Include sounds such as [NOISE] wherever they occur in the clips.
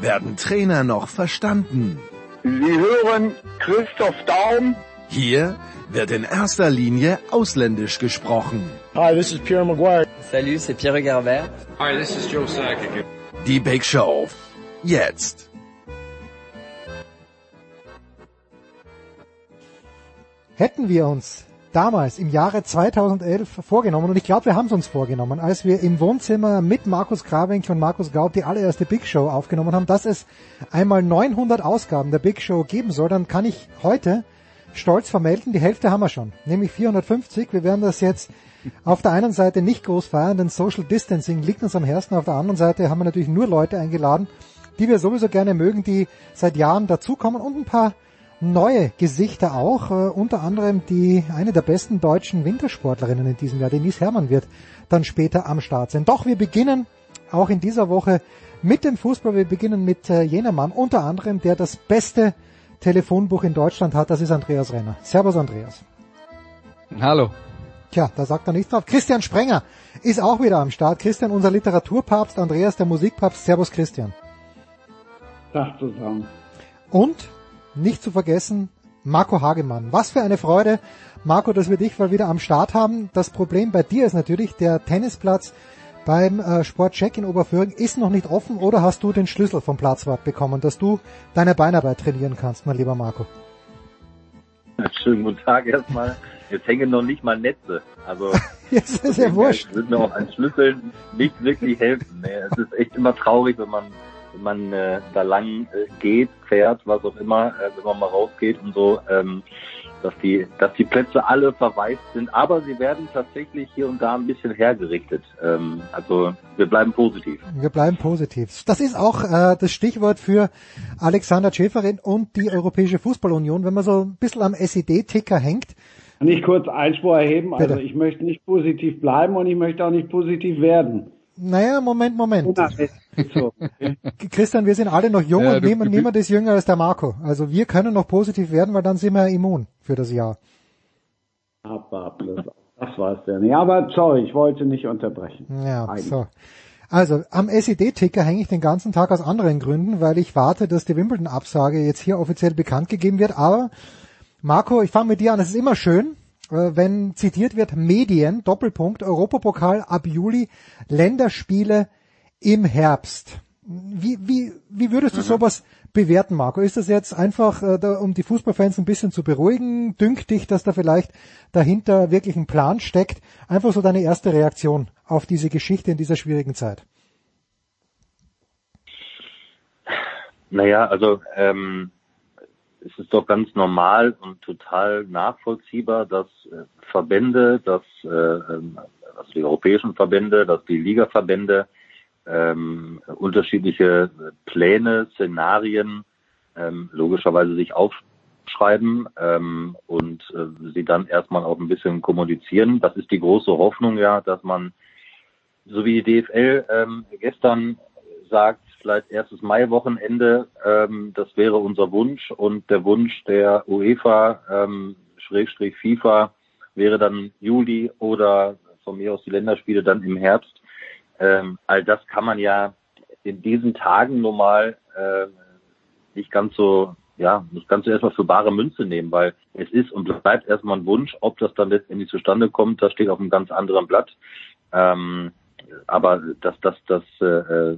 werden Trainer noch verstanden. Sie hören Christoph Daum. Hier wird in erster Linie ausländisch gesprochen. Hi, this is Pierre Maguire. Salut, c'est Pierre Garbert. Hi, this is Joe Sakic. Die Big Show. Jetzt. Hätten wir uns damals im Jahre 2011 vorgenommen, und ich glaube, wir haben es uns vorgenommen, als wir im Wohnzimmer mit Markus Grawenk und Markus Gaut die allererste Big Show aufgenommen haben, dass es einmal 900 Ausgaben der Big Show geben soll, dann kann ich heute stolz vermelden, die Hälfte haben wir schon, nämlich 450. Wir werden das jetzt auf der einen Seite nicht groß feiern, denn Social Distancing liegt uns am Herzen. Auf der anderen Seite haben wir natürlich nur Leute eingeladen, die wir sowieso gerne mögen, die seit Jahren dazukommen und ein paar neue Gesichter auch, äh, unter anderem die eine der besten deutschen Wintersportlerinnen in diesem Jahr, Denise Herrmann wird dann später am Start sein. Doch wir beginnen auch in dieser Woche mit dem Fußball. Wir beginnen mit äh, jener Mann, unter anderem, der das beste Telefonbuch in Deutschland hat, das ist Andreas Renner. Servus Andreas. Hallo. Tja, da sagt er nichts drauf. Christian Sprenger ist auch wieder am Start. Christian, unser Literaturpapst, Andreas, der Musikpapst. Servus Christian. Tag zusammen. Und nicht zu vergessen, Marco Hagemann. Was für eine Freude, Marco, dass wir dich mal wieder am Start haben. Das Problem bei dir ist natürlich, der Tennisplatz beim äh, Sportcheck in Oberföhring ist noch nicht offen oder hast du den Schlüssel vom Platzwart bekommen, dass du deine Beinarbeit trainieren kannst, mein lieber Marco? Schönen guten Tag erstmal. Jetzt hängen noch nicht mal Netze. Also [LAUGHS] Jetzt ist ja wurscht. Würde mir auch ein Schlüssel nicht wirklich helfen. Nee, es ist echt immer traurig, wenn man wenn man äh, da lang äh, geht, fährt, was auch immer, äh, wenn man mal rausgeht und so, ähm, dass die, dass die Plätze alle verwaist sind, aber sie werden tatsächlich hier und da ein bisschen hergerichtet. Ähm, also wir bleiben positiv. Wir bleiben positiv. Das ist auch äh, das Stichwort für Alexander Schäferin und die Europäische Fußballunion, wenn man so ein bisschen am SED-Ticker hängt. Kann ich kurz Einspruch erheben? Bitte. Also ich möchte nicht positiv bleiben und ich möchte auch nicht positiv werden. Naja, Moment, Moment. So. Christian, wir sind alle noch jung Ja, und niemand, niemand ist jünger als der Marco. Also wir können noch positiv werden, weil dann sind wir immun für das Jahr. Aber das war's denn. Ja, aber sorry, ich wollte nicht unterbrechen. Ja, Eigentlich. so. Also am SED-Ticker hänge ich den ganzen Tag aus anderen Gründen, weil ich warte, dass die Wimbledon-Absage jetzt hier offiziell bekannt gegeben wird. Aber Marco, ich fange mit dir an. Es ist immer schön, wenn zitiert wird Medien, Doppelpunkt, Europapokal ab Juli, Länderspiele im Herbst. Wie, wie, wie würdest du sowas bewerten, Marco? Ist das jetzt einfach, äh, da, um die Fußballfans ein bisschen zu beruhigen? Dünkt dich, dass da vielleicht dahinter wirklich ein Plan steckt? Einfach so deine erste Reaktion auf diese Geschichte in dieser schwierigen Zeit. Naja, also ähm, es ist doch ganz normal und total nachvollziehbar, dass äh, Verbände, dass äh, ähm, also die europäischen Verbände, dass die Ligaverbände ähm, unterschiedliche Pläne, Szenarien ähm, logischerweise sich aufschreiben ähm, und äh, sie dann erstmal auch ein bisschen kommunizieren. Das ist die große Hoffnung ja, dass man, so wie die DFL ähm, gestern sagt, vielleicht erstes Mai-Wochenende, ähm, das wäre unser Wunsch und der Wunsch der UEFA, ähm, Schrägstrich FIFA, wäre dann Juli oder von mir aus die Länderspiele dann im Herbst. Ähm, all das kann man ja in diesen Tagen normal äh, nicht ganz so, ja, nicht ganz so erstmal für bare Münze nehmen, weil es ist und bleibt erstmal ein Wunsch, ob das dann letztendlich zustande kommt, das steht auf einem ganz anderen Blatt. Ähm, aber dass, dass, dass äh,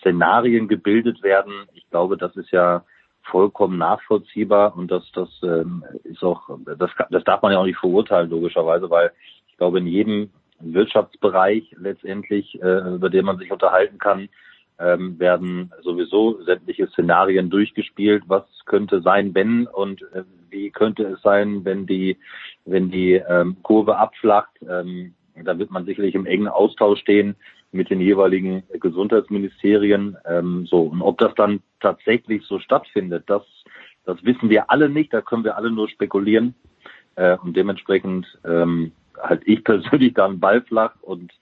Szenarien gebildet werden, ich glaube, das ist ja vollkommen nachvollziehbar und das, das ähm, ist auch, das, das darf man ja auch nicht verurteilen, logischerweise, weil ich glaube, in jedem Wirtschaftsbereich letztendlich, äh, über den man sich unterhalten kann, ähm, werden sowieso sämtliche Szenarien durchgespielt. Was könnte sein, wenn und äh, wie könnte es sein, wenn die, wenn die ähm, Kurve abflacht? Ähm, da wird man sicherlich im engen Austausch stehen mit den jeweiligen Gesundheitsministerien. Ähm, so und ob das dann tatsächlich so stattfindet, das das wissen wir alle nicht, da können wir alle nur spekulieren. Äh, und dementsprechend ähm, halt ich [LAUGHS] persönlich da einen Ball flach und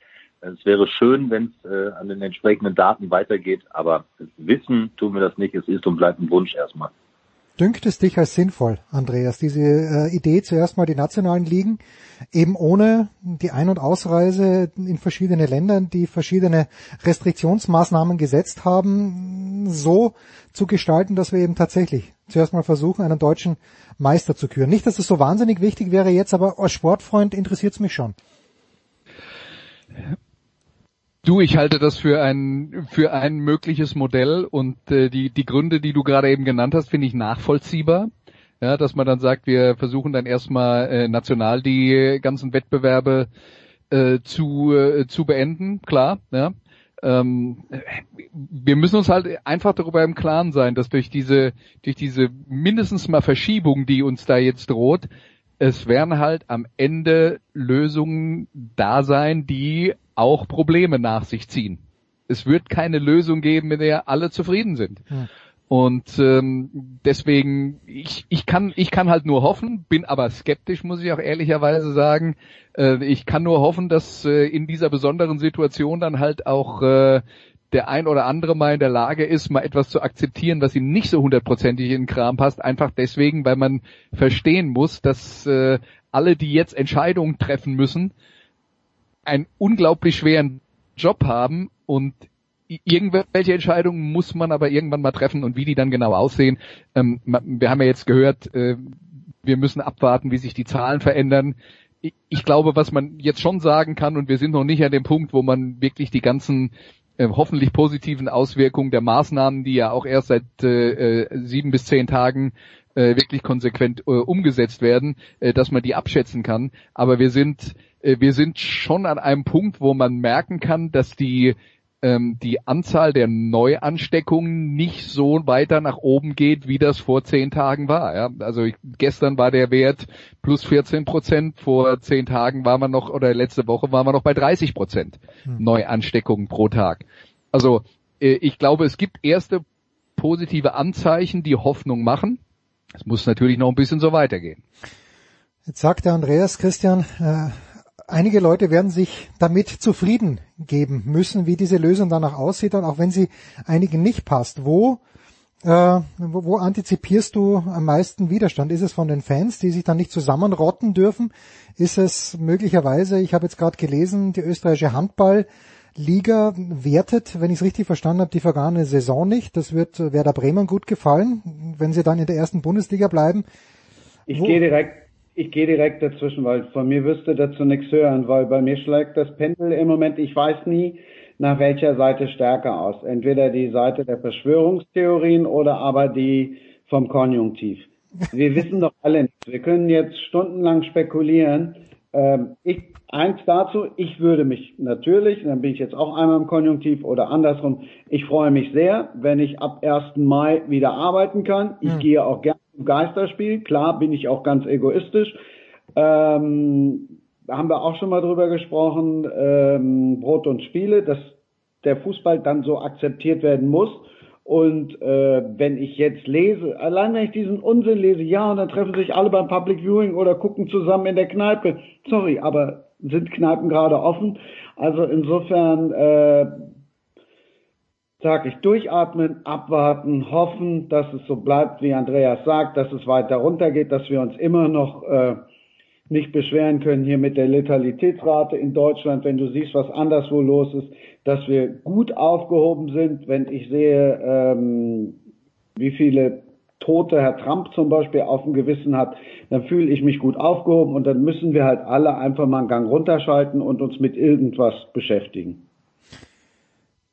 es wäre schön, wenn es äh, an den entsprechenden Daten weitergeht, aber wissen tun wir das nicht. Es ist und bleibt ein Wunsch erstmal. Dünkt es dich als sinnvoll, Andreas, diese äh, Idee zuerst mal die nationalen Ligen eben ohne die Ein- und Ausreise in verschiedene Länder, die verschiedene Restriktionsmaßnahmen gesetzt haben, so zu gestalten, dass wir eben tatsächlich zuerst mal versuchen, einen deutschen Meister zu küren. Nicht, dass es so wahnsinnig wichtig wäre jetzt, aber als Sportfreund interessiert es mich schon. Du, ich halte das für ein für ein mögliches Modell und äh, die die Gründe, die du gerade eben genannt hast, finde ich nachvollziehbar. Ja, dass man dann sagt, wir versuchen dann erstmal äh, national die ganzen Wettbewerbe äh, zu äh, zu beenden, klar. Ja. Ähm, wir müssen uns halt einfach darüber im Klaren sein, dass durch diese durch diese mindestens mal Verschiebung, die uns da jetzt droht, es werden halt am Ende Lösungen da sein, die auch Probleme nach sich ziehen. Es wird keine Lösung geben, mit der alle zufrieden sind. Ja. Und ähm, deswegen, ich, ich kann ich kann halt nur hoffen, bin aber skeptisch, muss ich auch ehrlicherweise sagen. Äh, ich kann nur hoffen, dass äh, in dieser besonderen Situation dann halt auch äh, der ein oder andere mal in der Lage ist, mal etwas zu akzeptieren, was ihm nicht so hundertprozentig in den Kram passt, einfach deswegen, weil man verstehen muss, dass äh, alle, die jetzt Entscheidungen treffen müssen, einen unglaublich schweren Job haben und irgendwelche Entscheidungen muss man aber irgendwann mal treffen und wie die dann genau aussehen. Ähm, wir haben ja jetzt gehört, äh, wir müssen abwarten, wie sich die Zahlen verändern. Ich, ich, glaube, was man jetzt schon sagen kann, und wir sind noch nicht an dem Punkt, wo man wirklich die ganzen äh, hoffentlich positiven Auswirkungen der Maßnahmen, die ja auch erst seit äh, äh sieben bis zehn Tagen äh, wirklich konsequent äh, umgesetzt werden, äh, dass man die abschätzen kann. Aber wir sind äh, wir sind schon an einem Punkt, wo man merken kann, dass die ähm, die Anzahl der Neuansteckungen nicht so weiter nach oben geht, wie das vor zehn Tagen war. Ja? Also ich, gestern war der Wert plus 14 Prozent, vor zehn Tagen war man noch, oder letzte Woche war man noch bei 30 Prozent hm. Neuansteckungen pro Tag. Also äh, ich glaube, es gibt erste positive Anzeichen, die Hoffnung machen. Es muss natürlich noch ein bisschen so weitergehen. Jetzt sagt der Andreas Christian, äh, einige Leute werden sich damit zufrieden geben müssen, wie diese Lösung danach aussieht und auch wenn sie einigen nicht passt. Wo, äh, wo, wo antizipierst du am meisten Widerstand? Ist es von den Fans, die sich dann nicht zusammenrotten dürfen? Ist es möglicherweise, ich habe jetzt gerade gelesen, die österreichische Handballliga wertet, wenn ich es richtig verstanden habe, die vergangene Saison nicht. Das wird Werder Bremen gut gefallen, wenn sie dann in der ersten Bundesliga bleiben. Ich gehe direkt ich gehe direkt dazwischen, weil von mir wüsste dazu nichts hören, weil bei mir schlägt das Pendel im Moment, ich weiß nie, nach welcher Seite stärker aus. Entweder die Seite der Verschwörungstheorien oder aber die vom Konjunktiv. Wir wissen doch alle nichts. Wir können jetzt stundenlang spekulieren. Ähm, ich, eins dazu, ich würde mich natürlich, dann bin ich jetzt auch einmal im Konjunktiv oder andersrum, ich freue mich sehr, wenn ich ab 1. Mai wieder arbeiten kann. Ich hm. gehe auch gerne Geisterspiel. Klar bin ich auch ganz egoistisch. Ähm, haben wir auch schon mal drüber gesprochen, ähm, Brot und Spiele, dass der Fußball dann so akzeptiert werden muss. Und äh, wenn ich jetzt lese, allein wenn ich diesen Unsinn lese, ja, und dann treffen sich alle beim Public Viewing oder gucken zusammen in der Kneipe. Sorry, aber sind Kneipen gerade offen? Also insofern äh, sage ich, durchatmen, abwarten, hoffen, dass es so bleibt, wie Andreas sagt, dass es weiter runtergeht, dass wir uns immer noch äh, nicht beschweren können hier mit der Letalitätsrate in Deutschland, wenn du siehst, was anderswo los ist, dass wir gut aufgehoben sind, wenn ich sehe, ähm, wie viele Tote Herr Trump zum Beispiel auf dem Gewissen hat, dann fühle ich mich gut aufgehoben und dann müssen wir halt alle einfach mal einen Gang runterschalten und uns mit irgendwas beschäftigen.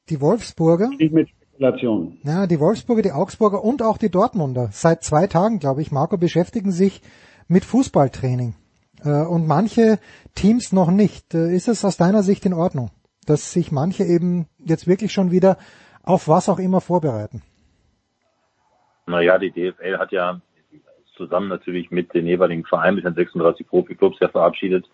Die Wolfsburger. Nicht mit Spekulationen. Ja, die Wolfsburger, die Augsburger und auch die Dortmunder. Seit zwei Tagen, glaube ich, Marco, beschäftigen sich mit Fußballtraining. Äh, und manche Teams noch nicht. Äh, ist es aus deiner Sicht in Ordnung, dass sich manche eben jetzt wirklich schon wieder auf was auch immer vorbereiten? Naja, die DFL hat ja zusammen natürlich mit den jeweiligen Vereinen, mit den 36 Profiklubs ja verabschiedet,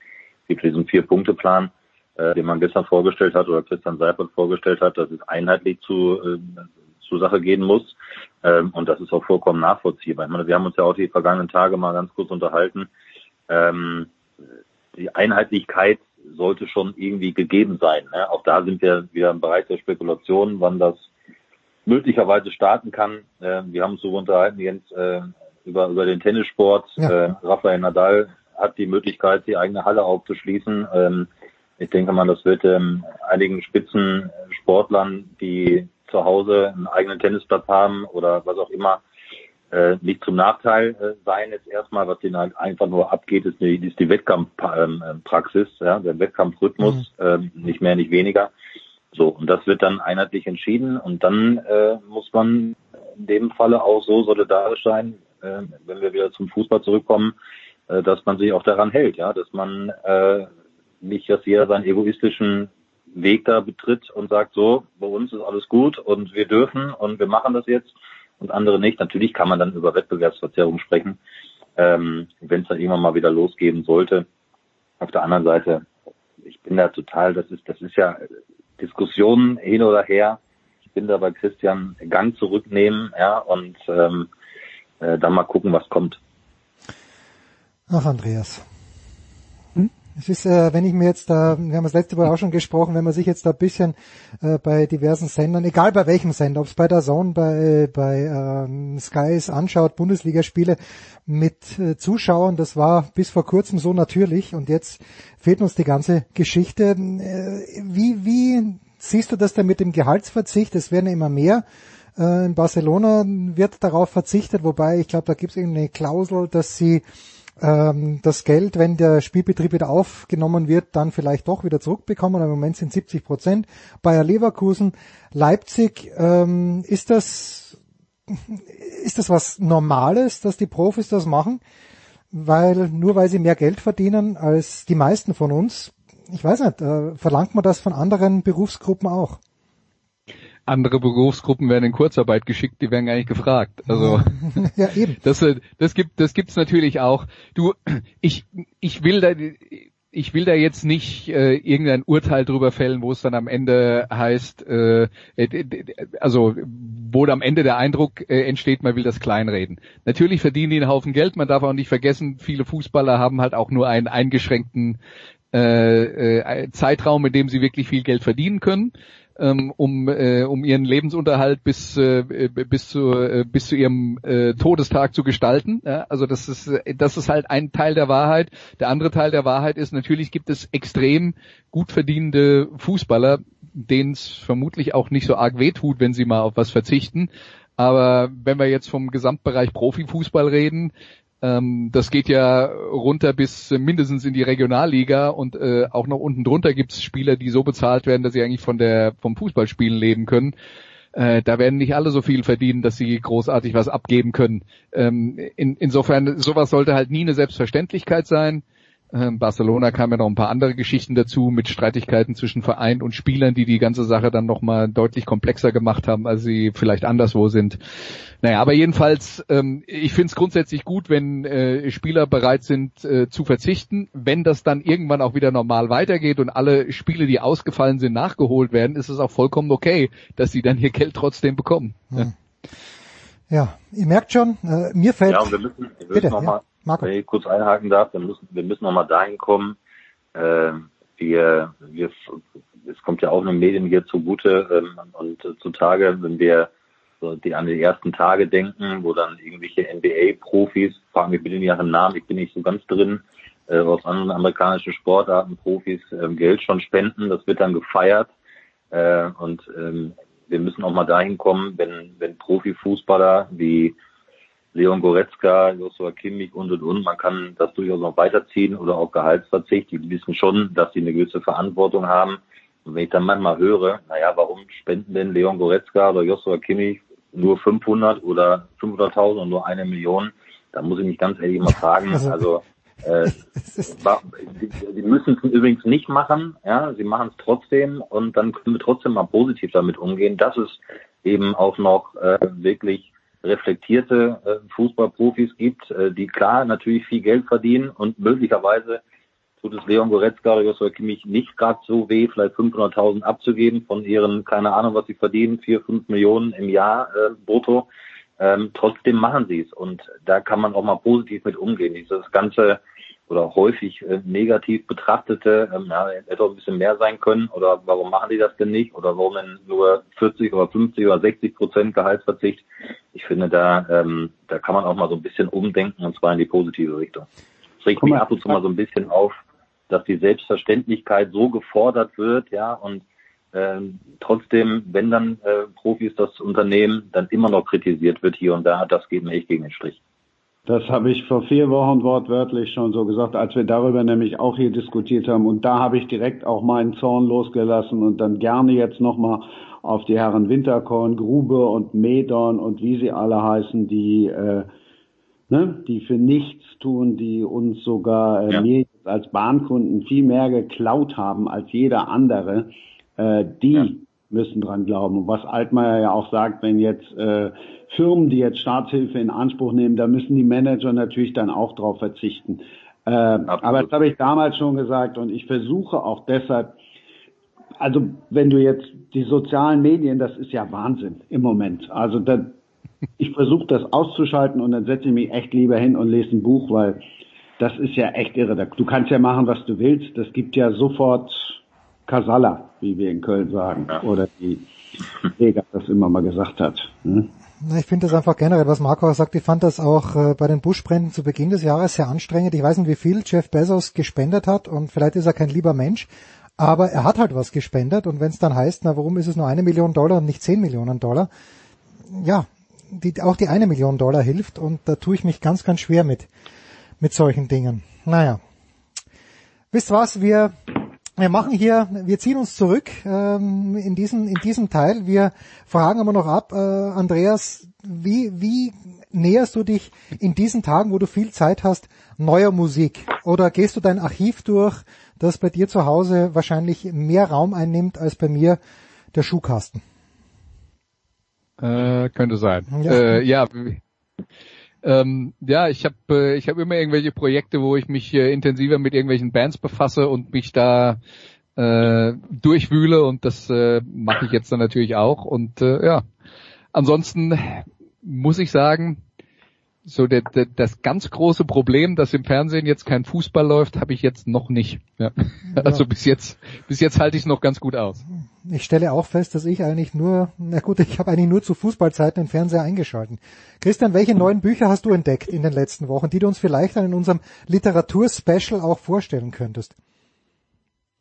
gibt diesen Vier-Punkte-Plan äh, den man gestern vorgestellt hat oder Christian Seifert vorgestellt hat, das ist einheitlich zu, äh, zur Sache gehen muss. Ähm, und das ist auch vollkommen nachvollziehbar. Ich meine, wir haben uns ja auch die vergangenen Tage mal ganz kurz unterhalten. Ähm, die Einheitlichkeit sollte schon irgendwie gegeben sein. Ne? Auch da sind wir wieder im Bereich der Spekulation, wann das möglicherweise starten kann. Äh, wir haben uns so unterhalten, Jens, äh, über, über den Tennissport. Ja. Äh, Rafael Nadal hat die Möglichkeit, die eigene Halle aufzuschließen. Ähm, ich denke mal, das wird ähm, einigen Spitzensportlern, die zu Hause einen eigenen Tennisplatz haben oder was auch immer, äh, nicht zum Nachteil äh, sein. Jetzt erstmal, was denen halt einfach nur abgeht, ist die, ist die Wettkampfpraxis, ähm, ja, der Wettkampfrhythmus, mhm. äh, nicht mehr, nicht weniger. So, und das wird dann einheitlich entschieden und dann äh, muss man in dem Falle auch so solidarisch sein, äh, wenn wir wieder zum Fußball zurückkommen, äh, dass man sich auch daran hält, ja, dass man äh, nicht, dass jeder seinen egoistischen Weg da betritt und sagt, so, bei uns ist alles gut und wir dürfen und wir machen das jetzt und andere nicht. Natürlich kann man dann über Wettbewerbsverzerrung sprechen, ähm, wenn es dann irgendwann mal wieder losgehen sollte. Auf der anderen Seite, ich bin da total, das ist, das ist ja Diskussionen hin oder her. Ich bin da bei Christian Gang zurücknehmen, ja, und ähm, äh, dann mal gucken, was kommt. Ach, Andreas. Es ist, äh, wenn ich mir jetzt da, wir haben das letzte Mal auch schon gesprochen, wenn man sich jetzt da ein bisschen äh, bei diversen Sendern, egal bei welchem Sender, ob es bei der Zone, bei, bei ähm, Sky ist, anschaut, Bundesligaspiele mit äh, Zuschauern, das war bis vor kurzem so natürlich und jetzt fehlt uns die ganze Geschichte. Äh, wie, wie siehst du das denn mit dem Gehaltsverzicht? Es werden immer mehr. Äh, in Barcelona wird darauf verzichtet, wobei ich glaube, da gibt es irgendeine Klausel, dass sie ähm, das Geld, wenn der Spielbetrieb wieder aufgenommen wird, dann vielleicht doch wieder zurückbekommen. Im Moment sind 70 Prozent. Bayer Leverkusen, Leipzig, ähm, ist das ist das was Normales, dass die Profis das machen? Weil nur weil sie mehr Geld verdienen als die meisten von uns, ich weiß nicht, äh, verlangt man das von anderen Berufsgruppen auch? Andere Berufsgruppen werden in Kurzarbeit geschickt, die werden gar nicht gefragt. Also [LAUGHS] ja, eben. das das gibt das gibt's natürlich auch. Du ich ich will da ich will da jetzt nicht äh, irgendein Urteil drüber fällen, wo es dann am Ende heißt, äh, also wo am Ende der Eindruck äh, entsteht, man will das kleinreden. Natürlich verdienen die einen Haufen Geld, man darf auch nicht vergessen, viele Fußballer haben halt auch nur einen eingeschränkten äh, äh, Zeitraum, in dem sie wirklich viel Geld verdienen können ähm, um, äh, um ihren Lebensunterhalt bis, äh, bis, zu, äh, bis zu ihrem äh, Todestag zu gestalten. Ja? Also das ist, das ist halt ein Teil der Wahrheit. Der andere Teil der Wahrheit ist, natürlich gibt es extrem gut verdienende Fußballer, denen es vermutlich auch nicht so arg wehtut, wenn sie mal auf was verzichten. Aber wenn wir jetzt vom Gesamtbereich Profifußball reden, ähm, das geht ja runter bis mindestens in die Regionalliga und äh, auch noch unten drunter gibt's Spieler, die so bezahlt werden, dass sie eigentlich von der vom Fußballspielen leben können. Äh, da werden nicht alle so viel verdienen, dass sie großartig was abgeben können. Ähm, in, insofern, sowas sollte halt nie eine Selbstverständlichkeit sein. Ähm, Barcelona kam ja noch ein paar andere Geschichten dazu mit Streitigkeiten zwischen Verein und Spielern, die die ganze Sache dann nochmal deutlich komplexer gemacht haben, als sie vielleicht anderswo sind. Naja, aber jedenfalls, ähm, ich finde es grundsätzlich gut, wenn äh, Spieler bereit sind äh, zu verzichten. Wenn das dann irgendwann auch wieder normal weitergeht und alle Spiele, die ausgefallen sind, nachgeholt werden, ist es auch vollkommen okay, dass sie dann ihr Geld trotzdem bekommen. Hm. Ja, ihr merkt schon, äh, mir fällt... Ja, und wir müssen, wir müssen Bitte, noch ja. Marco. Wenn ich kurz einhaken darf, dann müssen wir müssen nochmal dahin kommen. Äh, wir, wir, es kommt ja auch den Medien hier zugute ähm, und äh, zutage, wenn wir so die an die ersten Tage denken, wo dann irgendwelche NBA-Profis, fragen mich bitte nicht nach dem Namen, ich bin nicht so ganz drin, äh, aus anderen amerikanischen Sportarten Profis äh, Geld schon spenden, das wird dann gefeiert. Äh, und ähm, wir müssen auch mal dahin kommen, wenn, wenn Profifußballer wie Leon Goretzka, Joshua Kimmich und und und. Man kann das durchaus noch weiterziehen oder auch Gehaltsverzicht. Die wissen schon, dass sie eine gewisse Verantwortung haben. Und wenn ich dann manchmal höre, naja, warum spenden denn Leon Goretzka oder Joshua Kimmich nur 500 oder 500.000 und nur eine Million, dann muss ich mich ganz ehrlich mal fragen, [LAUGHS] also, äh, [LAUGHS] sie müssen es übrigens nicht machen, ja, sie machen es trotzdem und dann können wir trotzdem mal positiv damit umgehen, dass es eben auch noch äh, wirklich reflektierte äh, Fußballprofis gibt, äh, die klar natürlich viel Geld verdienen und möglicherweise tut es Leon Goretzka oder Joshua Kimmich nicht gerade so weh, vielleicht 500.000 abzugeben von ihren, keine Ahnung, was sie verdienen, vier, fünf Millionen im Jahr äh, brutto. Ähm, trotzdem machen sie es und da kann man auch mal positiv mit umgehen. Dieses ganze oder häufig äh, negativ betrachtete, ähm, ja, hätte auch ein bisschen mehr sein können oder warum machen die das denn nicht oder warum denn nur 40 oder 50 oder 60 Prozent Gehaltsverzicht. Ich finde, da, ähm, da kann man auch mal so ein bisschen umdenken und zwar in die positive Richtung. Es regt mich ab und zu mal so ein bisschen auf, dass die Selbstverständlichkeit so gefordert wird, ja, und ähm, trotzdem, wenn dann äh, Profis das Unternehmen dann immer noch kritisiert wird hier und da, das geht mir echt gegen den Strich. Das habe ich vor vier Wochen wortwörtlich schon so gesagt, als wir darüber nämlich auch hier diskutiert haben. Und da habe ich direkt auch meinen Zorn losgelassen und dann gerne jetzt nochmal auf die Herren Winterkorn, Grube und Medon und wie sie alle heißen, die, äh, ne, die für nichts tun, die uns sogar äh, ja. mir als Bahnkunden viel mehr geklaut haben als jeder andere, äh, die ja. Müssen dran glauben. Und was Altmaier ja auch sagt, wenn jetzt äh, Firmen, die jetzt Staatshilfe in Anspruch nehmen, da müssen die Manager natürlich dann auch drauf verzichten. Äh, aber das habe ich damals schon gesagt und ich versuche auch deshalb, also wenn du jetzt die sozialen Medien, das ist ja Wahnsinn im Moment. Also da, ich versuche das auszuschalten und dann setze ich mich echt lieber hin und lese ein Buch, weil das ist ja echt irre. Du kannst ja machen, was du willst. Das gibt ja sofort Kasala, wie wir in Köln sagen, oder wie Vega das immer mal gesagt hat. Hm? Ich finde das einfach generell, was Marco sagt, ich fand das auch äh, bei den Buschbränden zu Beginn des Jahres sehr anstrengend. Ich weiß nicht, wie viel Jeff Bezos gespendet hat und vielleicht ist er kein lieber Mensch, aber er hat halt was gespendet und wenn es dann heißt, na warum ist es nur eine Million Dollar und nicht zehn Millionen Dollar, ja, die, auch die eine Million Dollar hilft und da tue ich mich ganz, ganz schwer mit, mit solchen Dingen. Naja. Wisst was, wir wir machen hier, wir ziehen uns zurück ähm, in diesem in diesem Teil. Wir fragen aber noch ab, äh, Andreas, wie wie näherst du dich in diesen Tagen, wo du viel Zeit hast, neuer Musik? Oder gehst du dein Archiv durch, das bei dir zu Hause wahrscheinlich mehr Raum einnimmt als bei mir der Schuhkasten? Äh, könnte sein. Ja. Äh, ja. Ähm, ja, ich habe äh, ich hab immer irgendwelche Projekte, wo ich mich äh, intensiver mit irgendwelchen Bands befasse und mich da äh, durchwühle und das äh, mache ich jetzt dann natürlich auch. Und äh, ja, ansonsten muss ich sagen, so der, der, das ganz große Problem, dass im Fernsehen jetzt kein Fußball läuft, habe ich jetzt noch nicht. Ja. [LAUGHS] Ja. Also bis jetzt, bis jetzt halte ich es noch ganz gut aus. Ich stelle auch fest, dass ich eigentlich nur, na gut, ich habe eigentlich nur zu Fußballzeiten den Fernseher eingeschalten. Christian, welche neuen Bücher hast du entdeckt in den letzten Wochen, die du uns vielleicht dann in unserem Literaturspecial auch vorstellen könntest?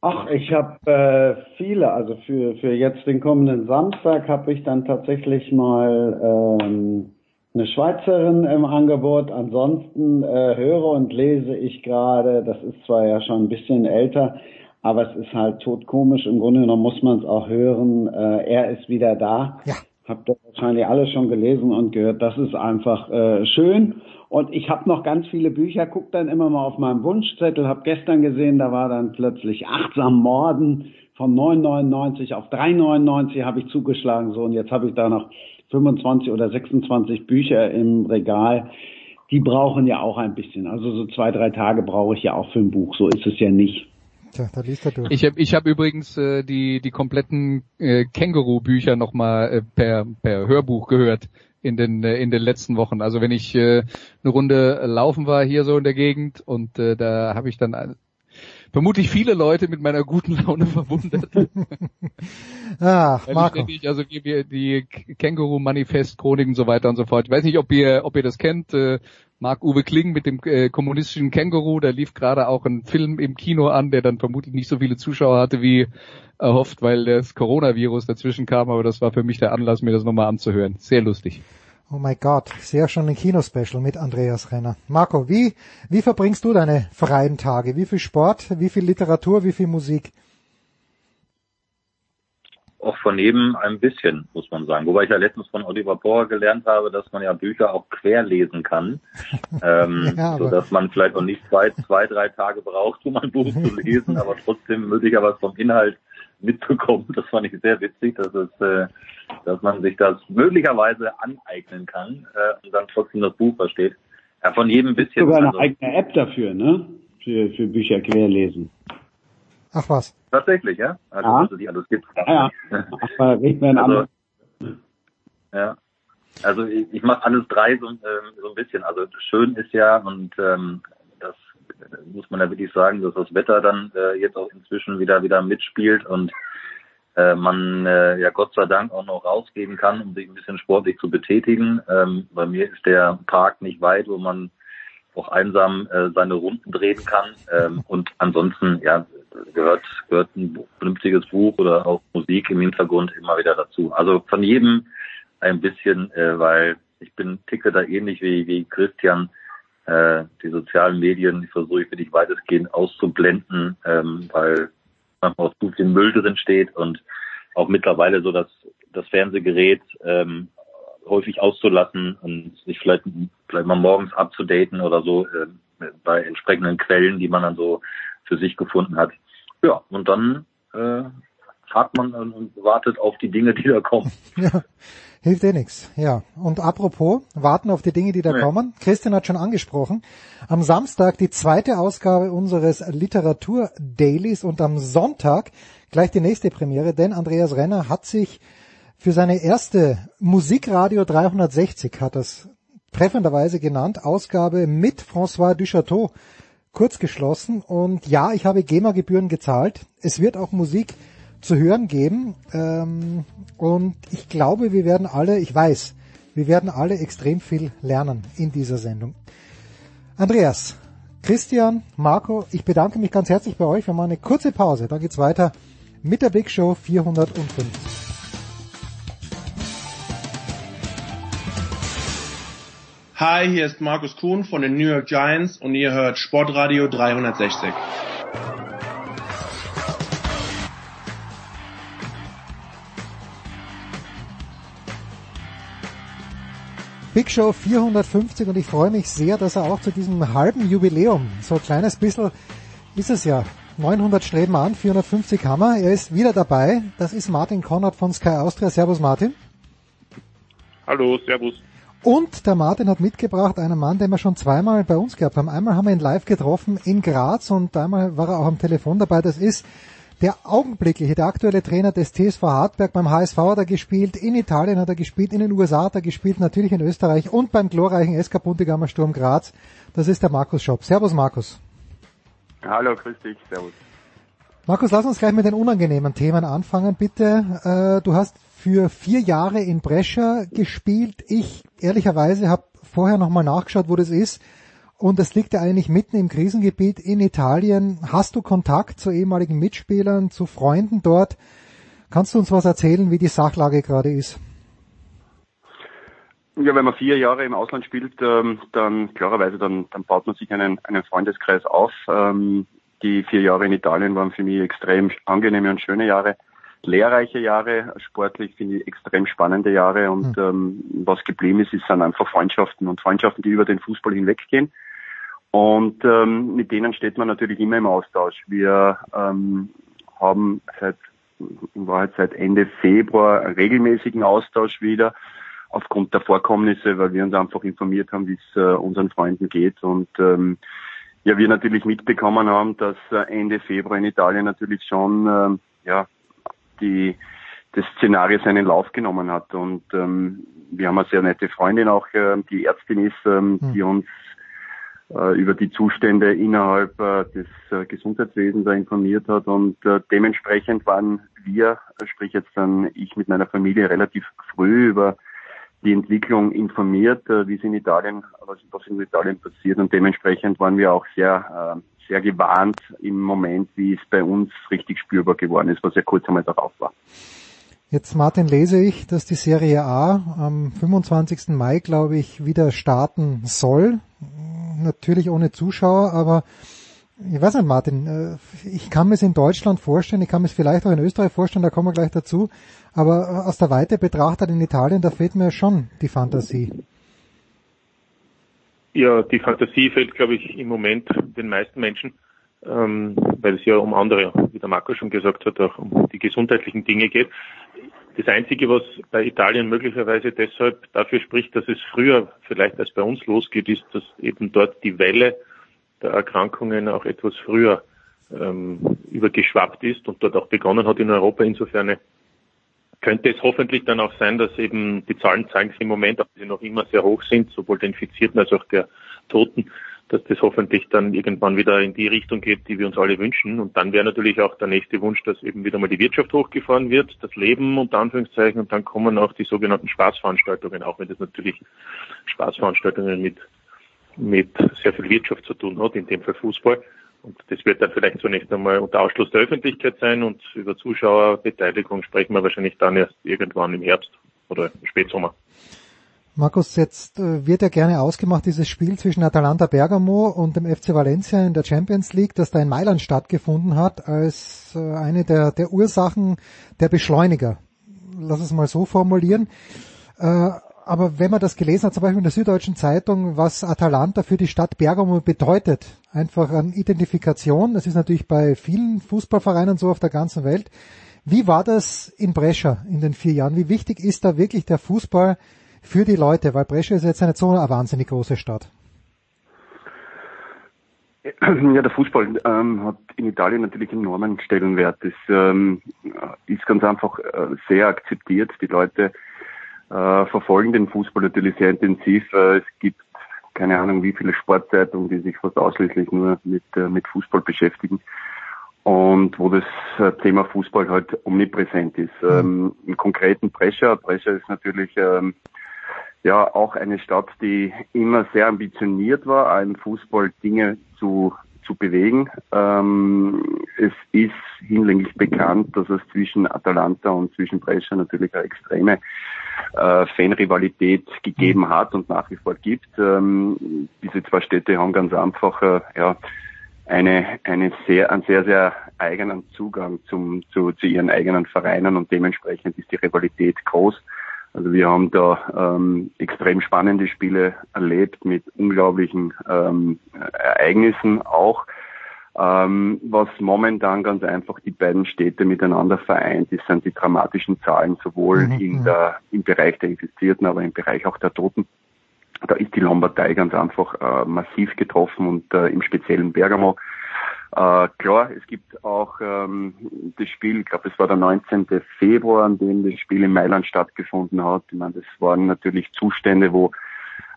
Ach, ich habe äh, viele. Also für, für jetzt den kommenden Samstag habe ich dann tatsächlich mal ähm, eine Schweizerin im Angebot. Ansonsten äh, höre und lese ich gerade, das ist zwar ja schon ein bisschen älter, aber es ist halt totkomisch. Im Grunde genommen muss man es auch hören. Äh, er ist wieder da. Ja. Habt ihr wahrscheinlich alle schon gelesen und gehört. Das ist einfach äh, schön. Und ich habe noch ganz viele Bücher, guck dann immer mal auf meinem Wunschzettel, habe gestern gesehen, da war dann plötzlich achtsam Morden von 9,99 auf 3,99 habe ich zugeschlagen. So, und jetzt habe ich da noch 25 oder 26 Bücher im Regal, die brauchen ja auch ein bisschen. Also so zwei, drei Tage brauche ich ja auch für ein Buch. So ist es ja nicht. Tja, da liest er durch. Ich habe ich hab übrigens äh, die, die kompletten äh, Känguru-Bücher nochmal äh, per, per Hörbuch gehört in den äh, in den letzten Wochen. Also wenn ich äh, eine Runde laufen war hier so in der Gegend und äh, da habe ich dann vermutlich viele Leute mit meiner guten Laune [LAUGHS] verwundert. [LAUGHS] ah, Marco. Ständig, also die, die Känguru-Manifest, Chroniken und so weiter und so fort. Ich weiß nicht, ob ihr, ob ihr das kennt. Äh, Marc-Uwe Kling mit dem äh, kommunistischen Känguru, da lief gerade auch ein Film im Kino an, der dann vermutlich nicht so viele Zuschauer hatte wie erhofft, weil das Coronavirus dazwischen kam, aber das war für mich der Anlass, mir das nochmal anzuhören. Sehr lustig. Oh mein Gott, sehr schon ein Kinospecial mit Andreas Renner. Marco, wie, wie verbringst du deine freien Tage? Wie viel Sport, wie viel Literatur, wie viel Musik? Auch von jedem ein bisschen, muss man sagen. Wobei ich ja letztens von Oliver Porer gelernt habe, dass man ja Bücher auch quer lesen kann, [LAUGHS] ähm, ja, so dass man vielleicht auch nicht zwei, zwei, drei Tage braucht, um ein Buch zu lesen, [LAUGHS] aber trotzdem möglicherweise vom Inhalt mitbekommen. Das fand ich sehr witzig, dass es, äh, dass man sich das möglicherweise aneignen kann äh, und dann trotzdem das Buch versteht. Ja, von jedem bisschen. Sogar eine also, eigene App dafür, ne? für, für Bücher querlesen. Ach was. Tatsächlich, ja? Also, Ja. also die alles gibt. Ja, aber reden wir ein Also, ja. Also ich, ich mache alles drei so, ähm, so ein bisschen. Also schön ist ja, und ähm, äh, muss man ja wirklich sagen, dass das Wetter dann äh, jetzt auch inzwischen wieder wieder mitspielt und äh, man äh, ja Gott sei Dank auch noch rausgehen kann, um sich ein bisschen sportlich zu betätigen. Ähm, bei mir ist der Park nicht weit, wo man auch einsam äh, seine Runden drehen kann. Ähm, und ansonsten ja gehört gehört ein vernünftiges Buch oder auch Musik im Hintergrund immer wieder dazu. Also von jedem ein bisschen, äh, weil ich bin ticke da ähnlich wie wie Christian. Äh, die sozialen Medien, die versuche ich wirklich weitestgehend auszublenden, ähm, weil einfach auch zu viel Müll drin steht und auch mittlerweile so das das Fernsehgerät ähm, häufig auszulassen und sich vielleicht vielleicht mal morgens abzudaten oder so äh, bei entsprechenden Quellen, die man dann so für sich gefunden hat. Ja, und dann äh, hat man und, und wartet auf die Dinge, die da kommen. [LAUGHS] Ja, hilft eh nix. Ja. Und apropos, warten auf die Dinge, die da Nee. kommen. Christian hat schon angesprochen. Am Samstag die zweite Ausgabe unseres Literatur-Dailies und am Sonntag gleich die nächste Premiere, denn Andreas Renner hat sich für seine erste Musikradio 360, hat das treffenderweise genannt, Ausgabe mit François Duchateau kurz geschlossen. Und ja, ich habe GEMA-Gebühren gezahlt. Es wird auch Musik zu hören geben. Ähm, und ich glaube, wir werden alle, ich weiß, wir werden alle extrem viel lernen in dieser Sendung. Andreas, Christian, Marco, ich bedanke mich ganz herzlich bei euch. Wir machen eine kurze Pause. Dann geht's weiter mit der Big Show 450. Hi, hier ist Markus Kuhn von den New York Giants und ihr hört Sportradio 360. Big Show 450 und ich freue mich sehr, dass er auch zu diesem halben Jubiläum, so ein kleines bisschen ist es ja, 900 streben an, 450 Hammer, er ist wieder dabei. Das ist Martin Konrad von Sky Austria. Servus Martin. Hallo, Servus. Und der Martin hat mitgebracht einen Mann, den wir schon zweimal bei uns gehabt haben. Einmal haben wir ihn live getroffen in Graz und einmal war er auch am Telefon dabei. Das ist der augenblickliche, der aktuelle Trainer des TSV Hartberg. Beim HSV hat er gespielt, in Italien hat er gespielt, in den USA hat er gespielt, natürlich in Österreich und beim glorreichen SK Bundegammer Sturm Graz. Das ist der Markus Schopp. Servus Markus. Hallo, grüß dich, servus. Markus, lass uns gleich mit den unangenehmen Themen anfangen, bitte. Äh, du hast für vier Jahre in Brescia gespielt. Ich ehrlicherweise habe vorher nochmal nachgeschaut, wo das ist. Und das liegt ja eigentlich mitten im Krisengebiet in Italien. Hast du Kontakt zu ehemaligen Mitspielern, zu Freunden dort? Kannst du uns was erzählen, wie die Sachlage gerade ist? Ja, wenn man vier Jahre im Ausland spielt, ähm, dann klarerweise, dann, dann baut man sich einen, einen Freundeskreis auf. Ähm, die vier Jahre in Italien waren für mich extrem angenehme und schöne Jahre, lehrreiche Jahre, sportlich finde ich extrem spannende Jahre und ähm, was geblieben ist, ist sind einfach Freundschaften und Freundschaften, die über den Fußball hinweggehen. Und ähm, mit denen steht man natürlich immer im Austausch. Wir ähm, haben seit in Wahrheit seit Ende Februar einen regelmäßigen Austausch wieder aufgrund der Vorkommnisse, weil wir uns einfach informiert haben, wie es äh, unseren Freunden geht und ähm, ja, wir natürlich mitbekommen haben, dass äh, Ende Februar in Italien natürlich schon ähm, ja die das Szenario seinen Lauf genommen hat. Und ähm, wir haben eine sehr nette Freundin auch, äh, die Ärztin ist, ähm, die uns äh, über die Zustände innerhalb äh, des äh, Gesundheitswesens da informiert hat. Und äh, dementsprechend waren wir, sprich jetzt dann ich mit meiner Familie relativ früh über die Entwicklung informiert, äh, wie es in Italien, was, was in Italien passiert. Und dementsprechend waren wir auch sehr, äh, sehr gewarnt im Moment, wie es bei uns richtig spürbar geworden ist, was ja kurz einmal darauf war. Jetzt, Martin, lese ich, dass die Serie A am 25. Mai, glaube ich, wieder starten soll. Natürlich ohne Zuschauer, aber ich weiß nicht, Martin, äh, ich kann mir es in Deutschland vorstellen, ich kann mir es vielleicht auch in Österreich vorstellen, da kommen wir gleich dazu, aber aus der Weite betrachtet in Italien, da fehlt mir schon die Fantasie. Ja, die Fantasie fehlt, glaube ich, im Moment den meisten Menschen, ähm, weil es ja um andere, wie der Marco schon gesagt hat, auch um die gesundheitlichen Dinge geht. Das Einzige, was bei Italien möglicherweise deshalb dafür spricht, dass es früher vielleicht als bei uns losgeht, ist, dass eben dort die Welle der Erkrankungen auch etwas früher ähm, übergeschwappt ist und dort auch begonnen hat in Europa. Insofern könnte es hoffentlich dann auch sein, dass eben die Zahlen zeigen sich im Moment, auch sie noch immer sehr hoch sind, sowohl der Infizierten als auch der Toten, dass das hoffentlich dann irgendwann wieder in die Richtung geht, die wir uns alle wünschen. Und dann wäre natürlich auch der nächste Wunsch, dass eben wieder mal die Wirtschaft hochgefahren wird, das Leben unter Anführungszeichen, und dann kommen auch die sogenannten Spaßveranstaltungen, auch wenn das natürlich Spaßveranstaltungen mit, mit sehr viel Wirtschaft zu tun hat, in dem Fall Fußball. Und das wird dann vielleicht zunächst einmal unter Ausschluss der Öffentlichkeit sein und über Zuschauerbeteiligung sprechen wir wahrscheinlich dann erst irgendwann im Herbst oder im Spätsommer. Markus, jetzt äh, wird ja gerne ausgemacht, dieses Spiel zwischen Atalanta Bergamo und dem FC Valencia in der Champions League, das da in Mailand stattgefunden hat, als äh, eine der, der Ursachen der Beschleuniger. Lass es mal so formulieren. Aber wenn man das gelesen hat, zum Beispiel in der Süddeutschen Zeitung, was Atalanta für die Stadt Bergamo bedeutet, einfach an Identifikation, das ist natürlich bei vielen Fußballvereinen so auf der ganzen Welt. Wie war das in Brescia in den vier Jahren? Wie wichtig ist da wirklich der Fußball für die Leute? Weil Brescia ist jetzt nicht so eine wahnsinnig große Stadt. Ja, der Fußball ähm, hat in Italien natürlich enormen Stellenwert. Das ähm, ist ganz einfach äh, sehr akzeptiert. Die Leute äh, verfolgen den Fußball natürlich sehr intensiv. Äh, es gibt keine Ahnung, wie viele Sportzeitungen, die sich fast ausschließlich nur mit, äh, mit Fußball beschäftigen und wo das äh, Thema Fußball halt omnipräsent ist. Mhm. Ähm, Im konkreten Brescia, Brescia ist natürlich ähm, ja auch eine Stadt, die immer sehr ambitioniert war, im Fußball Dinge zu zu bewegen. Ähm, es ist hinlänglich bekannt, dass es zwischen Atalanta und zwischen Brescia natürlich eine extreme äh, Fanrivalität gegeben mhm. hat und nach wie vor gibt. Ähm, diese zwei Städte haben ganz einfach äh, ja, eine, eine sehr, einen sehr, sehr eigenen Zugang zum, zu, zu ihren eigenen Vereinen und dementsprechend ist die Rivalität groß. Also wir haben da ähm, extrem spannende Spiele erlebt mit unglaublichen ähm, Ereignissen auch. Ähm, was momentan ganz einfach die beiden Städte miteinander vereint, das sind die dramatischen Zahlen, sowohl mhm. in der, im Bereich der Infizierten, aber im Bereich auch der Toten. Da ist die Lombardei ganz einfach äh, massiv getroffen und äh, im speziellen Bergamo. Äh, klar, es gibt auch ähm, das Spiel, ich glaube, es war der 19. Februar, an dem das Spiel in Mailand stattgefunden hat. Ich meine, das waren natürlich Zustände, wo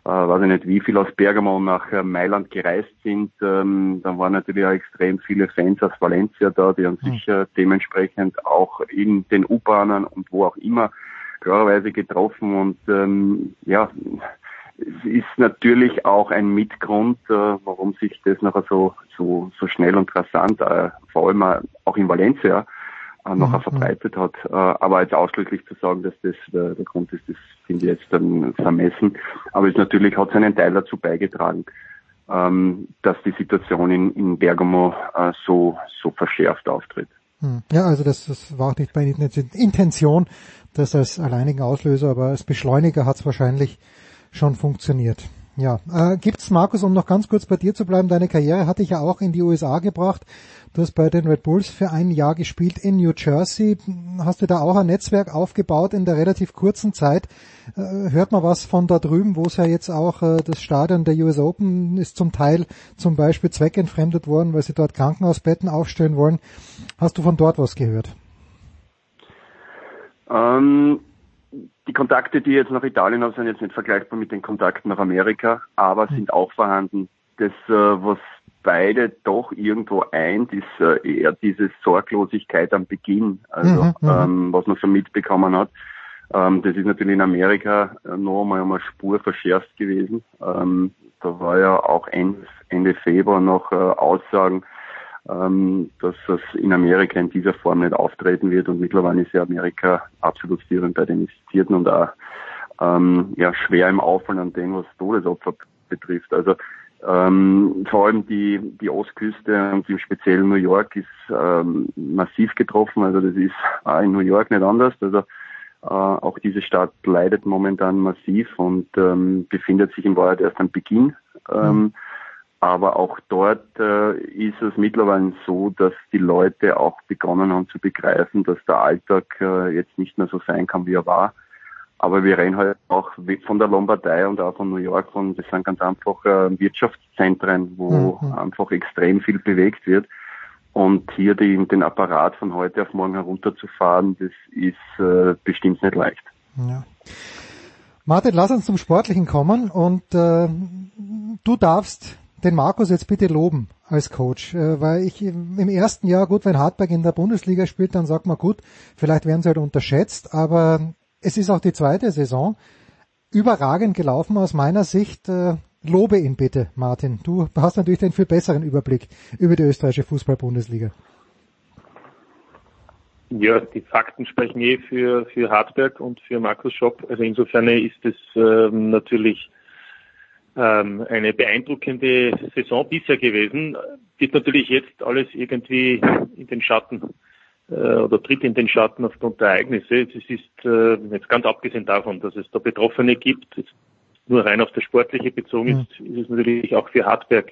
äh, weiß ich nicht, wie viel aus Bergamo nach äh, Mailand gereist sind. Ähm, dann waren natürlich auch extrem viele Fans aus Valencia da, die haben mhm. sich äh, dementsprechend auch in den U-Bahnen und wo auch immer klarerweise getroffen und ähm, ja, ist natürlich auch ein Mitgrund, äh, warum sich das nachher so, so, so schnell und rasant, äh, vor allem auch in Valencia, äh, noch mhm. verbreitet hat. Äh, aber jetzt ausdrücklich zu sagen, dass das der, der Grund ist, das finde ich jetzt dann vermessen. Aber es natürlich hat seinen Teil dazu beigetragen, ähm, dass die Situation in, in Bergamo äh, so, so verschärft auftritt. Hm. Ja, also das, das war auch nicht meine Intention, das als alleinigen Auslöser, aber als Beschleuniger hat es wahrscheinlich schon funktioniert. Ja, äh, gibt's Markus, um noch ganz kurz bei dir zu bleiben, deine Karriere hatte ich ja auch in die USA gebracht. Du hast bei den Red Bulls für ein Jahr gespielt in New Jersey. Hast du da auch ein Netzwerk aufgebaut in der relativ kurzen Zeit? Äh, hört man was von da drüben, wo es ja jetzt auch äh, das Stadion der US Open ist zum Teil zum Beispiel zweckentfremdet worden, weil sie dort Krankenhausbetten aufstellen wollen. Hast du von dort was gehört? Ähm, die Kontakte, die jetzt nach Italien haben, sind jetzt nicht vergleichbar mit den Kontakten nach Amerika, aber mhm. sind auch vorhanden. Das, äh, was beide doch irgendwo eint, ist äh, eher diese Sorglosigkeit am Beginn, also mhm, mhm, ähm, was man so mitbekommen hat. Ähm, das ist natürlich in Amerika noch einmal eine Spur verschärft gewesen. Ähm, da war ja auch Ende, Ende Februar noch äh, Aussagen, dass das in Amerika in dieser Form nicht auftreten wird und mittlerweile ist ja Amerika absolut führend bei den Infizierten und auch ähm, ja, schwer im Auffallen an dem, was Todesopfer betrifft. Also ähm, vor allem die, die Ostküste und im speziellen New York ist ähm, massiv getroffen. Also das ist auch in New York nicht anders. Also äh, auch diese Stadt leidet momentan massiv und ähm, befindet sich im Wahrheit erst am Beginn. Ähm, mhm. Aber auch dort äh, ist es mittlerweile so, dass die Leute auch begonnen haben zu begreifen, dass der Alltag äh, jetzt nicht mehr so sein kann, wie er war. Aber wir reden halt auch von der Lombardei und auch von New York, von, das sind ganz einfach äh, Wirtschaftszentren, wo mhm. einfach extrem viel bewegt wird. Und hier die, den Apparat von heute auf morgen herunterzufahren, das ist äh, bestimmt nicht leicht. Ja. Martin, lass uns zum Sportlichen kommen und äh, du darfst den Markus jetzt bitte loben als Coach, äh, weil ich im ersten Jahr, gut, wenn Hartberg in der Bundesliga spielt, dann sagt man gut, vielleicht werden sie halt unterschätzt, aber es ist auch die zweite Saison überragend gelaufen aus meiner Sicht. Äh, lobe ihn bitte, Martin. Du hast natürlich den viel besseren Überblick über die österreichische Fußball-Bundesliga. Ja, die Fakten sprechen eh für, für Hartberg und für Markus Schopp. Also insofern ist es ähm, natürlich eine beeindruckende Saison bisher gewesen. Wird natürlich jetzt alles irgendwie in den Schatten äh, oder tritt in den Schatten aufgrund der Ereignisse. Es ist äh, jetzt ganz abgesehen davon, dass es da Betroffene gibt, nur rein auf das Sportliche bezogen ist, ist es natürlich auch für Hartberg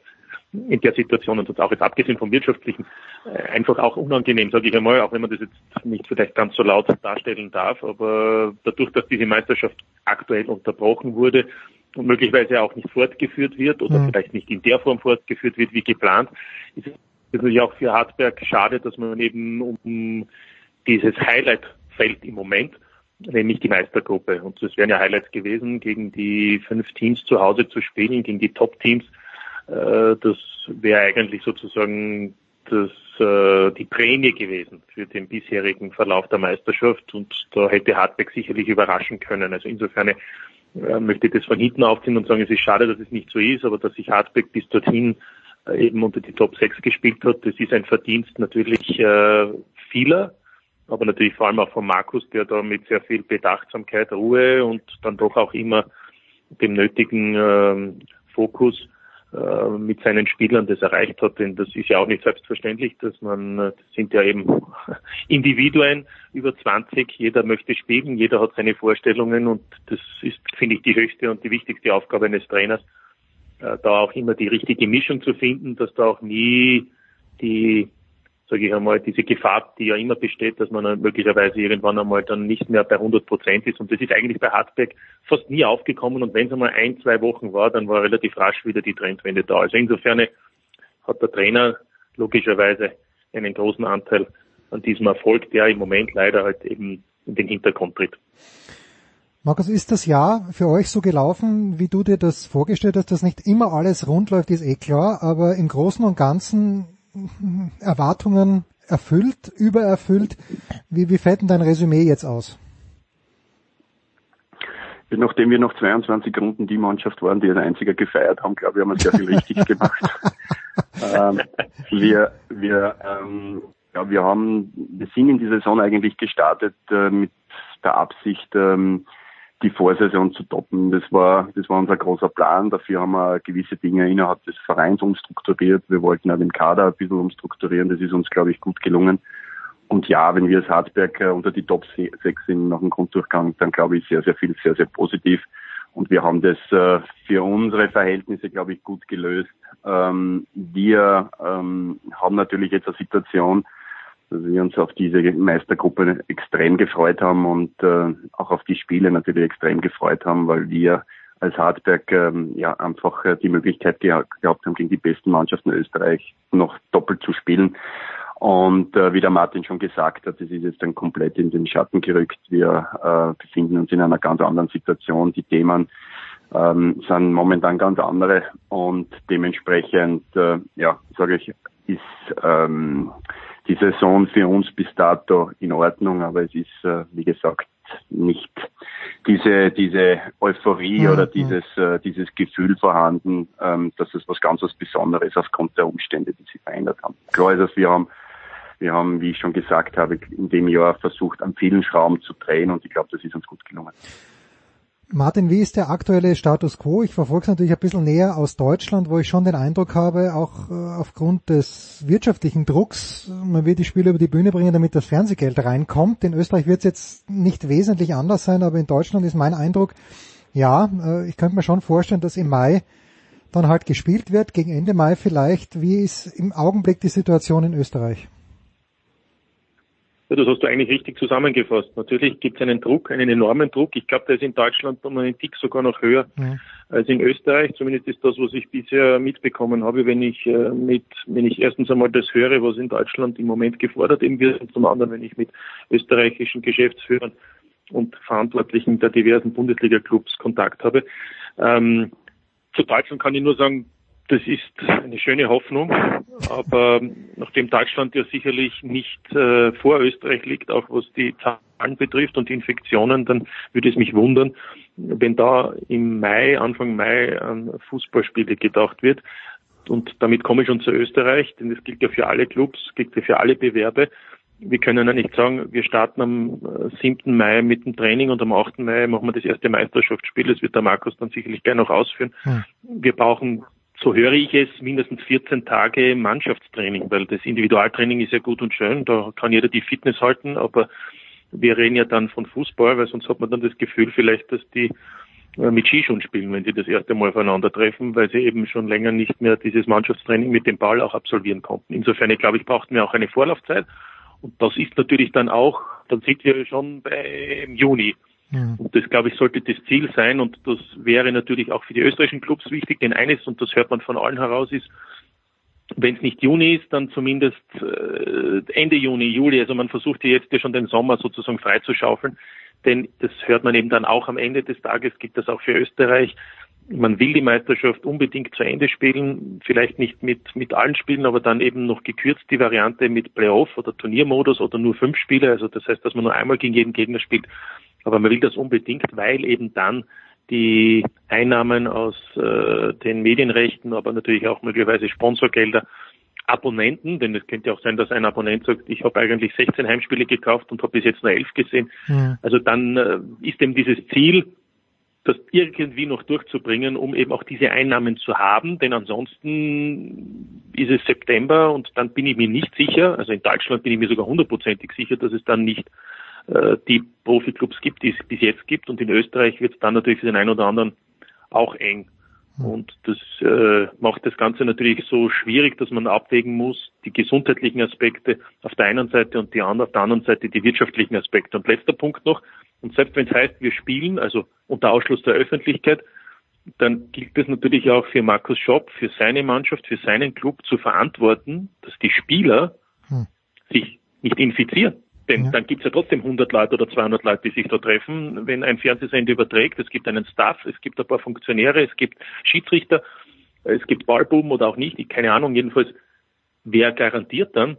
in der Situation und auch jetzt abgesehen vom Wirtschaftlichen äh, einfach auch unangenehm, sage ich einmal, auch wenn man das jetzt nicht vielleicht ganz so laut darstellen darf, aber dadurch, dass diese Meisterschaft aktuell unterbrochen wurde und möglicherweise auch nicht fortgeführt wird oder mhm. vielleicht nicht in der Form fortgeführt wird wie geplant, ist es natürlich auch für Hartberg schade, dass man eben um dieses Highlight fällt im Moment, nämlich die Meistergruppe. Und es wären ja Highlights gewesen, gegen die fünf Teams zu Hause zu spielen, gegen die Top-Teams das wäre eigentlich sozusagen das, äh, die Prämie gewesen für den bisherigen Verlauf der Meisterschaft und da hätte Hartberg sicherlich überraschen können. Also insofern äh, möchte ich das von hinten aufziehen und sagen, es ist schade, dass es nicht so ist, aber dass sich Hartberg bis dorthin äh, eben unter die Top 6 gespielt hat, das ist ein Verdienst natürlich äh, vieler, aber natürlich vor allem auch von Markus, der da mit sehr viel Bedachtsamkeit, Ruhe und dann doch auch immer dem nötigen äh, Fokus äh, mit seinen Spielern das erreicht hat. Denn das ist ja auch nicht selbstverständlich, dass man, das sind ja eben [LAUGHS] Individuen über 20, jeder möchte spielen, jeder hat seine Vorstellungen und das ist, finde ich, die höchste und die wichtigste Aufgabe eines Trainers, äh, da auch immer die richtige Mischung zu finden, dass da auch nie die sage ich einmal, diese Gefahr, die ja immer besteht, dass man möglicherweise irgendwann einmal dann nicht mehr bei 100 Prozent ist. Und das ist eigentlich bei Hartberg fast nie aufgekommen. Und wenn es einmal ein, zwei Wochen war, dann war relativ rasch wieder die Trendwende da. Also insofern hat der Trainer logischerweise einen großen Anteil an diesem Erfolg, der im Moment leider halt eben in den Hintergrund tritt. Markus, ist das Jahr für euch so gelaufen, wie du dir das vorgestellt hast, dass nicht immer alles rund läuft, ist eh klar, aber im Großen und Ganzen Erwartungen erfüllt, übererfüllt. Wie, wie fällt denn dein Resümee jetzt aus? Nachdem wir noch 22 Runden die Mannschaft waren, die als einziger gefeiert haben, glaube ich, haben wir sehr viel richtig [LAUGHS] gemacht. ähm, wir, wir, ähm, ja, wir haben, wir sind in die Saison eigentlich gestartet äh, mit der Absicht, ähm, die Vorsaison zu toppen. Das war, das war unser großer Plan. Dafür haben wir gewisse Dinge innerhalb des Vereins umstrukturiert. Wir wollten auch den Kader ein bisschen umstrukturieren. Das ist uns, glaube ich, gut gelungen. Und ja, wenn wir als Hartberg äh, unter die Top 6 sind nach dem Grunddurchgang, dann glaube ich sehr, sehr viel, sehr, sehr positiv. Und wir haben das äh, für unsere Verhältnisse, glaube ich, gut gelöst. Ähm, wir ähm, haben natürlich jetzt eine Situation, dass wir uns auf diese Meistergruppe extrem gefreut haben und äh, auch auf die Spiele natürlich extrem gefreut haben, weil wir als Hartberg ähm, ja einfach äh, die Möglichkeit gehabt haben, gegen die besten Mannschaften Österreich noch doppelt zu spielen. Und äh, wie der Martin schon gesagt hat, das ist jetzt dann komplett in den Schatten gerückt. Wir äh, befinden uns in einer ganz anderen Situation. Die Themen ähm, sind momentan ganz andere und dementsprechend, äh, ja, sage ich, ist ähm, die Saison für uns bis dato in Ordnung, aber es ist, äh, wie gesagt, nicht diese, diese Euphorie mhm. oder dieses, äh, dieses Gefühl vorhanden, ähm, dass es was ganz was Besonderes aufgrund der Umstände, die sich verändert haben. Klar ist, dass wir haben, wir haben, wie ich schon gesagt habe, in dem Jahr versucht, an vielen Schrauben zu drehen und ich glaube, das ist uns gut gelungen. Martin, wie ist der aktuelle Status quo? Ich verfolge es natürlich ein bisschen näher aus Deutschland, wo ich schon den Eindruck habe, auch äh, aufgrund des wirtschaftlichen Drucks, man wird die Spiele über die Bühne bringen, damit das Fernsehgeld reinkommt. In Österreich wird es jetzt nicht wesentlich anders sein, aber in Deutschland ist mein Eindruck, ja, äh, ich könnte mir schon vorstellen, dass im Mai dann halt gespielt wird, gegen Ende Mai vielleicht. Wie ist im Augenblick die Situation in Österreich? Ja, das hast du eigentlich richtig zusammengefasst. Natürlich gibt es einen Druck, einen enormen Druck. Ich glaube, der ist in Deutschland um einen Tick sogar noch höher ja. als in Österreich. Zumindest ist das, was ich bisher mitbekommen habe, wenn ich äh, mit, wenn ich erstens einmal das höre, was in Deutschland im Moment gefordert eben wird, und zum anderen, wenn ich mit österreichischen Geschäftsführern und Verantwortlichen der diversen Bundesliga-Clubs Kontakt habe. Ähm, zu Deutschland kann ich nur sagen, das ist eine schöne Hoffnung, aber nachdem Deutschland ja sicherlich nicht äh, vor Österreich liegt, auch was die Zahlen betrifft und die Infektionen, dann würde es mich wundern, wenn da im Mai, Anfang Mai an Fußballspiele gedacht wird. Und damit komme ich schon zu Österreich, denn das gilt ja für alle Clubs, gilt ja für alle Bewerbe. Wir können ja nicht sagen, wir starten am 7. Äh, Mai mit dem Training und am 8. Mai machen wir das erste Meisterschaftsspiel. Das wird der Markus dann sicherlich gleich noch ausführen. Hm. Wir brauchen so höre ich es, mindestens 14 Tage Mannschaftstraining, weil das Individualtraining ist ja gut und schön, da kann jeder die Fitness halten, aber wir reden ja dann von Fußball, weil sonst hat man dann das Gefühl vielleicht, dass die äh, mit Skischuhen spielen, wenn sie das erste Mal aufeinandertreffen, weil sie eben schon länger nicht mehr dieses Mannschaftstraining mit dem Ball auch absolvieren konnten. Insofern, ich glaube ich, brauchten wir auch eine Vorlaufzeit. Und das ist natürlich dann auch, dann sind wir schon bei Juni. Ja. Und das, glaube ich, sollte das Ziel sein. Und das wäre natürlich auch für die österreichischen Clubs wichtig. Denn eines, und das hört man von allen heraus, ist, wenn es nicht Juni ist, dann zumindest äh, Ende Juni, Juli. Also man versucht ja jetzt ja schon den Sommer sozusagen freizuschaufeln. Denn das hört man eben dann auch am Ende des Tages, gibt das auch für Österreich. Man will die Meisterschaft unbedingt zu Ende spielen, vielleicht nicht mit, mit allen Spielen, aber dann eben noch gekürzt die Variante mit Playoff oder Turniermodus oder nur fünf Spiele. Also das heißt, dass man nur einmal gegen jeden Gegner spielt. Aber man will das unbedingt, weil eben dann die Einnahmen aus äh, den Medienrechten, aber natürlich auch möglicherweise Sponsorgelder, Abonnenten, denn es könnte auch sein, dass ein Abonnent sagt, ich habe eigentlich 16 Heimspiele gekauft und habe bis jetzt nur 11 gesehen. Ja. Also dann äh, ist eben dieses Ziel, das irgendwie noch durchzubringen, um eben auch diese Einnahmen zu haben, denn ansonsten ist es September und dann bin ich mir nicht sicher, also in Deutschland bin ich mir sogar hundertprozentig sicher, dass es dann nicht die Profiklubs gibt, die es bis jetzt gibt. Und in Österreich wird es dann natürlich für den einen oder anderen auch eng. Hm. Und das äh, macht das Ganze natürlich so schwierig, dass man abwägen muss, die gesundheitlichen Aspekte auf der einen Seite und die andere, auf der anderen Seite die wirtschaftlichen Aspekte. Und letzter Punkt noch, und selbst wenn es heißt, wir spielen, also unter Ausschluss der Öffentlichkeit, dann gilt es natürlich auch für Markus Schopp, für seine Mannschaft, für seinen Club zu verantworten, dass die Spieler hm. sich nicht infizieren. Denn ja. dann gibt es ja trotzdem 100 Leute oder 200 Leute, die sich da treffen, wenn ein Fernsehsender überträgt. Es gibt einen Staff, es gibt ein paar Funktionäre, es gibt Schiedsrichter, es gibt Ballbuben oder auch nicht. Ich, keine Ahnung, jedenfalls, wer garantiert dann,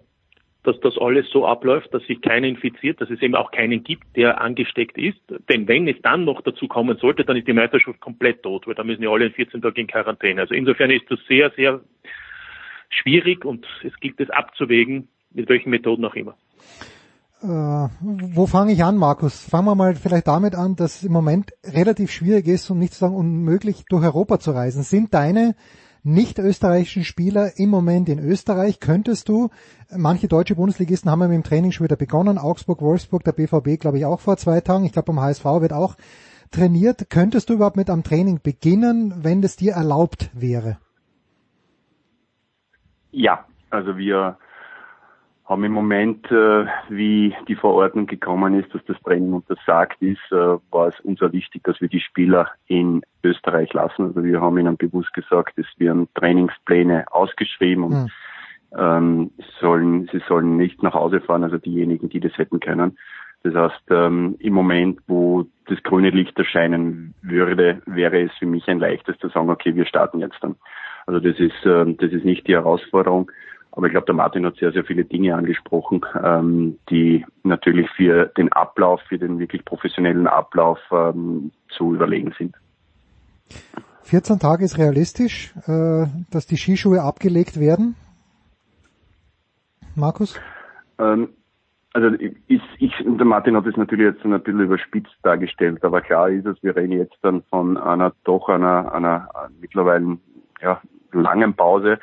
dass das alles so abläuft, dass sich keiner infiziert, dass es eben auch keinen gibt, der angesteckt ist. Denn wenn es dann noch dazu kommen sollte, dann ist die Meisterschaft komplett tot, weil dann müssen ja alle in 14 Tagen in Quarantäne. Also insofern ist das sehr, sehr schwierig und es gilt es abzuwägen, mit welchen Methoden auch immer. Äh, wo fange ich an, Markus? Fangen wir mal vielleicht damit an, dass es im Moment relativ schwierig ist, um nicht zu sagen unmöglich, durch Europa zu reisen. Sind deine nicht österreichischen Spieler im Moment in Österreich? Könntest du, manche deutsche Bundesligisten haben ja mit dem Training schon wieder begonnen, Augsburg, Wolfsburg, der BVB glaube ich auch vor zwei Tagen, ich glaube beim HSV wird auch trainiert. Könntest du überhaupt mit am Training beginnen, wenn das dir erlaubt wäre? Ja, also wir haben im Moment, äh, wie die Verordnung gekommen ist, dass das Training untersagt ist, äh, war es uns auch wichtig, dass wir die Spieler in Österreich lassen. Also wir haben ihnen bewusst gesagt, es werden Trainingspläne ausgeschrieben und mhm. ähm, sollen, sie sollen nicht nach Hause fahren, also diejenigen, die das hätten können. Das heißt, ähm, im Moment, wo das grüne Licht erscheinen würde, wäre es für mich ein leichtes zu sagen, okay, wir starten jetzt dann. Also das ist, äh, das ist nicht die Herausforderung. Aber ich glaube, der Martin hat sehr, sehr viele Dinge angesprochen, ähm, die natürlich für den Ablauf, für den wirklich professionellen Ablauf ähm, zu überlegen sind. 14 Tage ist realistisch, äh, dass die Skischuhe abgelegt werden. Markus? Ähm, also ich, ich, der Martin hat es natürlich jetzt ein bisschen überspitzt dargestellt, aber klar ist es, wir reden jetzt dann von einer doch einer, einer mittlerweile ja, langen Pause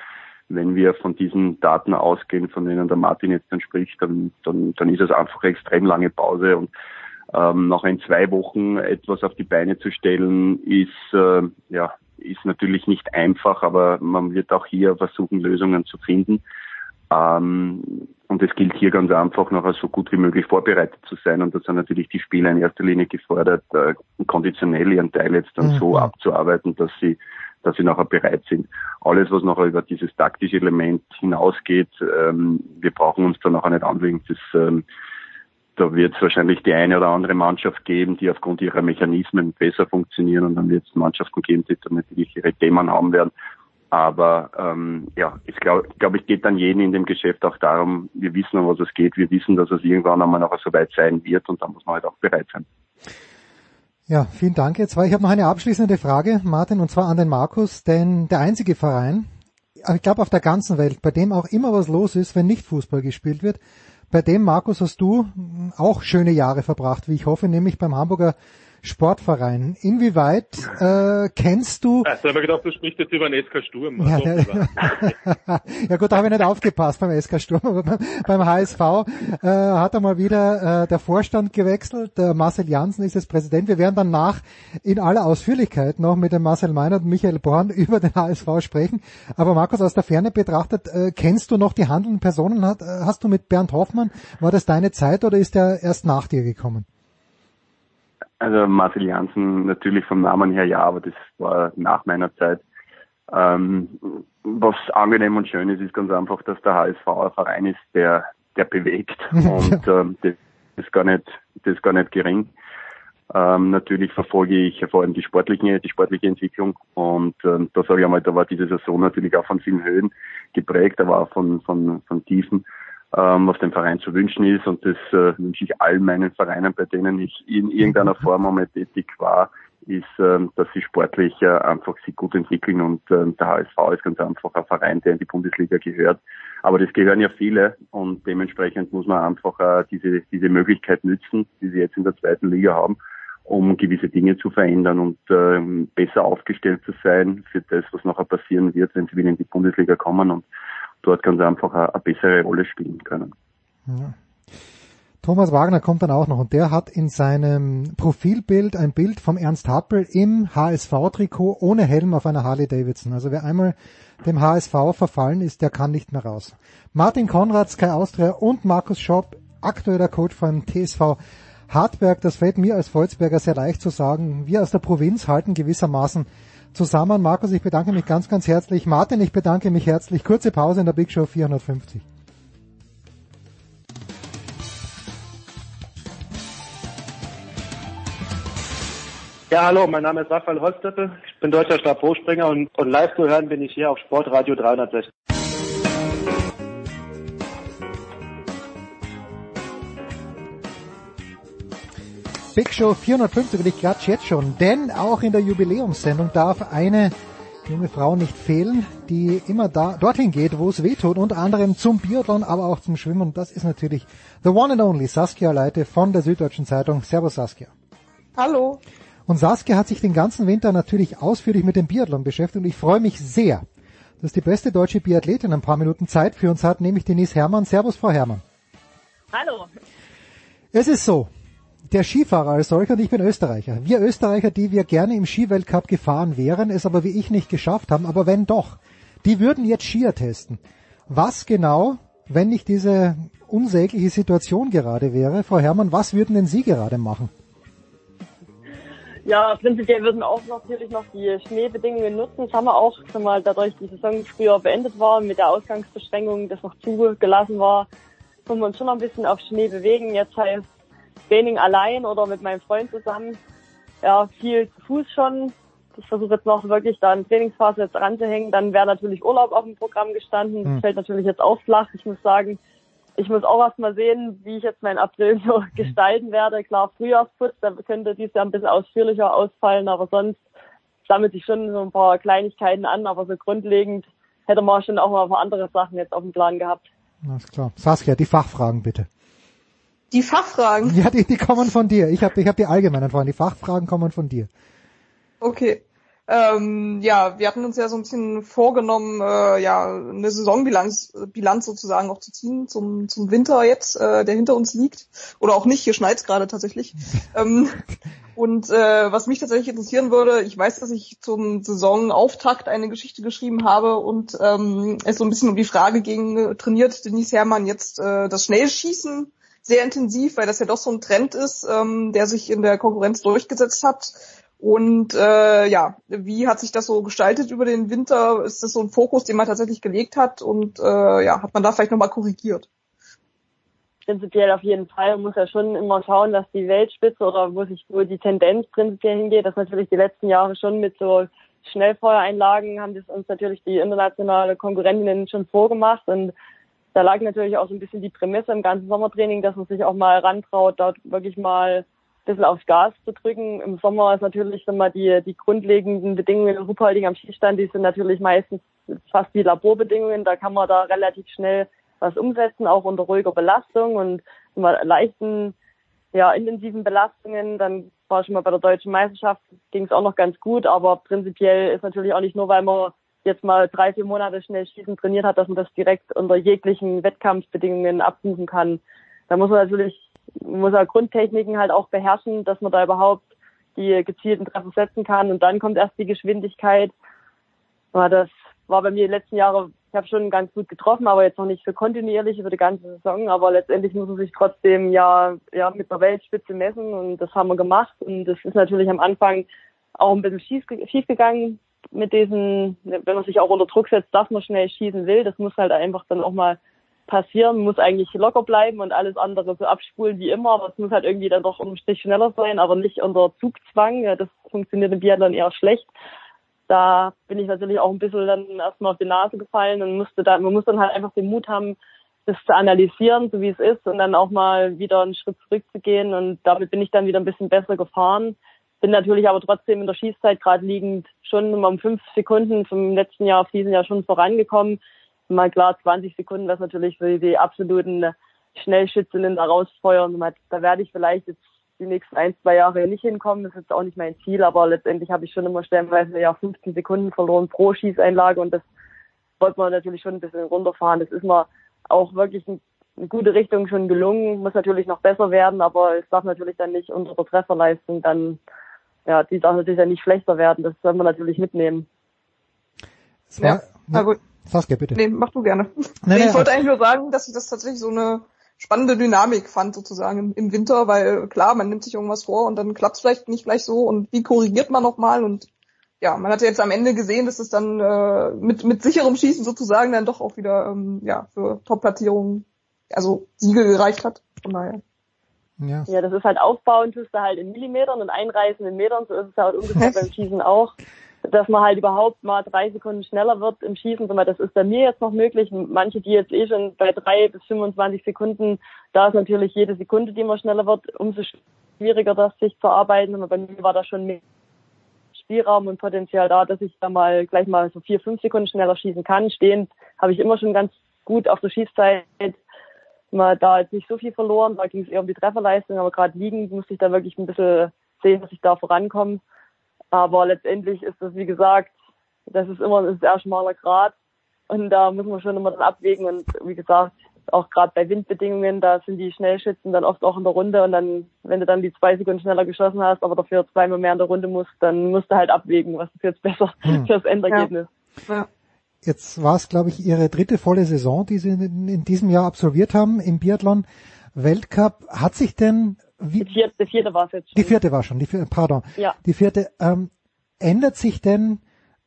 wenn wir von diesen Daten ausgehen, von denen der Martin jetzt dann spricht, dann, dann, dann ist es einfach eine extrem lange Pause und ähm, noch in zwei Wochen etwas auf die Beine zu stellen, ist äh, ja ist natürlich nicht einfach, aber man wird auch hier versuchen, Lösungen zu finden. Ähm, und es gilt hier ganz einfach nachher so gut wie möglich vorbereitet zu sein. Und da sind natürlich die Spieler in erster Linie gefordert, äh, konditionell ihren Teil jetzt dann mhm. so abzuarbeiten, dass sie dass sie nachher bereit sind. Alles, was nachher über dieses taktische Element hinausgeht, ähm, wir brauchen uns da nachher nicht anlegen. Das, ähm, da wird es wahrscheinlich die eine oder andere Mannschaft geben, die aufgrund ihrer Mechanismen besser funktionieren und dann wird es Mannschaften geben, die dann natürlich ihre Themen haben werden. Aber ähm, ja, ich glaube, glaub, ich geht dann jeden in dem Geschäft auch darum, wir wissen, um was es geht, wir wissen, dass es irgendwann einmal noch so weit sein wird und dann muss man halt auch bereit sein. Ja, vielen Dank. Jetzt war ich habe noch eine abschließende Frage, Martin, und zwar an den Markus, denn der einzige Verein, ich glaube auf der ganzen Welt, bei dem auch immer was los ist, wenn nicht Fußball gespielt wird, bei dem, Markus, hast du auch schöne Jahre verbracht, wie ich hoffe, nämlich beim Hamburger Sportverein. Inwieweit äh, kennst du... Also, ich habe gedacht, du sprichst jetzt über den SK Sturm. Ja, ja, [LAUGHS] ja gut, da habe ich nicht aufgepasst beim SK Sturm, aber beim, beim HSV äh, hat einmal wieder äh, der Vorstand gewechselt. Der Marcel Janssen ist jetzt Präsident. Wir werden danach in aller Ausführlichkeit noch mit dem Marcel Meiner und Michael Born [LAUGHS] über den HSV sprechen. Aber Markus, aus der Ferne betrachtet, äh, kennst du noch die handelnden Personen? Hat, äh, hast du mit Bernd Hoffmann, war das deine Zeit oder ist er erst nach dir gekommen? Also Marcel Janssen natürlich vom Namen her ja, aber das war nach meiner Zeit. Ähm, was angenehm und schön ist, ist ganz einfach, dass der HSV ein Verein ist, der, der bewegt [LAUGHS] und ähm, das ist gar nicht, das ist gar nicht gering. Ähm, natürlich verfolge ich vor allem die sportliche, die sportliche Entwicklung und ähm, da sage ich einmal, da war diese Saison natürlich auch von vielen Höhen geprägt, aber auch von, von, von Tiefen ähm, was dem Verein zu wünschen ist. Und das äh, wünsche ich allen meinen Vereinen, bei denen ich in irgendeiner Form einmal tätig war, ist, ähm, dass sie sportlich äh, einfach sich gut entwickeln. Und ähm, der HSV ist ganz einfach ein Verein, der in die Bundesliga gehört. Aber das gehören ja viele und dementsprechend muss man einfach äh, diese, diese Möglichkeit nützen, die sie jetzt in der zweiten Liga haben um gewisse Dinge zu verändern und ähm, besser aufgestellt zu sein für das, was nachher passieren wird, wenn sie wieder in die Bundesliga kommen. Und dort ganz einfach eine, eine bessere Rolle spielen können. Ja. Thomas Wagner kommt dann auch noch und der hat in seinem Profilbild ein Bild vom Ernst Happel im HSV-Trikot ohne Helm auf einer Harley Davidson. Also wer einmal dem HSV verfallen ist, der kann nicht mehr raus. Martin Konrad, Sky Austria und Markus Schopp, aktueller Coach von TSV Hartberg. Das fällt mir als Volzberger sehr leicht zu sagen. Wir aus der Provinz halten gewissermaßen zusammen. Markus, ich bedanke mich ganz, ganz herzlich. Martin, ich bedanke mich herzlich. Kurze Pause in der Big Show 450. Ja, hallo, mein Name ist Raphael Holzdeppe. Ich bin deutscher Stabhochspringer und, und live zu hören bin ich hier auf Sportradio 360. Big Show 450 und ich klatsch jetzt schon, denn auch in der Jubiläumssendung darf eine junge Frau nicht fehlen, die immer da dorthin geht, wo es weh tut, unter anderem zum Biathlon, aber auch zum Schwimmen. Das ist natürlich the one and only Saskia Leite von der Süddeutschen Zeitung. Servus Saskia. Hallo. Und Saskia hat sich den ganzen Winter natürlich ausführlich mit dem Biathlon beschäftigt und ich freue mich sehr, dass die beste deutsche Biathletin ein paar Minuten Zeit für uns hat, nämlich Denise Hermann. Servus, Frau Hermann. Hallo. Es ist so, der Skifahrer als solcher und ich bin Österreicher. Wir Österreicher, die wir gerne im Skiweltcup gefahren wären, es aber wie ich nicht geschafft haben, aber wenn doch, die würden jetzt Skier testen. Was genau, wenn nicht diese unsägliche Situation gerade wäre, Frau Herrmann, was würden denn Sie gerade machen? Ja, prinzipiell würden auch natürlich noch die Schneebedingungen nutzen. Das haben wir auch schon mal dadurch die Saison früher beendet war, mit der Ausgangsbeschränkung, das noch zugelassen war, können wir uns schon noch ein bisschen auf Schnee bewegen. Jetzt heißt Training allein oder mit meinem Freund zusammen. Ja, viel zu Fuß schon. Ich versuche jetzt noch wirklich da eine Trainingsphase jetzt ranzuhängen. Dann wäre natürlich Urlaub auf dem Programm gestanden. Das hm. fällt natürlich jetzt auch flach. Ich muss sagen, ich muss auch erst mal sehen, wie ich jetzt meinen April so hm. gestalten werde. Klar, Frühjahrsputz, da könnte dies Jahr ein bisschen ausführlicher ausfallen, aber sonst sammelt sich schon so ein paar Kleinigkeiten an, aber so grundlegend hätte man schon auch mal ein paar andere Sachen jetzt auf dem Plan gehabt. Alles klar. Saskia, die Fachfragen bitte. Die Fachfragen? Ja, die, die kommen von dir. Ich habe ich hab die allgemeinen Fragen. Die Fachfragen kommen von dir. Okay. Ähm, ja, wir hatten uns ja so ein bisschen vorgenommen, äh, ja, eine Saisonbilanz Bilanz sozusagen auch zu ziehen zum, zum Winter jetzt, äh, der hinter uns liegt. Oder auch nicht, hier schneit's gerade tatsächlich. [LAUGHS] ähm, und äh, was mich tatsächlich interessieren würde, ich weiß, dass ich zum Saisonauftakt eine Geschichte geschrieben habe und ähm, es so ein bisschen um die Frage ging, trainiert Denise Herrmann jetzt äh, das Schnellschießen sehr intensiv, weil das ja doch so ein Trend ist, ähm, der sich in der Konkurrenz durchgesetzt hat. Und äh, ja, wie hat sich das so gestaltet über den Winter? Ist das so ein Fokus, den man tatsächlich gelegt hat? Und äh, ja, hat man da vielleicht nochmal korrigiert? Prinzipiell auf jeden Fall. Man muss ja schon immer schauen, dass die Weltspitze oder wo sich wo die Tendenz prinzipiell hingeht, dass natürlich die letzten Jahre schon mit so Schnellfeuereinlagen haben das uns natürlich die internationale Konkurrentinnen schon vorgemacht und da lag natürlich auch so ein bisschen die Prämisse im ganzen Sommertraining, dass man sich auch mal rantraut, dort wirklich mal bisschen aufs Gas zu drücken. Im Sommer ist natürlich immer die, die grundlegenden Bedingungen in Ruhpolding am Schießstand, die sind natürlich meistens fast wie Laborbedingungen. Da kann man da relativ schnell was umsetzen, auch unter ruhiger Belastung und immer leichten, ja, intensiven Belastungen. Dann war schon mal bei der deutschen Meisterschaft, ging es auch noch ganz gut, aber prinzipiell ist natürlich auch nicht nur, weil man jetzt mal drei, vier Monate schnell Schießen trainiert hat, dass man das direkt unter jeglichen Wettkampfbedingungen abrufen kann. Da muss man natürlich muss ja Grundtechniken halt auch beherrschen, dass man da überhaupt die gezielten Treffer setzen kann und dann kommt erst die Geschwindigkeit. Aber das war bei mir die letzten Jahre, ich habe schon ganz gut getroffen, aber jetzt noch nicht so kontinuierlich über die ganze Saison. Aber letztendlich muss man sich trotzdem ja, ja mit der Weltspitze messen und das haben wir gemacht. Und das ist natürlich am Anfang auch ein bisschen schief, schief gegangen mit diesen, wenn man sich auch unter Druck setzt, dass man schnell schießen will. Das muss halt einfach dann auch mal passieren, muss eigentlich locker bleiben und alles andere so abspulen wie immer, aber es muss halt irgendwie dann doch um Strich schneller sein, aber nicht unter Zugzwang. Das funktioniert im Biathlon eher schlecht. Da bin ich natürlich auch ein bisschen dann erstmal auf die Nase gefallen und musste dann, man muss dann halt einfach den Mut haben, das zu analysieren, so wie es ist, und dann auch mal wieder einen Schritt zurückzugehen. Und damit bin ich dann wieder ein bisschen besser gefahren. Bin natürlich aber trotzdem in der Schießzeit gerade liegend schon um fünf Sekunden vom letzten Jahr auf diesen Jahr schon vorangekommen mal klar 20 Sekunden, was natürlich für die absoluten Schnellschützinnen da rausfeuern. Da werde ich vielleicht jetzt die nächsten ein, zwei Jahre nicht hinkommen. Das ist auch nicht mein Ziel, aber letztendlich habe ich schon immer stellenweise ja 15 Sekunden verloren pro Schießeinlage und das wollte man natürlich schon ein bisschen runterfahren. Das ist mir auch wirklich eine gute Richtung schon gelungen, muss natürlich noch besser werden, aber es darf natürlich dann nicht unter der Trefferleistung dann, ja, die darf natürlich dann nicht schlechter werden. Das soll man natürlich mitnehmen. Ja, na gut. Saskia, bitte. Nee, mach du gerne. Nee, nee, ich wollte eigentlich nur sagen, dass ich das tatsächlich so eine spannende Dynamik fand sozusagen im, im Winter, weil klar, man nimmt sich irgendwas vor und dann klappt es vielleicht nicht gleich so und wie korrigiert man nochmal und ja, man hat ja jetzt am Ende gesehen, dass es dann äh, mit, mit sicherem Schießen sozusagen dann doch auch wieder ähm, ja, für Top-Platzierungen, also Siege gereicht hat. Von daher. Ja. ja, das ist halt aufbauen, tust du halt in Millimetern und einreißen in Metern, so ist es halt ungefähr [LAUGHS] beim Schießen auch dass man halt überhaupt mal drei Sekunden schneller wird im Schießen. Das ist bei mir jetzt noch möglich. Manche, die jetzt eh schon bei drei bis 25 Sekunden, da ist natürlich jede Sekunde, die man schneller wird, umso schwieriger, das sich zu arbeiten. Aber bei mir war da schon mehr Spielraum und Potenzial da, dass ich da mal gleich mal so vier, fünf Sekunden schneller schießen kann. Stehend habe ich immer schon ganz gut auf der Schießzeit mal da jetzt nicht so viel verloren. Da ging es eher um die Trefferleistung, aber gerade liegend musste ich da wirklich ein bisschen sehen, dass ich da vorankomme. Aber letztendlich ist das, wie gesagt, das ist immer ein sehr schmaler Grad. Und da muss man schon immer dann abwägen. Und wie gesagt, auch gerade bei Windbedingungen, da sind die Schnellschützen dann oft auch in der Runde. Und dann, wenn du dann die zwei Sekunden schneller geschossen hast, aber dafür zweimal mehr in der Runde musst, dann musst du halt abwägen, was ist jetzt besser hm. fürs Endergebnis. Ja. Jetzt war es, glaube ich, Ihre dritte volle Saison, die Sie in, in diesem Jahr absolviert haben im Biathlon. Weltcup. Hat sich denn wie, die vierte, die vierte war es jetzt schon. Die vierte war schon, die vierte, pardon. Ja. Die vierte, ähm, ändert sich denn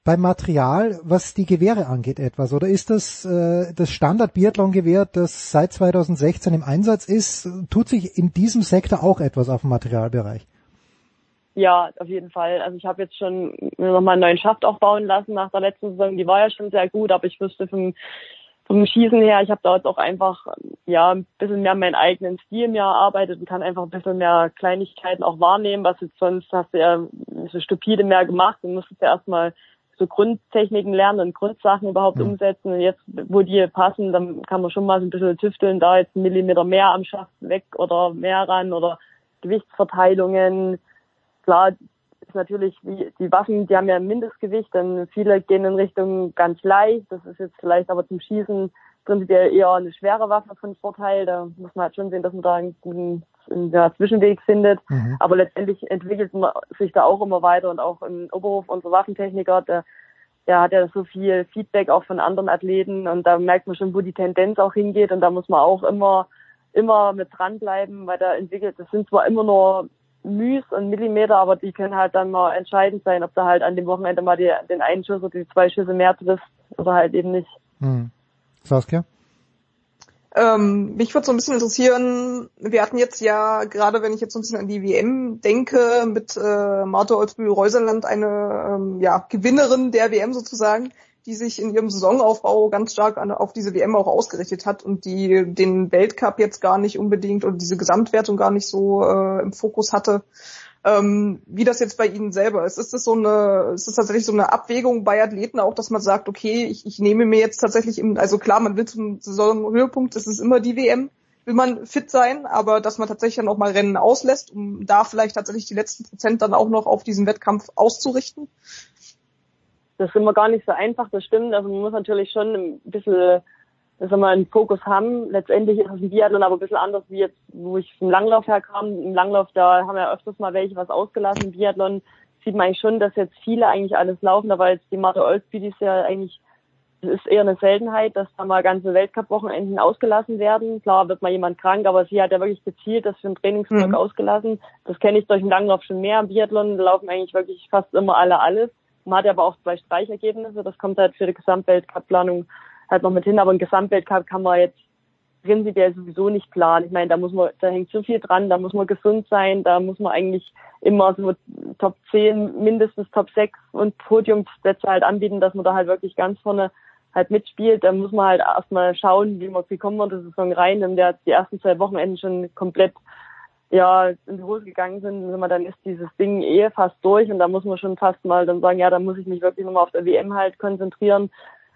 beim Material, was die Gewehre angeht, etwas? Oder ist das äh, das Standard-Biathlon-Gewehr, das seit 2016 im Einsatz ist, tut sich in diesem Sektor auch etwas auf dem Materialbereich? Ja, auf jeden Fall. Also ich habe jetzt schon nochmal einen neuen Schaft auch bauen lassen nach der letzten Saison. Die war ja schon sehr gut, aber ich wüsste vom vom Schießen her, ich habe da jetzt auch einfach ja ein bisschen mehr meinen eigenen Stil mir erarbeitet und kann einfach ein bisschen mehr Kleinigkeiten auch wahrnehmen, was jetzt sonst hast du ja so stupide mehr gemacht und musstest ja erstmal so Grundtechniken lernen und Grundsachen überhaupt mhm. umsetzen. Und jetzt, wo die passen, dann kann man schon mal so ein bisschen tüfteln, da jetzt einen Millimeter mehr am Schaft weg oder mehr ran oder Gewichtsverteilungen. Klar, ist natürlich, wie, die Waffen, die haben ja ein Mindestgewicht, dann viele gehen in Richtung ganz leicht. Das ist jetzt vielleicht aber zum Schießen prinzipiell eher eine schwere Waffe von Vorteil. Da muss man halt schon sehen, dass man da einen guten ja, Zwischenweg findet. Mhm. Aber letztendlich entwickelt man sich da auch immer weiter und auch im Oberhof unser Waffentechniker, der, der hat ja so viel Feedback auch von anderen Athleten und da merkt man schon, wo die Tendenz auch hingeht und da muss man auch immer immer mit dranbleiben, weil da entwickelt, das sind zwar immer nur Müs und Millimeter, aber die können halt dann mal entscheidend sein, ob du halt an dem Wochenende mal die, den einen Schuss oder die zwei Schüsse mehr triffst oder halt eben nicht. Hm. Saskia? Ähm, mich würde so ein bisschen interessieren, wir hatten jetzt ja, gerade wenn ich jetzt so ein bisschen an die WM denke, mit äh, Marta Olsbühl-Reuseland eine ähm, ja, Gewinnerin der WM sozusagen, die sich in ihrem Saisonaufbau ganz stark an, auf diese WM auch ausgerichtet hat und die den Weltcup jetzt gar nicht unbedingt oder diese Gesamtwertung gar nicht so äh, im Fokus hatte. Ähm, wie das jetzt bei Ihnen selber ist. Ist das so eine, ist das tatsächlich so eine Abwägung bei Athleten auch, dass man sagt, okay, ich, ich nehme mir jetzt tatsächlich im, also klar, man will zum Saisonhöhepunkt, das ist immer die WM, will man fit sein, aber dass man tatsächlich dann auch mal Rennen auslässt, um da vielleicht tatsächlich die letzten Prozent dann auch noch auf diesen Wettkampf auszurichten? Das ist immer gar nicht so einfach, das stimmt. Also man muss natürlich schon ein bisschen dass wir mal einen Fokus haben. Letztendlich ist es im Biathlon aber ein bisschen anders wie jetzt, wo ich im Langlauf herkam. Im Langlauf, da haben wir öfters mal welche was ausgelassen. Im Biathlon sieht man eigentlich schon, dass jetzt viele eigentlich alles laufen, aber jetzt die Martha Olsby, die ist ja eigentlich, das ist eher eine Seltenheit, dass da mal ganze Weltcup-Wochenenden ausgelassen werden. Klar wird mal jemand krank, aber sie hat ja wirklich gezielt das für einen Trainingstag mhm. ausgelassen. Das kenne ich durch den Langlauf schon mehr. Im Biathlon laufen eigentlich wirklich fast immer alle alles. Man hat aber auch zwei Streichergebnisse. Das kommt halt für die Gesamtweltcup-Planung halt noch mit hin. Aber ein Gesamtweltcup kann man jetzt prinzipiell sowieso nicht planen. Ich meine, da muss man, da hängt so viel dran, da muss man gesund sein, da muss man eigentlich immer so Top 10, mindestens Top 6 und Podiumsplätze halt anbieten, dass man da halt wirklich ganz vorne halt mitspielt. Da muss man halt erstmal schauen, wie man, wie kommen wir in die Saison rein, wenn der die ersten zwei Wochenenden schon komplett ja, in die Hose gegangen sind, dann ist dieses Ding eh fast durch und da muss man schon fast mal dann sagen, ja, da muss ich mich wirklich nochmal auf der WM halt konzentrieren.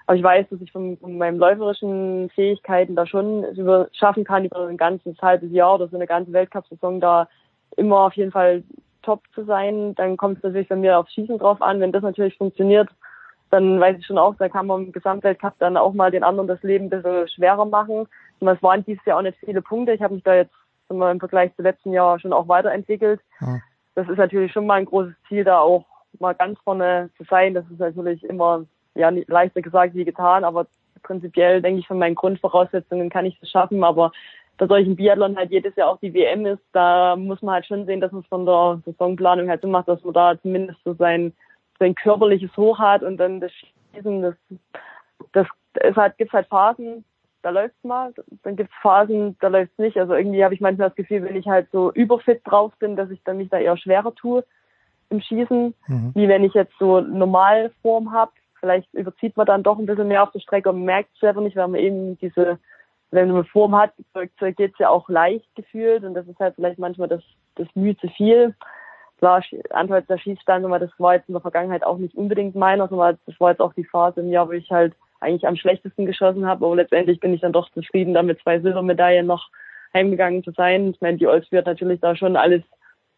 Aber ich weiß, dass ich von, von meinen läuferischen Fähigkeiten da schon über, schaffen kann, über ein ganzes halbes Jahr oder so eine ganze Weltcup-Saison da immer auf jeden Fall top zu sein. Dann kommt es natürlich bei mir aufs Schießen drauf an. Wenn das natürlich funktioniert, dann weiß ich schon auch, da kann man im Gesamtweltcup dann auch mal den anderen das Leben ein bisschen schwerer machen. Und es waren dieses Jahr auch nicht viele Punkte. Ich habe mich da jetzt sind wir im Vergleich zu letzten Jahr schon auch weiterentwickelt. Ja. Das ist natürlich schon mal ein großes Ziel, da auch mal ganz vorne zu sein. Das ist natürlich immer ja leichter gesagt wie getan, aber prinzipiell denke ich von meinen Grundvoraussetzungen kann ich es schaffen, aber da solch Biathlon halt jedes Jahr auch die WM ist, da muss man halt schon sehen, dass man es von der Saisonplanung halt so macht, dass man da zumindest so sein, sein körperliches Hoch hat und dann das Schießen, das, das es halt, gibt halt Phasen, da läuft's mal. Dann gibt's Phasen, da läuft's nicht. Also irgendwie habe ich manchmal das Gefühl, wenn ich halt so überfit drauf bin, dass ich dann mich da eher schwerer tue im Schießen, mhm. wie wenn ich jetzt so Normalform habe. Vielleicht überzieht man dann doch ein bisschen mehr auf der Strecke und merkt es selber nicht, weil man eben diese, wenn man eine Form hat, geht's ja auch leicht gefühlt und das ist halt vielleicht manchmal das, das Mühe zu viel. Klar, Antwort der Schießstand, das war jetzt in der Vergangenheit auch nicht unbedingt meiner, sondern das war jetzt auch die Phase im Jahr, wo ich halt eigentlich am schlechtesten geschossen habe, aber letztendlich bin ich dann doch zufrieden, damit zwei Silbermedaillen noch heimgegangen zu sein. Ich meine, die Olsby hat natürlich da schon alles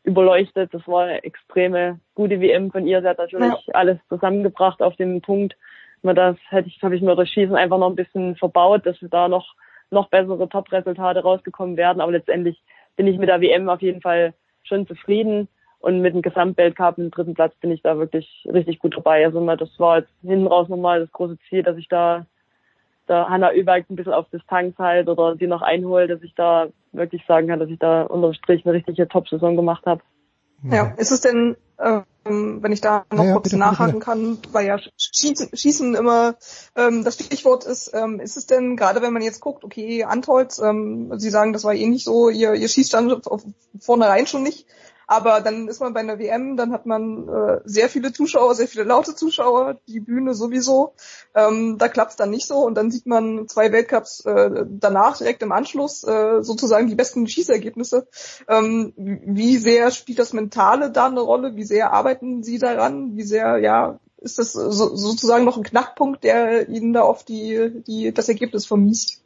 überleuchtet. Das war eine extreme gute WM von ihr. Sie hat natürlich ja. alles zusammengebracht auf dem Punkt. Das hätte ich, habe ich mir durch Schießen einfach noch ein bisschen verbaut, dass da noch, noch bessere Top-Resultate rausgekommen werden. Aber letztendlich bin ich mit der WM auf jeden Fall schon zufrieden. Und mit dem Gesamtweltcup im dritten Platz bin ich da wirklich richtig gut dabei. Also das war jetzt hinten raus nochmal das große Ziel, dass ich da, da Hanna Überg ein bisschen auf Distanz halt oder die noch einhole, dass ich da wirklich sagen kann, dass ich da unterm Strich eine richtige Top-Saison gemacht habe. Ja, ist es denn, ähm, wenn ich da noch ja, kurz bitte, nachhaken bitte. kann, weil ja Schießen, Schießen immer ähm, das Stichwort ist, ähm, ist es denn, gerade wenn man jetzt guckt, okay, Antolz, ähm, Sie sagen, das war eh nicht so, ihr, ihr schießt dann vornherein schon nicht, aber dann ist man bei einer WM, dann hat man äh, sehr viele Zuschauer, sehr viele laute Zuschauer, die Bühne sowieso. Ähm, da klappt's dann nicht so und dann sieht man zwei Weltcups äh, danach direkt im Anschluss äh, sozusagen die besten Schießergebnisse. Ähm, wie sehr spielt das Mentale da eine Rolle? Wie sehr arbeiten Sie daran? Wie sehr, ja, ist das so, sozusagen noch ein Knackpunkt, der Ihnen da oft die, die, das Ergebnis vermiest?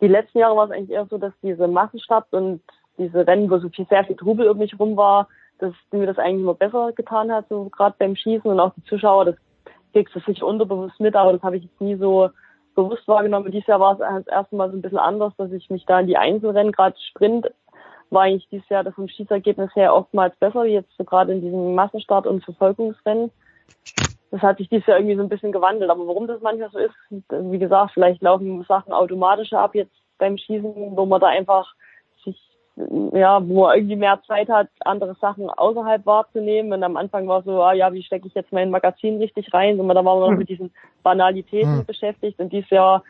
Die letzten Jahre war es eigentlich eher so, dass diese Massenstadt und diese Rennen, wo so viel, sehr viel Trubel um mich rum war, dass mir das eigentlich immer besser getan hat, so gerade beim Schießen und auch die Zuschauer, das kriegst du sicher unterbewusst mit, aber das habe ich jetzt nie so bewusst wahrgenommen. Dieses Jahr war es das erste Mal so ein bisschen anders, dass ich mich da in die Einzelrennen, gerade Sprint, war eigentlich dieses Jahr das vom Schießergebnis her oftmals besser, wie jetzt so gerade in diesem Massenstart und Verfolgungsrennen. Das hat sich dieses Jahr irgendwie so ein bisschen gewandelt. Aber warum das manchmal so ist, wie gesagt, vielleicht laufen Sachen automatischer ab jetzt beim Schießen, wo man da einfach sich, ja, wo man irgendwie mehr Zeit hat, andere Sachen außerhalb wahrzunehmen. Und am Anfang war so, ah ja, wie stecke ich jetzt mein Magazin richtig rein? Und da waren wir noch mit diesen Banalitäten mhm. beschäftigt. Und dieses Jahr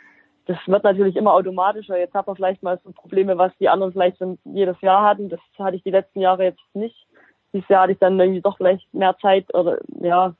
das wird natürlich immer automatischer. Jetzt hat man vielleicht mal so Probleme, was die anderen vielleicht jedes Jahr hatten. Das hatte ich die letzten Jahre jetzt nicht. Dieses Jahr hatte ich dann irgendwie doch vielleicht mehr Zeit oder ja,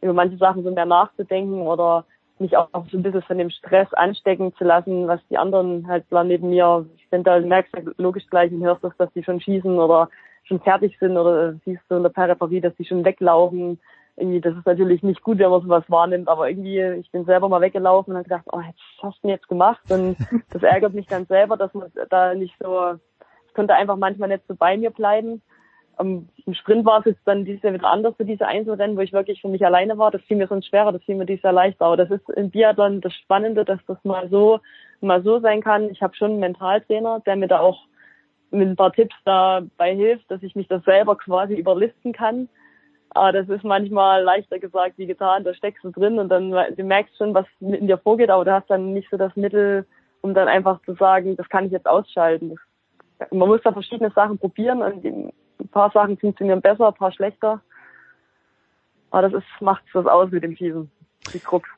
über manche Sachen so mehr nachzudenken oder mich auch so ein bisschen von dem Stress anstecken zu lassen, was die anderen halt da neben mir, ich finde, da merkst du logisch gleich und hörst das, dass die schon schießen oder schon fertig sind oder siehst du in der Peripherie, dass die schon weglaufen irgendwie, das ist natürlich nicht gut, wenn man sowas wahrnimmt, aber irgendwie, ich bin selber mal weggelaufen und habe gedacht, oh, was hast du denn jetzt gemacht? Und [LAUGHS] das ärgert mich dann selber, dass man da nicht so, ich konnte einfach manchmal nicht so bei mir bleiben. Um, Im Sprint war es jetzt dann dieses Jahr wieder anders für diese Einzelrennen, wo ich wirklich für mich alleine war. Das fiel mir sonst schwerer, das fiel mir dieses Jahr leichter. Aber das ist im Biathlon das Spannende, dass das mal so, mal so sein kann. Ich habe schon einen Mentaltrainer, der mir da auch mit ein paar Tipps dabei hilft, dass ich mich das selber quasi überlisten kann aber das ist manchmal leichter gesagt wie getan. Da steckst du drin und dann du merkst schon, was in dir vorgeht, aber du hast dann nicht so das Mittel, um dann einfach zu sagen, das kann ich jetzt ausschalten. Man muss da verschiedene Sachen probieren und ein paar Sachen funktionieren besser, ein paar schlechter. Aber das ist, macht was aus mit dem Schießen. Die Krux.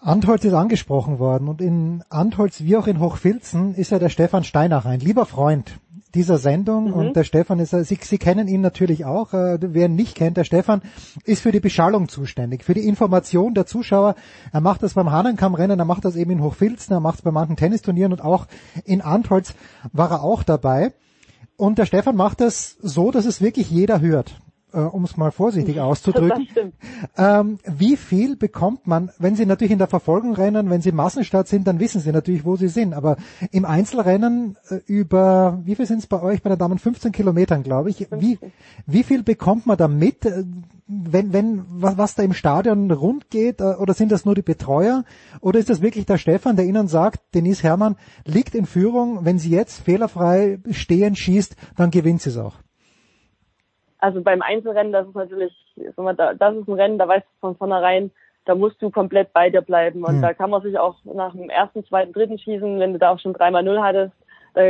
Antholz ist angesprochen worden und in Antholz wie auch in Hochfilzen ist ja der Stefan Steinach ein lieber Freund dieser Sendung. Mhm. Und der Stefan ist, Sie, Sie kennen ihn natürlich auch. Äh, wer ihn nicht kennt, der Stefan ist für die Beschallung zuständig, für die Information der Zuschauer. Er macht das beim Hahnenkammrennen, er macht das eben in Hochfilzen, er macht es bei manchen Tennisturnieren und auch in Antholz war er auch dabei. Und der Stefan macht das so, dass es wirklich jeder hört äh, um es mal vorsichtig [LAUGHS] auszudrücken. Ähm, wie viel bekommt man, wenn Sie natürlich in der Verfolgung rennen, wenn Sie Massenstart sind, dann wissen Sie natürlich, wo Sie sind. Aber im Einzelrennen äh, über, wie viel sind es bei euch bei den Damen? 15 Kilometern, glaube ich. Wie, wie viel bekommt man da mit, äh, wenn, wenn, was, was da im Stadion rund geht? Äh, oder sind das nur die Betreuer? Oder ist das wirklich der Stefan, der Ihnen sagt, Denise Herrmann liegt in Führung, wenn sie jetzt fehlerfrei stehen schießt, dann gewinnt sie es auch? Also beim Einzelrennen, das ist natürlich, das ist ein Rennen, da weißt du von vornherein, da musst du komplett bei dir bleiben. Und mhm. da kann man sich auch nach dem ersten, zweiten, dritten Schießen, wenn du da auch schon dreimal Null hattest, da,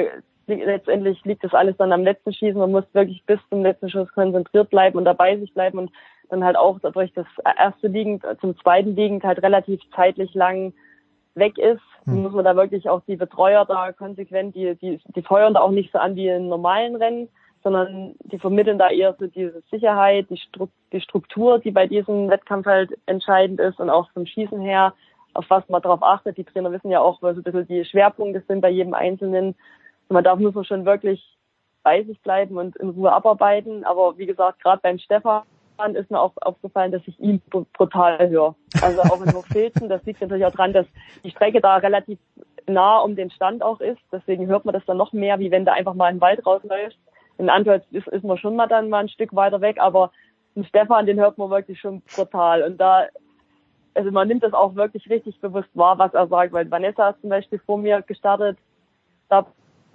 letztendlich liegt das alles dann am letzten Schießen. Man muss wirklich bis zum letzten Schuss konzentriert bleiben und dabei sich bleiben und dann halt auch dadurch das erste liegend zum zweiten liegend halt relativ zeitlich lang weg ist, mhm. muss man da wirklich auch die Betreuer da konsequent, die, die, die feuern da auch nicht so an wie in normalen Rennen sondern die vermitteln da eher so diese Sicherheit, die, Stru die Struktur, die bei diesem Wettkampf halt entscheidend ist und auch vom Schießen her, auf was man darauf achtet. Die Trainer wissen ja auch, was so ein bisschen die Schwerpunkte sind bei jedem Einzelnen. Und man darf muss man schon wirklich bei sich bleiben und in Ruhe abarbeiten. Aber wie gesagt, gerade beim Stefan ist mir auch aufgefallen, dass ich ihn brutal höre. Also auch in Hochfilzen, [LAUGHS] das liegt natürlich auch dran, dass die Strecke da relativ nah um den Stand auch ist. Deswegen hört man das dann noch mehr, wie wenn da einfach mal ein Wald rausläuft in Antwerp ist, ist man schon mal dann mal ein Stück weiter weg, aber den Stefan, den hört man wirklich schon brutal. Und da, also man nimmt das auch wirklich richtig bewusst wahr, was er sagt, weil Vanessa ist zum Beispiel vor mir gestartet, da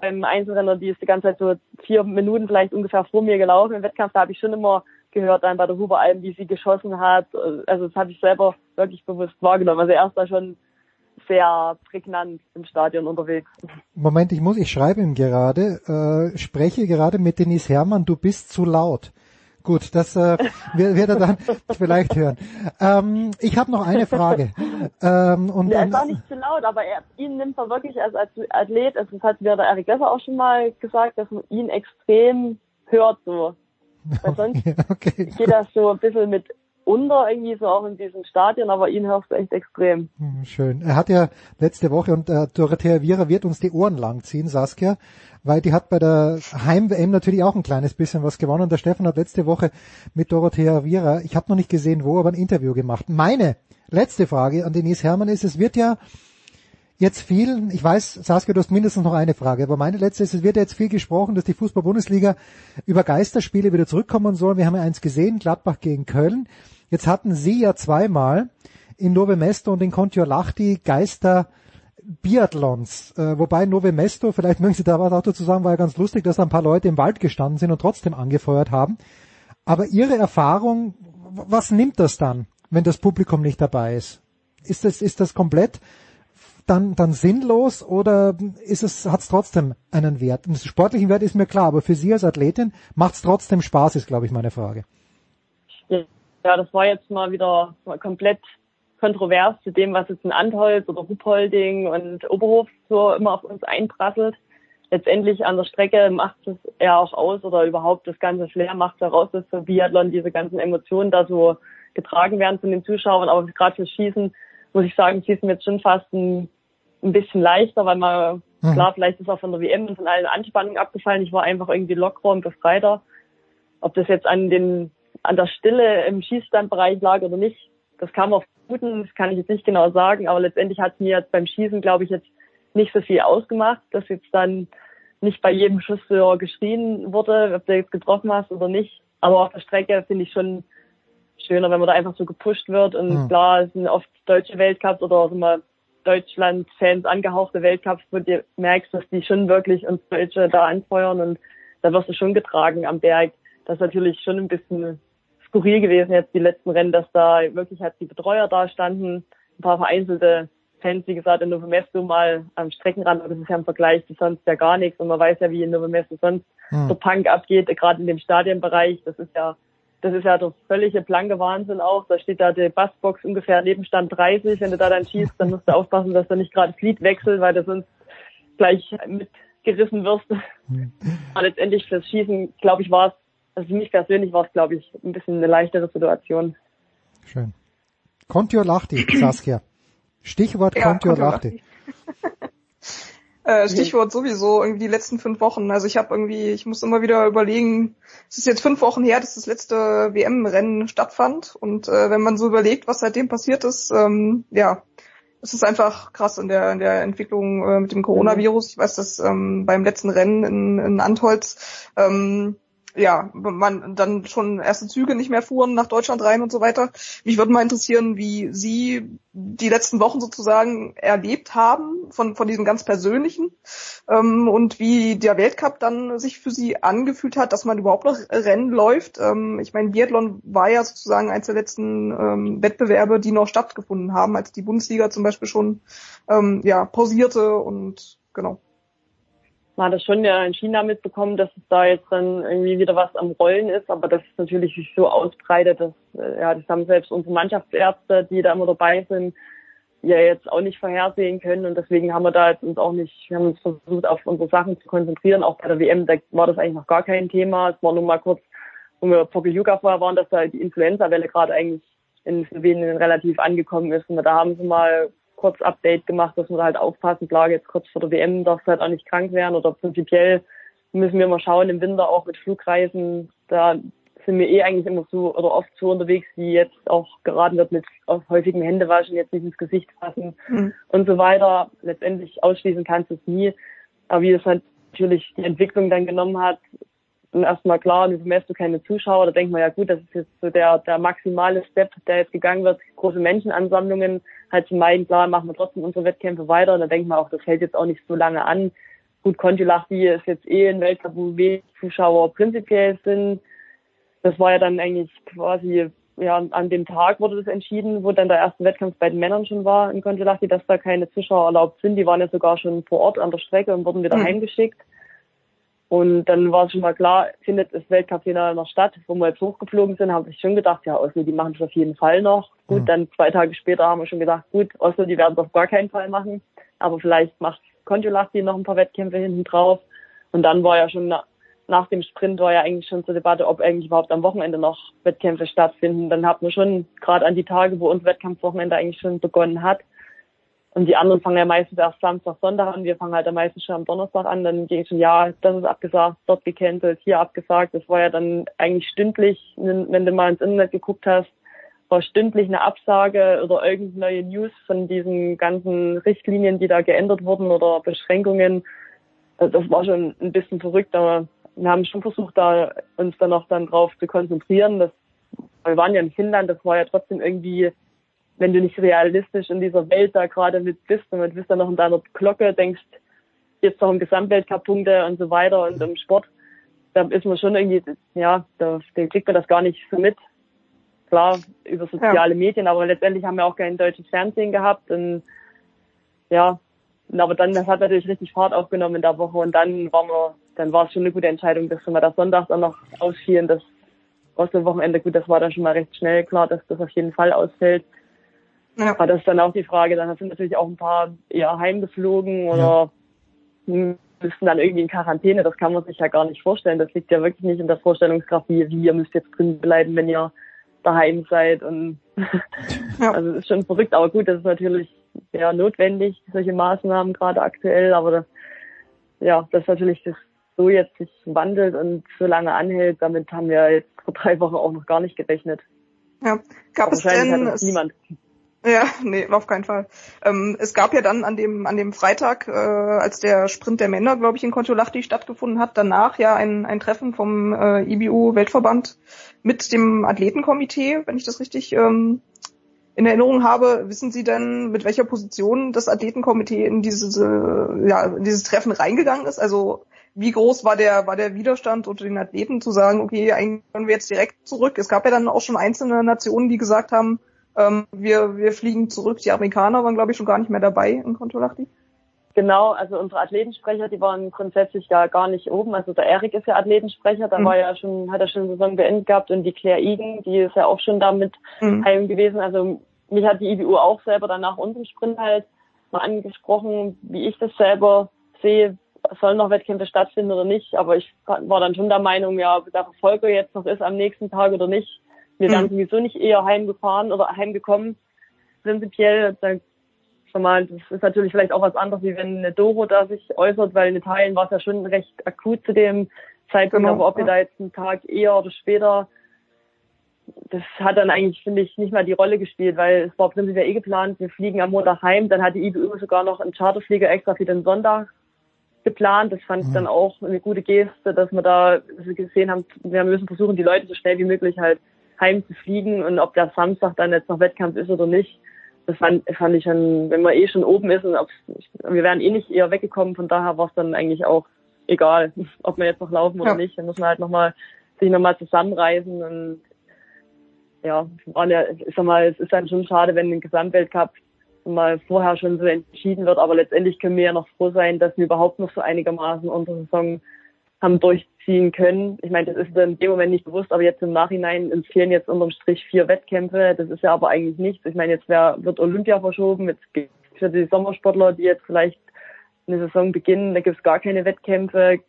beim Einzelrenner, die ist die ganze Zeit so vier Minuten vielleicht ungefähr vor mir gelaufen im Wettkampf, da habe ich schon immer gehört dann bei der Huberalm, wie sie geschossen hat. Also das habe ich selber wirklich bewusst wahrgenommen. Also er ist da schon sehr prägnant im Stadion unterwegs. Moment, ich muss, ich schreibe ihm gerade, äh, spreche gerade mit Denise Herrmann, du bist zu laut. Gut, das äh, [LAUGHS] wird er dann [LAUGHS] vielleicht hören. Ähm, ich habe noch eine Frage. [LAUGHS] Ähm, und ja, er ist auch nicht zu laut, aber er, ihn nimmt man wirklich als, Athlet, also das hat mir der Erik Lesser auch schon mal gesagt, dass man ihn extrem hört so. Weil sonst okay. geht das so ein bisschen mit unter irgendwie so auch in diesem Stadion, aber ihn hörst du echt extrem. Hm, schön. Er hat ja letzte Woche und äh, Dorothea Viera wird uns die Ohren langziehen, Saskia, weil die hat bei der Heim-WM natürlich auch ein kleines bisschen was gewonnen. Und der Stefan hat letzte Woche mit Dorothea Viera, ich habe noch nicht gesehen wo, aber ein Interview gemacht. Meine letzte Frage an Denise Herrmann ist, es wird ja jetzt viel, ich weiß, Saskia, du hast mindestens noch eine Frage, aber meine letzte ist, es wird jetzt viel gesprochen, dass die Fußball-Bundesliga über Geisterspiele wieder zurückkommen soll. Wir haben ja eins gesehen, Gladbach gegen Köln. Jetzt hatten Sie ja zweimal in Nove Mesto und in Kontiolahti Geister Biathlons, äh, wobei Nove Mesto, vielleicht mögen Sie da was auch dazu sagen, war ja ganz lustig, dass da ein paar Leute im Wald gestanden sind und trotzdem angefeuert haben. Aber Ihre Erfahrung, was nimmt das dann, wenn das Publikum nicht dabei ist? Ist das, ist das komplett dann, dann sinnlos oder ist es, hat es trotzdem einen Wert? Den sportlichen Wert ist mir klar, aber für Sie als Athletin macht es trotzdem Spaß, ist glaube ich meine Frage. Ja, das war jetzt mal wieder komplett kontrovers zu dem, was jetzt in Antholz oder Ruppolding und Oberhof so immer auf uns einprasselt. Letztendlich an der Strecke macht es eher auch aus oder überhaupt das ganze Flair macht heraus, dass für Biathlon diese ganzen Emotionen da so getragen werden von den Zuschauern. Aber gerade fürs Schießen muss ich sagen, schießen wir jetzt schon fast ein, ein bisschen leichter, weil man, mhm. klar, vielleicht ist auch von der WM und von allen Anspannungen abgefallen. Ich war einfach irgendwie lockerer und befreiter. Ob das jetzt an den, an der Stille im Schießstandbereich lag oder nicht, das kam auf guten, das kann ich jetzt nicht genau sagen, aber letztendlich hat mir jetzt beim Schießen, glaube ich, jetzt nicht so viel ausgemacht, dass jetzt dann nicht bei jedem Schuss so geschrien wurde, ob du jetzt getroffen hast oder nicht. Aber auf der Strecke finde ich schon schöner, wenn man da einfach so gepusht wird. Und mhm. klar, es sind oft deutsche Weltcups oder auch immer Deutschland-Fans angehauchte Weltcups, wo du merkst, dass die schon wirklich uns Deutsche da anfeuern und da wirst du schon getragen am Berg. Das ist natürlich schon ein bisschen skurril gewesen jetzt die letzten Rennen, dass da wirklich halt die Betreuer da standen, ein paar vereinzelte Fans, wie gesagt, in Novemesto mal am Streckenrand, aber das ist ja im Vergleich zu sonst ja gar nichts und man weiß ja, wie in Novemesto sonst hm. der Punk abgeht, gerade in dem Stadienbereich, das ist ja das ist ja der völlige blanke Wahnsinn auch. Da steht da die Bassbox ungefähr neben Stand 30. Wenn du da dann schießt, dann musst du aufpassen, dass du nicht gerade Fleet wechselt, weil du sonst gleich mitgerissen wirst. Hm. Aber letztendlich fürs Schießen, glaube ich, war es also für mich persönlich war es, glaube ich, ein bisschen eine leichtere Situation. Schön. Kontio Lachti, [CLEARS THROAT] Saskia. Stichwort ja, Kontio Lachti. [LAUGHS] äh, Stichwort sowieso irgendwie die letzten fünf Wochen. Also ich habe irgendwie, ich muss immer wieder überlegen, es ist jetzt fünf Wochen her, dass das letzte WM-Rennen stattfand. Und äh, wenn man so überlegt, was seitdem passiert ist, ähm, ja, es ist einfach krass in der, in der Entwicklung äh, mit dem Coronavirus. Ich weiß, dass ähm, beim letzten Rennen in, in Antholz ähm, ja, man dann schon erste Züge nicht mehr fuhren nach Deutschland rein und so weiter. Mich würde mal interessieren, wie Sie die letzten Wochen sozusagen erlebt haben von, von diesem ganz persönlichen ähm, und wie der Weltcup dann sich für Sie angefühlt hat, dass man überhaupt noch Rennen läuft. Ähm, ich meine, Biathlon war ja sozusagen eines der letzten ähm, Wettbewerbe, die noch stattgefunden haben, als die Bundesliga zum Beispiel schon ähm, ja, pausierte und genau man hat das schon ja in China mitbekommen, dass es da jetzt dann irgendwie wieder was am Rollen ist, aber das ist natürlich sich so ausbreitet, dass, äh, ja, das haben selbst unsere Mannschaftsärzte, die da immer dabei sind, ja jetzt auch nicht vorhersehen können und deswegen haben wir da jetzt uns auch nicht, wir haben uns versucht, auf unsere Sachen zu konzentrieren. Auch bei der WM, da war das eigentlich noch gar kein Thema. Es war nur mal kurz, wo wir Pokeljuka vorher waren, dass da die Influenza-Welle gerade eigentlich in Slowenien relativ angekommen ist. Und da haben sie mal kurz Update gemacht, dass wir da halt aufpassen. Klar, jetzt kurz vor der WM darf es halt auch nicht krank werden oder prinzipiell müssen wir mal schauen im Winter auch mit Flugreisen. Da sind wir eh eigentlich immer so oder oft so unterwegs, wie jetzt auch geraten wird mit häufigem Händewaschen, jetzt nicht ins Gesicht fassen mhm. und so weiter. Letztendlich ausschließen kannst du es nie. Aber wie es halt natürlich die Entwicklung dann genommen hat, und erstmal klar, du bemerkst du keine Zuschauer, da denkt man ja gut, das ist jetzt so der, der maximale Step, der jetzt gegangen wird, große Menschenansammlungen halt zu meiden, klar, machen wir trotzdem unsere Wettkämpfe weiter. Und da denkt man auch, das hält jetzt auch nicht so lange an. Gut, Kontiolahti ist jetzt eh ein Weltcup, wo wenig Zuschauer prinzipiell sind. Das war ja dann eigentlich quasi, ja, an dem Tag wurde das entschieden, wo dann der erste Wettkampf bei den Männern schon war in Kontiolahti, dass da keine Zuschauer erlaubt sind. Die waren ja sogar schon vor Ort an der Strecke und wurden wieder mhm. heimgeschickt. Und dann war es schon mal klar, findet das Weltcup-Finale noch statt, wo wir jetzt hochgeflogen sind, habe ich schon gedacht, ja, Oslo, die machen es auf jeden Fall noch. Gut, mhm. dann zwei Tage später haben wir schon gedacht, gut, Oslo, die werden es auf gar keinen Fall machen. Aber vielleicht macht Kontiolahti noch ein paar Wettkämpfe hinten drauf. Und dann war ja schon na, nach dem Sprint war ja eigentlich schon zur Debatte, ob eigentlich überhaupt am Wochenende noch Wettkämpfe stattfinden. Dann hat man schon gerade an die Tage, wo uns Wettkampfwochenende eigentlich schon begonnen hat, und die anderen fangen ja meistens erst Samstag, Sonntag an. Wir fangen halt am meisten schon am Donnerstag an. Dann ging schon, ja, das ist abgesagt, dort gecancelt, hier abgesagt. Das war ja dann eigentlich stündlich, wenn du mal ins Internet geguckt hast, war stündlich eine Absage oder irgendeine neue News von diesen ganzen Richtlinien, die da geändert wurden oder Beschränkungen. Also das war schon ein bisschen verrückt, aber wir haben schon versucht, da uns dann auch dann drauf zu konzentrieren. Das, wir waren ja in Finnland, das war ja trotzdem irgendwie, wenn du nicht realistisch in dieser Welt da gerade mit bist und du bist dann noch in deiner Glocke, denkst, jetzt noch im Gesamtweltcup-Punkte und so weiter und im Sport, da ist man schon irgendwie, ja, da, da kriegt man das gar nicht so mit. Klar, über soziale ja. Medien, aber letztendlich haben wir auch kein deutsches Fernsehen gehabt und ja, aber dann, das hat natürlich richtig Fahrt aufgenommen in der Woche und dann waren wir, dann war es schon eine gute Entscheidung, dass wir das Sonntag dann noch ausfielen, das aus dem Wochenende, gut, das war dann schon mal recht schnell klar, dass das auf jeden Fall ausfällt. Ja. Aber das ist dann auch die Frage, dann sind natürlich auch ein paar eher heimgeflogen oder ja. müssen dann irgendwie in Quarantäne, das kann man sich ja gar nicht vorstellen. Das liegt ja wirklich nicht in der Vorstellungskraft, wie, wie ihr müsst jetzt drin bleiben, wenn ihr daheim seid und ja. [LAUGHS] also es ist schon verrückt, aber gut, das ist natürlich ja notwendig, solche Maßnahmen gerade aktuell, aber das, ja, das natürlich das so jetzt sich wandelt und so lange anhält, damit haben wir jetzt vor drei Wochen auch noch gar nicht gerechnet. Ja, gab es denn niemand. Ja, [LAUGHS] nee, auf keinen Fall. Ähm, es gab ja dann an dem an dem Freitag, äh, als der Sprint der Männer, glaube ich, in Kontiolahti stattgefunden hat, danach ja ein, ein Treffen vom äh, IBU Weltverband mit dem Athletenkomitee, wenn ich das richtig ähm, in Erinnerung habe. Wissen Sie denn, mit welcher Position das Athletenkomitee in dieses, äh, ja, in dieses Treffen reingegangen ist? Also wie groß war der, war der Widerstand unter den Athleten zu sagen, okay, eigentlich können wir jetzt direkt zurück. Es gab ja dann auch schon einzelne Nationen, die gesagt haben, ähm, wir, wir fliegen zurück. Die Amerikaner waren, glaube ich, schon gar nicht mehr dabei in Kontolachti. Genau, also unsere Athletensprecher, die waren grundsätzlich da gar nicht oben. Also der Erik ist ja Athletensprecher, da mhm. war ja schon, hat er schon Saison beendet gehabt und die Claire Igen, die ist ja auch schon da mit mhm. heim gewesen. Also mich hat die IBU auch selber dann nach unserem Sprint halt mal angesprochen, wie ich das selber sehe, sollen noch Wettkämpfe stattfinden oder nicht. Aber ich war dann schon der Meinung, ja, ob der Verfolger jetzt noch ist am nächsten Tag oder nicht. Wir wären mhm. sowieso nicht eher heimgefahren oder heimgekommen. Prinzipiell, dann schon mal, das ist natürlich vielleicht auch was anderes, wie wenn eine Doro da sich äußert, weil in Italien war es ja schon recht akut zu dem Zeitpunkt, genau. aber ob wir da jetzt einen Tag eher oder später das hat dann eigentlich, finde ich, nicht mal die Rolle gespielt, weil es war prinzipiell eh geplant, wir fliegen am Montag heim, dann hat die IBU sogar noch einen Charterflieger extra für den Sonntag geplant. Das fand ich dann mhm. auch eine gute Geste, dass wir da gesehen haben, wir müssen versuchen, die Leute so schnell wie möglich halt heim zu fliegen und ob der Samstag dann jetzt noch Wettkampf ist oder nicht. Das fand, fand ich schon, wenn man eh schon oben ist und wir wären eh nicht eher weggekommen, von daher war es dann eigentlich auch egal, [LAUGHS] ob wir jetzt noch laufen oder ja. nicht. Dann muss man halt nochmal sich nochmal zusammenreißen und ja, waren ja, ich sag mal, es ist dann schon schade, wenn ein Gesamtweltcup mal vorher schon so entschieden wird, aber letztendlich können wir ja noch froh sein, dass wir überhaupt noch so einigermaßen unsere Saison haben durchziehen können. Ich meine, das ist in dem Moment nicht bewusst, aber jetzt im Nachhinein uns fehlen jetzt unterm Strich vier Wettkämpfe. Das ist ja aber eigentlich nichts. Ich meine, jetzt wär, wird Olympia verschoben, jetzt für die Sommersportler, die jetzt vielleicht eine Saison beginnen, da gibt's gar keine Wettkämpfe.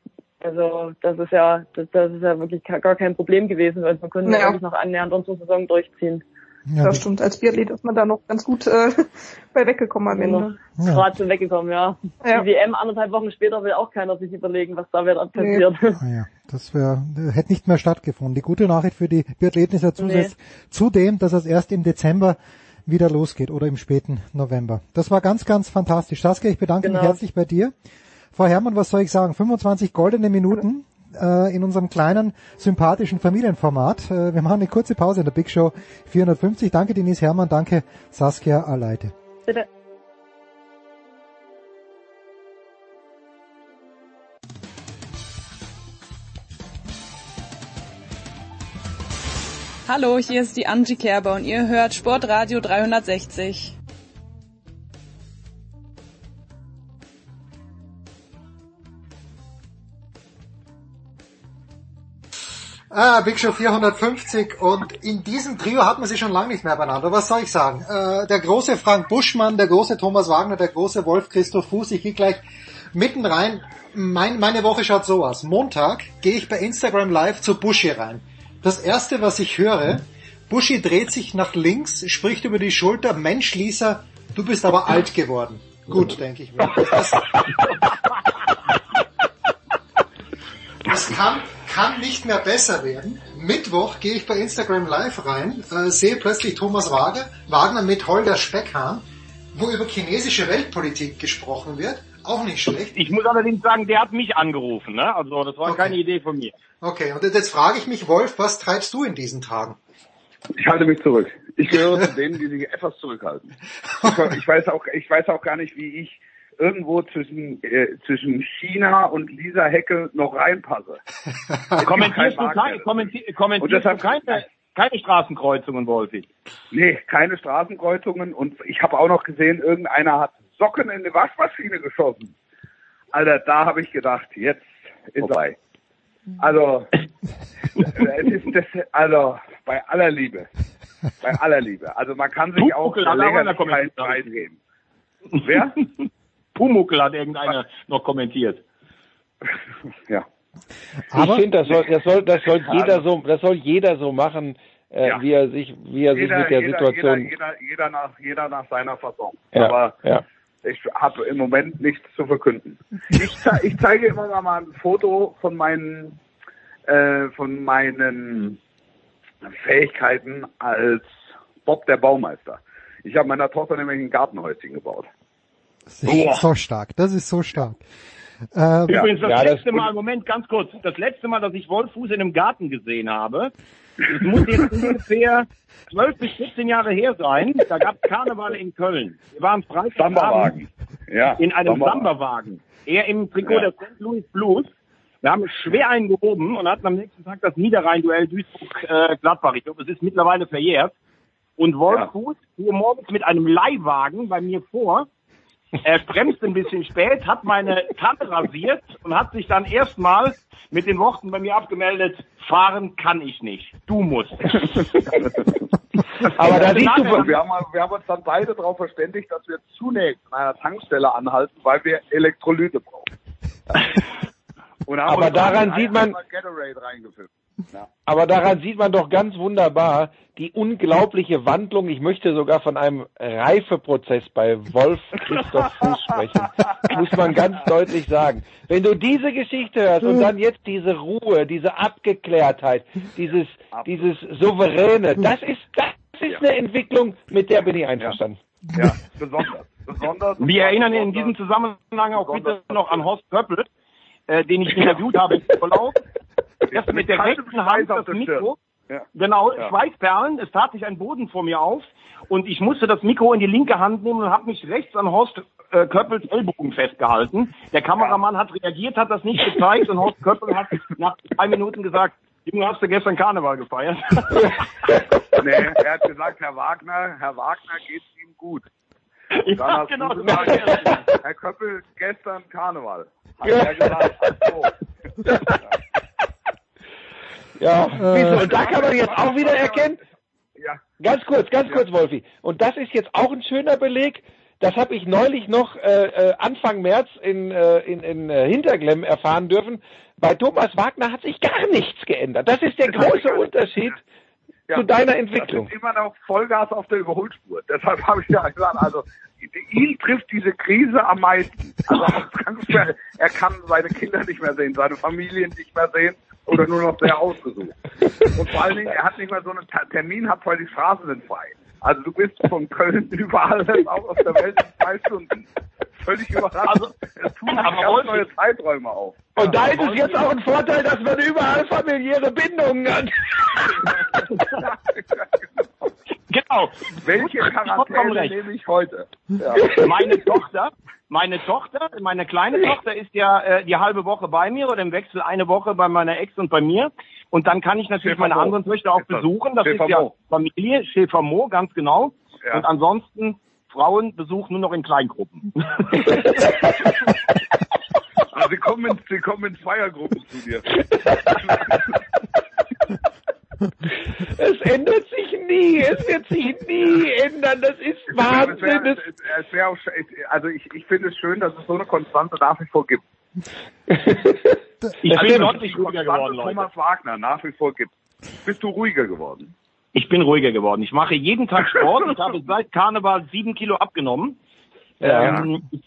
Also das ist ja, das, das ist ja wirklich gar kein Problem gewesen, weil man konnte naja. eigentlich noch annähernd unsere Saison durchziehen. Ja, das stimmt. Als Biathlet ist man da noch ganz gut äh, [LAUGHS] bei weggekommen am Ende. Ja. Gerade so weggekommen, ja. ja. Die WM anderthalb Wochen später will auch keiner sich überlegen, was da wieder passiert. Nee. Ah, [LAUGHS] ja, das wäre hätte nicht mehr stattgefunden. Die gute Nachricht für die Biathleten ist ja zusätzlich nee. zudem, dass es erst im Dezember wieder losgeht oder im späten November. Das war ganz, ganz fantastisch. Saskia, ich bedanke genau. mich herzlich bei dir. Frau Herrmann, was soll ich sagen? 25 goldene Minuten äh, in unserem kleinen, sympathischen Familienformat. Äh, wir machen eine kurze Pause in der Big Show 450. Danke Denise Herrmann, danke Saskia Aleite. Bitte. Hallo, hier ist die Angie Kerber und ihr hört Sportradio 360. Ah, Big Show 450 und in diesem Trio hat man sich schon lange nicht mehr beieinander. Was soll ich sagen? Äh, der große Frank Buschmann, der große Thomas Wagner, der große Wolf Christoph Fuß. Ich gehe gleich mitten rein. Mein, meine Woche schaut so aus. Montag gehe ich bei Instagram Live zu Buschi rein. Das erste, was ich höre, Buschi dreht sich nach links, spricht über die Schulter, Mensch Lisa, du bist aber alt geworden. Gut, denke ich mir. Das, das kann, kann nicht mehr besser werden. Mittwoch gehe ich bei Instagram live rein, äh, sehe plötzlich Thomas Wagner, Wagner mit Holger Speckhahn, wo über chinesische Weltpolitik gesprochen wird. Auch nicht schlecht. Ich muss allerdings sagen, der hat mich angerufen, ne? Also das war Okay. keine Idee von mir. Okay, und jetzt frage ich mich, Wolf, was treibst du in diesen Tagen? Ich halte mich zurück. Ich gehöre zu denen, die sich etwas zurückhalten. Ich, ich weiß auch, ich weiß auch gar nicht, wie ich irgendwo zwischen äh, zwischen China und Lisa Hecke noch reinpasse. [LAUGHS] Kommentierst du, kein kommentier, Und kommentierst du keine, keine Straßenkreuzungen, Wolfi? Nee, keine Straßenkreuzungen und ich habe auch noch gesehen, irgendeiner hat Socken in die Waschmaschine geschossen. Alter, da habe ich gedacht, jetzt ist vorbei. Also, es ist das, also bei aller Liebe, bei aller Liebe. Also man kann sich hat auch einer Lächerlichkeit kommentiert. preisgeben. Wer? [LAUGHS] Pumuckl hat irgendeiner noch kommentiert. Ja. ich finde, das soll, das soll, das soll jeder so, das soll jeder so machen, äh, Ja. wie er sich, wie er sich mit der jeder, Situation. Jeder, jeder, jeder, nach, jeder nach seiner Fassung. Ja, Aber ja. ich habe im Moment nichts zu verkünden. Ich, ze ich zeige immer mal ein Foto von meinen, äh, von meinen Fähigkeiten als Bob der Baumeister. Ich habe meiner Tochter nämlich ein Gartenhäuschen gebaut. Das ist so stark, das ist so stark. Ähm, Übrigens, das Ja, das- letzte Mal, Moment, ganz kurz, das letzte Mal, dass ich Wolf Fuß in einem Garten gesehen habe, das muss jetzt [LAUGHS] ungefähr 12 bis 14 Jahre her sein, da gab es Karneval in Köln. Wir waren Freitagabend. Ja, in einem. Samberwagen. Er im Trikot Ja. der St. Louis Blues. Wir haben es schwer eingehoben und hatten am nächsten Tag das Niederrhein-Duell Duisburg-Gladbach. ich glaube, es ist mittlerweile verjährt. Und Wolf Ja. Fuß fuhr morgens mit einem Leihwagen bei mir vor. Er bremste ein bisschen spät, hat meine Tanne rasiert und hat sich dann erstmal mit den Worten bei mir abgemeldet, fahren kann ich nicht, du musst. Aber da Also siehst du, wir haben, wir haben uns dann beide darauf verständigt, dass wir zunächst an einer Tankstelle anhalten, weil wir Elektrolyte brauchen. [LAUGHS] Und haben Aber daran sieht man- Gatorade reingefüllt. Aber daran sieht man doch ganz wunderbar die unglaubliche Wandlung. Ich möchte sogar von einem Reifeprozess bei Wolf Christoph Fuß sprechen. Muss man ganz deutlich sagen. Wenn du diese Geschichte hörst und dann jetzt diese Ruhe, diese Abgeklärtheit, dieses, dieses Souveräne, das ist, das ist eine Entwicklung, mit der bin ich einverstanden. Ja, besonders. besonders Wir erinnern in diesem Zusammenhang auch bitte noch an Horst Köppel, äh, den ich interviewt habe im Urlaub. Erst mit der rechten Hand auf das Mikro. Ja. Genau, Ja. Schweißperlen. Es tat sich ein Boden vor mir auf und ich musste das Mikro in die linke Hand nehmen und habe mich rechts an Horst äh, Köppels Ellbogen festgehalten. Der Kameramann hat reagiert, hat das nicht gezeigt und Horst Köppel hat nach drei Minuten gesagt, Junge, hast du gestern Karneval gefeiert? [LAUGHS] Nee, er hat gesagt, Herr Wagner, Herr Wagner geht's ihm gut. Und dann Ja, hast genau, du gesagt, Herr Köppel, gestern Karneval. Hat er gesagt, so. [LAUGHS] Ja, Äh, du, und da kann man jetzt auch wieder erkennen, Ja. Ganz kurz, ganz kurz, Wolfi. Und das ist jetzt auch ein schöner Beleg. Das habe ich neulich noch äh, äh, Anfang März in, äh, in, in äh, Hinterglemm erfahren dürfen. Bei Thomas Wagner hat sich gar nichts geändert. Das ist der große Unterschied zu deiner Entwicklung. Das ist immer noch Vollgas auf der Überholspur. Deshalb habe ich ja gesagt, also ihn trifft diese Krise am meisten. Also [LAUGHS] er kann seine Kinder nicht mehr sehen, seine Familie nicht mehr sehen oder nur noch sehr ausgesucht. Und vor allen Dingen, er hat nicht mehr so einen Termin, hat, weil die Straßen sind frei. Also du bist von Köln [LAUGHS] überall auch auf der Welt in zwei Stunden. Völlig überrascht. Also, es tun aber ganz neue Zeiträume auf. Und da ist es jetzt auch ein Vorteil, dass man überall familiäre Bindungen hat. [LAUGHS] [LAUGHS] genau. Welche Quarantäne nehme ich heute? Ja. Meine Tochter, meine Tochter, meine kleine Tochter ist ja äh, die halbe Woche bei mir oder im Wechsel eine Woche bei meiner Ex und bei mir. Und dann kann ich natürlich meine Schäfer-Mo. anderen Töchter auch das besuchen. Das ist ja Schäfer-Mo. Familie, Schäfer-Mo, ganz genau. Ja. Und ansonsten Frauen besuchen nur noch in Kleingruppen. [LAUGHS] Also sie kommen, in, sie kommen in Zweiergruppen zu dir. [LAUGHS] Es ändert sich nie. Es wird sich nie ändern. Das ist Es Wahnsinn. wär, Das, es wär auch, also ich, ich finde es schön, dass es so eine Konstante nach wie vor gibt. [LAUGHS] Ich Also, bin dass deutlich es ruhiger Konstante geworden, Leute. Thomas Wagner nach wie vor gibt. Bist du ruhiger geworden? Ich bin ruhiger geworden. Ich mache jeden Tag Sport. Ich habe seit Karneval sieben Kilo abgenommen. Ja. Ähm, ich,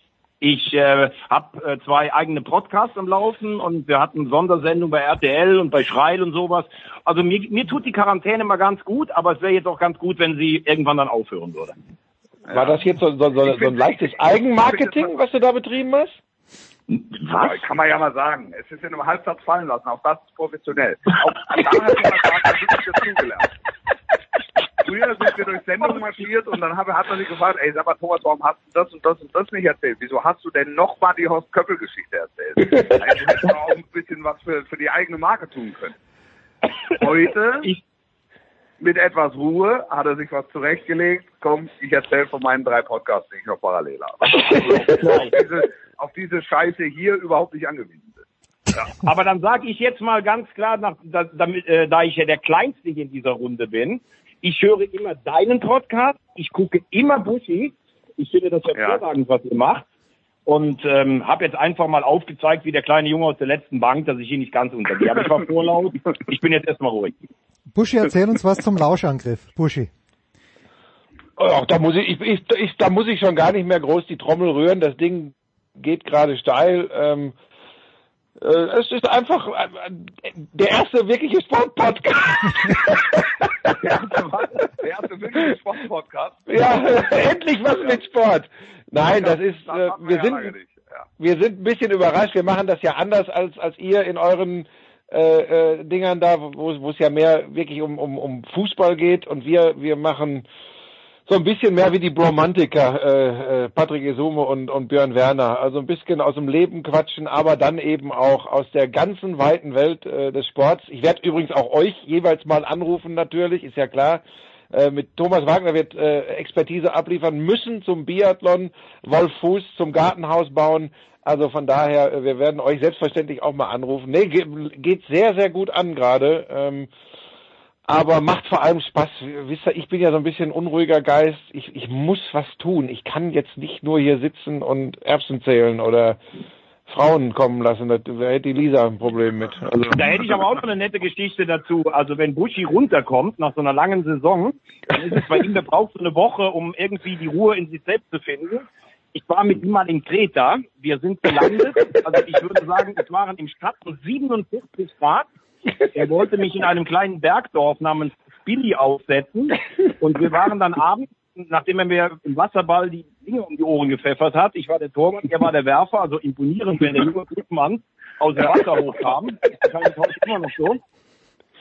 Ich äh, habe äh, zwei eigene Podcasts am Laufen und wir hatten Sondersendung bei RTL und bei Schreil und sowas. Also mir, mir tut die Quarantäne mal ganz gut, aber es wäre jetzt auch ganz gut, wenn sie irgendwann dann aufhören würde. War das jetzt so, so, so, so ein leichtes Eigenmarketing, was du da betrieben hast? Was? Kann man ja mal sagen. Es ist in einem Halbsatz fallen lassen. Auch das ist professionell. Auch da hat gesagt, da wirklich dazugelernt. Früher sind wir durch Sendungen marschiert und dann hat man sich gefragt, ey, sag mal Thomas, warum hast du das und das und das nicht erzählt? Wieso hast du denn nochmal die Horst Köppel Geschichte erzählt? [LAUGHS] Also hätten wir auch ein bisschen was für, für die eigene Marke tun können. Heute, mit etwas Ruhe, hat er sich was zurechtgelegt. Komm, ich erzähle von meinen drei Podcasts, die ich noch parallel habe. Also, [LAUGHS] auf, diese, auf diese Scheiße hier überhaupt nicht angewiesen bin. Ja. Aber dann sage ich jetzt mal ganz klar, nach, da, damit, äh, da ich ja der Kleinste hier in dieser Runde bin, ich höre immer deinen Podcast, ich gucke immer Buschi, ich finde das hervorragend, ja. was ihr macht. Und ähm, habe jetzt einfach mal aufgezeigt, wie der kleine Junge aus der letzten Bank, dass ich hier nicht ganz untergehe. Aber ich war vorlaut, ich bin jetzt erstmal ruhig. Buschi, erzähl uns was zum Lauschangriff. Buschi. Ach, da muss ich, ich, ich, ich, da muss ich schon gar nicht mehr groß die Trommel rühren. Das Ding geht gerade steil. Ähm, äh, es ist einfach äh, der erste wirkliche Sportpodcast. [LAUGHS] der, erste, der erste wirkliche Sportpodcast. Ja, [LAUGHS] endlich was mit Sport. Nein, das ist, äh, wir sind, wir sind ein bisschen überrascht. Wir machen das ja anders als als ihr in euren äh, äh, Dingern da, wo, wo es ja mehr wirklich um, um, um Fußball geht und wir wir machen so ein bisschen mehr wie die Bromantiker, äh, äh, Patrick Esume und, und Björn Werner. Also ein bisschen aus dem Leben quatschen, aber dann eben auch aus der ganzen weiten Welt äh, des Sports. Ich werde übrigens auch euch jeweils mal anrufen natürlich, ist ja klar. Äh, mit Thomas Wagner wird äh, Expertise abliefern müssen zum Biathlon, Wolf Fuß zum Gartenhaus bauen. Also von daher, äh, wir werden euch selbstverständlich auch mal anrufen. Nee, geht sehr, sehr gut an gerade. Ähm, aber macht vor allem Spaß. Wisst ihr, ich bin ja so ein bisschen unruhiger Geist. Ich, ich muss was tun. Ich kann jetzt nicht nur hier sitzen und Erbsen zählen oder Frauen kommen lassen. Da hätte die Lisa ein Problem mit. Also. Da hätte ich aber auch noch eine nette Geschichte dazu. Also wenn Buschi runterkommt nach so einer langen Saison, dann ist es bei ihm, der braucht so eine Woche, um irgendwie die Ruhe in sich selbst zu finden. Ich war mit ihm mal in Kreta. Wir sind gelandet. Also ich würde sagen, es waren im Schatten 47 Grad. [LAUGHS] Er wollte mich in einem kleinen Bergdorf namens Billy aufsetzen. Und wir waren dann abends, nachdem er mir im Wasserball die Dinge um die Ohren gepfeffert hat. Ich war der Torwart, er war der Werfer. Also imponierend, wenn der junge Klubmann aus dem Wasser hochkam. Das ist heute immer noch so.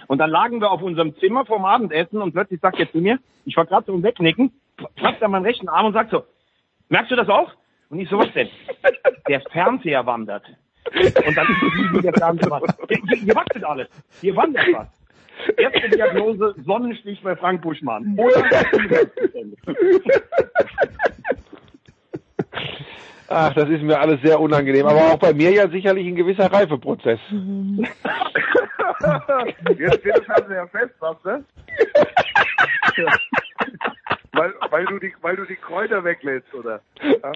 Und dann lagen wir auf unserem Zimmer vom Abendessen und plötzlich sagt er zu mir, ich war gerade so im Wegnicken, fasst er meinen rechten Arm und sagt so, merkst du das auch? Und ich so, was denn? Der Fernseher wandert. Und dann ist wie der Fernseher. Hier, hier, wachset alles. Hier wandert was. Erste Diagnose, Sonnenstich bei Frank Buschmann. Oder [LAUGHS] Ach, das ist mir alles sehr unangenehm, aber auch bei mir ja sicherlich ein gewisser Reifeprozess. Jetzt steht der Fernseher fest, sagst [LAUGHS] du? Weil, weil, du die, weil du die Kräuter weglädst, oder? Ja?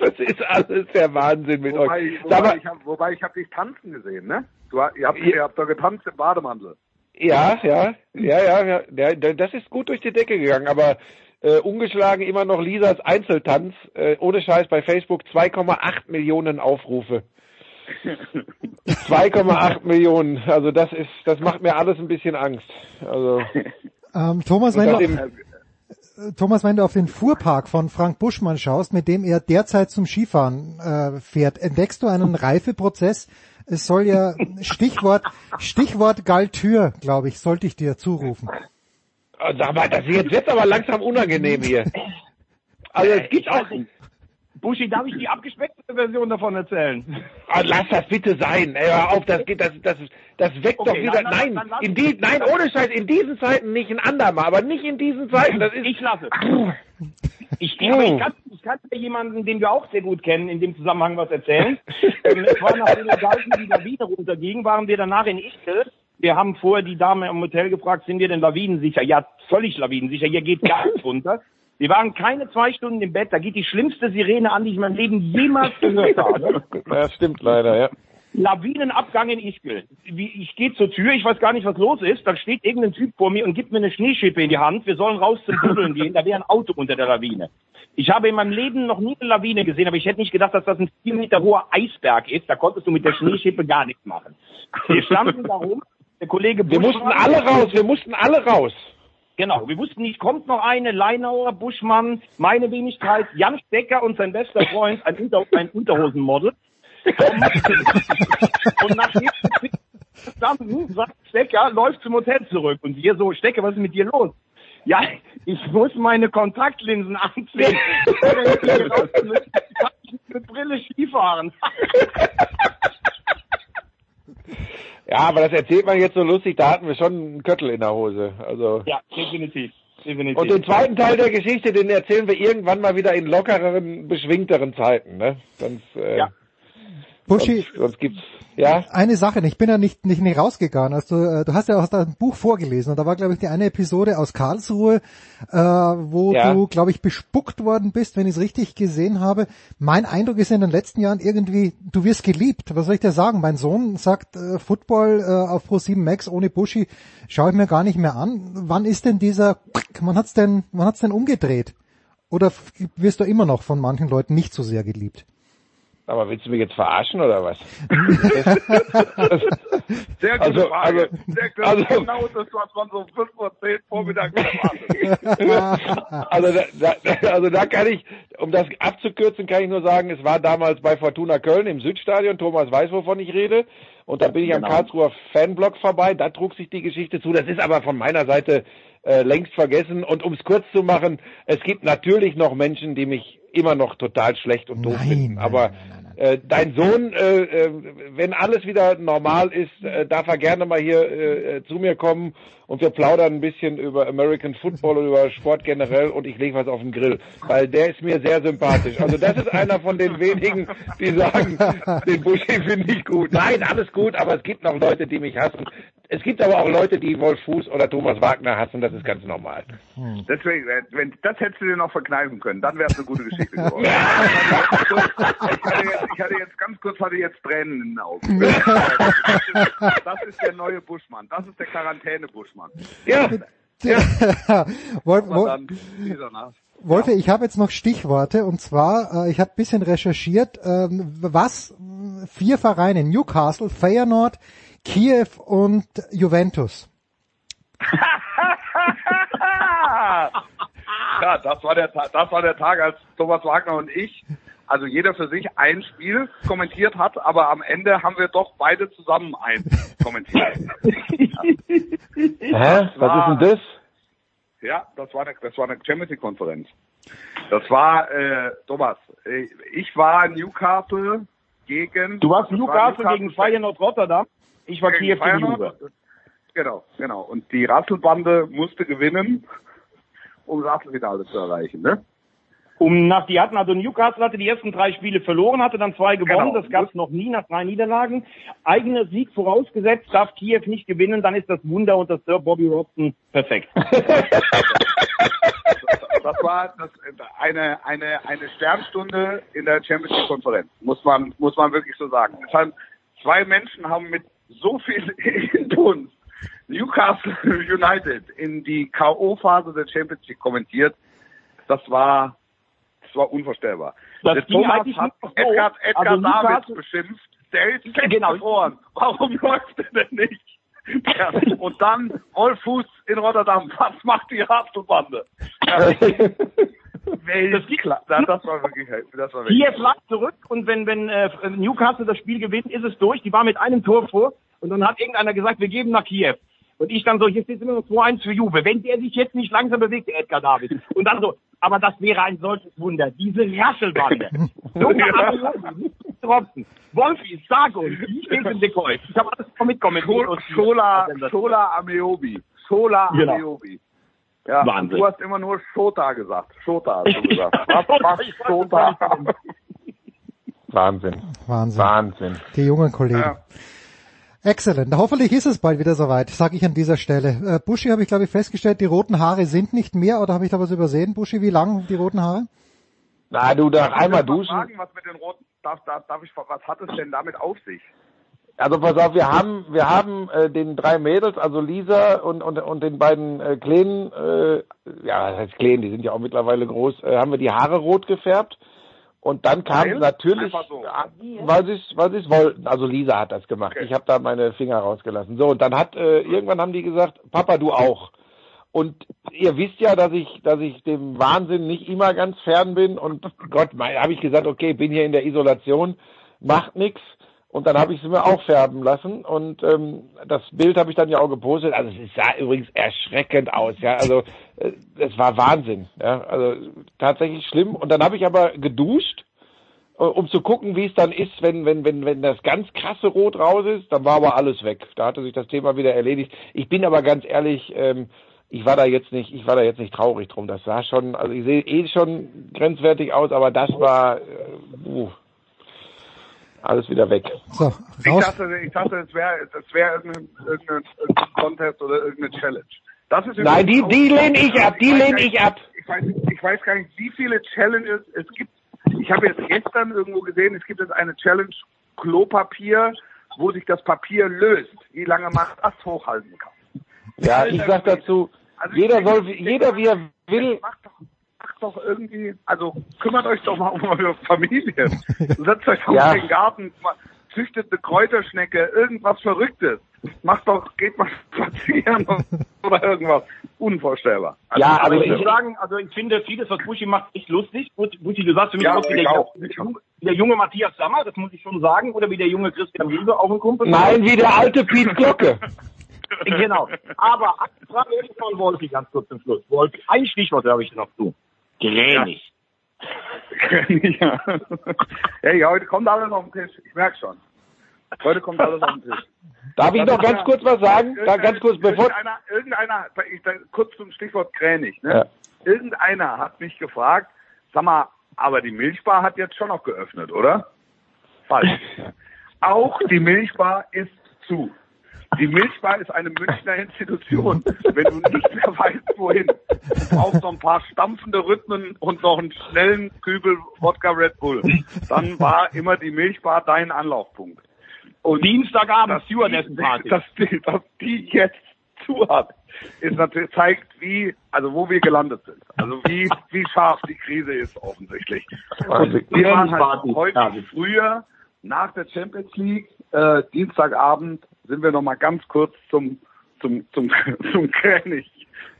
das ist alles der Wahnsinn mit wobei, euch. Wobei, Aber, ich hab, wobei ich habe dich tanzen gesehen, ne? Du, ihr habt, ihr habt da getanzt im Bademantel. ja, ja, ja, ja, ja, das ist gut durch die Decke gegangen, aber äh, ungeschlagen immer noch Lisas Einzeltanz, äh, ohne Scheiß bei Facebook 2,8 Millionen Aufrufe. [LAUGHS] 2,8 Millionen, also das ist, das macht mir alles ein bisschen Angst. Also [LAUGHS] Ähm, Thomas, wenn du, äh, Thomas, wenn du auf den Fuhrpark von Frank Buschmann schaust, mit dem er derzeit zum Skifahren äh, fährt, entdeckst du einen Reifeprozess? Es soll ja [LAUGHS] Stichwort Stichwort Galtür, glaube ich, sollte ich dir zurufen. Also, aber das jetzt wird's aber langsam unangenehm hier. Also es gibt auch. Buschi, darf ich die abgespeckte Version davon erzählen? Ah, lass das bitte sein. Ey, hör auf, das geht, das, das, das weckt Okay, doch wieder. dann- dann- nein, dann lass- in die, nein, ohne Scheiß, in diesen Zeiten nicht ein andermal, aber nicht in diesen Zeiten. Das ist. Ich lasse. Ich, ich, aber ich, kann, ich kann jemanden, den wir auch sehr gut kennen, in dem Zusammenhang was erzählen. [LAUGHS] es war nachdem wir Galten die Lawine runterging, waren wir danach in Ischgl. Wir haben vorher die Dame im Hotel gefragt, sind wir denn lawinensicher? Ja, völlig lawinensicher. Hier geht gar nichts runter. Wir waren keine zwei Stunden im Bett. Da geht die schlimmste Sirene an, die ich in meinem Leben jemals gehört habe. [LAUGHS] Ja, stimmt leider, ja. Lawinenabgang in Ischgl. Ich gehe zur Tür, ich weiß gar nicht, was los ist. Dann steht irgendein Typ vor mir und gibt mir eine Schneeschippe in die Hand. Wir sollen raus zum Buddeln gehen. Da wäre ein Auto unter der Lawine. Ich habe in meinem Leben noch nie eine Lawine gesehen, aber ich hätte nicht gedacht, dass das ein vier Meter hoher Eisberg ist. Da konntest du mit der Schneeschippe gar nichts machen. Wir standen da rum. Der Kollege Wir mussten alle raus, wir mussten alle raus. Genau, wir wussten nicht, kommt noch eine, Leinauer, Buschmann, meine Wenigkeit, Jan Stecker und sein bester Freund, ein, Unter ein Unterhosenmodel. [LAUGHS] und nach dann sagt Stecker, läuft zum Hotel zurück. Und wir so, Stecker, was ist mit dir los? Ja, ich muss meine Kontaktlinsen anziehen. [LAUGHS] ich kann nicht mit Brille Skifahren. [LAUGHS] Ja, aber das erzählt man jetzt so lustig, da hatten wir schon einen Köttel in der Hose. Also. Ja, definitiv. definitiv. Und den zweiten Teil der Geschichte, den erzählen wir irgendwann mal wieder in lockereren, beschwingteren Zeiten, ne? Sonst, äh, ja. Buschi, sonst, sonst gibt's ja. Eine Sache, ich bin ja nicht, nicht, nicht rausgegangen. Also, äh, du hast ja aus deinem Buch vorgelesen und da war, glaube ich, die eine Episode aus Karlsruhe, äh, wo Ja. du, glaube ich, bespuckt worden bist, wenn ich es richtig gesehen habe. Mein Eindruck ist in den letzten Jahren irgendwie, du wirst geliebt. Was soll ich dir sagen? Mein Sohn sagt, äh, Football äh, auf Pro7 Max ohne Buschi schaue ich mir gar nicht mehr an. Wann ist denn dieser, wann hat's denn, wann hat's denn umgedreht? Oder wirst du immer noch von manchen Leuten nicht so sehr geliebt? Aber willst du mich jetzt verarschen oder was? [LAUGHS] Sehr gute Also- Frage. also- Sehr gut. also- genau das, was man so 5 Uhr 10 Vormittag [LAUGHS] also, da, da, also da kann ich, um das abzukürzen, kann ich nur sagen, es war damals bei Fortuna Köln im Südstadion, Thomas weiß, wovon ich rede, und da bin ich am Genau. Karlsruher Fanblock vorbei, da trug sich die Geschichte zu, das ist aber von meiner Seite äh, längst vergessen, und um es kurz zu machen, es gibt natürlich noch Menschen, die mich immer noch total schlecht und doof finden, aber äh, dein Sohn, äh, äh, wenn alles wieder normal ist, äh, darf er gerne mal hier zu mir kommen und wir plaudern ein bisschen über American Football und über Sport generell und ich lege was auf den Grill, weil der ist mir sehr sympathisch. Also das ist einer von den wenigen, die sagen, den Buschi finde ich gut. Nein, alles gut, aber es gibt noch Leute, die mich hassen. Es gibt aber auch Leute, die Wolf Fuß oder Thomas Wagner hassen, das ist ganz normal. Deswegen, äh, wenn, das hättest du dir noch verkneifen können, dann wäre es eine gute Geschichte [LAUGHS] geworden. ich, hatte jetzt, ich hatte jetzt ganz kurz hatte jetzt Tränen in den Augen. [LAUGHS] Das ist, das ist der neue Buschmann. Das ist der Quarantäne-Buschmann. Ja. Wolf, Und Wolf, Nacht. Wolfe, ich habe jetzt noch Stichworte und zwar, äh, ich habe ein bisschen recherchiert, ähm, was äh, vier Vereine, Newcastle, Feyenoord, Kiew und Juventus. [LAUGHS] ja, das war der das war der Tag, als Thomas Wagner und ich, also jeder für sich ein Spiel kommentiert hat, aber am Ende haben wir doch beide zusammen eins kommentiert. Hä? Was ist denn das? Ja, das war eine, das war eine Champions-Konferenz. Das war, äh, Thomas, äh, ich war Newcastle gegen... Du warst das war Newcastle gegen Feyenoord Rotterdam. Ich war Kiew gegen. Juve. Genau, genau. Und die Rasselbande musste gewinnen, um das Achtelfinale zu erreichen, ne? Um nach die hatten also Newcastle hatte die ersten drei Spiele verloren, hatte dann zwei gewonnen. Genau. Das gab es noch nie nach drei Niederlagen. Eigener Sieg vorausgesetzt, darf Kiew nicht gewinnen, dann ist das Wunder und das Sir Bobby Robson perfekt. [LAUGHS] Das war das, eine, eine, eine Sternstunde in der Champions League Konferenz. Muss man, muss man wirklich so sagen. Es haben, zwei Menschen haben mit so viel [LAUGHS] Inbrunst Newcastle [LAUGHS] United in die K.O.-Phase der Champions League kommentiert. Das war, das war unvorstellbar. Das der Thomas hat so, Edgar, Edgar also Davids beschimpft. Der ist fest Genau. gefroren. Warum läuft er denn nicht? Ja, [LAUGHS] und dann Wolf Fuß in Rotterdam. Was macht die Rasselbande? Ja, Weltklar. Das, das war wirklich, das war wirklich. Kiew lag zurück und wenn, wenn äh, Newcastle das Spiel gewinnt, ist es durch. Die war mit einem Tor vor und dann hat irgendeiner gesagt, wir geben nach Kiew. Und ich dann so, hier steht immer noch 2-1 für Juve. Wenn der sich jetzt nicht langsam bewegt, der Edgar David. Und dann so, aber das wäre ein solches Wunder. Diese Rasselbande. [LAUGHS] So Tropfen. Wolfi, Sargo, ich steht in Decoy. Ich habe alles und- Schola, Schola Ameobi. Schola Genau. Ameobi. Ja, Wahnsinn. du hast immer nur Shota gesagt. Shota hast du gesagt. [LAUGHS] Was macht Shota? Wahnsinn. Wahnsinn. Wahnsinn. Die jungen Kollegen. Ja. Excellent. Hoffentlich ist es bald wieder soweit, sage ich an dieser Stelle. Äh, Buschi habe ich glaube ich festgestellt, die roten Haare sind nicht mehr oder habe ich da was übersehen? Buschi, wie lang die roten Haare? Na, du nach einmal Darf ich mal duschen. Fragen, was mit den roten, darf, darf, darf ich, was hat es denn damit auf sich? Also pass auf, wir haben wir haben äh, den drei Mädels, also Lisa und und, und den beiden äh, Kleinen, äh, ja, das heißt Kleinen, die sind ja auch mittlerweile groß, äh, haben wir die Haare rot gefärbt. Und dann kam Weil? natürlich, so. Weil sie es weil sie's wollten. Also Lisa hat das gemacht. Ich habe da meine Finger rausgelassen. So, und dann hat äh, irgendwann haben die gesagt, Papa, du auch. Und ihr wisst ja, dass ich, dass ich dem Wahnsinn nicht immer ganz fern bin. Und Gott, habe ich gesagt, okay, bin hier in der Isolation, macht nix. Und dann habe ich sie mir auch färben lassen. Und ähm, das Bild habe ich dann ja auch gepostet. Also es sah übrigens erschreckend aus. Ja, also äh, es war Wahnsinn. Ja, also tatsächlich schlimm. Und dann habe ich aber geduscht äh, um zu gucken, wie es dann ist, wenn, wenn, wenn, wenn das ganz krasse Rot raus ist, dann war aber alles weg. Da hatte sich das Thema wieder erledigt. Ich bin aber ganz ehrlich, ähm, ich war da jetzt nicht, ich war da jetzt nicht traurig drum. Das sah schon, also ich sehe eh schon grenzwertig aus, aber das war, uh, alles wieder weg. So, Ich dachte, ich dachte, es wäre, das wäre irgendein, irgendein, irgendein Contest oder irgendeine Challenge. Das ist Nein, die, die lehne ich ab, die lehne ich ab. Ich weiß, ich weiß gar nicht, wie viele Challenges es gibt. Ich habe jetzt gestern irgendwo gesehen, es gibt jetzt eine Challenge Klopapier, wo sich das Papier löst, wie lange man das hochhalten kann. Ja, ich sag dazu, Also jeder soll, jeder wie er will. Macht doch, macht doch irgendwie, also kümmert euch doch mal um eure Familie. [LAUGHS] Setzt euch doch Ja. mal in den Garten, züchtet eine Kräuterschnecke, irgendwas Verrücktes. Macht doch, geht mal [LAUGHS] spazieren oder irgendwas. Unvorstellbar. Also, aber ich muss sagen, also ich finde vieles, was Buschi macht, echt lustig. Buschi, du sagst für mich Ja, aus wie der, auch. wie der junge Matthias Sammer, das muss ich schon sagen, oder wie der junge Christian Wilde, auch ein Kumpel. Nein, wie der alte Piet Glocke. [LAUGHS] genau. Aber eine Frage hätte ich von Wolfi ganz kurz zum Schluss. Wolfi, ein Stichwort habe ich noch zu. Gränig. ja. Hey, heute kommt alles auf den Tisch. Ich merke schon. Heute kommt alles auf den Tisch. Darf ich noch ganz ja- kurz was sagen? Da ganz kurz, bevor, Irgendeiner, irgendeiner ich, da, kurz zum Stichwort Kränig, ne? Ja. Irgendeiner hat mich gefragt, sag mal, aber die Milchbar hat jetzt schon noch geöffnet, oder? Falsch. [LAUGHS] Auch die Milchbar ist zu. Die Milchbar ist eine Münchner Institution. Wenn du nicht mehr weißt, wohin, du brauchst noch ein paar stampfende Rhythmen und noch einen schnellen Kübel Wodka Red Bull, dann war immer die Milchbar dein Anlaufpunkt. Und Dienstagabend, dass Stewardessen-Party. die, [LAUGHS] dass, die, dass die jetzt zu hat, ist natürlich, zeigt, wie, also wo wir gelandet sind. Also wie, wie scharf die Krise ist offensichtlich. Und wir waren halt heute früher, nach der Champions League, äh, Dienstagabend, sind wir noch mal ganz kurz zum, zum, zum, [LAUGHS] zum König.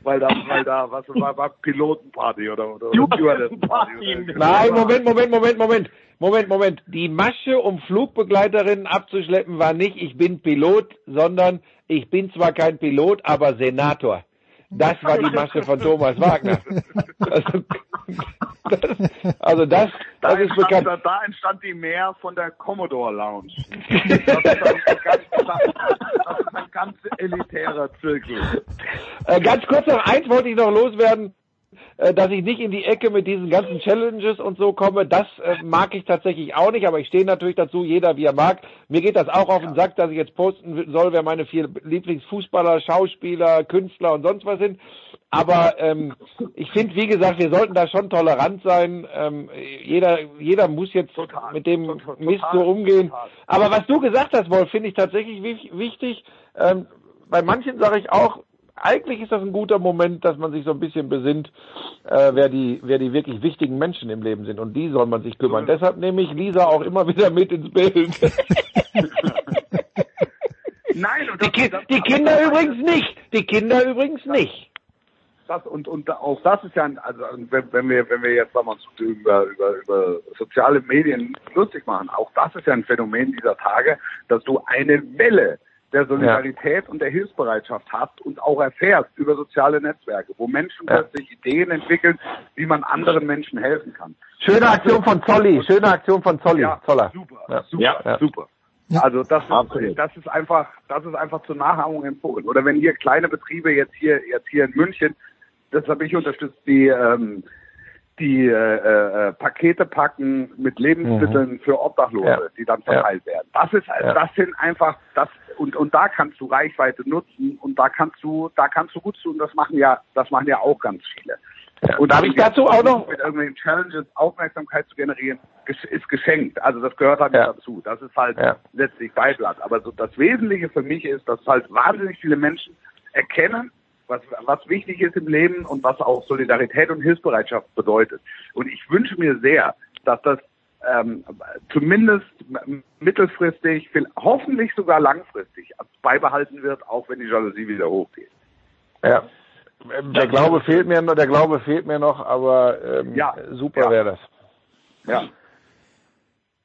Weil da, weil da, was war, war Pilotenparty oder, oder, oder Stewardessenparty. oder- Nein, Moment, Moment, Moment, Moment. Moment, Moment. Die Masche, um Flugbegleiterinnen abzuschleppen, war nicht, ich bin Pilot, sondern ich bin zwar kein Pilot, aber Senator. Das war die Masche von Thomas Wagner. Also [LAUGHS] [LAUGHS] [LAUGHS] also das, Da das ist entstand, bekannt. da, da entstand die Mehr von der Commodore Lounge. [LAUGHS] Das ist ein ganz, das ist ein ganz elitärer Zirkel. Äh, ganz kurz noch eins wollte ich noch loswerden, dass ich nicht in die Ecke mit diesen ganzen Challenges und so komme. Das äh, mag ich tatsächlich auch nicht, aber ich stehe natürlich dazu, jeder wie er mag. Mir geht das auch auf den Sack, dass ich jetzt posten soll, wer meine vier Lieblingsfußballer, Schauspieler, Künstler und sonst was sind. Aber ähm, ich finde, wie gesagt, wir sollten da schon tolerant sein. Ähm, jeder, jeder muss jetzt mit dem Mist so umgehen. Aber was du gesagt hast, Wolf, finde ich tatsächlich wich- wichtig. Ähm, bei manchen sage ich auch, eigentlich ist das ein guter Moment, dass man sich so ein bisschen besinnt, äh, wer die, wer die wirklich wichtigen Menschen im Leben sind. Und die soll man sich kümmern. Deshalb nehme ich Lisa auch immer wieder mit ins Bild. [LAUGHS] Nein, und Die, Ki die Kinder übrigens nicht. Die Kinder übrigens nicht. Das, und, und auch das ist ja, ein, also wenn, wenn wir, wenn wir jetzt uns über, über, über soziale Medien lustig machen, auch das ist ja ein Phänomen dieser Tage, dass du eine Welle der Solidarität und der Hilfsbereitschaft hast und auch erfährst über soziale Netzwerke, wo Menschen Ja. plötzlich Ideen entwickeln, wie man anderen Menschen helfen kann. Schöne Aktion von Zolli. Schöne Aktion von Zolli. Ja, Zoller. super, Ja. super, Ja. super. Also das ist, das ist einfach, das ist einfach zur Nachahmung empfohlen. Oder wenn hier kleine Betriebe jetzt hier, jetzt hier in München, das habe ich unterstützt, die ähm, die äh, äh, Pakete packen mit Lebensmitteln für Obdachlose, Ja. die dann verteilt werden. Das ist, Ja. das sind einfach das und und da kannst du Reichweite nutzen und da kannst du, da kannst du gut tun. Das machen ja, das machen ja auch ganz viele. Und Darf ich dazu auch noch- mit irgendwelchen Challenges Aufmerksamkeit zu generieren, ist geschenkt. Also das gehört halt Ja. dazu. Das ist halt Ja. letztlich Beiblatt. Aber so das Wesentliche für mich ist, dass halt wahnsinnig viele Menschen erkennen, was, was wichtig ist im Leben und was auch Solidarität und Hilfsbereitschaft bedeutet. Und ich wünsche mir sehr, dass das ähm, zumindest mittelfristig, hoffentlich sogar langfristig beibehalten wird, auch wenn die Jalousie wieder hochgeht. Ja. Ähm, Der Glaube fehlt mir noch, der Glaube fehlt mir noch, aber ähm, Ja. super Ja. wäre das. Ja.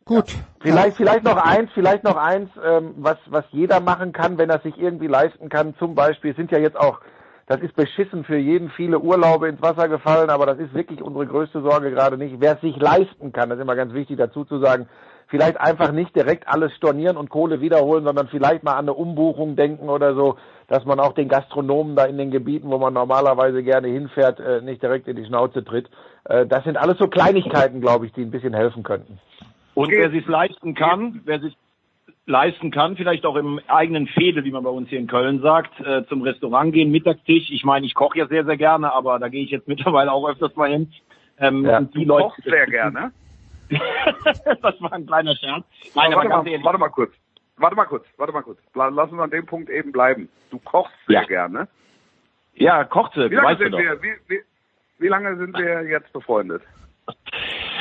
Gut. Vielleicht, vielleicht noch eins, vielleicht noch eins, ähm, was, was jeder machen kann, wenn er sich irgendwie leisten kann. Zum Beispiel sind ja jetzt auch, das ist beschissen für jeden, viele Urlaube ins Wasser gefallen, aber das ist wirklich unsere größte Sorge gerade nicht. Wer es sich leisten kann, das ist immer ganz wichtig dazu zu sagen, vielleicht einfach nicht direkt alles stornieren und Kohle wiederholen, sondern vielleicht mal an eine Umbuchung denken oder so, dass man auch den Gastronomen da in den Gebieten, wo man normalerweise gerne hinfährt, äh, nicht direkt in die Schnauze tritt. Äh, Das sind alles so Kleinigkeiten, glaube ich, die ein bisschen helfen könnten. Und wer sich leisten kann, wer sich leisten kann, vielleicht auch im eigenen Fädel, wie man bei uns hier in Köln sagt, äh, zum Restaurant gehen, Mittagstisch. Ich meine, ich koche ja sehr, sehr gerne, aber da gehe ich jetzt [LAUGHS] mittlerweile auch öfters mal hin. Ähm, Ja. und die Du Leute, kochst sehr gerne. [LAUGHS] das war ein kleiner Scherz. Nein, aber warte, ganz mal, ehrlich, warte mal kurz. Warte mal kurz, warte mal kurz. La- Lass uns an dem Punkt eben bleiben. Du kochst sehr Ja. gerne. ja, Kochzirkel, Wie lange weißt du sind doch. wir, wie, wie, wie lange sind wir jetzt befreundet? [LAUGHS]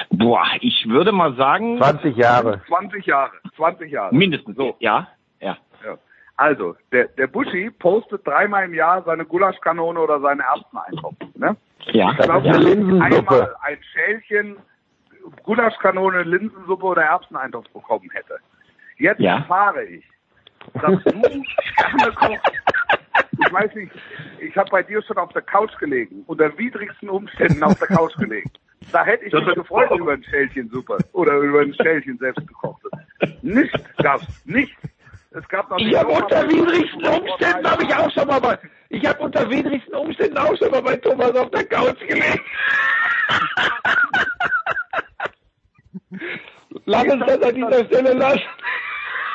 Boah, ich würde mal sagen, 20 Jahre. 20 Jahre. 20 Jahre. mindestens so. Ja, ja. Ja. Also, der, der Buschi postet dreimal im Jahr seine Gulaschkanone oder seine Erbseneintopf. Ne? Ja. Ich glaube, Linsensuppe. einmal ein Schälchen Gulaschkanone, Linsensuppe oder Erbseneintopf bekommen hätte. Jetzt Ja. erfahre ich, dass du [LAUGHS] gerne kochst. Ich weiß nicht, ich habe bei dir schon auf der Couch gelegen, unter widrigsten Umständen auf der Couch gelegen. Da hätte ich Das mich gefreut über ein Schälchen Suppe oder über ein Schälchen selbstgekochtes. Nicht gab's, nicht. Es gab noch Ich habe unter widrigsten Umständen habe ich auch schon mal bei, ich habe unter widrigsten Umständen auch schon mal bei Thomas auf der Couch gelegen. [LAUGHS] Lass uns das an dieser Stelle lassen.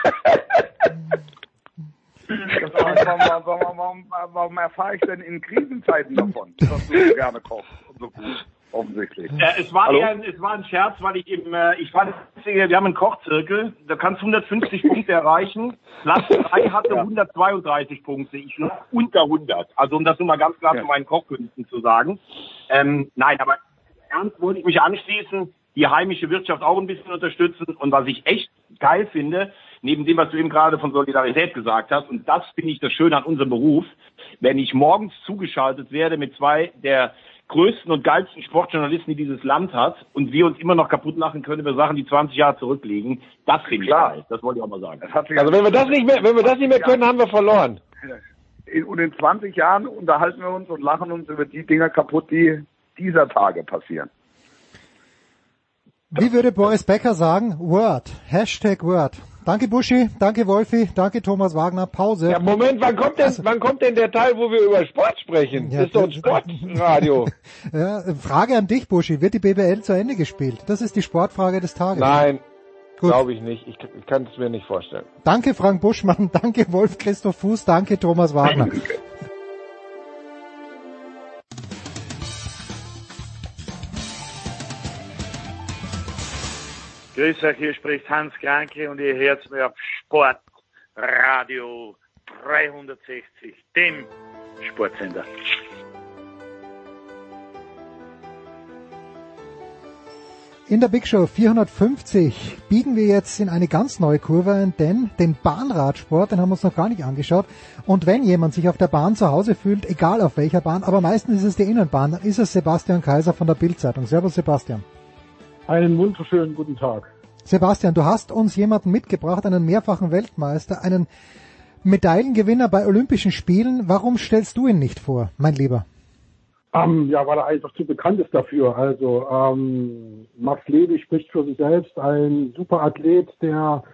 [LAUGHS] Warum, warum, warum, warum, erfahre ich denn in Krisenzeiten davon, dass du so gerne kochst und so gut, offensichtlich? Äh, es war Hallo? eher, es war ein Scherz, weil ich eben, äh, ich war, wir haben einen Kochzirkel, da kannst du 150 Punkte erreichen. Platz 3 hatte 132 Punkte, ich lag unter 100. Also um das nur mal ganz klar Ja. zu meinen Kochkünsten zu sagen. Ähm, nein, aber ernst wollte ich mich anschließen, die heimische Wirtschaft auch ein bisschen unterstützen und was ich echt geil finde, neben dem, was du eben gerade von Solidarität gesagt hast, und das finde ich das Schöne an unserem Beruf, wenn ich morgens zugeschaltet werde mit zwei der größten und geilsten Sportjournalisten, die dieses Land hat, und wir uns immer noch kaputt lachen können über Sachen, die 20 Jahre zurückliegen, das finde ich Klar. geil. Das wollte ich auch mal sagen. Also wenn wir das nicht mehr, wenn wir das nicht mehr können, haben wir verloren. in, und in 20 Jahren unterhalten wir uns und lachen uns über die Dinger kaputt, die dieser Tage passieren. Wie würde Boris Becker sagen? Word. Hashtag Word. Danke Buschi, danke Wolfi, danke Thomas Wagner. Pause. Ja, Moment, wann kommt denn, wann kommt denn der Teil, wo wir über Sport sprechen? Ja, das ist doch ein Sportradio. [LAUGHS] Ja, Frage an dich, Buschi. Wird die BBL zu Ende gespielt? Das ist die Sportfrage des Tages. Nein, glaube ich nicht. Ich, ich kann es mir nicht vorstellen. Danke Frank Buschmann, [LAUGHS] danke Wolf Christoph Fuß, danke Thomas Wagner. Grüß euch, hier spricht Hans Kranke und ihr hört mir auf Sportradio 360, dem Sportsender. In der Big Show 450 biegen wir jetzt in eine ganz neue Kurve ein, denn den Bahnradsport, den haben wir uns noch gar nicht angeschaut. Und wenn jemand sich auf der Bahn zu Hause fühlt, egal auf welcher Bahn, aber meistens ist es die Innenbahn, dann ist es Sebastian Kaiser von der Bildzeitung. Servus Sebastian. Einen wunderschönen guten Tag. Sebastian, du hast uns jemanden mitgebracht, einen mehrfachen Weltmeister, einen Medaillengewinner bei Olympischen Spielen. Warum stellst du ihn nicht vor, mein Lieber? Ähm, ja, weil er einfach zu bekannt ist dafür. Also ähm, Max Levy spricht für sich selbst, ein super Athlet, der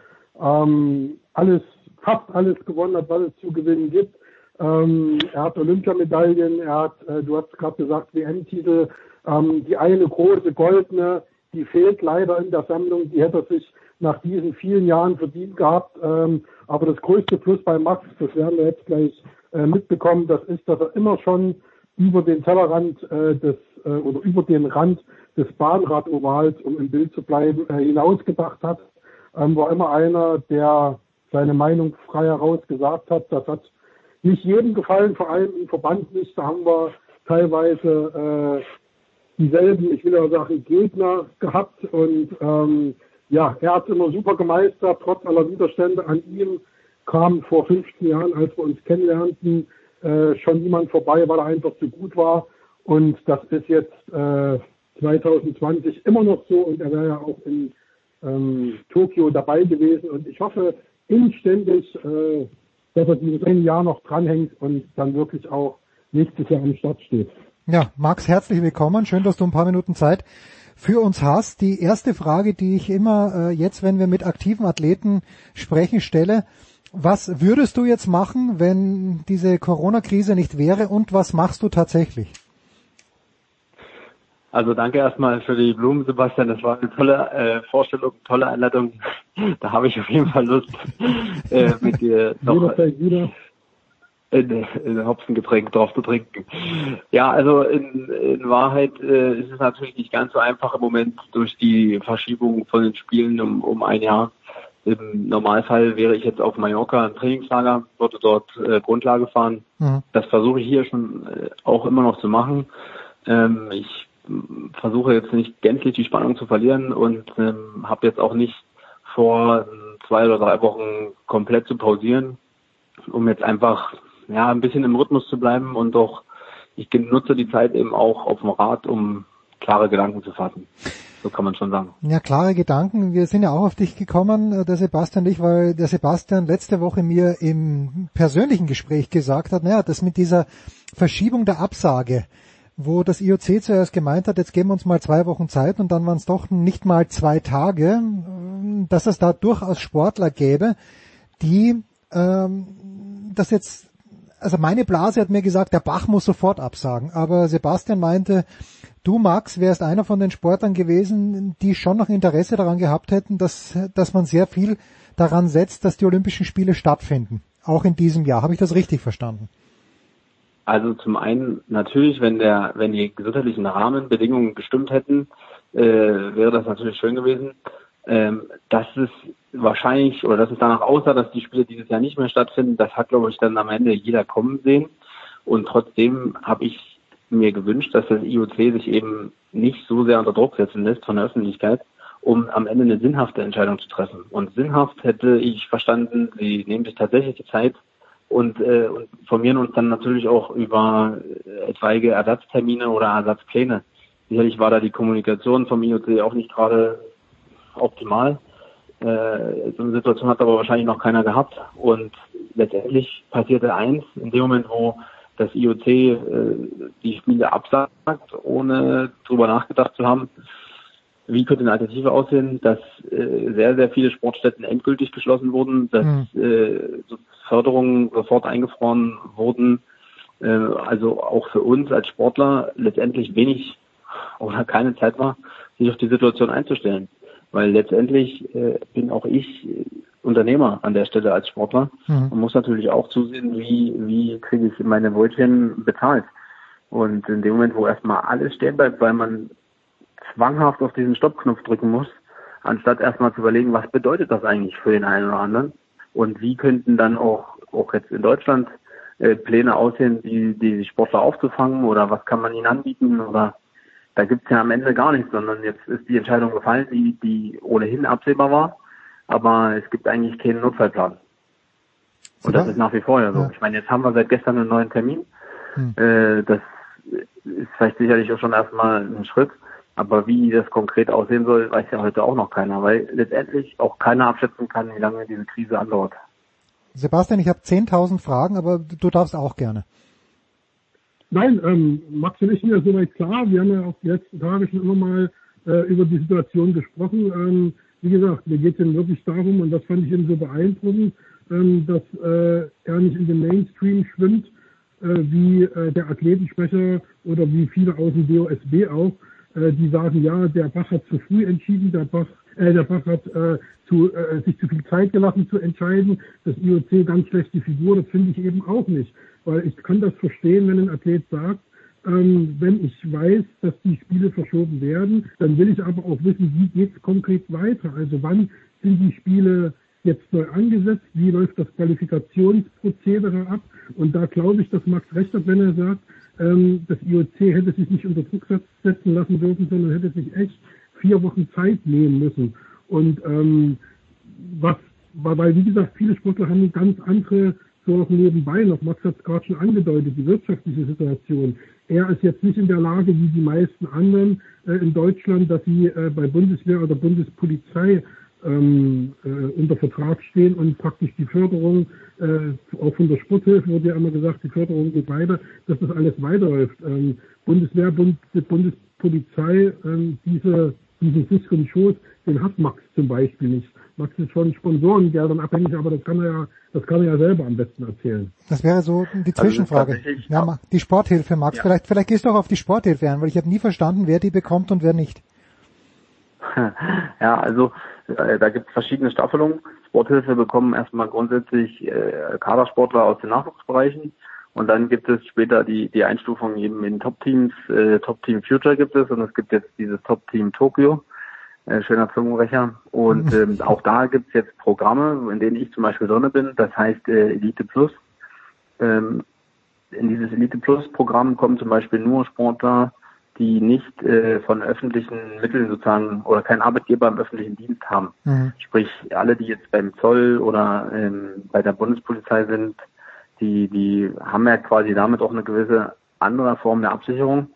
ähm, alles, fast alles gewonnen hat, was es zu gewinnen gibt. Ähm, er hat Olympiamedaillen, er hat, äh, du hast gerade gesagt, WM-Titel, ähm, die eine große goldene, die fehlt leider in der Sammlung, die hätte sich nach diesen vielen Jahren verdient gehabt. Ähm, aber das größte Plus bei Max, das werden wir jetzt gleich äh, mitbekommen, das ist, dass er immer schon über den Tellerrand äh, des äh, oder über den Rand des Bahnradovals, um im Bild zu bleiben, äh, hinausgedacht hat. Ähm, war immer einer, der seine Meinung frei heraus gesagt hat. Das hat nicht jedem gefallen, vor allem im Verband nicht. Da haben wir teilweise äh, dieselben, ich will aber sagen, Gegner gehabt. Und ähm, ja, er hat immer super gemeistert, trotz aller Widerstände an ihm kam vor 15 Jahren, als wir uns kennenlernten, äh, schon niemand vorbei, weil er einfach zu gut war. Und das ist jetzt äh, 2020 immer noch so und er wäre ja auch in ähm, Tokio dabei gewesen. Und ich hoffe inständig, äh, dass er dieses ein Jahr noch dranhängt und dann wirklich auch nächstes Jahr am Start steht. Ja, Max, herzlich willkommen. Schön, dass du ein paar Minuten Zeit für uns hast. Die erste Frage, die ich immer äh, jetzt, wenn wir mit aktiven Athleten sprechen, stelle, was würdest du jetzt machen, wenn diese Corona-Krise nicht wäre und was machst du tatsächlich? Also danke erstmal für die Blumen, Sebastian. Das war eine tolle äh, Vorstellung, tolle Einladung. [LAUGHS] Da habe ich auf jeden Fall Lust, äh, mit dir noch in, in Hopfengetränk drauf zu trinken. Ja, also in, in Wahrheit äh, ist es natürlich nicht ganz so einfach im Moment durch die Verschiebung von den Spielen um, um ein Jahr. Im Normalfall wäre ich jetzt auf Mallorca im Trainingslager, würde dort äh, Grundlage fahren. Mhm. Das versuche ich hier schon äh, auch immer noch zu machen. Ähm, ich versuche jetzt nicht gänzlich die Spannung zu verlieren und ähm, habe jetzt auch nicht vor, zwei oder drei Wochen komplett zu pausieren, um jetzt einfach ja ein bisschen im Rhythmus zu bleiben und doch ich nutze die Zeit eben auch auf dem Rad, um klare Gedanken zu fassen. So kann man schon sagen. Ja, klare Gedanken. Wir sind ja auch auf dich gekommen, äh, der Sebastian und ich, weil der Sebastian letzte Woche mir im persönlichen Gespräch gesagt hat, naja, das mit dieser Verschiebung der Absage, wo das IOC zuerst gemeint hat, jetzt geben wir uns mal zwei Wochen Zeit und dann waren es doch nicht mal zwei Tage, äh, dass es da durchaus Sportler gäbe, die ähm, das jetzt, also meine Blase hat mir gesagt, der Bach muss sofort absagen, aber Sebastian meinte, Du, Max, wärst einer von den Sportlern gewesen, die schon noch Interesse daran gehabt hätten, dass, dass man sehr viel daran setzt, dass die Olympischen Spiele stattfinden. Auch in diesem Jahr. Habe ich das richtig verstanden? Also zum einen natürlich, wenn der, wenn die gesundheitlichen Rahmenbedingungen gestimmt hätten, äh, wäre das natürlich schön gewesen. Ähm, dass es wahrscheinlich oder dass es danach aussah, dass die Spiele dieses Jahr nicht mehr stattfinden, das hat glaube ich dann am Ende jeder kommen sehen. Und trotzdem habe ich mir gewünscht, dass das IOC sich eben nicht so sehr unter Druck setzen lässt von der Öffentlichkeit, um am Ende eine sinnhafte Entscheidung zu treffen. Und sinnhaft hätte ich verstanden, sie nehmen sich tatsächlich die Zeit und, äh, und informieren uns dann natürlich auch über etwaige Ersatztermine oder Ersatzpläne. Sicherlich war da die Kommunikation vom IOC auch nicht gerade optimal. Äh, so eine Situation hat aber wahrscheinlich noch keiner gehabt. Und letztendlich passierte eins, in dem Moment, wo das IOC äh, die Spiele absagt, ohne drüber nachgedacht zu haben, wie könnte eine Alternative aussehen, dass äh, sehr, sehr viele Sportstätten endgültig geschlossen wurden, dass mhm. äh, Förderungen sofort eingefroren wurden. Äh, also auch für uns als Sportler letztendlich wenig oder keine Zeit war, sich auf die Situation einzustellen. Weil letztendlich äh, bin auch ich Unternehmer an der Stelle als Sportler mhm. und muss natürlich auch zusehen, wie, wie kriege ich meine Brötchen bezahlt. Und in dem Moment, wo erstmal alles stehen bleibt, weil man zwanghaft auf diesen Stoppknopf drücken muss, anstatt erstmal zu überlegen, was bedeutet das eigentlich für den einen oder anderen und wie könnten dann auch, auch jetzt in Deutschland äh, Pläne aussehen, die, die Sportler aufzufangen oder was kann man ihnen anbieten oder da gibt's ja am Ende gar nichts, sondern jetzt ist die Entscheidung gefallen, die, die ohnehin absehbar war aber es gibt eigentlich keinen Notfallplan. Und das ist nach wie vor ja so. Ja. Ich meine, jetzt haben wir seit gestern einen neuen Termin. Hm. Äh, das ist vielleicht sicherlich auch schon erstmal ein Schritt. Aber wie das konkret aussehen soll, weiß ja heute auch noch keiner, weil letztendlich auch keiner abschätzen kann, wie lange diese Krise andauert. Sebastian, ich habe 10.000 Fragen, aber du darfst auch gerne. Nein, ähm, Max und ich sind ja soweit klar. Wir haben ja auch die letzten Tage schon immer mal äh, über die Situation gesprochen. Ähm, wie gesagt, mir geht es ihm wirklich darum, und das fand ich eben so beeindruckend, ähm, dass äh, er nicht in den Mainstream schwimmt, äh, wie äh, der Athletensprecher oder wie viele aus dem DOSB auch, äh, die sagen, ja, der Bach hat zu früh entschieden, der Bach, äh, der Bach hat äh, zu, äh, sich zu viel Zeit gelassen zu entscheiden, das IOC ganz schlechte Figur, das finde ich eben auch nicht. Weil ich kann das verstehen, wenn ein Athlet sagt, ähm, wenn ich weiß, dass die Spiele verschoben werden, dann will ich aber auch wissen, wie geht es konkret weiter. Also wann sind die Spiele jetzt neu angesetzt, wie läuft das Qualifikationsprozedere ab. Und da glaube ich, dass Max recht hat, wenn er sagt, ähm, das IOC hätte sich nicht unter Druck setzen lassen dürfen, sondern hätte sich echt vier Wochen Zeit nehmen müssen. Und ähm, was, weil wie gesagt, viele Sportler haben ganz andere so noch nebenbei noch, Max hat es gerade schon angedeutet, die wirtschaftliche Situation. Er ist jetzt nicht in der Lage, wie die meisten anderen äh, in Deutschland, dass sie äh, bei Bundeswehr oder Bundespolizei ähm, äh, unter Vertrag stehen und praktisch die Förderung, äh, auch von der Sporthilfe wurde ja immer gesagt, die Förderung geht weiter, dass das alles weiterläuft. Ähm, Bundeswehr, Bund, Bundespolizei, ähm, diese, diesen Fisk und Schoß, den hat Max zum Beispiel nicht. Max ist von Sponsorengeldern abhängig, aber das kann er ja, das kann er ja selber am besten erzählen. Das wäre so die also Zwischenfrage. Also ja, die Sporthilfe, Max. Ja. Vielleicht, vielleicht gehst du auch auf die Sporthilfe an, weil ich habe nie verstanden, wer die bekommt und wer nicht. [LAUGHS] Ja, also äh, da gibt es verschiedene Staffelungen. Sporthilfe bekommen erstmal grundsätzlich äh, Kadersportler aus den Nachwuchsbereichen. Und dann gibt es später die, die Einstufung eben in Top-Teams. Äh, Top-Team Future gibt es und es gibt jetzt dieses Top-Team Tokio. Äh, schöner Zungenbrecher. Und [LAUGHS] ähm, auch da gibt es jetzt Programme, in denen ich zum Beispiel drin bin. Das heißt äh, Elite Plus. Ähm, in dieses Elite Plus Programm kommen zum Beispiel nur Sportler, die nicht äh, von öffentlichen Mitteln sozusagen oder keinen Arbeitgeber im öffentlichen Dienst haben. Mhm. Sprich, alle, die jetzt beim Zoll oder ähm, bei der Bundespolizei sind, die, die haben ja quasi damit auch eine gewisse andere Form der Absicherung.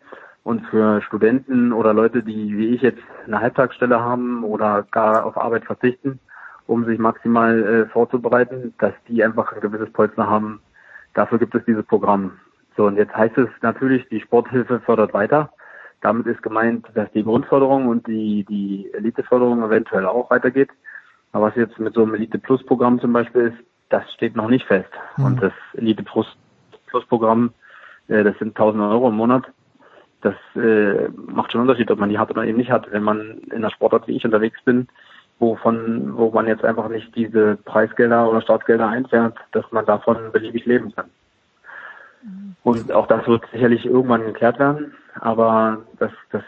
Und für Studenten oder Leute, die wie ich jetzt eine Halbtagsstelle haben oder gar auf Arbeit verzichten, um sich maximal äh, vorzubereiten, dass die einfach ein gewisses Polster haben. Dafür gibt es dieses Programm. So, und jetzt heißt es natürlich, die Sporthilfe fördert weiter. Damit ist gemeint, dass die Grundförderung und die, die Eliteförderung eventuell auch weitergeht. Aber was jetzt mit so einem Elite Plus Programm zum Beispiel ist, das steht noch nicht fest. Mhm. Und das Elite Plus, Programm, äh, das sind 1000 Euro im Monat. Das äh, macht schon einen Unterschied, ob man die hat oder eben nicht hat. Wenn man in der Sportart wie ich unterwegs bin, wo von, wo man jetzt einfach nicht diese Preisgelder oder Startgelder einfährt, dass man davon beliebig leben kann. Und auch das wird sicherlich irgendwann geklärt werden aber das, das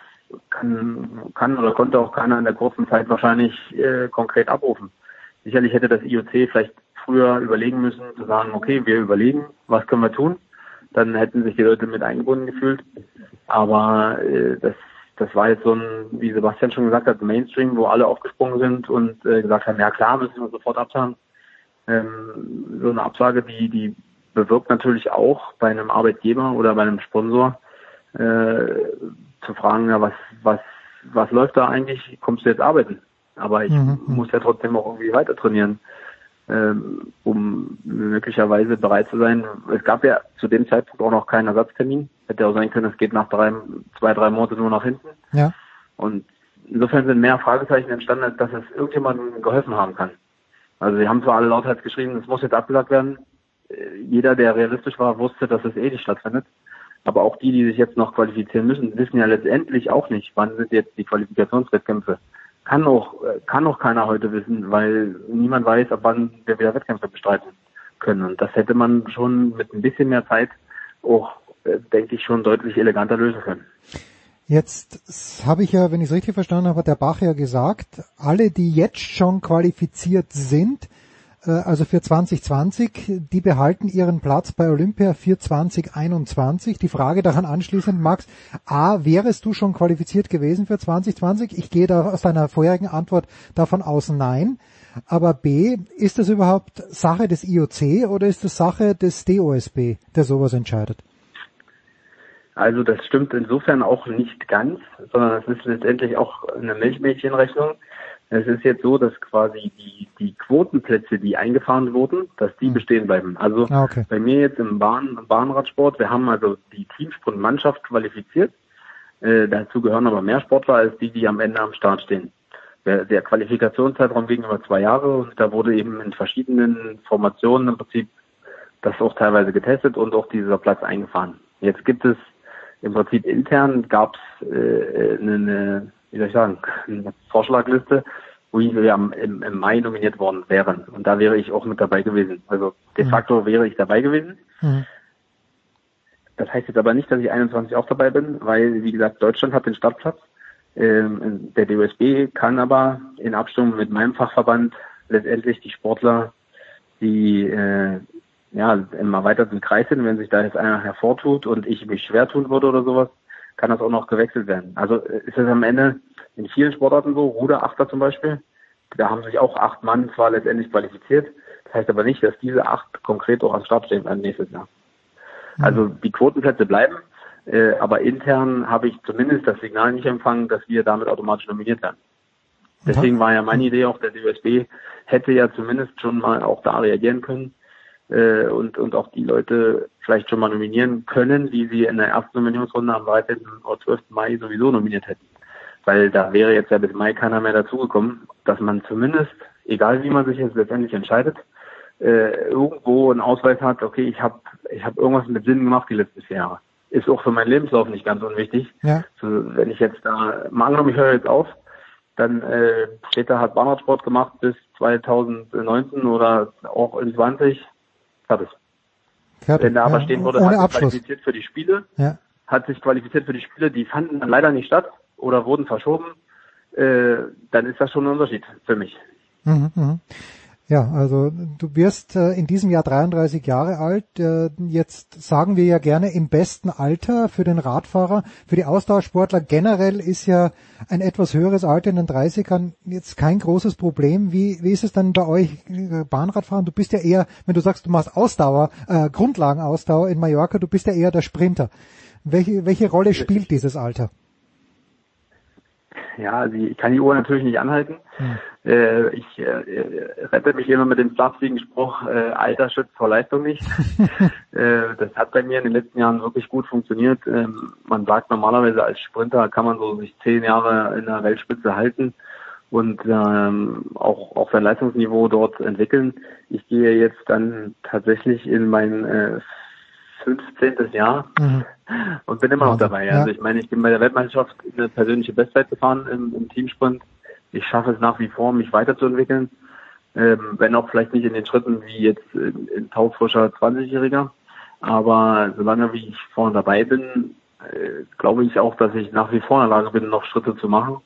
kann, kann oder konnte auch keiner in der kurzen Zeit wahrscheinlich äh, konkret abrufen. Sicherlich hätte das IOC vielleicht früher überlegen müssen, zu sagen, okay, wir überlegen, was können wir tun. Dann hätten sich die Leute mit eingebunden gefühlt. Aber äh, das, das war jetzt so ein, wie Sebastian schon gesagt hat, Mainstream, wo alle aufgesprungen sind und äh, gesagt haben, ja klar, müssen wir sofort absagen. Ähm, so eine Absage, die, die bewirkt natürlich auch bei einem Arbeitgeber oder bei einem Sponsor, äh, zu fragen, ja, was, was, was läuft da eigentlich? Kommst du jetzt arbeiten? Aber ich mhm. muss ja trotzdem auch irgendwie weiter trainieren, ähm, um möglicherweise bereit zu sein. Es gab ja zu dem Zeitpunkt auch noch keinen Ersatztermin. Hätte auch sein können, es geht nach drei, zwei, drei Monaten nur nach hinten. Ja. Und insofern sind mehr Fragezeichen entstanden, als dass es irgendjemandem geholfen haben kann. Also sie haben zwar alle lauthals geschrieben, es muss jetzt abgesagt werden. Äh, jeder, der realistisch war, wusste, dass es eh nicht stattfindet. Aber auch die, die sich jetzt noch qualifizieren müssen, wissen ja letztendlich auch nicht, wann sind jetzt die Qualifikationswettkämpfe. Kann auch, kann auch keiner heute wissen, weil niemand weiß, ab wann wir wieder Wettkämpfe bestreiten können. Und das hätte man schon mit ein bisschen mehr Zeit auch, äh, denke ich, schon deutlich eleganter lösen können. Jetzt habe ich ja, wenn ich es richtig verstanden habe, hat der Bach ja gesagt, alle, die jetzt schon qualifiziert sind, äh, also für 2020, die behalten ihren Platz bei Olympia für 2021. Die Frage daran anschließend, Max, A, wärest du schon qualifiziert gewesen für 2020? Ich gehe da aus deiner vorherigen Antwort davon aus, nein. Aber B, ist das überhaupt Sache des IOC oder ist das Sache des DOSB, der sowas entscheidet? Also das stimmt insofern auch nicht ganz, sondern es ist letztendlich auch eine Milchmädchenrechnung. Es ist jetzt so, dass quasi die, die Quotenplätze, die eingefahren wurden, dass die hm. bestehen bleiben. Also ah, okay. bei mir jetzt im Bahn, Bahnradsport, wir haben also die Teamsprint-Mannschaft qualifiziert. Äh, dazu gehören aber mehr Sportler als die, die am Ende am Start stehen. Der, der Qualifikationszeitraum ging über zwei Jahre und da wurde eben in verschiedenen Formationen im Prinzip das auch teilweise getestet und auch dieser Platz eingefahren. Jetzt gibt es im Prinzip intern gab es äh, eine, eine wie soll ich sagen, eine Vorschlagliste, wo wir am, im, im Mai nominiert worden wären. Und da wäre ich auch mit dabei gewesen. Also de mhm. facto mhm. wäre ich dabei gewesen. Mhm. Das heißt jetzt aber nicht, dass ich 21 auch dabei bin, weil, wie gesagt, Deutschland hat den Startplatz. Ähm, der DOSB kann aber in Abstimmung mit meinem Fachverband letztendlich die Sportler, die äh, ja, im erweiterten Kreis sind, wenn sich da jetzt einer hervortut und ich mich schwer tun würde oder sowas, kann das auch noch gewechselt werden. Also äh, ist es am Ende in vielen Sportarten so, Ruderachter zum Beispiel, da haben sich auch acht Mann zwar letztendlich qualifiziert, das heißt aber nicht, dass diese acht konkret auch am Start stehen werden nächstes Jahr. Mhm. Also die Quotenplätze bleiben, äh, aber intern habe ich zumindest das Signal nicht empfangen, dass wir damit automatisch nominiert werden. Deswegen war ja meine Idee auch, der DUSB hätte ja zumindest schon mal auch da reagieren können äh, und, und auch die Leute vielleicht schon mal nominieren können, die sie in der ersten Nominierungsrunde am 13. oder 12. Mai sowieso nominiert hätten. Weil da wäre jetzt ja bis Mai keiner mehr dazugekommen, dass man zumindest, egal wie man sich jetzt letztendlich entscheidet, äh, irgendwo einen Ausweis hat, okay, ich habe ich hab irgendwas mit Sinn gemacht die letzten vier Jahre. Ist auch für meinen Lebenslauf nicht ganz unwichtig. Ja. So, wenn ich jetzt da, mal angenommen, ich höre jetzt auf, dann äh, steht da, hat Bahnradsport gemacht bis 2019 oder auch in 20, fertig. Fertig. Wenn da aber ja, stehen würde, hat sich qualifiziert für die Spiele, ja. hat sich qualifiziert für die Spiele, die fanden dann leider nicht statt oder wurden verschoben, äh, dann ist das schon ein Unterschied für mich. Mhm, mh. Ja, also du wirst äh, in diesem Jahr 33 Jahre alt. Äh, jetzt sagen wir ja gerne im besten Alter für den Radfahrer. Für die Ausdauersportler generell ist ja ein etwas höheres Alter in den 30ern jetzt kein großes Problem. Wie, wie ist es dann bei euch äh, Bahnradfahren? Du bist ja eher, wenn du sagst, du machst Ausdauer, äh, Grundlagenausdauer in Mallorca, du bist ja eher der Sprinter. Welche, welche Rolle spielt dieses Alter? Ja, also ich kann die Uhr natürlich nicht anhalten. Hm. Äh, ich äh, rette mich immer mit dem flachsigen Spruch, äh, Alter schützt vor Leistung nicht. [LAUGHS] äh, das hat bei mir in den letzten Jahren wirklich gut funktioniert. Ähm, man sagt normalerweise als Sprinter kann man so sich zehn Jahre in der Weltspitze halten und ähm, auch, auch sein Leistungsniveau dort entwickeln. Ich gehe jetzt dann tatsächlich in mein äh, 15. Jahr mhm. und bin immer noch dabei. Ja. Also ich meine, ich bin bei der Weltmeisterschaft eine persönliche Bestzeit gefahren im, im Teamsprint. Ich schaffe es nach wie vor, mich weiterzuentwickeln, ähm, wenn auch vielleicht nicht in den Schritten wie jetzt in, in taufrischer 20-Jähriger. Aber solange wie ich vorne dabei bin, äh, glaube ich auch, dass ich nach wie vor in der Lage bin, noch Schritte zu machen.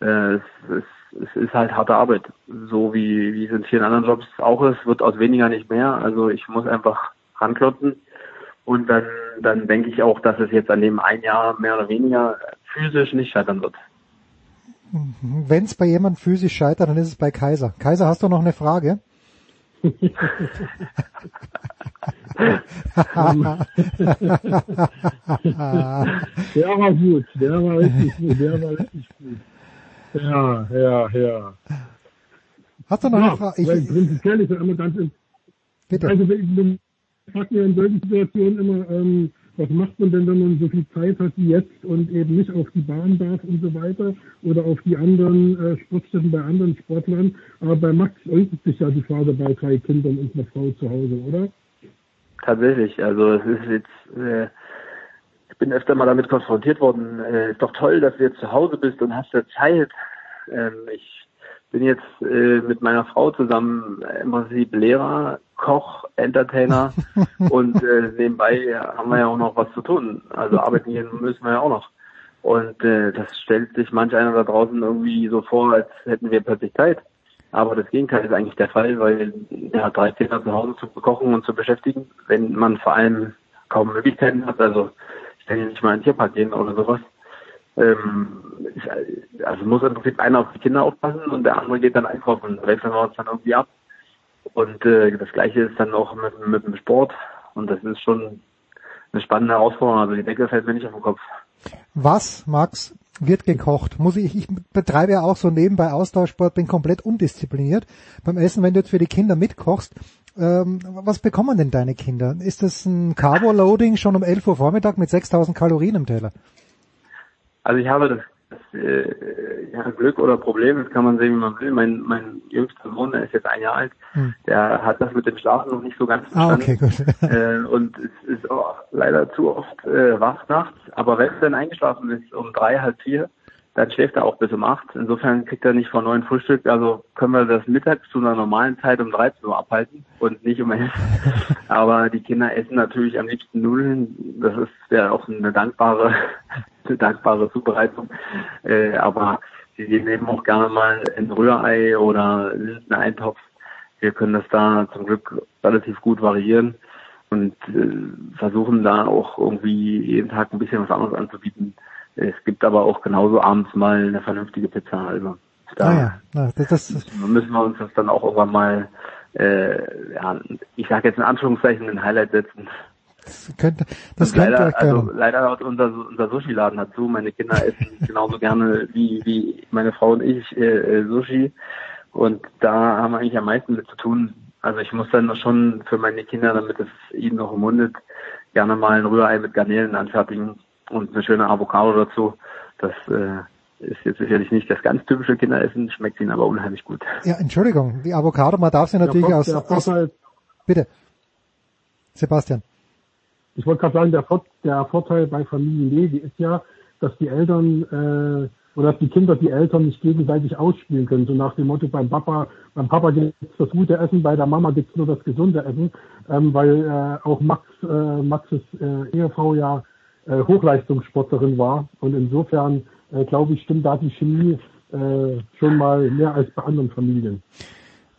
Äh, es, es, es ist halt harte Arbeit. So wie, wie es in vielen anderen Jobs auch ist, wird aus weniger nicht mehr. Also ich muss einfach ranklotzen und dann, dann denke ich auch, dass es jetzt an dem ein Jahr mehr oder weniger physisch nicht scheitern wird. Wenn es bei jemand physisch scheitert, dann ist es bei Kaiser. Kaiser, hast du noch eine Frage? [LAUGHS] der war gut, der war richtig gut, der war richtig gut. Ja, ja, ja. Hast du noch ja, eine Frage? Ich, prinzipiell ist ja immer ganz, Bitte. also wenn, fragt mir in solchen Situationen immer, ähm, was macht man denn, wenn man so viel Zeit hat wie jetzt und eben nicht auf die Bahn darf und so weiter oder auf die anderen äh, Sportstätten bei anderen Sportlern. Aber bei Max äußert sich ja die Frage bei drei Kindern und einer Frau zu Hause, oder? Tatsächlich, also es ist jetzt, äh, ich bin öfter mal damit konfrontiert worden, äh, ist doch toll, dass du jetzt zu Hause bist und hast ja Zeit. Ähm, ich bin jetzt äh, mit meiner Frau zusammen im Prinzip Lehrer, Koch, Entertainer [LAUGHS] und äh, nebenbei haben wir ja auch noch was zu tun. Also arbeiten gehen müssen wir ja auch noch. Und äh, das stellt sich manch einer da draußen irgendwie so vor, als hätten wir plötzlich Zeit. Aber das Gegenteil ist eigentlich der Fall, weil ja, drei Kinder zu Hause zu bekochen und zu beschäftigen, wenn man vor allem kaum Möglichkeiten hat, also ich kann ja nicht mal in den Tierpark gehen oder sowas, ähm, also muss im Prinzip einer auf die Kinder aufpassen und der andere geht dann einkaufen wechseln wir uns dann irgendwie ab. Und äh, das gleiche ist dann auch mit, mit dem Sport und das ist schon eine spannende Herausforderung. Also die Decke fällt mir nicht auf den Kopf. Was, Max, wird gekocht? Muss ich, ich betreibe ja auch so nebenbei Austauschsport, bin komplett undiszipliniert. Beim Essen, wenn du jetzt für die Kinder mitkochst, ähm, was bekommen denn deine Kinder? Ist das ein Carbo-Loading schon um 11 Uhr Vormittag mit 6000 Kalorien im Teller? Also ich habe das, das äh, ja, Glück oder Problem, das kann man sehen, wie man will. Mein, mein jüngster Sohn, der ist jetzt ein Jahr alt, hm. der hat das mit dem Schlafen noch nicht so ganz verstanden. Ah, okay, gut. [LAUGHS] äh, und es ist auch leider zu oft äh, wach nachts. Aber wenn er dann eingeschlafen ist um drei, halb vier, dann schläft er auch bis um acht. Insofern kriegt er nicht vor neun Frühstück. Also können wir das mittags zu einer normalen Zeit um 13 Uhr abhalten und nicht um elf. [LAUGHS] Aber die Kinder essen natürlich am liebsten Nudeln. Das ist ja auch eine dankbare, [LAUGHS] eine dankbare Zubereitung. Äh, aber sie nehmen auch gerne mal ein Rührei oder einen Eintopf. Wir können das da zum Glück relativ gut variieren und äh, versuchen da auch irgendwie jeden Tag ein bisschen was anderes anzubieten es gibt aber auch genauso abends mal eine vernünftige Pizza. Also da ah ja, Na, das, das müssen wir uns das dann auch irgendwann mal, äh, ja, ich sage jetzt in Anführungszeichen ein Highlight setzen. Das könnte, das könnte leider, also leider hat unser, unser Sushi-Laden dazu. Meine Kinder essen [LAUGHS] genauso gerne wie, wie meine Frau und ich äh, äh, Sushi. Und da haben wir eigentlich am meisten mit zu tun. Also ich muss dann schon für meine Kinder, damit es ihnen noch ummundet, gerne mal ein Rührei mit Garnelen anfertigen und eine schöne Avocado dazu. Das äh, ist jetzt sicherlich nicht das ganz typische Kinderessen, schmeckt ihnen aber unheimlich gut. Ja, Entschuldigung, die Avocado, man darf sie natürlich aus, aus... Bitte. Sebastian. Ich wollte gerade sagen, der, der Vorteil bei Familie Levi ist ja, dass die Eltern äh, oder dass die Kinder die Eltern nicht gegenseitig ausspielen können. So nach dem Motto, beim Papa, beim Papa gibt's das gute Essen, bei der Mama gibt's nur das gesunde Essen, ähm, weil äh, auch Max, äh, Maxes äh, Ehefrau ja äh, Hochleistungssportlerin war. Und insofern, äh, glaube ich, stimmt da die Chemie äh, schon mal mehr als bei anderen Familien.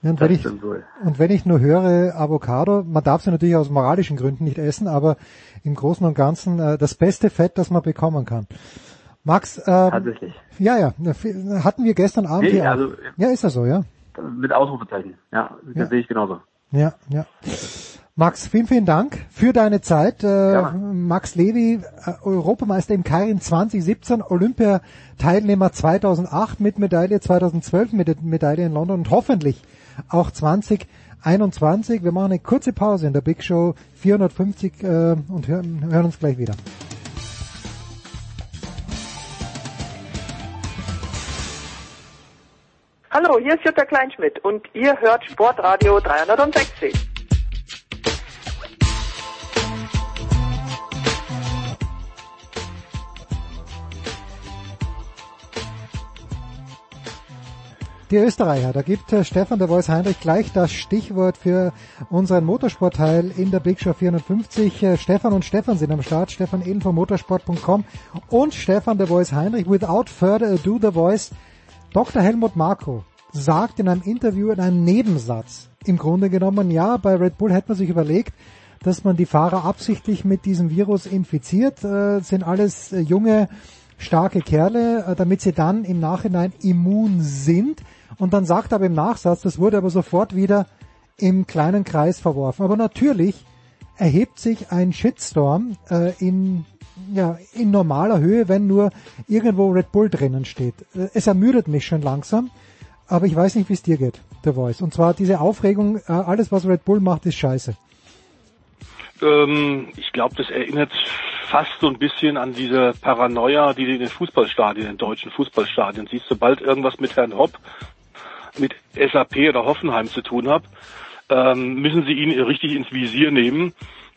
Ja, und, wenn ich, und wenn ich nur höre Avocado, man darf sie natürlich aus moralischen Gründen nicht essen, aber im Großen und Ganzen äh, das beste Fett, das man bekommen kann. Max, äh, Tatsächlich. ja, ja, hatten wir gestern Abend nee, hier also, auch. Ja, ist das so, ja? Mit Ausrufezeichen, ja, das Ja. sehe ich genauso. Ja, ja. Max, vielen, vielen Dank für deine Zeit. Äh, Max Levy, äh, Europameister im Kairin 2017, Olympiateilnehmer 2008 mit Medaille, 2012 mit Medaille in London und hoffentlich auch 2021. Wir machen eine kurze Pause in der Big Show 450 äh, und hören, hören uns gleich wieder. Hallo, hier ist Jutta Kleinschmidt und ihr hört Sportradio 360. Die Österreicher, da gibt äh, Stefan der Voice Heinrich gleich das Stichwort für unseren Motorsportteil in der Big Show 450. Äh, Stefan und Stefan sind am Start, Stefan Ehlen von motorsport.com und Stefan der Voice Heinrich. Without further ado, the Voice. Dr. Helmut Marko sagt in einem Interview in einem Nebensatz, im Grunde genommen, ja, bei Red Bull hätte man sich überlegt, dass man die Fahrer absichtlich mit diesem Virus infiziert, äh, sind alles äh, junge, starke Kerle, damit sie dann im Nachhinein immun sind. Und dann sagt er aber im Nachsatz, das wurde aber sofort wieder im kleinen Kreis verworfen. Aber natürlich erhebt sich ein Shitstorm äh, in, ja, in normaler Höhe, wenn nur irgendwo Red Bull drinnen steht. Äh, Es ermüdet mich schon langsam, aber ich weiß nicht, wie es dir geht, The Voice. Und zwar diese Aufregung, äh, alles was Red Bull macht, ist scheiße. Ähm, ich glaube, das erinnert fast so ein bisschen an diese Paranoia, die du in den Fußballstadien, in deutschen Fußballstadien siehst. Sobald irgendwas mit Herrn Hopp, mit SAP oder Hoffenheim zu tun hat, ähm, müssen sie ihn richtig ins Visier nehmen.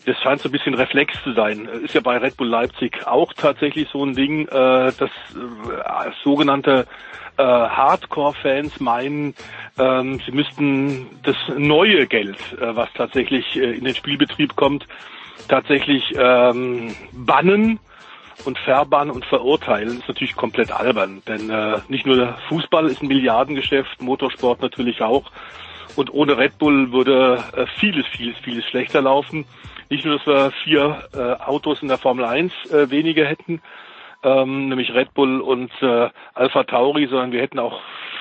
Das scheint so ein bisschen Reflex zu sein. Ist ja bei Red Bull Leipzig auch tatsächlich so ein Ding, äh, dass äh, sogenannte äh, Hardcore-Fans meinen, ähm, sie müssten das neue Geld, äh, was tatsächlich äh, in den Spielbetrieb kommt, tatsächlich ähm, bannen und verbannen und verurteilen. Ist natürlich komplett albern, denn äh, nicht nur Fußball ist ein Milliardengeschäft, Motorsport natürlich auch. Und ohne Red Bull würde äh, vieles, vieles, vieles schlechter laufen. Nicht nur, dass wir vier äh, Autos in der Formel 1 äh, weniger hätten, ähm, nämlich Red Bull und äh, Alpha Tauri, sondern wir hätten auch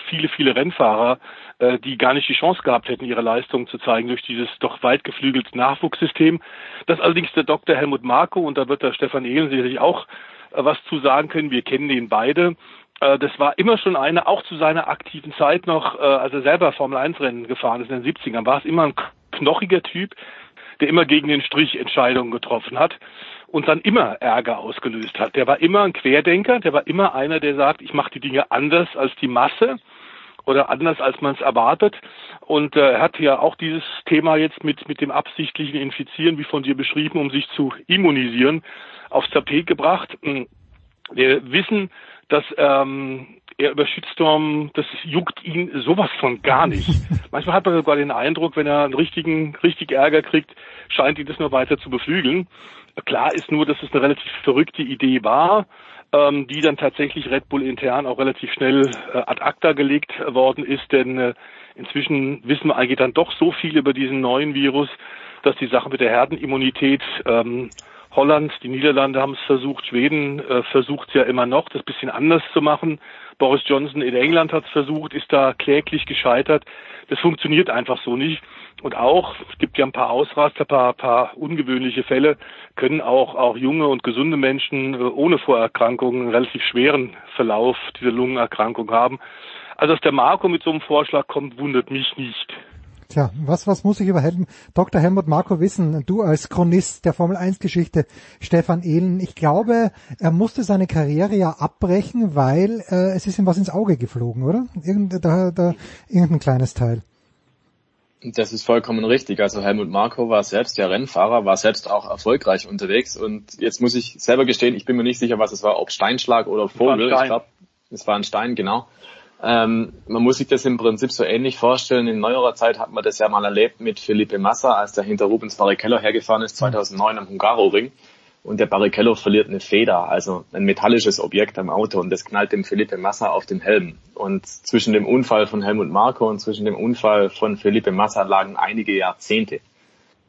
viele, viele Rennfahrer, äh, die gar nicht die Chance gehabt hätten, ihre Leistung zu zeigen durch dieses doch weit geflügelte Nachwuchssystem. Das allerdings der Dr. Helmut Marko, und da wird der Stefan Ehlen sicherlich auch äh, was zu sagen können, wir kennen ihn beide, äh, das war immer schon eine, auch zu seiner aktiven Zeit noch, als er selber Formel 1 Rennen gefahren ist in den 70ern, war es immer ein knochiger Typ, der immer gegen den Strich Entscheidungen getroffen hat und dann immer Ärger ausgelöst hat. Der war immer ein Querdenker, der war immer einer, der sagt, ich mache die Dinge anders als die Masse oder anders als man es erwartet. Und äh, er hat ja auch dieses Thema jetzt mit, mit dem absichtlichen Infizieren, wie von dir beschrieben, um sich zu immunisieren, aufs Tapet gebracht. Wir wissen, dass ähm, er über Shitstorm, das juckt ihn sowas von gar nicht. [LAUGHS] Manchmal hat man sogar den Eindruck, wenn er einen richtigen, richtig Ärger kriegt, scheint ihn das nur weiter zu beflügeln. Klar ist nur, dass es eine relativ verrückte Idee war, ähm, die dann tatsächlich Red Bull intern auch relativ schnell äh, ad acta gelegt worden ist, denn äh, inzwischen wissen wir eigentlich dann doch so viel über diesen neuen Virus, dass die Sache mit der Herdenimmunität ähm, Holland, die Niederlande haben es versucht, Schweden äh, versucht es ja immer noch, das bisschen anders zu machen. Boris Johnson in England hat es versucht, ist da kläglich gescheitert. Das funktioniert einfach so nicht. Und auch, es gibt ja ein paar Ausraster, ein paar, paar ungewöhnliche Fälle, können auch, auch junge und gesunde Menschen äh, ohne Vorerkrankungen einen relativ schweren Verlauf dieser Lungenerkrankung haben. Also, dass der Marco mit so einem Vorschlag kommt, wundert mich nicht. Tja, was, was muss ich über Helm, Dr. Helmut Marko wissen? Du als Chronist der Formel 1 Geschichte, Stefan Ehlen. Ich glaube, er musste seine Karriere ja abbrechen, weil äh, es ist ihm was ins Auge geflogen, oder? Irgend, da, da, irgendein kleines Teil. Das ist vollkommen richtig. Also Helmut Marko war selbst ja Rennfahrer, war selbst auch erfolgreich unterwegs und jetzt muss ich selber gestehen, ich bin mir nicht sicher, was es war, ob Steinschlag oder Vogel. Ich glaube, es war ein Stein, genau. Ähm, man muss sich das im Prinzip so ähnlich vorstellen. In neuerer Zeit hat man das ja mal erlebt mit Felipe Massa, als der hinter Rubens Barrichello hergefahren ist, 2009 am Hungaroring. Und der Barrichello verliert eine Feder, also ein metallisches Objekt am Auto und das knallt dem Felipe Massa auf den Helm. Und zwischen dem Unfall von Helmut Marko und zwischen dem Unfall von Felipe Massa lagen einige Jahrzehnte.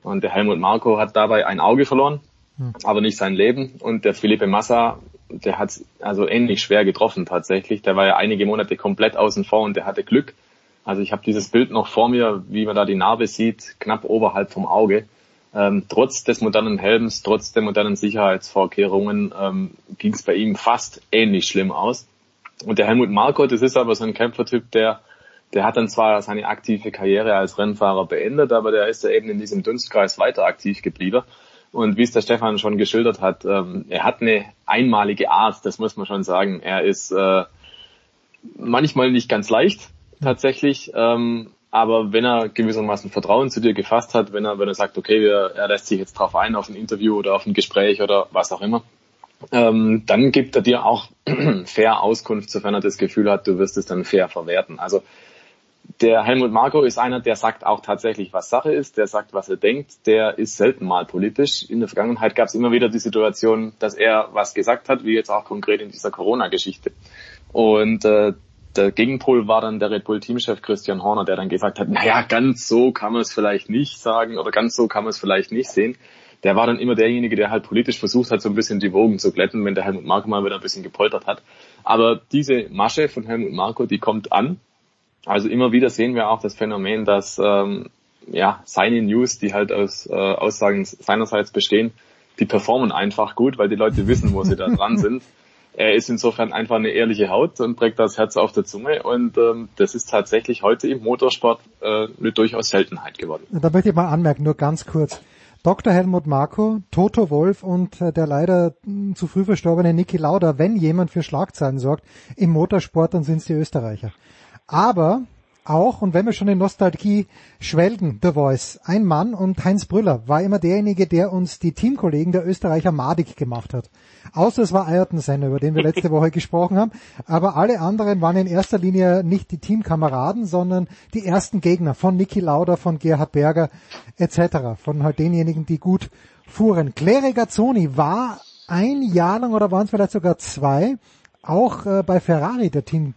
Und der Helmut Marko hat dabei ein Auge verloren, hm. aber nicht sein Leben. Und der Felipe Massa der hat also ähnlich schwer getroffen tatsächlich. Der war ja einige Monate komplett außen vor und der hatte Glück. Also ich habe dieses Bild noch vor mir, wie man da die Narbe sieht, knapp oberhalb vom Auge. Ähm, trotz des modernen Helms, trotz der modernen Sicherheitsvorkehrungen ähm, ging es bei ihm fast ähnlich schlimm aus. Und der Helmut Marko, das ist aber so ein Kämpfertyp, der der hat dann zwar seine aktive Karriere als Rennfahrer beendet, aber der ist ja eben in diesem Dunstkreis weiter aktiv geblieben. Und wie es der Stefan schon geschildert hat, ähm, er hat eine einmalige Art, das muss man schon sagen. Er ist äh, manchmal nicht ganz leicht, tatsächlich. Ähm, aber wenn er gewissermaßen Vertrauen zu dir gefasst hat, wenn er, wenn er sagt, okay, wir, er lässt sich jetzt drauf ein, auf ein Interview oder auf ein Gespräch oder was auch immer, ähm, dann gibt er dir auch [CLEARS THROAT] fair Auskunft, sofern er das Gefühl hat, du wirst es dann fair verwerten. Also der Helmut Marko ist einer, der sagt auch tatsächlich, was Sache ist, der sagt, was er denkt, der ist selten mal politisch. In der Vergangenheit gab es immer wieder die Situation, dass er was gesagt hat, wie jetzt auch konkret in dieser Corona-Geschichte. Und äh, der Gegenpol war dann der Red Bull Teamchef Christian Horner, der dann gesagt hat, naja, ganz so kann man es vielleicht nicht sagen oder ganz so kann man es vielleicht nicht sehen. Der war dann immer derjenige, der halt politisch versucht hat, so ein bisschen die Wogen zu glätten, wenn der Helmut Marko mal wieder ein bisschen gepoltert hat. Aber diese Masche von Helmut Marko, die kommt an also immer wieder sehen wir auch das Phänomen, dass ähm, ja seine News, die halt aus äh, Aussagen seinerseits bestehen, die performen einfach gut, weil die Leute wissen, wo sie da dran [LAUGHS] sind. Er ist insofern einfach eine ehrliche Haut und trägt das Herz auf der Zunge und ähm, das ist tatsächlich heute im Motorsport äh, eine durchaus Seltenheit geworden. Da möchte ich mal anmerken, nur ganz kurz. Dr. Helmut Marko, Toto Wolf und äh, der leider mh, zu früh verstorbene Niki Lauda, wenn jemand für Schlagzeilen sorgt im Motorsport, dann sind es die Österreicher. Aber auch, und wenn wir schon in Nostalgie schwelgen, The Voice, ein Mann und Heinz Brüller war immer derjenige, der uns die Teamkollegen der Österreicher madig gemacht hat. Außer es war Ayrton Senna, über den wir letzte [LAUGHS] Woche gesprochen haben. Aber alle anderen waren in erster Linie nicht die Teamkameraden, sondern die ersten Gegner von Niki Lauda, von Gerhard Berger etc. Von halt denjenigen, die gut fuhren. Claire Gazzoni war ein Jahr lang oder waren es vielleicht sogar zwei, auch äh, bei Ferrari der Team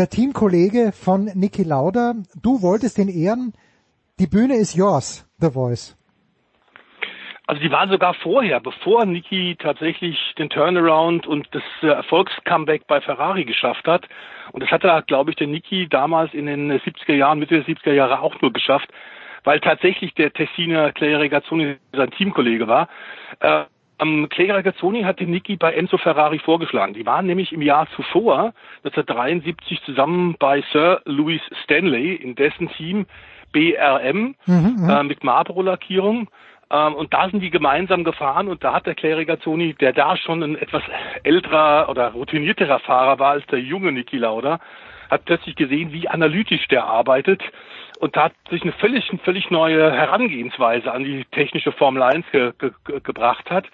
der Teamkollege von Niki Lauda. Du wolltest den ehren. Die Bühne ist yours, The Voice. Also die waren sogar vorher, bevor Niki tatsächlich den Turnaround und das äh, Erfolgscomeback bei Ferrari geschafft hat. Und das hat er, glaube ich, der Niki damals in den 70er Jahren, Mitte der 70er Jahre auch nur geschafft, weil tatsächlich der Tessiner Clay Regazzoni sein Teamkollege war. Äh, ähm, Clay Regazzoni hat den Niki bei Enzo Ferrari vorgeschlagen. Die waren nämlich im Jahr zuvor, 1973, zusammen bei Sir Louis Stanley in dessen Team BRM mhm, mhm, äh, mit Marlboro-Lackierung. Ähm, und da sind die gemeinsam gefahren und da hat der Clay Regazzoni, der da schon ein etwas älterer oder routinierterer Fahrer war als der junge Niki Lauda, hat plötzlich gesehen, wie analytisch der arbeitet und da hat sich eine völlig, völlig neue Herangehensweise an die technische Formel 1 ge, ge, gebracht hat.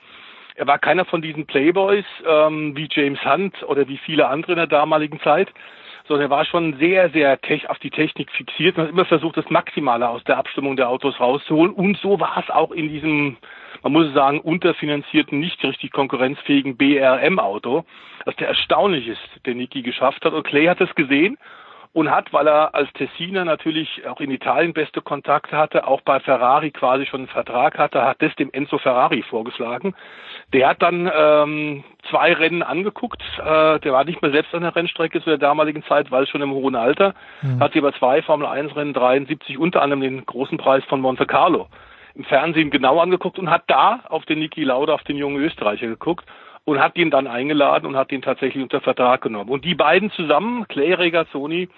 Er war keiner von diesen Playboys ähm, wie James Hunt oder wie viele andere in der damaligen Zeit, sondern er war schon sehr, sehr auf die Technik fixiert und hat immer versucht, das Maximale aus der Abstimmung der Autos rauszuholen. Und so war es auch in diesem, man muss sagen, unterfinanzierten, nicht richtig konkurrenzfähigen BRM-Auto, dass der erstaunlich ist, der Niki geschafft hat. Und Clay hat es gesehen und hat, weil er als Tessiner natürlich auch in Italien beste Kontakte hatte, auch bei Ferrari quasi schon einen Vertrag hatte, hat das dem Enzo Ferrari vorgeschlagen. Der hat dann ähm, zwei Rennen angeguckt. Äh, der war nicht mehr selbst an der Rennstrecke zu der damaligen Zeit, weil schon im hohen Alter. Mhm. Hat sich aber zwei Formel 1 Rennen 73, unter anderem den großen Preis von Monte Carlo im Fernsehen genau angeguckt und hat da auf den Niki Lauda, auf den jungen Österreicher geguckt und hat ihn dann eingeladen und hat ihn tatsächlich unter Vertrag genommen. Und die beiden zusammen, Clay Regazzoni,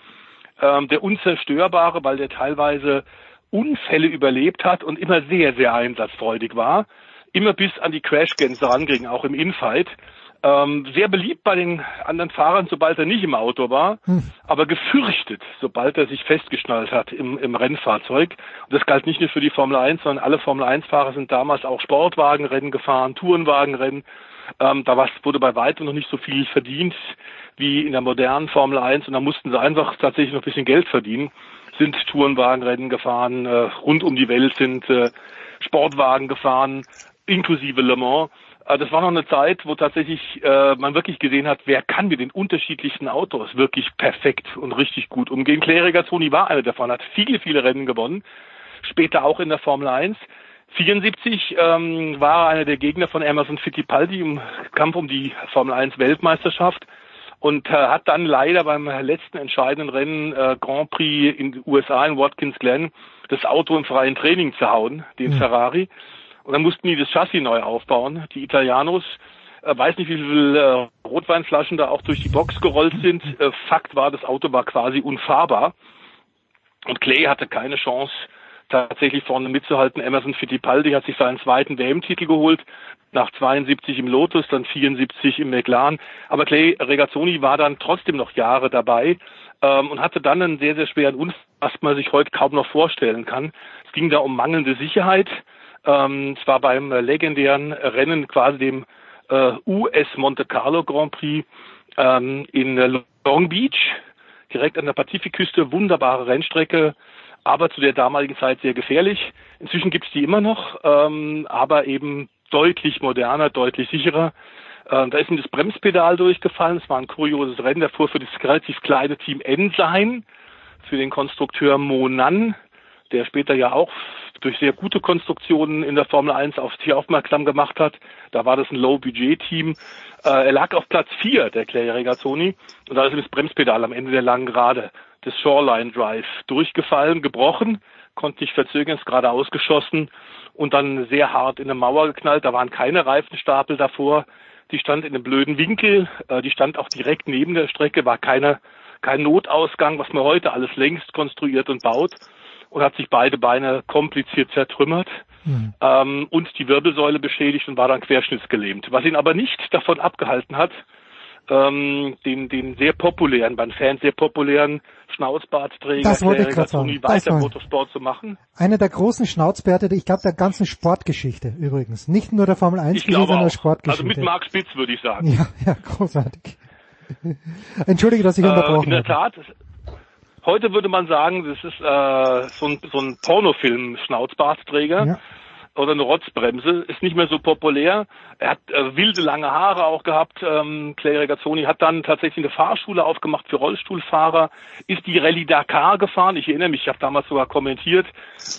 ähm, der Unzerstörbare, weil der teilweise Unfälle überlebt hat und immer sehr, sehr einsatzfreudig war, immer bis an die Crashgänse ranging, auch im Infight. Ähm, sehr beliebt bei den anderen Fahrern, sobald er nicht im Auto war, hm. aber gefürchtet, sobald er sich festgeschnallt hat im, im Rennfahrzeug. Und das galt nicht nur für die Formel 1, sondern alle Formel 1-Fahrer sind damals auch Sportwagenrennen gefahren, Tourenwagenrennen ähm, da was, wurde bei weitem noch nicht so viel verdient wie in der modernen Formel 1 und da mussten sie einfach tatsächlich noch ein bisschen Geld verdienen. Sind Tourenwagenrennen gefahren, äh, rund um die Welt sind äh, Sportwagen gefahren, inklusive Le Mans. Äh, das war noch eine Zeit, wo tatsächlich äh, man wirklich gesehen hat, wer kann mit den unterschiedlichsten Autos wirklich perfekt und richtig gut umgehen. Clay Regazzoni war einer davon, hat viele, viele Rennen gewonnen, später auch in der Formel 1. 74 ähm, war einer der Gegner von Emerson Fittipaldi im Kampf um die Formel 1 Weltmeisterschaft und äh, hat dann leider beim letzten entscheidenden Rennen äh, Grand Prix in den USA in Watkins Glen das Auto im freien Training zerhauen, den mhm. Ferrari. Und dann mussten die das Chassis neu aufbauen. Die Italianos, äh, weiß nicht, wie viele äh, Rotweinflaschen da auch durch die Box gerollt sind. Äh, Fakt war, das Auto war quasi unfahrbar. Und Clay hatte keine Chance, tatsächlich vorne mitzuhalten. Emerson Fittipaldi hat sich seinen zweiten WM-Titel geholt, nach 72 im Lotus, dann 74 im McLaren. Aber Clay Regazzoni war dann trotzdem noch Jahre dabei ähm, und hatte dann einen sehr, sehr schweren Unfall, was man sich heute kaum noch vorstellen kann. Es ging da um mangelnde Sicherheit. Ähm, es war beim legendären Rennen, quasi dem äh, US Monte Carlo Grand Prix ähm, in Long Beach, direkt an der Pazifikküste, wunderbare Rennstrecke, aber zu der damaligen Zeit sehr gefährlich. Inzwischen gibt es die immer noch, ähm, aber eben deutlich moderner, deutlich sicherer. Äh, da ist ihm das Bremspedal durchgefallen. Es war ein kurioses Rennen. Der fuhr für das relativ kleine Team Ensign, für den Konstrukteur Monan, der später ja auch durch sehr gute Konstruktionen in der Formel 1 auf sich aufmerksam gemacht hat. Da war das ein Low-Budget-Team. Äh, er lag auf Platz 4, der Clay Regazzoni, und da ist ihm das Bremspedal am Ende der langen Gerade des Shoreline Drive durchgefallen, gebrochen, konnte nicht verzögern, ist gerade ausgeschossen und dann sehr hart in eine Mauer geknallt. Da waren keine Reifenstapel davor. Die stand in einem blöden Winkel. Äh, die stand auch direkt neben der Strecke, war keine, kein Notausgang, was man heute alles längst konstruiert und baut und hat sich beide Beine kompliziert zertrümmert mhm. ähm, und die Wirbelsäule beschädigt und war dann querschnittsgelähmt. Was ihn aber nicht davon abgehalten hat, ähm, den, den sehr populären, beim Fans sehr populären Schnauzbartträger das wollte ich gerade sagen. weiter Motorsport zu machen. Einer der großen Schnauzbärte, ich glaube der ganzen Sportgeschichte übrigens. Nicht nur der Formel 1 Geschichte, sondern der Sportgeschichte. Also mit Mark Spitz würde ich sagen. Ja, ja, großartig. [LAUGHS] Entschuldige, dass ich äh, unterbrochen In der Tat, heute würde man sagen, das ist äh, so ein, so ein Pornofilm-Schnauzbartträger. Ja oder eine Rotzbremse, ist nicht mehr so populär. Er hat äh, wilde lange Haare auch gehabt. Ähm, Clay Regazzoni hat dann tatsächlich eine Fahrschule aufgemacht für Rollstuhlfahrer, ist die Rallye Dakar gefahren. Ich erinnere mich, ich habe damals sogar kommentiert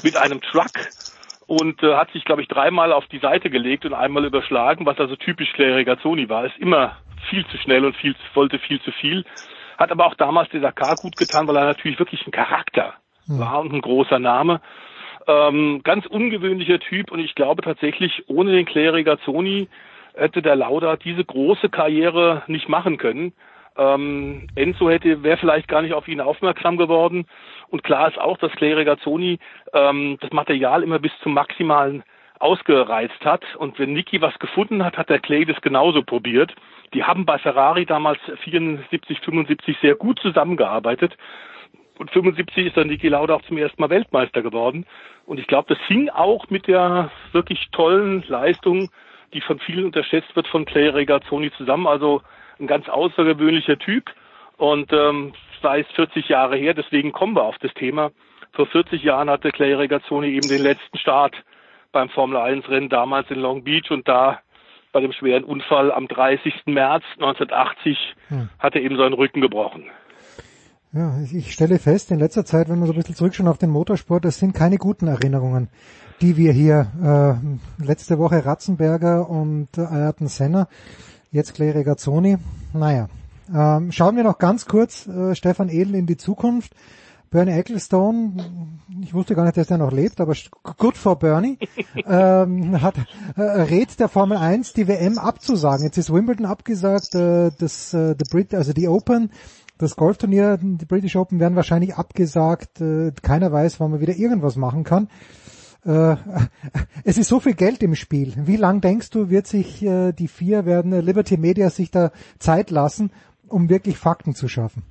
mit einem Truck und äh, hat sich, glaube ich, dreimal auf die Seite gelegt und einmal überschlagen, was also typisch Clay Regazzoni war. Ist immer viel zu schnell und viel, wollte viel zu viel. Hat aber auch damals der Dakar gut getan, weil er natürlich wirklich ein Charakter hm. war und ein großer Name. Ähm, ganz ungewöhnlicher Typ und ich glaube tatsächlich, ohne den Clay Regazzoni hätte der Lauda diese große Karriere nicht machen können. Ähm, Enzo hätte, wäre vielleicht gar nicht auf ihn aufmerksam geworden. Und klar ist auch, dass Clay Regazzoni ähm, das Material immer bis zum Maximalen ausgereizt hat. Und wenn Niki was gefunden hat, hat der Clay das genauso probiert. Die haben bei Ferrari damals 74, 75 sehr gut zusammengearbeitet. Und 75 ist dann Niki Lauda auch zum ersten Mal Weltmeister geworden. Und ich glaube, das hing auch mit der wirklich tollen Leistung die von vielen unterschätzt wird von Clay Regazzoni zusammen. Also ein ganz außergewöhnlicher Typ und ähm, sei es 40 Jahre her, deswegen kommen wir auf das Thema. Vor 40 Jahren hatte Clay Regazzoni eben den letzten Start beim Formel 1 Rennen damals in Long Beach und da bei dem schweren Unfall am 30. März 1980 hm. hat er eben seinen Rücken gebrochen. Ja, ich stelle fest, in letzter Zeit, wenn wir so ein bisschen zurückschauen auf den Motorsport, das sind keine guten Erinnerungen, die wir hier äh, letzte Woche Ratzenberger und äh, Ayrton Senna, jetzt Clay Regazzoni. Naja, ähm, schauen wir noch ganz kurz, äh, Stefan Edel, in die Zukunft. Bernie Ecclestone, ich wusste gar nicht, dass der noch lebt, aber good for Bernie, [LAUGHS] ähm, hat äh, rät der Formel 1 die WM abzusagen. Jetzt ist Wimbledon abgesagt, äh, das äh, the Brit, also die Open, das Golfturnier, die British Open werden wahrscheinlich abgesagt. Äh, keiner weiß, wann man wieder irgendwas machen kann. Äh, [LAUGHS] es ist so viel Geld im Spiel. Wie lang denkst du, wird sich äh, die vier werden Liberty Media sich da Zeit lassen, um wirklich Fakten zu schaffen?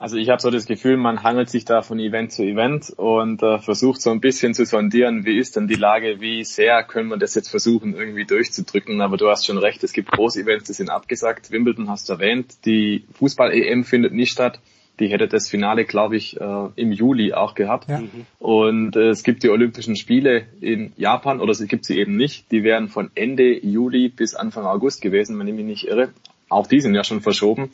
Also ich habe so das Gefühl, man hangelt sich da von Event zu Event und äh, versucht so ein bisschen zu sondieren, wie ist denn die Lage, wie sehr können wir das jetzt versuchen irgendwie durchzudrücken. Aber du hast schon recht, es gibt Groß-Events, die sind abgesagt. Wimbledon hast du erwähnt, die Fußball-EM findet nicht statt. Die hätte das Finale, glaube ich, äh, im Juli auch gehabt. Ja. Und äh, es gibt die Olympischen Spiele in Japan, oder es gibt sie eben nicht. Die wären von Ende Juli bis Anfang August gewesen, wenn ich mich nicht irre. Auch die sind ja schon verschoben.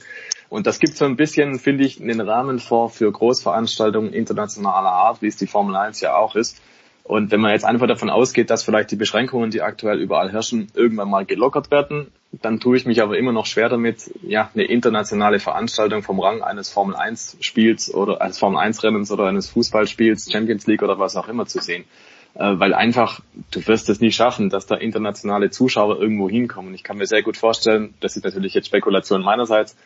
Und das gibt so ein bisschen, finde ich, einen Rahmen vor für Großveranstaltungen internationaler Art, wie es die Formel 1 ja auch ist. Und wenn man jetzt einfach davon ausgeht, dass vielleicht die Beschränkungen, die aktuell überall herrschen, irgendwann mal gelockert werden, dann tue ich mich aber immer noch schwer damit, ja, eine internationale Veranstaltung vom Rang eines Formel 1 Spiels oder eines Formel 1 Rennens oder eines Fußballspiels, Champions League oder was auch immer zu sehen. Äh, weil einfach, du wirst es nie schaffen, dass da internationale Zuschauer irgendwo hinkommen. Ich kann mir sehr gut vorstellen, das ist natürlich jetzt Spekulation meinerseits,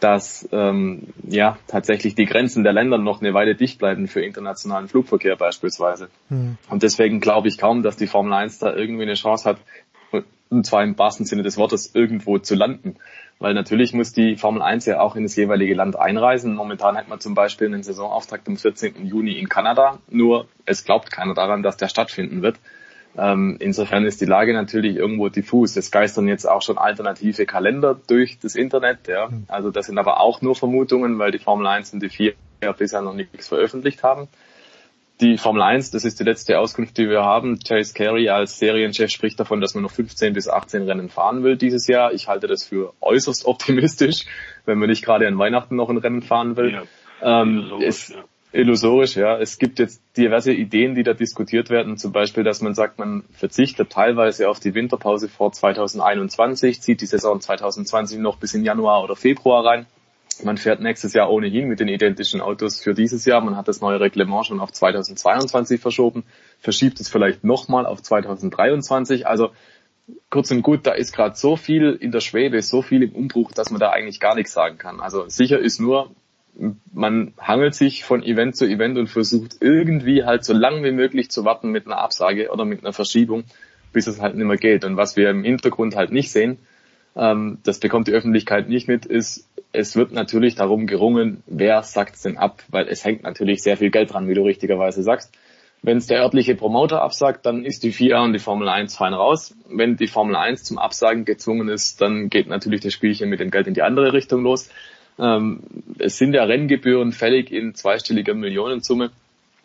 dass ähm, ja tatsächlich die Grenzen der Länder noch eine Weile dicht bleiben für internationalen Flugverkehr beispielsweise. Mhm. Und deswegen glaube ich kaum, dass die Formel 1 da irgendwie eine Chance hat, und zwar im wahrsten Sinne des Wortes irgendwo zu landen. Weil natürlich muss die Formel 1 ja auch in das jeweilige Land einreisen. Momentan hat man zum Beispiel einen Saisonauftakt am 14. Juni in Kanada. Nur es glaubt keiner daran, dass der stattfinden wird. Ähm, insofern ist die Lage natürlich irgendwo diffus. Es geistern jetzt auch schon alternative Kalender durch das Internet. Ja. Hm. Also das sind aber auch nur Vermutungen, weil die Formel 1 und die 4 ja bisher noch nichts veröffentlicht haben. Die Formel 1, das ist die letzte Auskunft, die wir haben. Chase Carey als Serienchef spricht davon, dass man noch 15 bis 18 Rennen fahren will dieses Jahr. Ich halte das für äußerst optimistisch, wenn man nicht gerade an Weihnachten noch ein Rennen fahren will. Ja, ähm, es, ja illusorisch, ja. Es gibt jetzt diverse Ideen, die da diskutiert werden, zum Beispiel, dass man sagt, man verzichtet teilweise auf die Winterpause vor 2021, zieht die Saison 2020 noch bis in Januar oder Februar rein. Man fährt nächstes Jahr ohnehin mit den identischen Autos für dieses Jahr. Man hat das neue Reglement schon auf 2022 verschoben, verschiebt es vielleicht nochmal auf 2023. Also kurz und gut, da ist gerade so viel in der Schwebe, so viel im Umbruch, dass man da eigentlich gar nichts sagen kann. Also sicher ist nur, man hangelt sich von Event zu Event und versucht irgendwie halt so lange wie möglich zu warten mit einer Absage oder mit einer Verschiebung, bis es halt nicht mehr geht. Und was wir im Hintergrund halt nicht sehen, ähm, das bekommt die Öffentlichkeit nicht mit, ist, es wird natürlich darum gerungen, wer sagt's denn ab, weil es hängt natürlich sehr viel Geld dran, wie du richtigerweise sagst. Wenn es der örtliche Promoter absagt, dann ist die FIA und die Formel 1 fein raus. Wenn die Formel 1 zum Absagen gezwungen ist, dann geht natürlich das Spielchen mit dem Geld in die andere Richtung los. Ähm, es sind ja Renngebühren fällig in zweistelliger Millionensumme.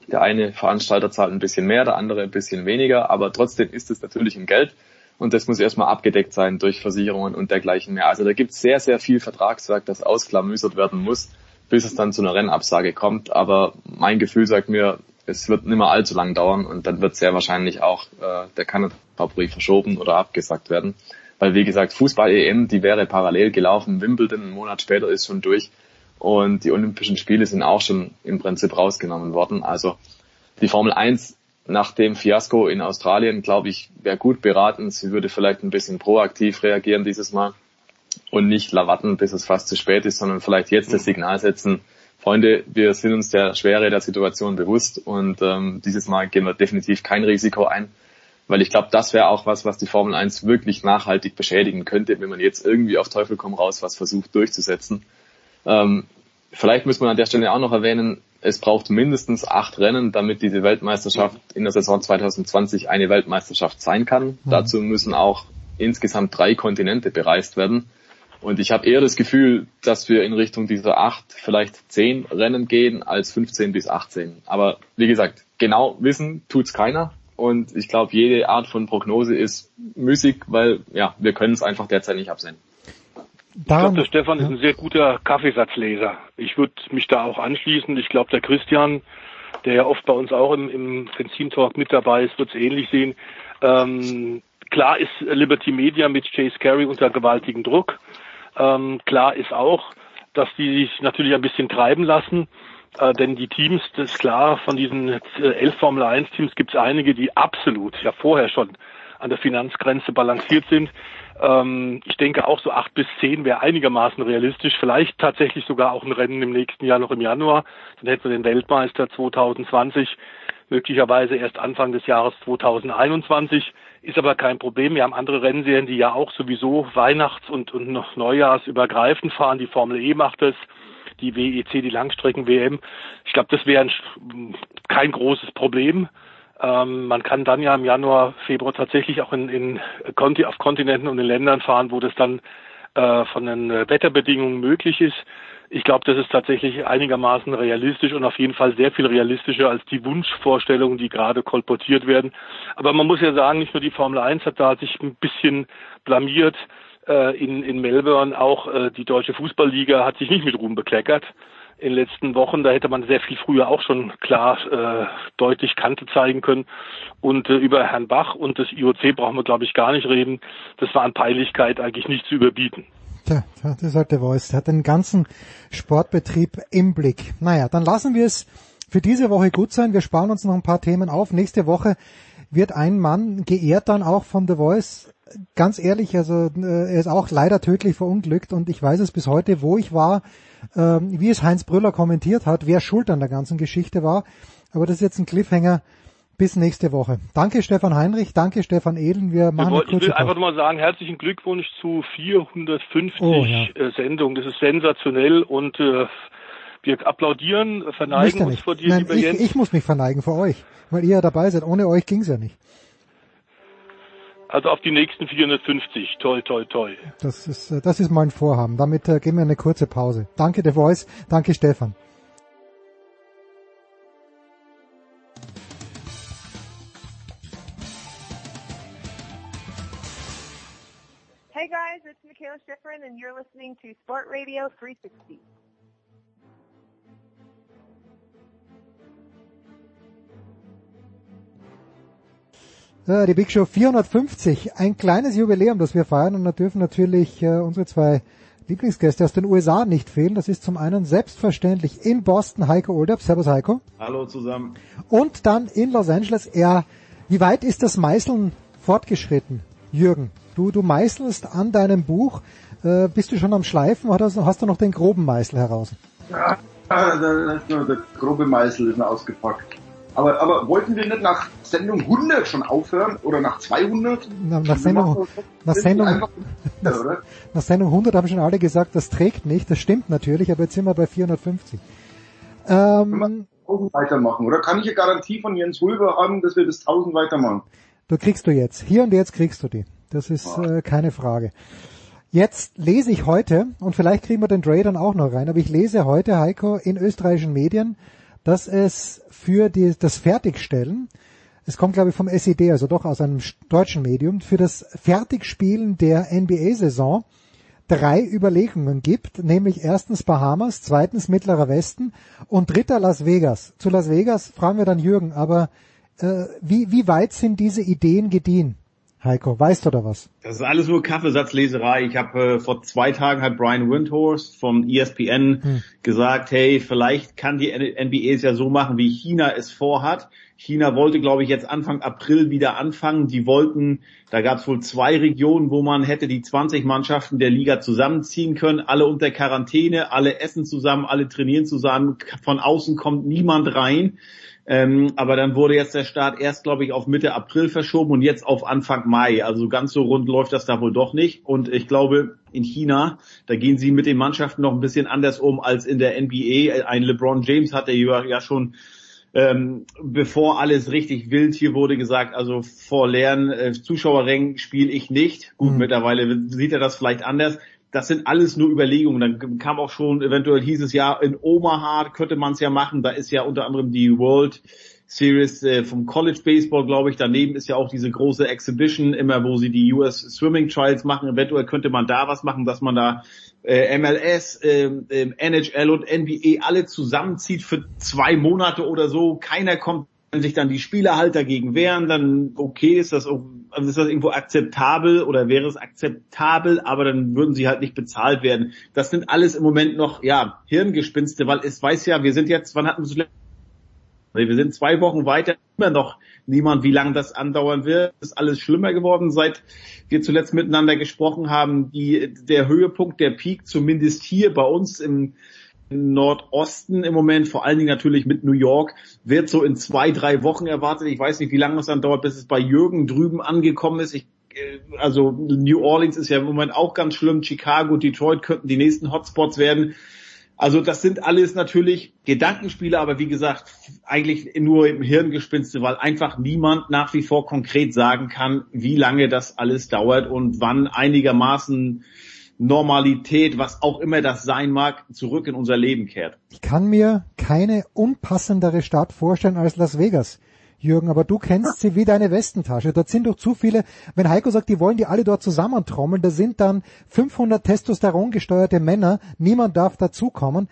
Der eine Veranstalter zahlt ein bisschen mehr, der andere ein bisschen weniger, aber trotzdem ist es natürlich ein Geld und das muss erstmal abgedeckt sein durch Versicherungen und dergleichen mehr. Also da gibt es sehr, sehr viel Vertragswerk, das ausklamüsert werden muss, bis es dann zu einer Rennabsage kommt. Aber mein Gefühl sagt mir, es wird nicht mehr allzu lang dauern und dann wird sehr wahrscheinlich auch äh, der Kanada verschoben oder abgesagt werden. Weil wie gesagt, Fußball-EM, die wäre parallel gelaufen. Wimbledon einen Monat später ist schon durch. Und die Olympischen Spiele sind auch schon im Prinzip rausgenommen worden. Also die Formel 1 nach dem Fiasko in Australien, glaube ich, wäre gut beraten. Sie würde vielleicht ein bisschen proaktiv reagieren dieses Mal und nicht lawatten, bis es fast zu spät ist, sondern vielleicht jetzt das Signal setzen, Freunde, wir sind uns der Schwere der Situation bewusst und ähm, dieses Mal gehen wir definitiv kein Risiko ein. Weil ich glaube, das wäre auch was, was die Formel 1 wirklich nachhaltig beschädigen könnte, wenn man jetzt irgendwie auf Teufel komm raus was versucht durchzusetzen. Ähm, vielleicht muss man an der Stelle auch noch erwähnen, es braucht mindestens acht Rennen, damit diese Weltmeisterschaft in der Saison 2020 eine Weltmeisterschaft sein kann. Mhm. Dazu müssen auch insgesamt drei Kontinente bereist werden. Und ich habe eher das Gefühl, dass wir in Richtung dieser acht, vielleicht zehn Rennen gehen, als 15 bis 18. Aber wie gesagt, genau wissen tut's keiner. Und ich glaube, jede Art von Prognose ist müßig, weil ja, wir können es einfach derzeit nicht absehen. Ich glaube, der Stefan ja. ist ein sehr guter Kaffeesatzleser. Ich würde mich da auch anschließen. Ich glaube, der Christian, der ja oft bei uns auch im, im Benzin-Talk mit dabei ist, wird es ähnlich sehen. Ähm, klar ist Liberty Media mit Chase Carey unter gewaltigem Druck. Ähm, klar ist auch, dass die sich natürlich ein bisschen treiben lassen. Äh, denn die Teams, das ist klar, von diesen äh, elf Formel 1 Teams gibt es einige, die absolut ja vorher schon an der Finanzgrenze balanciert sind. Ähm, ich denke auch so acht bis zehn wäre einigermaßen realistisch. Vielleicht tatsächlich sogar auch ein Rennen im nächsten Jahr noch im Januar. Dann hätten wir den Weltmeister 2020 möglicherweise erst Anfang des Jahres 2021. Ist aber kein Problem. Wir haben andere Rennserien, die ja auch sowieso Weihnachts- und, und noch Neujahrsübergreifend fahren. Die Formel E macht es, die WEC, die Langstrecken-WM. Ich glaube, das wäre kein großes Problem. Ähm, man kann dann ja im Januar, Februar tatsächlich auch in, in auf Kontinenten und in Ländern fahren, wo das dann äh, von den Wetterbedingungen möglich ist. Ich glaube, das ist tatsächlich einigermaßen realistisch und auf jeden Fall sehr viel realistischer als die Wunschvorstellungen, die gerade kolportiert werden. Aber man muss ja sagen, nicht nur die Formel 1 hat da sich ein bisschen blamiert äh, in, in Melbourne, auch äh, die deutsche Fußballliga hat sich nicht mit Ruhm bekleckert in den letzten Wochen. Da hätte man sehr viel früher auch schon klar äh, deutlich Kante zeigen können. Und äh, über Herrn Bach und das IOC brauchen wir, glaube ich, gar nicht reden. Das war an Peinlichkeit eigentlich nicht zu überbieten. Tja, das halt der Voice. Der hat den ganzen Sportbetrieb im Blick. Naja, dann lassen wir es für diese Woche gut sein. Wir sparen uns noch ein paar Themen auf. Nächste Woche wird ein Mann geehrt dann auch von The Voice. Ganz ehrlich, also äh, er ist auch leider tödlich verunglückt und ich weiß es bis heute, wo ich war, ähm, wie es Heinz Brüller kommentiert hat, wer schuld an der ganzen Geschichte war. Aber das ist jetzt ein Cliffhanger bis nächste Woche. Danke Stefan Heinrich, danke Stefan Ehlen. Wir machen wir Ich will einfach nur mal sagen, herzlichen Glückwunsch zu 450 oh, ja. Äh, Sendungen. Das ist sensationell und äh, wir applaudieren, verneigen uns vor dir, Nein, lieber ich, Jens. Ich muss mich verneigen vor euch, weil ihr ja dabei seid. Ohne euch ging's ja nicht. Also auf die nächsten 450. Toll, toll, toll. Das ist, äh, das ist mein Vorhaben. Damit äh, gehen wir eine kurze Pause. Danke, The Voice. Danke, Stefan. Hey guys, it's Michaela Schifrin and you're listening to Sport Radio 360. die Big Show 450, ein kleines Jubiläum, das wir feiern und da dürfen natürlich äh, unsere zwei Lieblingsgäste aus den USA nicht fehlen. Das ist zum einen selbstverständlich in Boston Heiko Olderb. Servus Heiko. Hallo zusammen. Und dann in Los Angeles. Er, wie weit ist das Meißeln fortgeschritten, Jürgen? Du, du meißelst an deinem Buch. Äh, bist du schon am Schleifen oder hast du noch den groben Meißel heraus? Ja, [LAUGHS] der, der grobe Meißel ist noch ausgepackt. Aber, aber wollten wir nicht nach Sendung 100 schon aufhören oder nach 200? Na, nach, Sendung, nach, Sendung, nach, nach Sendung 100 haben schon alle gesagt, das trägt nicht. Das stimmt natürlich, aber jetzt sind wir bei 450. Ähm, weitermachen, oder? Kann ich eine Garantie von Jens Hulber haben, dass wir bis 1000 weitermachen? Du kriegst du jetzt. Hier und jetzt kriegst du die. Das ist äh, keine Frage. Jetzt lese ich heute, und vielleicht kriegen wir den Dre dann auch noch rein, aber ich lese heute, Heiko, in österreichischen Medien, dass es für die, das Fertigstellen, es kommt glaube ich vom SED, also doch aus einem deutschen Medium, für das Fertigspielen der NBA-Saison drei Überlegungen gibt, nämlich erstens Bahamas, zweitens Mittlerer Westen und dritter Las Vegas. Zu Las Vegas fragen wir dann Jürgen, aber äh, wie, wie weit sind diese Ideen gediehen? Heiko, weißt du da was? Das ist alles nur Kaffeesatzleserei. Ich habe äh, vor zwei Tagen hat Brian Windhorst von ESPN hm. gesagt, hey, vielleicht kann die NBA es ja so machen, wie China es vorhat, China wollte, glaube ich, jetzt Anfang April wieder anfangen. Die wollten, da gab es wohl zwei Regionen, wo man hätte die 20 Mannschaften der Liga zusammenziehen können, alle unter Quarantäne, alle essen zusammen, alle trainieren zusammen, von außen kommt niemand rein. Ähm, aber dann wurde jetzt der Start erst, glaube ich, auf Mitte April verschoben und jetzt auf Anfang Mai. Also ganz so rund läuft das da wohl doch nicht. Und ich glaube, in China, da gehen sie mit den Mannschaften noch ein bisschen anders um als in der NBA. Ein LeBron James hatte ja schon ähm, bevor alles richtig wild hier wurde gesagt, also vor leeren äh, Zuschauerrängen spiele ich nicht. Gut, mhm. mittlerweile sieht er das vielleicht anders. Das sind alles nur Überlegungen. Dann kam auch schon, eventuell hieß es ja, in Omaha könnte man es ja machen. Da ist ja unter anderem die World Series äh, vom College Baseball, glaube ich. Daneben ist ja auch diese große Exhibition, immer wo sie die US Swimming Trials machen. Eventuell könnte man da was machen, dass man da äh, MLS, äh, äh, NHL und NBA alle zusammenzieht für zwei Monate oder so. Keiner kommt sich dann die Spieler halt dagegen wehren, dann okay, ist das, also ist das irgendwo akzeptabel oder wäre es akzeptabel, aber dann würden sie halt nicht bezahlt werden. Das sind alles im Moment noch, ja, Hirngespinste, weil es weiß ja, wir sind jetzt, wann hatten wir wir sind zwei Wochen weiter, immer noch niemand, wie lange das andauern wird. Es ist alles schlimmer geworden, seit wir zuletzt miteinander gesprochen haben. Die, der Höhepunkt, der Peak, zumindest hier bei uns im Nordosten im Moment, vor allen Dingen natürlich mit New York, wird so in zwei, drei Wochen erwartet. Ich weiß nicht, wie lange es dann dauert, bis es bei Jürgen drüben angekommen ist. Ich, äh, also New Orleans ist ja im Moment auch ganz schlimm. Chicago, Detroit könnten die nächsten Hotspots werden. Also das sind alles natürlich Gedankenspiele, aber wie gesagt, eigentlich nur im Hirngespinste, weil einfach niemand nach wie vor konkret sagen kann, wie lange das alles dauert und wann einigermaßen Normalität, was auch immer das sein mag, zurück in unser Leben kehrt. Ich kann mir keine unpassendere Stadt vorstellen als Las Vegas. Jürgen, aber du kennst sie wie deine Westentasche. Dort sind doch zu viele, wenn Heiko sagt, die wollen die alle dort zusammentrommeln, da sind dann 500 Testosteron gesteuerte Männer, niemand darf dazukommen.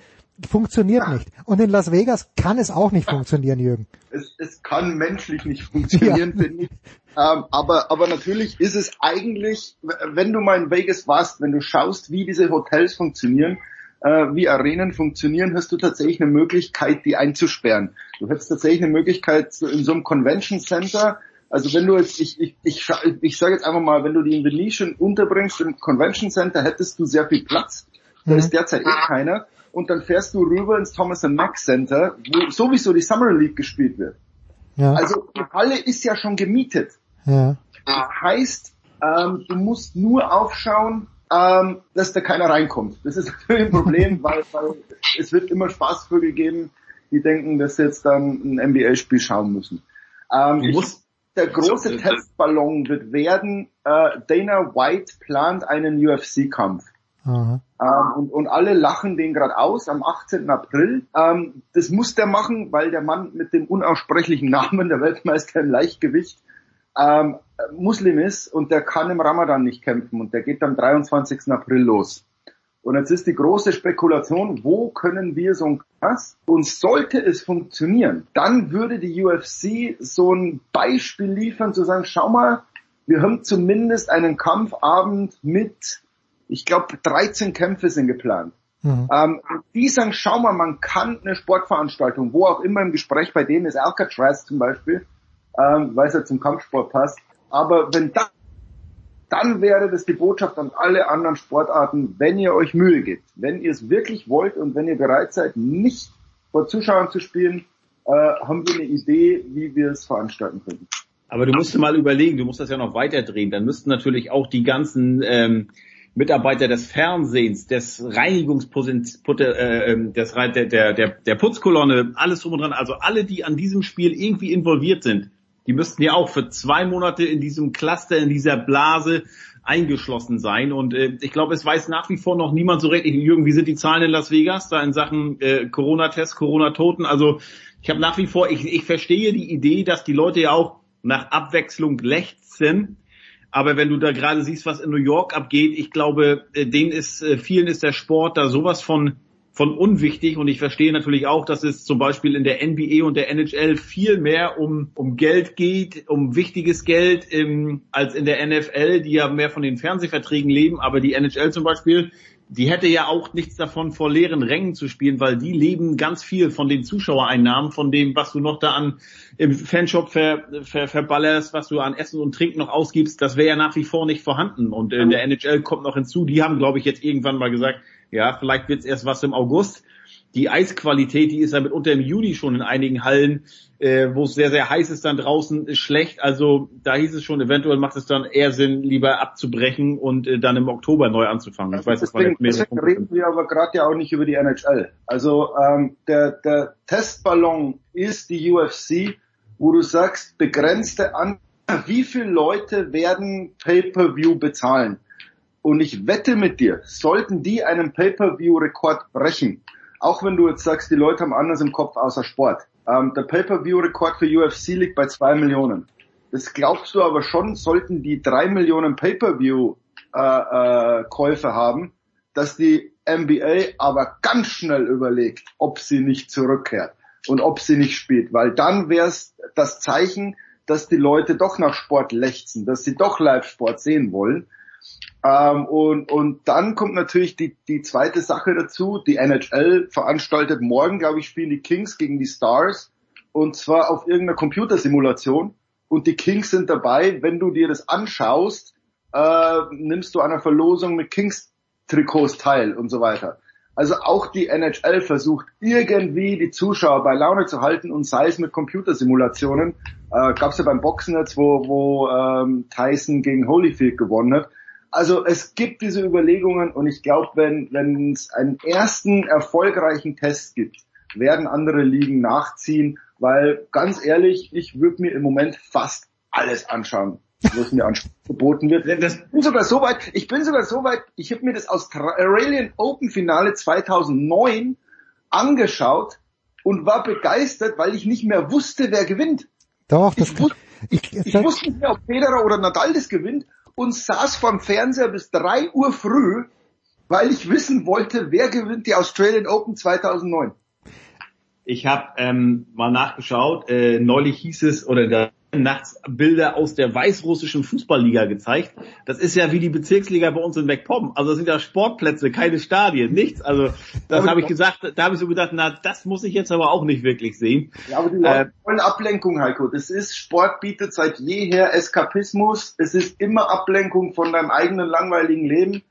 Funktioniert nicht. Und in Las Vegas kann es auch nicht funktionieren, Jürgen. Es, es kann menschlich nicht funktionieren, ja. finde ich. Ähm, aber, aber natürlich ist es eigentlich, wenn du mal in Vegas warst, wenn du schaust, wie diese Hotels funktionieren, äh, wie Arenen funktionieren, hast du tatsächlich eine Möglichkeit, die einzusperren. Du hättest tatsächlich eine Möglichkeit in so einem Convention Center, also wenn du jetzt, ich, ich, ich, ich sage jetzt einfach mal, wenn du die in Venetian unterbringst im Convention Center, hättest du sehr viel Platz. Da mhm. ist derzeit eh keiner. Und dann fährst du rüber ins Thomas Mack Center, wo sowieso die Summer League gespielt wird. Ja. Also die Halle ist ja schon gemietet. Ja. Das heißt, ähm, du musst nur aufschauen, ähm, dass da keiner reinkommt. Das ist [LAUGHS] natürlich ein Problem, weil, weil es wird immer Spaßvögel geben, die denken, dass sie jetzt dann ein NBA-Spiel schauen müssen. Ähm, ich, der große Testballon wird werden, äh, Dana White plant einen UFC-Kampf. Ähm, und, und alle lachen den gerade aus am 18. April. Ähm, das muss der machen, weil der Mann mit dem unaussprechlichen Namen, der Weltmeister im Leichtgewicht, ähm, Muslim ist und der kann im Ramadan nicht kämpfen und der geht am 23. April los. Und jetzt ist die große Spekulation, wo können wir so ein Krass? Und sollte es funktionieren, dann würde die UFC so ein Beispiel liefern, zu sagen, schau mal, wir haben zumindest einen Kampfabend mit, ich glaube, 13 Kämpfe sind geplant. Mhm. Ähm, die sagen, schau mal, man kann eine Sportveranstaltung, wo auch immer im Gespräch bei denen ist, Alcatraz zum Beispiel, ähm, weil es ja zum Kampfsport passt. Aber wenn das, dann wäre das die Botschaft an alle anderen Sportarten, wenn ihr euch Mühe gebt, wenn ihr es wirklich wollt und wenn ihr bereit seid, nicht vor Zuschauern zu spielen, äh, haben wir eine Idee, wie wir es veranstalten können. Aber du musst dir mal überlegen, du musst das ja noch weiterdrehen. Dann müssten natürlich auch die ganzen ähm, Mitarbeiter des Fernsehens, des Reinigungspotenzials, äh, ähm, des, der, der, der, der Putzkolonne, alles drum und dran, also alle, die an diesem Spiel irgendwie involviert sind, die müssten ja auch für zwei Monate in diesem Cluster, in dieser Blase eingeschlossen sein. Und äh, ich glaube, es weiß nach wie vor noch niemand so recht. Jürgen, wie sind die Zahlen in Las Vegas da in Sachen äh, Corona-Tests, Corona-Toten? Also ich habe nach wie vor, ich, ich verstehe die Idee, dass die Leute ja auch nach Abwechslung lechzen. Aber wenn du da gerade siehst, was in New York abgeht, ich glaube, äh, denen ist, äh, vielen ist der Sport da sowas von von unwichtig. Und ich verstehe natürlich auch, dass es zum Beispiel in der NBA und der NHL viel mehr um, um Geld geht, um wichtiges Geld ähm, als in der NFL, die ja mehr von den Fernsehverträgen leben, aber die NHL zum Beispiel, die hätte ja auch nichts davon, vor leeren Rängen zu spielen, weil die leben ganz viel von den Zuschauereinnahmen, von dem, was du noch da an im Fanshop ver, ver, verballerst, was du an Essen und Trinken noch ausgibst, das wäre ja nach wie vor nicht vorhanden. Und in der NHL kommt noch hinzu, die haben, glaube ich, jetzt irgendwann mal gesagt, ja, vielleicht wird's erst was im August. Die Eisqualität, die ist ja mitunter im Juni schon in einigen Hallen, äh, wo es sehr, sehr heiß ist dann draußen, ist schlecht. Also da hieß es schon, eventuell macht es dann eher Sinn, lieber abzubrechen und äh, dann im Oktober neu anzufangen. Ich weiß, das deswegen, deswegen reden wir aber gerade ja auch nicht über die NHL. Also ähm, der, der Testballon ist die UFC, wo du sagst, begrenzte an, wie viele Leute werden Pay-per-View bezahlen? Und ich wette mit dir, sollten die einen Pay-per-View-Rekord brechen, auch wenn du jetzt sagst, die Leute haben anders im Kopf außer Sport. Ähm, der Pay-Per-View-Rekord für UFC liegt bei zwei Millionen. Das glaubst du aber schon, sollten die drei Millionen Pay-Per-View-Käufe äh, äh, haben, dass die NBA aber ganz schnell überlegt, ob sie nicht zurückkehrt und ob sie nicht spielt, weil dann wäre es das Zeichen, dass die Leute doch nach Sport lechzen, dass sie doch Live-Sport sehen wollen. Ähm, und, und dann kommt natürlich die, die zweite Sache dazu. Die NHL veranstaltet morgen, glaube ich, spielen die Kings gegen die Stars. Und zwar auf irgendeiner Computersimulation. Und die Kings sind dabei. Wenn du dir das anschaust, äh, nimmst du an einer Verlosung mit Kings-Trikots teil und so weiter. Also auch die NHL versucht irgendwie die Zuschauer bei Laune zu halten und sei es mit Computersimulationen. Äh, Gab es ja beim Boxen jetzt, wo, wo ähm, Tyson gegen Holyfield gewonnen hat also es gibt diese Überlegungen und ich glaube, wenn wenn es einen ersten erfolgreichen Test gibt, werden andere Ligen nachziehen, weil ganz ehrlich, ich würde mir im Moment fast alles anschauen, was mir [LAUGHS] geboten wird. Das bin sogar so weit, ich bin sogar so weit, ich habe mir das Australian Open Finale 2009 angeschaut und war begeistert, weil ich nicht mehr wusste, wer gewinnt. Doch, das ich, wusste, ich, ich wusste nicht mehr, ob Federer oder Nadal das gewinnt und saß vorm Fernseher bis drei Uhr früh, weil ich wissen wollte, wer gewinnt die Australian Open 2009. Ich habe ähm, mal nachgeschaut, äh, neulich hieß es, oder da nachts Bilder aus der weißrussischen Fußballliga gezeigt. Das ist ja wie die Bezirksliga bei uns in MacPom. Also das sind ja Sportplätze, keine Stadien, nichts. Also das habe ich gesagt, da habe ich so gedacht, na das muss ich jetzt aber auch nicht wirklich sehen. Ja, aber die äh, wollen Ablenkung, Heiko. Das ist, Sport bietet seit jeher Eskapismus. Es ist immer Ablenkung von deinem eigenen langweiligen Leben.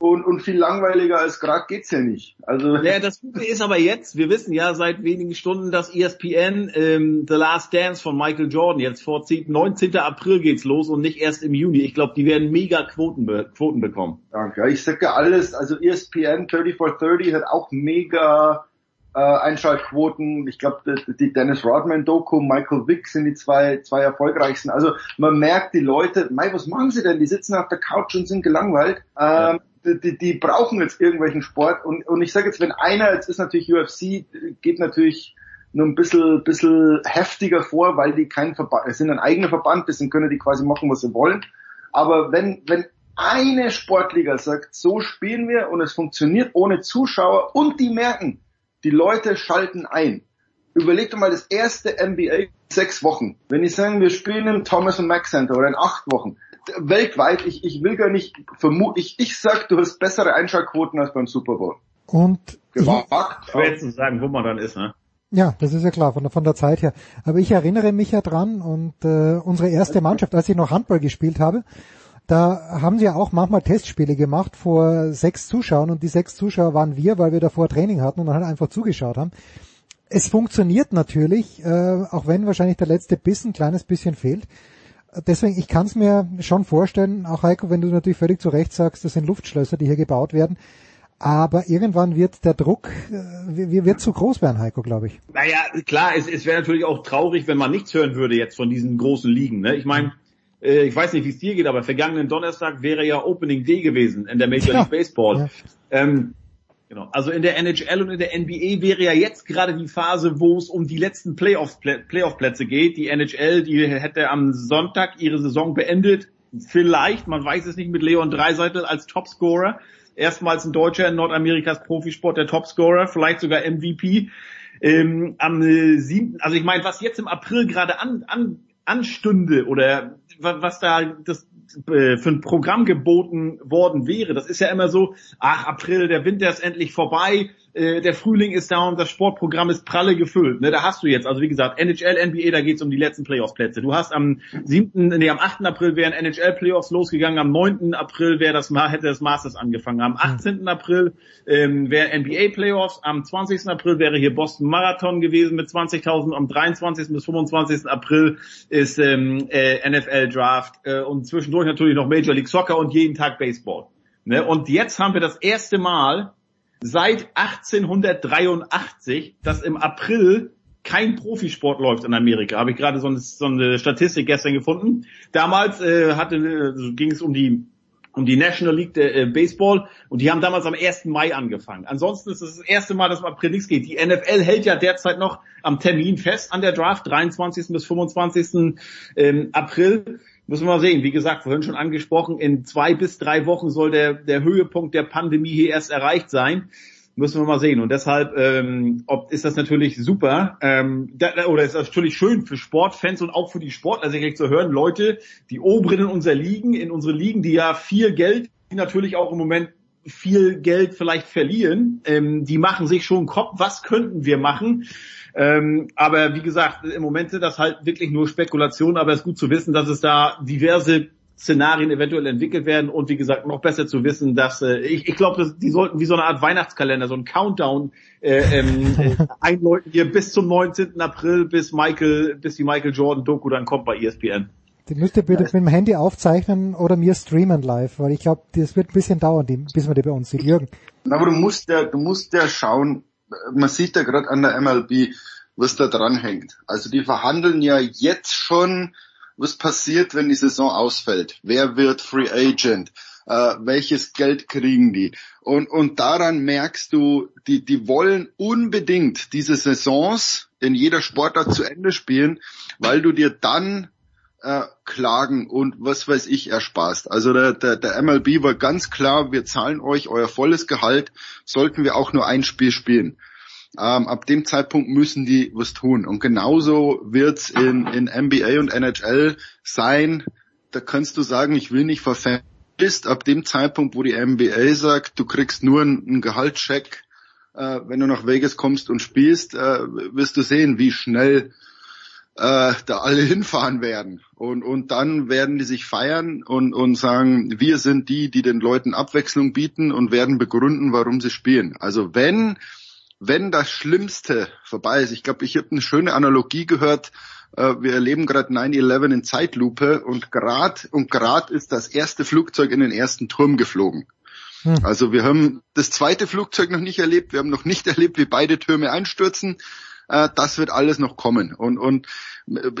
Und, und viel langweiliger als gerade geht's ja nicht. Also ja, das Gute ist aber jetzt, wir wissen ja seit wenigen Stunden, dass ESPN ähm, The Last Dance von Michael Jordan jetzt vor 10, 19. April geht's los und nicht erst im Juni. Ich glaube, die werden mega Quoten, Quoten bekommen. Danke. Ich sage ja alles, also ESPN 30 for 30 hat auch mega äh, Einschaltquoten. Ich glaube, die Dennis Rodman Doku, Michael Vick sind die zwei, zwei erfolgreichsten. Also man merkt die Leute, Mei, was machen sie denn? Die sitzen auf der Couch und sind gelangweilt. Ähm, ja die, die brauchen jetzt irgendwelchen Sport und, und ich sage jetzt, wenn einer, jetzt ist natürlich UFC, geht natürlich nur ein bisschen, bisschen heftiger vor, weil die kein Verband, es sind ein eigener Verband, deswegen können die quasi machen, was sie wollen. Aber wenn, wenn eine Sportliga sagt, so spielen wir und es funktioniert ohne Zuschauer und die merken, die Leute schalten ein. Überlegt mal das erste NBA sechs Wochen. Wenn die sagen, wir spielen im Thomas und Mack Center oder in acht Wochen, weltweit, ich, ich will gar nicht vermuten, ich, ich sag, du hast bessere Einschaltquoten als beim Super Bowl. Und gewagt. Schwer zu sagen, wo man dann ist, ne? Ja, das ist ja klar, von der, von der Zeit her. Aber ich erinnere mich ja dran und äh, unsere erste Mannschaft, als ich noch Handball gespielt habe, da haben sie ja auch manchmal Testspiele gemacht vor sechs Zuschauern und die sechs Zuschauer waren wir, weil wir davor Training hatten und dann halt einfach zugeschaut haben. Es funktioniert natürlich, äh, auch wenn wahrscheinlich der letzte Biss ein kleines bisschen fehlt deswegen, ich kann es mir schon vorstellen, auch Heiko, wenn du natürlich völlig zu Recht sagst, das sind Luftschlösser, die hier gebaut werden. Aber irgendwann wird der Druck, äh, wird zu groß werden, Heiko, glaube ich. Naja, klar, es, es wäre natürlich auch traurig, wenn man nichts hören würde jetzt von diesen großen Ligen. Ne? Ich meine, äh, ich weiß nicht, wie es dir geht, aber vergangenen Donnerstag wäre ja Opening Day gewesen in der Major League Baseball. Ja. Ähm, Genau. Also in der NHL und in der NBA wäre ja jetzt gerade die Phase, wo es um die letzten Playoff-Plätze geht. Die NHL, die hätte am Sonntag ihre Saison beendet. Vielleicht, man weiß es nicht, mit Leon Dreiseitel als Topscorer. Erstmals ein Deutscher in Nordamerikas Profisport, der Topscorer, vielleicht sogar MVP. Ähm, am äh, siebten, also ich meine, was jetzt im April gerade an, an, anstünde oder was da das äh, für ein Programm geboten worden wäre. Das ist ja immer so, ach April, der Winter ist endlich vorbei, äh, der Frühling ist da und das Sportprogramm ist pralle gefüllt. Ne, da hast du jetzt, also wie gesagt, NHL, NBA, da geht's um die letzten Playoffs-Plätze. Du hast am 7., nee, am 8. April wären NHL-Playoffs losgegangen, am 9. April wäre das hätte das Masters angefangen, am 18. April ähm, wäre NBA-Playoffs, am 20. April wäre hier Boston Marathon gewesen mit 20.000, am 23. bis 25. April ist ähm, äh, NFL-Draft äh, und zwischendurch natürlich noch Major League Soccer und jeden Tag Baseball. Ne? Und jetzt haben wir das erste Mal seit 1883, dass im April kein Profisport läuft in Amerika. Habe ich gerade so eine, so eine Statistik gestern gefunden. Damals äh, äh, ging es um die um die National League der äh, Baseball und die haben damals am 1. Mai angefangen. Ansonsten ist es das erste Mal, dass im April nichts geht. Die NFL hält ja derzeit noch am Termin fest an der Draft, 23. bis 25. Ähm, April. Müssen wir mal sehen. Wie gesagt, vorhin schon angesprochen, in zwei bis drei Wochen soll der, der Höhepunkt der Pandemie hier erst erreicht sein. Müssen wir mal sehen. Und deshalb ähm, ob, ist das natürlich super. Ähm, da, oder ist das natürlich schön für Sportfans und auch für die Sportler, sich zu hören, Leute, die Oberen in unserer Ligen, in unsere Ligen, die ja viel Geld, die natürlich auch im Moment viel Geld vielleicht verlieren, ähm, die machen sich schon Kopf, was könnten wir machen? Ähm, aber wie gesagt, im Moment sind das halt wirklich nur Spekulationen, aber es ist gut zu wissen, dass es da diverse Szenarien eventuell entwickelt werden und wie gesagt noch besser zu wissen, dass äh, ich, ich glaube, die sollten wie so eine Art Weihnachtskalender, so ein Countdown äh, ähm, äh, [LAUGHS] einläuten hier bis zum 19. April, bis Michael, bis die Michael Jordan Doku dann kommt bei ESPN. Die müsst ihr bitte mit dem Handy aufzeichnen oder mir streamen live, weil ich glaube, das wird ein bisschen dauern, bis man die bei uns sieht. Jürgen. Aber du musst ja, du musst ja schauen, man sieht ja gerade an der MLB, was da dran hängt. Also die verhandeln ja jetzt schon, was passiert, wenn die Saison ausfällt. Wer wird Free Agent? Äh, welches Geld kriegen die? Und, und daran merkst du, die, die wollen unbedingt diese Saisons in jeder Sportart zu Ende spielen, weil du dir dann äh, Klagen und was weiß ich ersparst. Also der, der, der MLB war ganz klar, wir zahlen euch euer volles Gehalt, sollten wir auch nur ein Spiel spielen. Ähm, ab dem Zeitpunkt müssen die was tun. Und genauso wird's in, in NBA und NHL sein. Da kannst du sagen, ich will nicht verfälscht. Ab dem Zeitpunkt, wo die NBA sagt, du kriegst nur einen, einen Gehaltscheck, äh, wenn du nach Vegas kommst und spielst, äh, wirst du sehen, wie schnell äh, da alle [LAUGHS] hinfahren werden. Und, und dann werden die sich feiern und, und sagen, wir sind die, die den Leuten Abwechslung bieten und werden begründen, warum sie spielen. Also wenn, wenn das Schlimmste vorbei ist, ich glaube, ich habe eine schöne Analogie gehört, äh, wir erleben gerade 9-11 in Zeitlupe und gerade und gerade ist das erste Flugzeug in den ersten Turm geflogen. Hm. Also wir haben das zweite Flugzeug noch nicht erlebt, wir haben noch nicht [LAUGHS] erlebt, wie beide Türme einstürzen äh, das wird alles noch kommen. Und, und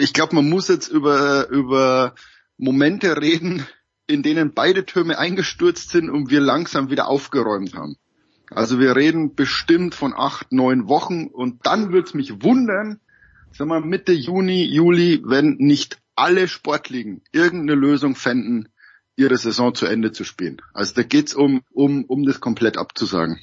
ich glaube, man muss jetzt über, über Momente reden, in denen beide Türme eingestürzt sind und wir langsam wieder aufgeräumt haben. Also wir reden bestimmt von acht, neun Wochen und dann wird's mich wundern, sagen wir Mitte Juni, Juli, wenn nicht alle Sportligen irgendeine Lösung fänden, ihre Saison zu Ende zu spielen. Also da geht's um, um, um das komplett abzusagen.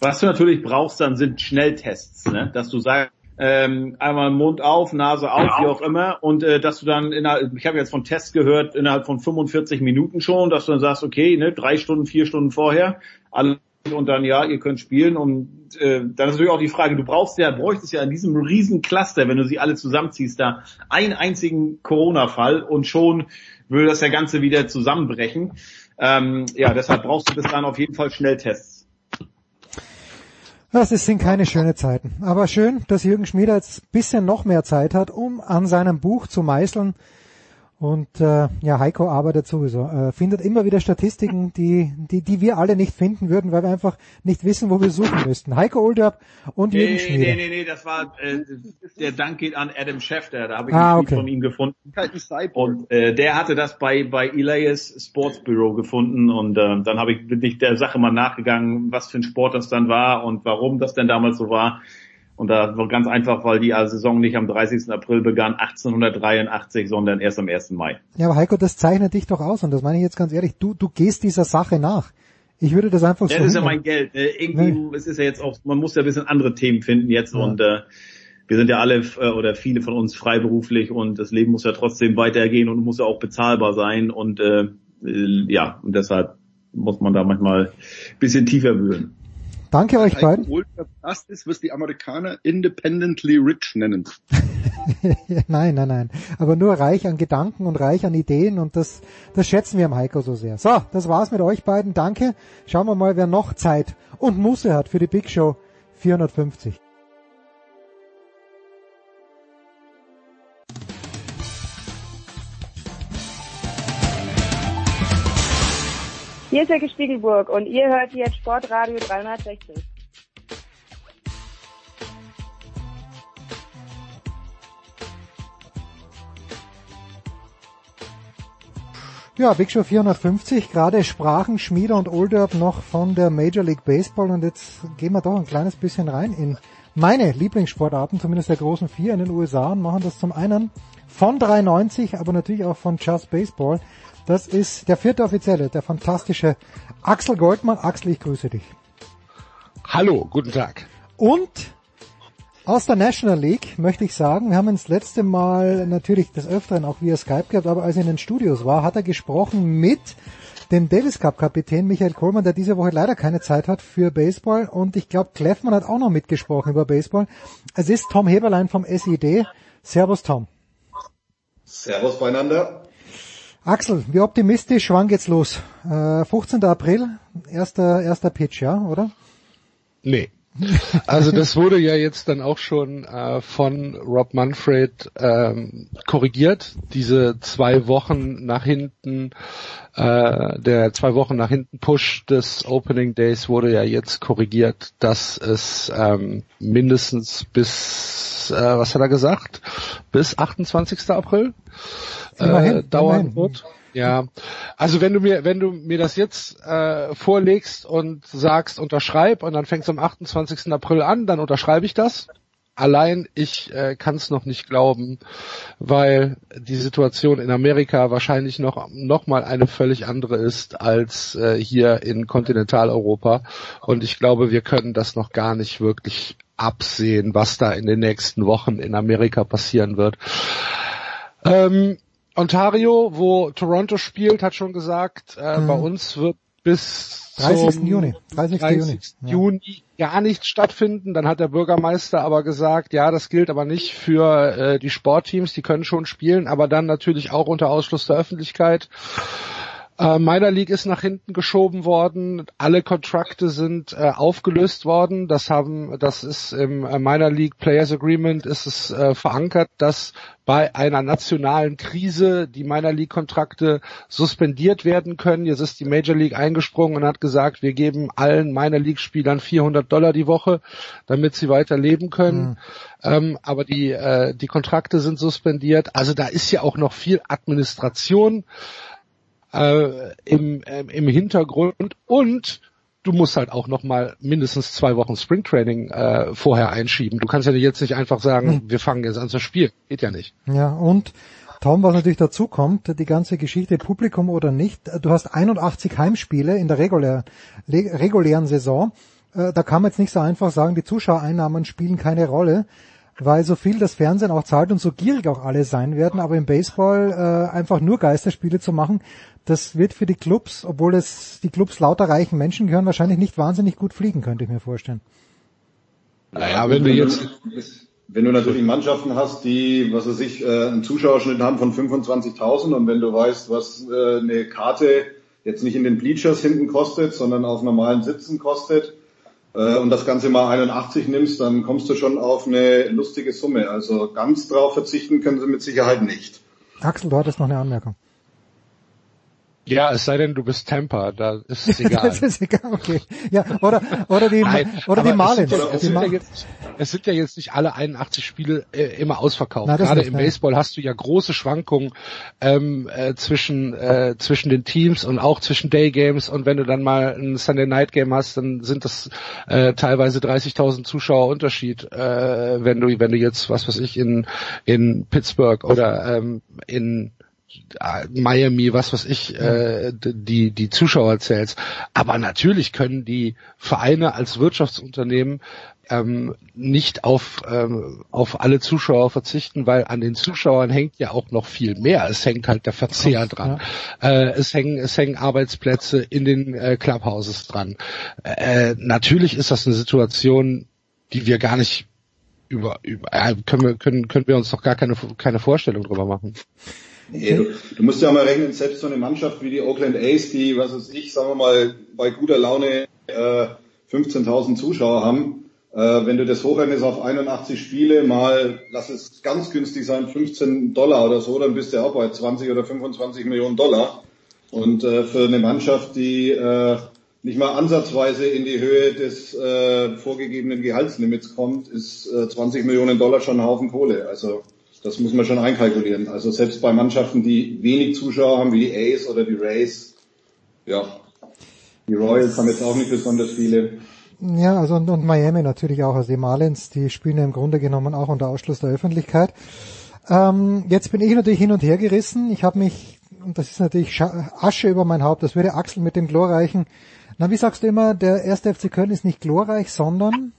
Was du natürlich brauchst, dann sind Schnelltests, ne? dass du sagst, ähm, einmal Mund auf, Nase auf, wie auch immer, und äh, dass du dann innerhalb, ich habe jetzt von Tests gehört, innerhalb von 45 Minuten schon, dass du dann sagst, okay, ne, drei Stunden, vier Stunden vorher, alle und dann ja, ihr könnt spielen und äh, dann ist natürlich auch die Frage, du brauchst ja, bräuchtest ja in diesem riesen Cluster, wenn du sie alle zusammenziehst, da einen einzigen Corona-Fall und schon würde das der Ganze wieder zusammenbrechen. Ähm, ja, deshalb brauchst du bis dann auf jeden Fall Schnelltests. Das sind keine schönen Zeiten. Aber schön, dass Jürgen Schmieder jetzt ein bisschen noch mehr Zeit hat, um an seinem Buch zu meißeln. Und äh, ja, Heiko arbeitet sowieso, äh, findet immer wieder Statistiken, die, die, die wir alle nicht finden würden, weil wir einfach nicht wissen, wo wir suchen müssten. Heiko Olderb und nee, Jürgen Schmieder. Nee, nee, nee, das war, äh, der Dank geht an Adam Schefter, da habe ich ah, einen okay. von ihm gefunden. Und äh, der hatte das bei, bei Elias Sports Bureau gefunden und äh, dann habe ich wirklich der Sache mal nachgegangen, was für ein Sport das dann war und warum das denn damals so war. Und da war ganz einfach, weil die Saison nicht am 30. April begann, 1883, sondern erst am 1. Mai. Ja, aber Heiko, das zeichnet dich doch aus und das meine ich jetzt ganz ehrlich. Du, du gehst dieser Sache nach. Ich würde das einfach so. Ja, das ist ja mein Geld. Äh, irgendwie, ja. es ist ja jetzt auch, man muss ja ein bisschen andere Themen finden jetzt ja. und äh, wir sind ja alle äh, oder viele von uns freiberuflich und das Leben muss ja trotzdem weitergehen und muss ja auch bezahlbar sein und äh, äh ja, und deshalb muss man da manchmal ein bisschen tiefer wühlen. Danke euch beiden. Das ist, was die Amerikaner independently rich nennen. [LAUGHS] nein, nein, nein. Aber nur reich an Gedanken und reich an Ideen und das, das schätzen wir am Heiko so sehr. So, das war's mit euch beiden. Danke. Schauen wir mal, wer noch Zeit und Musse hat für die Big Show 450. Hier ist Herr Spiegelburg und ihr hört jetzt Sportradio 360. Ja, Big Show 450, gerade sprachen Schmieder und Olderb noch von der Major League Baseball und jetzt gehen wir doch ein kleines bisschen rein in meine Lieblingssportarten, zumindest der großen vier in den USA und machen das zum einen von 390, aber natürlich auch von Just Baseball. Das ist der vierte Offizielle, der fantastische Axel Goldmann. Axel, ich grüße dich. Hallo, guten Tag. Und aus der National League möchte ich sagen, wir haben ihn das letzte Mal natürlich des Öfteren auch via Skype gehabt, aber als er in den Studios war, hat er gesprochen mit dem Davis Cup Kapitän Michael Kohlmann, der diese Woche leider keine Zeit hat für Baseball und ich glaube Kleffmann hat auch noch mitgesprochen über Baseball. Es ist Tom Heberlein vom SID. Servus Tom. Servus beieinander. Axel, wie optimistisch, wann geht's los? Äh, 15. April, erster, erster Pitch, ja, oder? Nee. Also das wurde ja jetzt dann auch schon äh, von Rob Manfred ähm, korrigiert. Diese zwei Wochen nach hinten, äh, der zwei Wochen nach hinten Push des Opening Days wurde ja jetzt korrigiert, dass es ähm, mindestens bis, äh, was hat er gesagt, bis 28. April immerhin, äh, dauern immerhin. wird. Ja, also wenn du mir, wenn du mir das jetzt äh, vorlegst und sagst, unterschreib und dann fängst du am 28. April an, dann unterschreibe ich das. Allein ich äh, kann es noch nicht glauben, weil die Situation in Amerika wahrscheinlich noch noch mal eine völlig andere ist als äh, hier in Kontinentaleuropa und ich glaube, wir können das noch gar nicht wirklich absehen, was da in den nächsten Wochen in Amerika passieren wird. Ähm, Ontario, wo Toronto spielt, hat schon gesagt, äh, hm. bei uns wird bis 30. Juni, 30. 30. Juni. gar nichts stattfinden. Dann hat der Bürgermeister aber gesagt, ja, das gilt aber nicht für äh, die Sportteams, die können schon spielen, aber dann natürlich auch unter Ausschluss der Öffentlichkeit. Äh, Minor League ist nach hinten geschoben worden. Alle Kontrakte sind äh, aufgelöst worden. Das haben, das ist im äh, Minor League Players Agreement ist es äh, verankert, dass bei einer nationalen Krise die Minor League Kontrakte suspendiert werden können. Jetzt ist die Major League eingesprungen und hat gesagt, wir geben allen Minor League Spielern 400 Dollar die Woche, damit sie weiter leben können. Mhm. Ähm, aber die, äh, die Kontrakte sind suspendiert. Also da ist ja auch noch viel Administration äh, im, äh, im Hintergrund und du musst halt auch noch mal mindestens zwei Wochen Springtraining äh, vorher einschieben. Du kannst ja jetzt nicht einfach sagen, hm. wir fangen jetzt an zu spielen. Geht ja nicht. Ja, und Tom, was natürlich dazu kommt, die ganze Geschichte, Publikum oder nicht, du hast 81 Heimspiele in der regulär, regulären Saison. Äh, da kann man jetzt nicht so einfach sagen, die Zuschauereinnahmen spielen keine Rolle weil so viel das Fernsehen auch zahlt und so gierig auch alle sein werden, aber im Baseball äh, einfach nur Geisterspiele zu machen, das wird für die Clubs, obwohl es die Clubs lauter reichen Menschen gehören, wahrscheinlich nicht wahnsinnig gut fliegen, könnte ich mir vorstellen. Naja, wenn du jetzt wenn du natürlich Mannschaften hast, die, was weiß ich, äh, einen Zuschauerschnitt haben von 25.000 und wenn du weißt, was äh, eine Karte jetzt nicht in den Bleachers hinten kostet, sondern auf normalen Sitzen kostet, äh, und das Ganze mal 81 nimmst, dann kommst du schon auf eine lustige Summe. Also ganz drauf verzichten können sie mit Sicherheit nicht. Axel, du hattest noch eine Anmerkung. Ja, es sei denn, du bist Tampa, da ist es egal. [LAUGHS] das ist egal, okay. Ja, oder, oder die, Nein, oder die Marlins. Es, es, sind ja jetzt, es sind ja jetzt nicht alle 81 Spiele äh, immer ausverkauft. Na, Gerade nicht, im. Baseball hast du ja große Schwankungen ähm, äh, zwischen, äh, zwischen den Teams und auch zwischen Day Games und wenn du dann mal ein Sunday Night Game hast, dann sind das äh, teilweise 30.000 Zuschauer Unterschied, äh, wenn du, wenn du jetzt, was weiß ich, in, in Pittsburgh oder ähm, in Miami, was weiß ich, äh, die, die Zuschauer zählst. Aber natürlich können die Vereine als Wirtschaftsunternehmen ähm, nicht auf, ähm, auf alle Zuschauer verzichten, weil an den Zuschauern hängt ja auch noch viel mehr. Es hängt halt der Verzehr dran. Äh, es hängen, es hängen Arbeitsplätze in den äh, Clubhouses dran. Äh, natürlich ist das eine Situation, die wir gar nicht über, über äh, können wir können können wir uns doch gar keine keine Vorstellung drüber machen. Nee, du, du musst ja mal rechnen, selbst so eine Mannschaft wie die Oakland A's, die, was weiß ich, sagen wir mal, bei guter Laune äh, 15.000 Zuschauer haben, äh, wenn du das hochrechnest auf 81 Spiele mal, lass es ganz günstig sein, 15 Dollar oder so, dann bist du auch bei 20 oder 25 Millionen Dollar. Und äh, für eine Mannschaft, die äh, nicht mal ansatzweise in die Höhe des äh, vorgegebenen Gehaltslimits kommt, ist äh, 20 Millionen Dollar schon ein Haufen Kohle. Also das muss man schon einkalkulieren. Also selbst bei Mannschaften, die wenig Zuschauer haben, wie die A's oder die Rays, ja, die Royals haben jetzt auch nicht besonders viele. Ja, also und, und Miami natürlich auch. Also die Marlins, die spielen ja im Grunde genommen auch unter Ausschluss der Öffentlichkeit. Ähm, jetzt bin ich natürlich hin und her gerissen. Ich habe mich, und das ist natürlich Asche über mein Haupt, das würde Axel mit dem glorreichen, na wie sagst du immer, der erste FC Köln ist nicht glorreich, sondern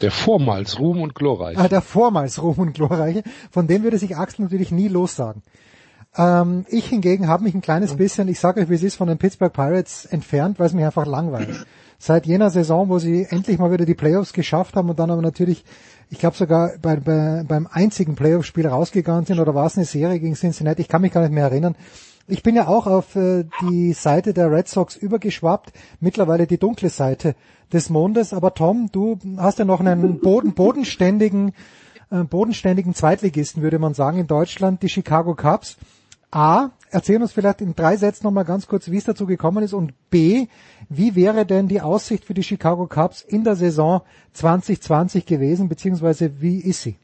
der vormals Ruhm und Glorreiche. Ah, der vormals Ruhm und Glorreiche. Von dem würde sich Axel natürlich nie lossagen. Ähm, ich hingegen habe mich ein kleines bisschen, ich sage euch, wie es ist, von den Pittsburgh Pirates entfernt, weil es mich einfach langweilt. Seit jener Saison, wo sie endlich mal wieder die Playoffs geschafft haben und dann aber natürlich, ich glaube sogar bei, bei, beim einzigen Playoff-Spiel rausgegangen sind, oder war es eine Serie gegen Cincinnati, ich kann mich gar nicht mehr erinnern. Ich bin ja auch auf äh, die Seite der Red Sox übergeschwappt, mittlerweile die dunkle Seite des Mondes. Aber Tom, du hast ja noch einen boden, [LAUGHS] bodenständigen, äh, bodenständigen Zweitligisten, würde man sagen, in Deutschland, die Chicago Cubs. A, erzähl uns vielleicht in drei Sätzen nochmal ganz kurz, wie es dazu gekommen ist. Und B, wie wäre denn die Aussicht für die Chicago Cubs in der Saison 2020 gewesen, beziehungsweise wie ist sie?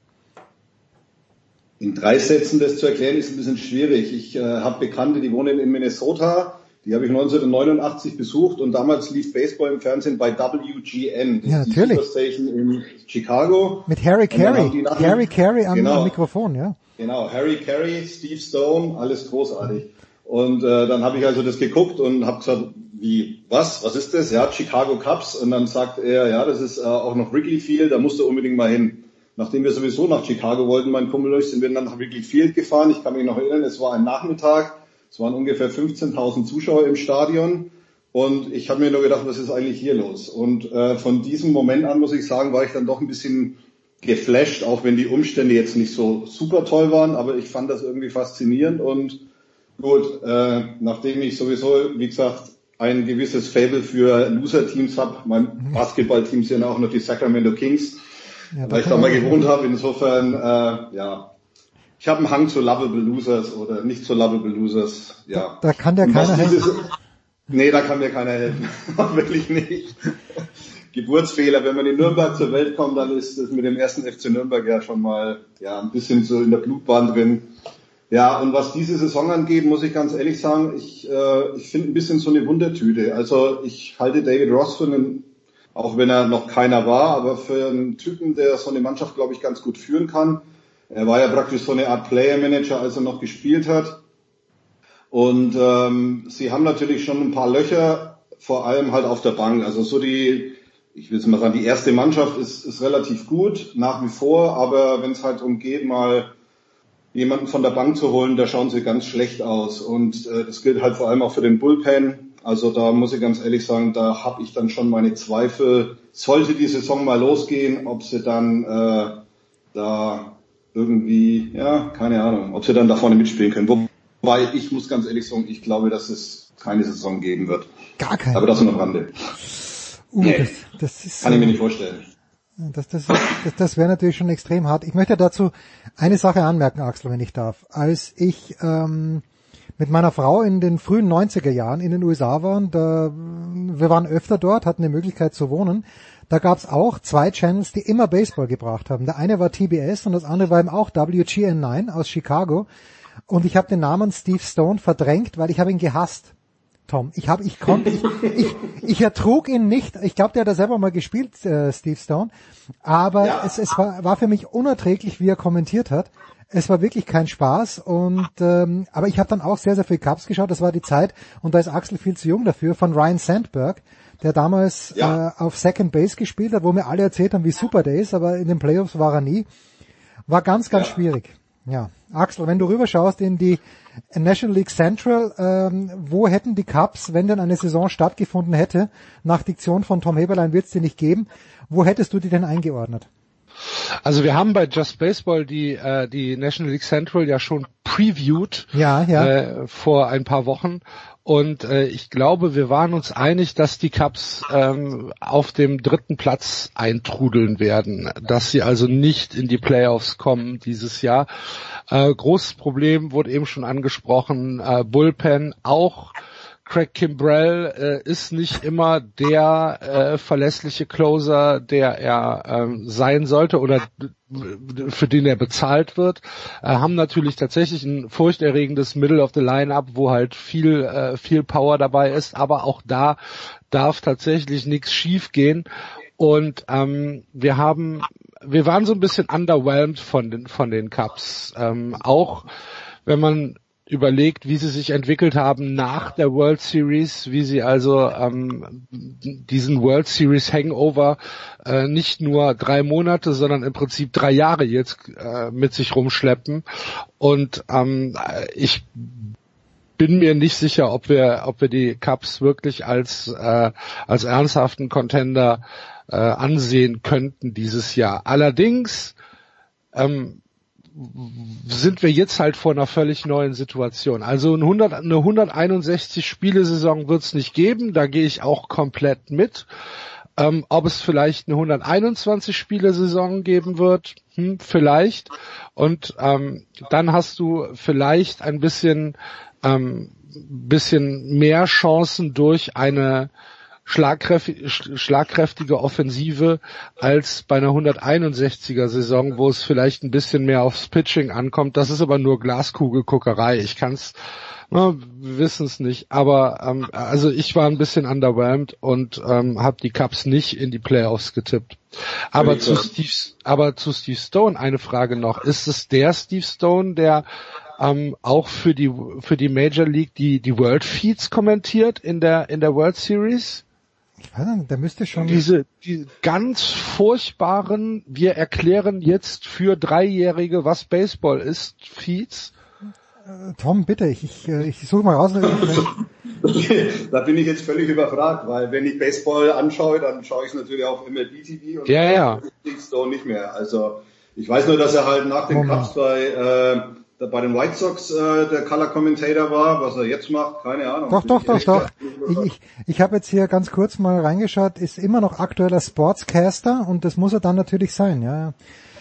In drei Sätzen das zu erklären ist ein bisschen schwierig. Ich äh, habe Bekannte, die wohnen in Minnesota. Die habe ich 1989 besucht und damals lief Baseball im Fernsehen bei WGN. Ja, natürlich. Die Station in Chicago. Mit Harry Carey. Harry Carey am, genau, am, Mikrofon, ja. Genau, Harry Carey, Steve Stone, alles großartig. Und äh, dann habe ich also das geguckt und habe gesagt, wie, was, was ist das? Ja, Chicago Cubs. Und dann sagt er, ja, das ist äh, auch noch Wrigley Field, da musst du unbedingt mal hin. Nachdem wir sowieso nach Chicago wollten, mein Kumpel und ich, sind wir dann nach Wrigley Field gefahren. Ich kann mich noch erinnern, es war ein Nachmittag, es waren ungefähr 15.000 Zuschauer im Stadion. Und ich habe mir nur gedacht, was ist eigentlich hier los? Und äh, von diesem Moment an, muss ich sagen, war ich dann doch ein bisschen geflasht, auch wenn die Umstände jetzt nicht so super toll waren, aber ich fand das irgendwie faszinierend und gut, äh, nachdem ich sowieso, wie gesagt, ein gewisses Fable für Loser-Teams habe, mein mhm. Basketball-Team sind auch noch die Sacramento Kings, ja, weil ich da mal gewohnt habe. Insofern, äh, ja, ich habe einen Hang zu Lovable Losers oder nicht zu Lovable Losers. Ja. Da, da kann der keiner helfen. Nee, da kann mir keiner helfen. [LAUGHS] Wirklich nicht. Geburtsfehler. Wenn man in Nürnberg zur Welt kommt, dann ist das mit dem ersten FC Nürnberg ja schon mal ja ein bisschen so in der Blutbahn drin. Ja, und was diese Saison angeht, muss ich ganz ehrlich sagen, ich, äh, ich finde ein bisschen so eine Wundertüte. Also ich halte David Ross für einen auch wenn er noch keiner war, aber für einen Typen, der so eine Mannschaft, glaube ich, ganz gut führen kann. Er war ja praktisch so eine Art Player Manager, als er noch gespielt hat. Und ähm, sie haben natürlich schon ein paar Löcher, vor allem halt auf der Bank. Also so die, ich will es mal sagen, die erste Mannschaft ist, ist relativ gut, nach wie vor, aber wenn es halt umgeht, mal jemanden von der Bank zu holen, da schauen sie ganz schlecht aus. Und äh, das gilt halt vor allem auch für den Bullpen. Also da muss ich ganz ehrlich sagen, da habe ich dann schon meine Zweifel. Sollte die Saison mal losgehen, ob sie dann äh, da irgendwie, ja, keine Ahnung, ob sie dann da vorne mitspielen können. Wobei ich muss ganz ehrlich sagen, ich glaube, dass es keine Saison geben wird. Gar keine. Aber das nur am Rande. Uh, nee, das, das ist, kann ich mir nicht vorstellen. Das, das, das, das wäre natürlich schon extrem hart. Ich möchte dazu eine Sache anmerken, Axel, wenn ich darf. Als ich ähm, mit meiner Frau in den frühen 90er Jahren in den USA waren. Da, wir waren öfter dort, hatten die Möglichkeit zu wohnen. Da gab es auch zwei Channels, die immer Baseball gebracht haben. Der eine war TBS und das andere war eben auch WGN9 aus Chicago. Und ich habe den Namen Steve Stone verdrängt, weil ich habe ihn gehasst. Tom. Ich habe, ich konnte, ich, ich, ich ertrug ihn nicht. Ich glaube, der hat da selber mal gespielt, äh, Steve Stone. Aber ja. es, es war, war für mich unerträglich, wie er kommentiert hat. Es war wirklich kein Spaß und ähm, aber ich habe dann auch sehr sehr viel Cups geschaut. Das war die Zeit und da ist Axel viel zu jung dafür von Ryan Sandberg, der damals ja. äh, auf Second Base gespielt hat, wo mir alle erzählt haben, wie super der ist, aber in den Playoffs war er nie. War ganz ganz ja. schwierig. Ja, Axel, wenn du rüberschaust in die National League Central, ähm, wo hätten die Cups, wenn denn eine Saison stattgefunden hätte, nach Diktion von Tom Heberlein wird es die nicht geben, wo hättest du die denn eingeordnet? Also wir haben bei Just Baseball die, äh, die National League Central ja schon previewed ja, ja. Äh, vor ein paar Wochen und äh, ich glaube, wir waren uns einig, dass die Cups ähm, auf dem dritten Platz eintrudeln werden, dass sie also nicht in die Playoffs kommen dieses Jahr. Äh, großes Problem wurde eben schon angesprochen, äh, Bullpen auch Craig Kimbrell äh, ist nicht immer der äh, verlässliche Closer, der er ähm, sein sollte oder für den er bezahlt wird, äh, haben natürlich tatsächlich ein furchterregendes Middle of the Lineup, wo halt viel äh, viel Power dabei ist, aber auch da darf tatsächlich nichts schief gehen. Und ähm, wir haben wir waren so ein bisschen underwhelmed von den von den Cups, ähm, auch wenn man überlegt, wie sie sich entwickelt haben nach der World Series, wie sie also ähm, diesen World Series Hangover äh, nicht nur drei Monate, sondern im Prinzip drei Jahre jetzt äh, mit sich rumschleppen. Und ähm, ich bin mir nicht sicher, ob wir, ob wir die Cups wirklich als äh, als ernsthaften Contender äh, ansehen könnten dieses Jahr. Allerdings ähm, sind wir jetzt halt vor einer völlig neuen Situation. Also eine, 100, eine 161 Spielesaison wird es nicht geben, da gehe ich auch komplett mit. Ähm, ob es vielleicht eine 121 Spielesaison geben wird, hm, vielleicht. Und ähm, dann hast du vielleicht ein bisschen, ähm, bisschen mehr Chancen durch eine schlagkräftige Offensive als bei einer 161er Saison, wo es vielleicht ein bisschen mehr aufs Pitching ankommt. Das ist aber nur Glaskugelguckerei. Ich kann's, na, wir wissen es nicht. Aber ähm, also ich war ein bisschen underwhelmed und ähm, habe die Cups nicht in die Playoffs getippt. Aber zu Steve, aber zu Steve Stone eine Frage noch: Ist es der Steve Stone, der ähm, auch für die für die Major League die die World Feeds kommentiert in der in der World Series? Ich weiß nicht, der müsste schon. Diese die ganz furchtbaren, wir erklären jetzt für Dreijährige, was Baseball ist, Feeds. Äh, Tom, bitte, ich, ich, äh, ich suche mal raus. [LAUGHS] da bin ich jetzt völlig überfragt, weil wenn ich Baseball anschaue, dann schaue ich es natürlich auf MLB TV und ja, ja. Nicht mehr. Also ich weiß nur, dass er halt nach den Cups bei äh, bei den White Sox äh, der Color Commentator war, was er jetzt macht, keine Ahnung. Doch, doch, doch, doch. Ich, ich, ich habe jetzt hier ganz kurz mal reingeschaut, ist immer noch aktueller Sportscaster und das muss er dann natürlich sein, ja.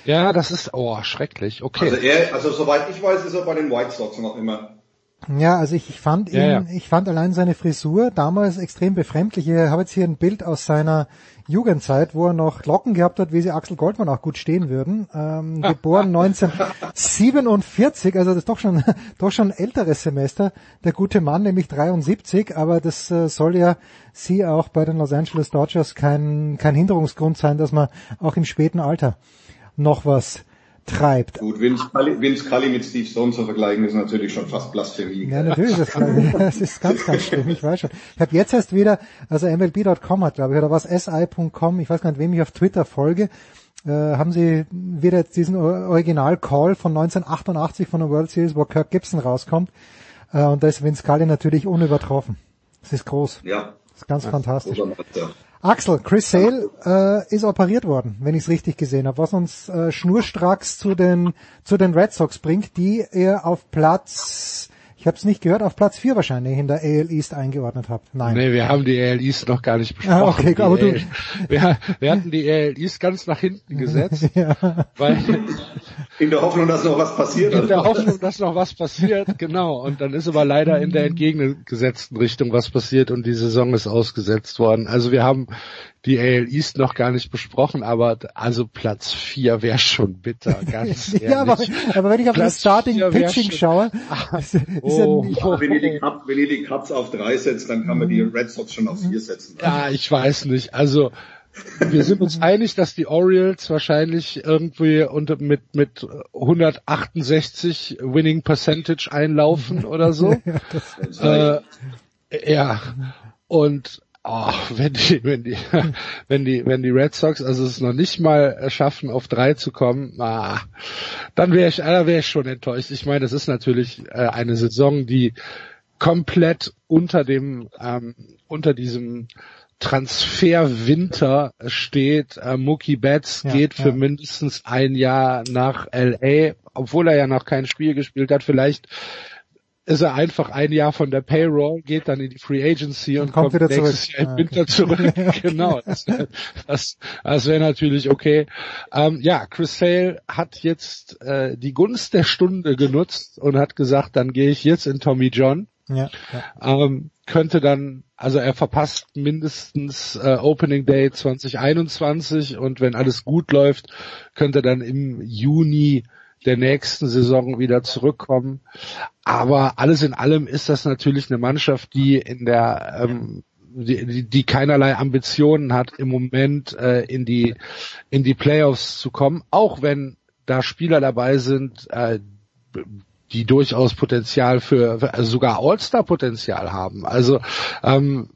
Ja, das ist, oh, schrecklich, okay. Also er, also soweit ich weiß, ist er bei den White Sox noch immer. Ja, also ich, ich fand ihn, ja, ja. ich fand allein seine Frisur damals extrem befremdlich. Ich habe jetzt hier ein Bild aus seiner Jugendzeit, wo er noch Locken gehabt hat, wie sie Axel Goldmann auch gut stehen würden. Ähm, [LAUGHS] geboren 1947, also das ist doch schon, [LAUGHS] doch schon ein älteres Semester. Der gute Mann, nämlich 73, aber das äh, soll ja sie auch bei den Los Angeles Dodgers kein, kein Hinderungsgrund sein, dass man auch im späten Alter noch was treibt. Gut, Vince Cully, Vince Cully mit Steve Stone zu vergleichen, ist natürlich schon fast Blasphemie. Ja, natürlich, das, [LAUGHS] [LAUGHS] das ist ganz, ganz schlimm, ich weiß schon. Ich habe jetzt erst wieder, also MLB.com hat, glaube ich, oder was, SI.com, ich weiß gar nicht, wem ich auf Twitter folge, äh, haben sie wieder jetzt diesen Original-Call von 1988 von der World Series, wo Kirk Gibson rauskommt. Äh, und da ist Vince Cully natürlich unübertroffen. Das ist groß. Ja. Das ist ganz ja, fantastisch. Axel, Chris Sale äh, ist operiert worden, wenn ich es richtig gesehen habe, was uns äh, schnurstracks zu den zu den Red Sox bringt, die er auf Platz, ich habe es nicht gehört, auf Platz 4 wahrscheinlich in der AL East eingeordnet habt. Nein. Nee, wir haben die AL East noch gar nicht besprochen. Ah, okay, aber du wir, wir hatten die AL East ganz nach hinten gesetzt, [LAUGHS] ja. weil [LAUGHS] In der Hoffnung, dass noch was passiert. In der Hoffnung, dass noch was passiert, genau. Und dann ist aber leider in der entgegengesetzten Richtung was passiert und die Saison ist ausgesetzt worden. Also wir haben die AL East noch gar nicht besprochen, aber also Platz 4 wäre schon bitter, ganz ehrlich. [LAUGHS] ja, aber, aber wenn ich auf Platz [LAUGHS] das Starting Pitching schaue, ist, ist oh, ja oh, wenn, ihr die Cup, wenn ihr die Cups auf drei setzt, dann kann man die Red Sox schon auf vier setzen. Ja, ich weiß nicht. Also wir sind uns einig, dass die Orioles wahrscheinlich irgendwie unter, mit, mit 168 Winning Percentage einlaufen oder so. [LAUGHS] äh, ja. Und oh, [LAUGHS] wenn die, wenn die, wenn die, wenn die Red Sox also es noch nicht mal schaffen, auf drei zu kommen, ah, dann wäre ich, da wäre ich schon enttäuscht. Ich meine, das ist natürlich äh, eine Saison, die komplett unter dem, ähm, unter diesem Transferwinter steht. Äh, Mookie Betts ja, geht für ja. mindestens ein Jahr nach LA, obwohl er ja noch kein Spiel gespielt hat. Vielleicht ist er einfach ein Jahr von der Payroll, geht dann in die Free Agency und, und kommt, kommt nächstes zurück. Jahr im ah, Winter okay. zurück. [LAUGHS] genau, das wäre das, das wär natürlich okay. Ähm, ja, Chris Sale hat jetzt äh, die Gunst der Stunde genutzt und hat gesagt, dann gehe ich jetzt in Tommy John. Ja, ja. Ähm, könnte dann, also er verpasst mindestens äh, Opening Day 2021 und wenn alles gut läuft, könnte dann im Juni der nächsten Saison wieder zurückkommen. Aber alles in allem ist das natürlich eine Mannschaft, die in der ähm, die, die keinerlei Ambitionen hat, im Moment äh, in die in die Playoffs zu kommen, auch wenn da Spieler dabei sind, äh, die durchaus Potenzial für, also sogar All-Star-Potenzial haben. Also ähm,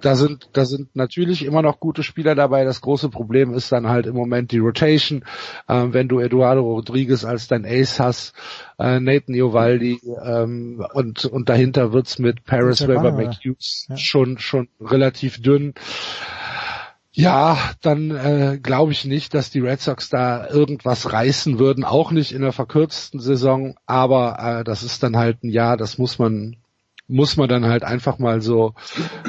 da sind, da sind natürlich immer noch gute Spieler dabei. Das große Problem ist dann halt im Moment die Rotation. Ähm, wenn du Eduardo Rodriguez als dein Ace hast, äh, Nathan Iovaldi ähm, und, und dahinter wird's mit Paris Weber McHughes ja. schon, schon relativ dünn. Ja, dann äh, glaube ich nicht, dass die Red Sox da irgendwas reißen würden, auch nicht in der verkürzten Saison, aber äh, das ist dann halt ein Jahr, das muss man muss man dann halt einfach mal so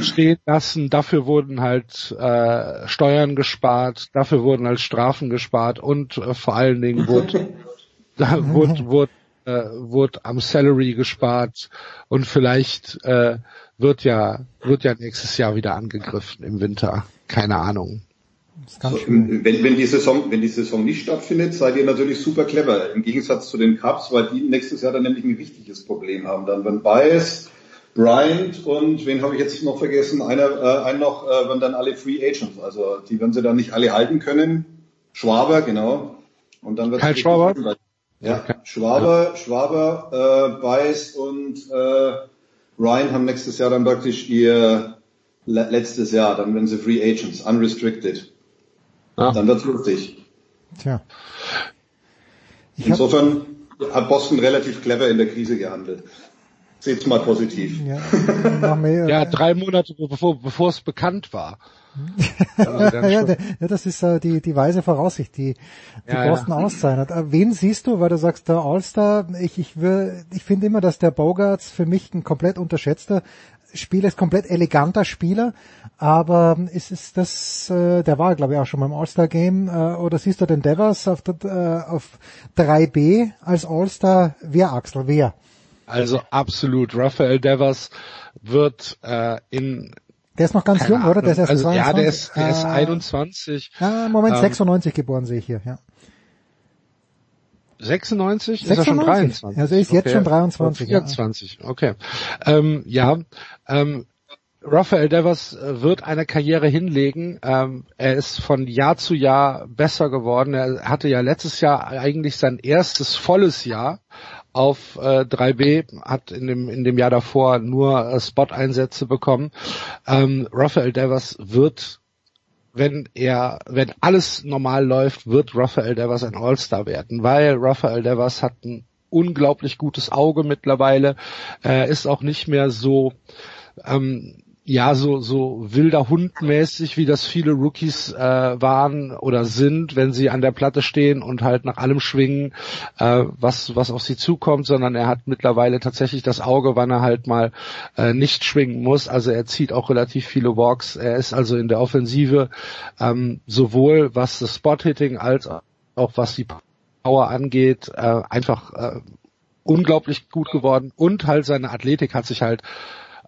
stehen lassen. Dafür wurden halt äh, Steuern gespart, dafür wurden halt Strafen gespart und äh, vor allen Dingen wurde, [LAUGHS] da wurde, wurde, äh, wurde am Salary gespart und vielleicht äh, wird ja wird ja nächstes Jahr wieder angegriffen im Winter. Keine Ahnung. Also, wenn, wenn die Saison, wenn die Saison nicht stattfindet, seid ihr natürlich super clever. Im Gegensatz zu den Cups, weil die nächstes Jahr dann nämlich ein wichtiges Problem haben. Dann, wenn Bias Bryant und wen habe ich jetzt noch vergessen? Einer, äh, einen noch, äh, wenn dann alle Free Agents. Also die werden sie dann nicht alle halten können. Schwaber, genau. Und dann wird Kein Schwaber. Ja, Schwaber. Schwaber, äh, Bias und äh, Ryan haben nächstes Jahr dann praktisch ihr letztes Jahr, dann werden sie Free Agents, unrestricted. Ah. Dann wird's lustig. Tja. Ich Insofern hat Boston relativ clever in der Krise gehandelt. Seht's mal positiv. Ja, ja drei Monate bevor, bevor es bekannt war. Also ja, ja, das ist äh, die, die weise Voraussicht, die, die ja, Boston ja. auszeichnet. Äh, wen siehst du, weil du sagst, der All-Star, ich, ich, will, ich finde immer, dass der Bogarts für mich ein komplett unterschätzter Spieler ist, komplett eleganter Spieler, aber ist es das, äh, der war glaube ich auch schon beim All-Star-Game, äh, oder siehst du den Devers auf, der, äh, auf 3B als All-Star, wer Axel, wer? Also absolut. Raphael Devers wird äh, in der ist noch ganz jung, oder? Der ist erst also, 22. Ja, der ist, der ist 21. Ah, Moment, ähm, 96 geboren sehe ich hier, ja. 96? 96? Ist er schon 23? Also er ist okay. jetzt schon 23. 24, ja. okay. Ähm, ja, ähm, Raphael Devers äh, wird eine Karriere hinlegen. Ähm, er ist von Jahr zu Jahr besser geworden. Er hatte ja letztes Jahr eigentlich sein erstes volles Jahr auf äh, 3B, hat in dem, in dem Jahr davor nur äh, Spot-Einsätze bekommen. Ähm, Raphael Devers wird, wenn er, wenn alles normal läuft, wird Raphael Devers ein All-Star werden, weil Raphael Devers hat ein unglaublich gutes Auge mittlerweile, äh, ist auch nicht mehr so ähm, ja so so wilder Hund mäßig, wie das viele Rookies äh, waren oder sind, wenn sie an der Platte stehen und halt nach allem schwingen, äh, was was auf sie zukommt, sondern er hat mittlerweile tatsächlich das Auge, wann er halt mal äh, nicht schwingen muss. Also er zieht auch relativ viele Walks. Er ist also in der Offensive ähm, sowohl was das Spot Hitting als auch was die Power angeht, äh, einfach äh, unglaublich gut geworden und halt seine Athletik hat sich halt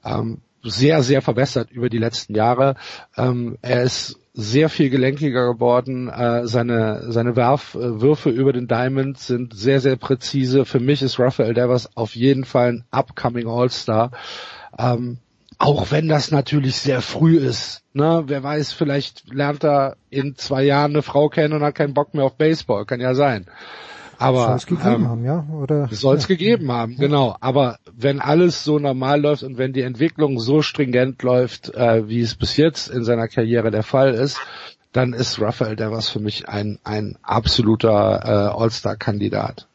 ähm, sehr, sehr verbessert über die letzten Jahre. Ähm, er ist sehr viel gelenkiger geworden. Äh, seine seine Werfwürfe über den Diamond sind sehr, sehr präzise. Für mich ist Rafael Devers auf jeden Fall ein upcoming All-Star. Ähm, auch wenn das natürlich sehr früh ist. Ne? Wer weiß, vielleicht lernt er in zwei Jahren eine Frau kennen und hat keinen Bock mehr auf Baseball. Kann ja sein. Aber soll es gegeben ähm, haben, ja? Oder soll es ja. gegeben haben, genau. Aber wenn alles so normal läuft und wenn die Entwicklung so stringent läuft, äh, wie es bis jetzt in seiner Karriere der Fall ist, dann ist Rafael Devers für mich ein ein absoluter äh, All-Star-Kandidat.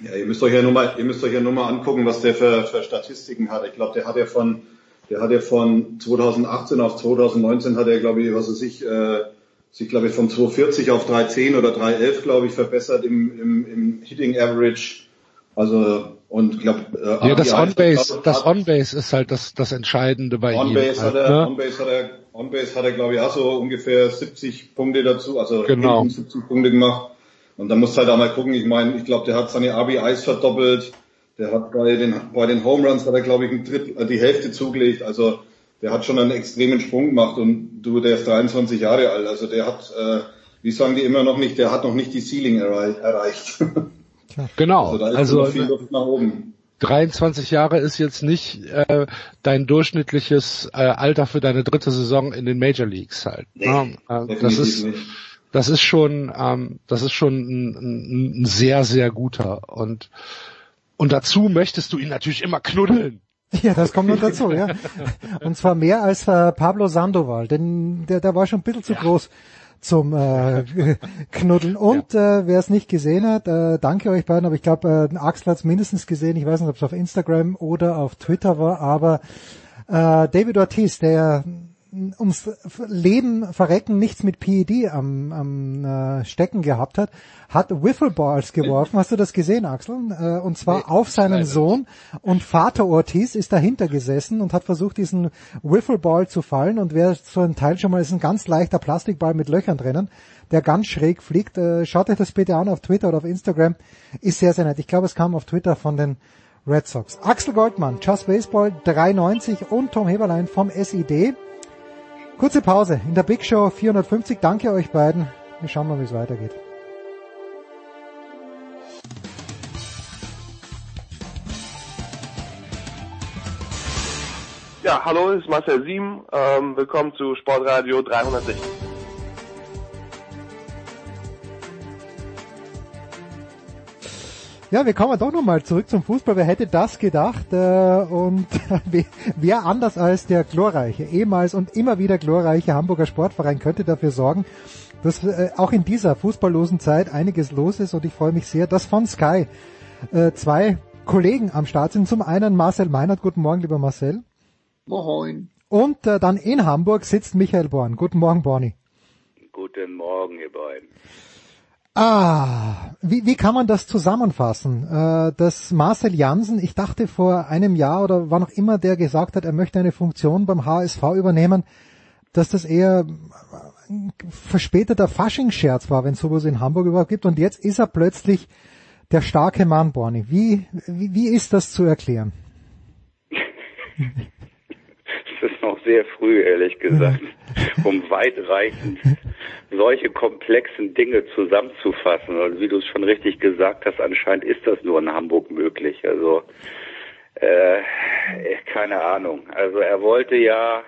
Ja, ihr müsst euch ja nur mal, ihr müsst euch ja nur mal angucken, was der für, für Statistiken hat. Ich glaube, der hat ja von, der hat ja von 2018 auf 2019 hat er, glaube ich, was weiß ich, äh, sich, glaube ich, von 240 auf 310 oder 311, glaube ich, verbessert im, im, im Hitting Average. Also, und glaube, äh, Ja, das On-Base, das On-Base ist halt das, das Entscheidende bei ihm. On-Base halt, hat er, ne? On-Base hat er, On-Base hat er, glaube ich, auch so ungefähr 70 Punkte dazu, also Genau. hinten 70 Punkte gemacht. Und da musst du halt auch mal gucken, ich meine, ich glaube, der hat seine RBIs verdoppelt, der hat bei den, bei den Home Runs hat er, glaube ich, ein Drittel, äh, die Hälfte zugelegt, also der hat schon einen extremen Sprung gemacht und du, der ist 23 Jahre alt, also der hat, äh, wie sagen die immer noch nicht, der hat noch nicht die Ceiling errei erreicht. Genau. Also da ist Also, noch viel Luft nach oben. 23 Jahre ist jetzt nicht äh, dein durchschnittliches äh, Alter für deine dritte Saison in den Major Leagues halt. Nee, ne? äh, das ist nicht. das ist schon ähm, das ist schon ein, ein, ein sehr sehr guter und und dazu möchtest du ihn natürlich immer knuddeln. Ja, das kommt noch dazu, ja. Und zwar mehr als äh, Pablo Sandoval, denn der, der war schon ein bisschen zu groß zum äh, [LAUGHS] Knuddeln. Und äh, wer es nicht gesehen hat, äh, danke euch beiden, aber ich glaube, äh, Axel hat es mindestens gesehen. Ich weiß nicht, ob es auf Instagram oder auf Twitter war, aber äh, David Ortiz, der ums Leben, Verrecken nichts mit PED am, am äh, Stecken gehabt hat, hat Wiffleballs geworfen. Hast du das gesehen, Axel? Äh, und zwar Nee, auf seinen Sohn. Und Vater Ortiz ist dahinter gesessen und hat versucht, diesen Wiffleball zu fallen. Und wer so ein Teil schon mal ist, ein ganz leichter Plastikball mit Löchern drinnen, der ganz schräg fliegt. Äh, schaut euch das bitte an auf Twitter oder auf Instagram. Ist sehr, sehr nett. Ich glaube, es kam auf Twitter von den Red Sox. Axel Goldmann, Just Baseball 390 und Tom Heberlein vom SID. Kurze Pause in der Big Show 450. Danke euch beiden. Wir schauen mal, wie es weitergeht. Ja, hallo, es ist Marcel Sieben. Ähm, willkommen zu Sportradio 360. Ja, wir kommen doch nochmal zurück zum Fußball. Wer hätte das gedacht? Äh, und [LAUGHS] wer- wer anders als der glorreiche, ehemals und immer wieder glorreiche Hamburger Sportverein könnte dafür sorgen, dass äh, auch in dieser fußballlosen Zeit einiges los ist. Und ich freue mich sehr, dass von Sky äh, zwei Kollegen am Start sind. Zum einen Marcel Meinert. Guten Morgen, lieber Marcel. Moin. Und äh, dann in Hamburg sitzt Michael Born. Guten Morgen, Borni. Guten Morgen, ihr beiden. Ah, wie, wie kann man das zusammenfassen? Äh, dass Marcel Jansen, ich dachte vor einem Jahr oder wann auch immer der gesagt hat, er möchte eine Funktion beim HSV übernehmen, dass das eher verspäteter Faschingsscherz war, wenn es sowas in Hamburg überhaupt gibt. Und jetzt ist er plötzlich der starke Mann, Borni. Wie, wie, wie ist das zu erklären? [LAUGHS] Ist noch sehr früh, ehrlich gesagt, [LAUGHS] um weitreichend solche komplexen Dinge zusammenzufassen. Und wie du es schon richtig gesagt hast, anscheinend ist das nur in Hamburg möglich. Also äh, keine Ahnung. Also er wollte ja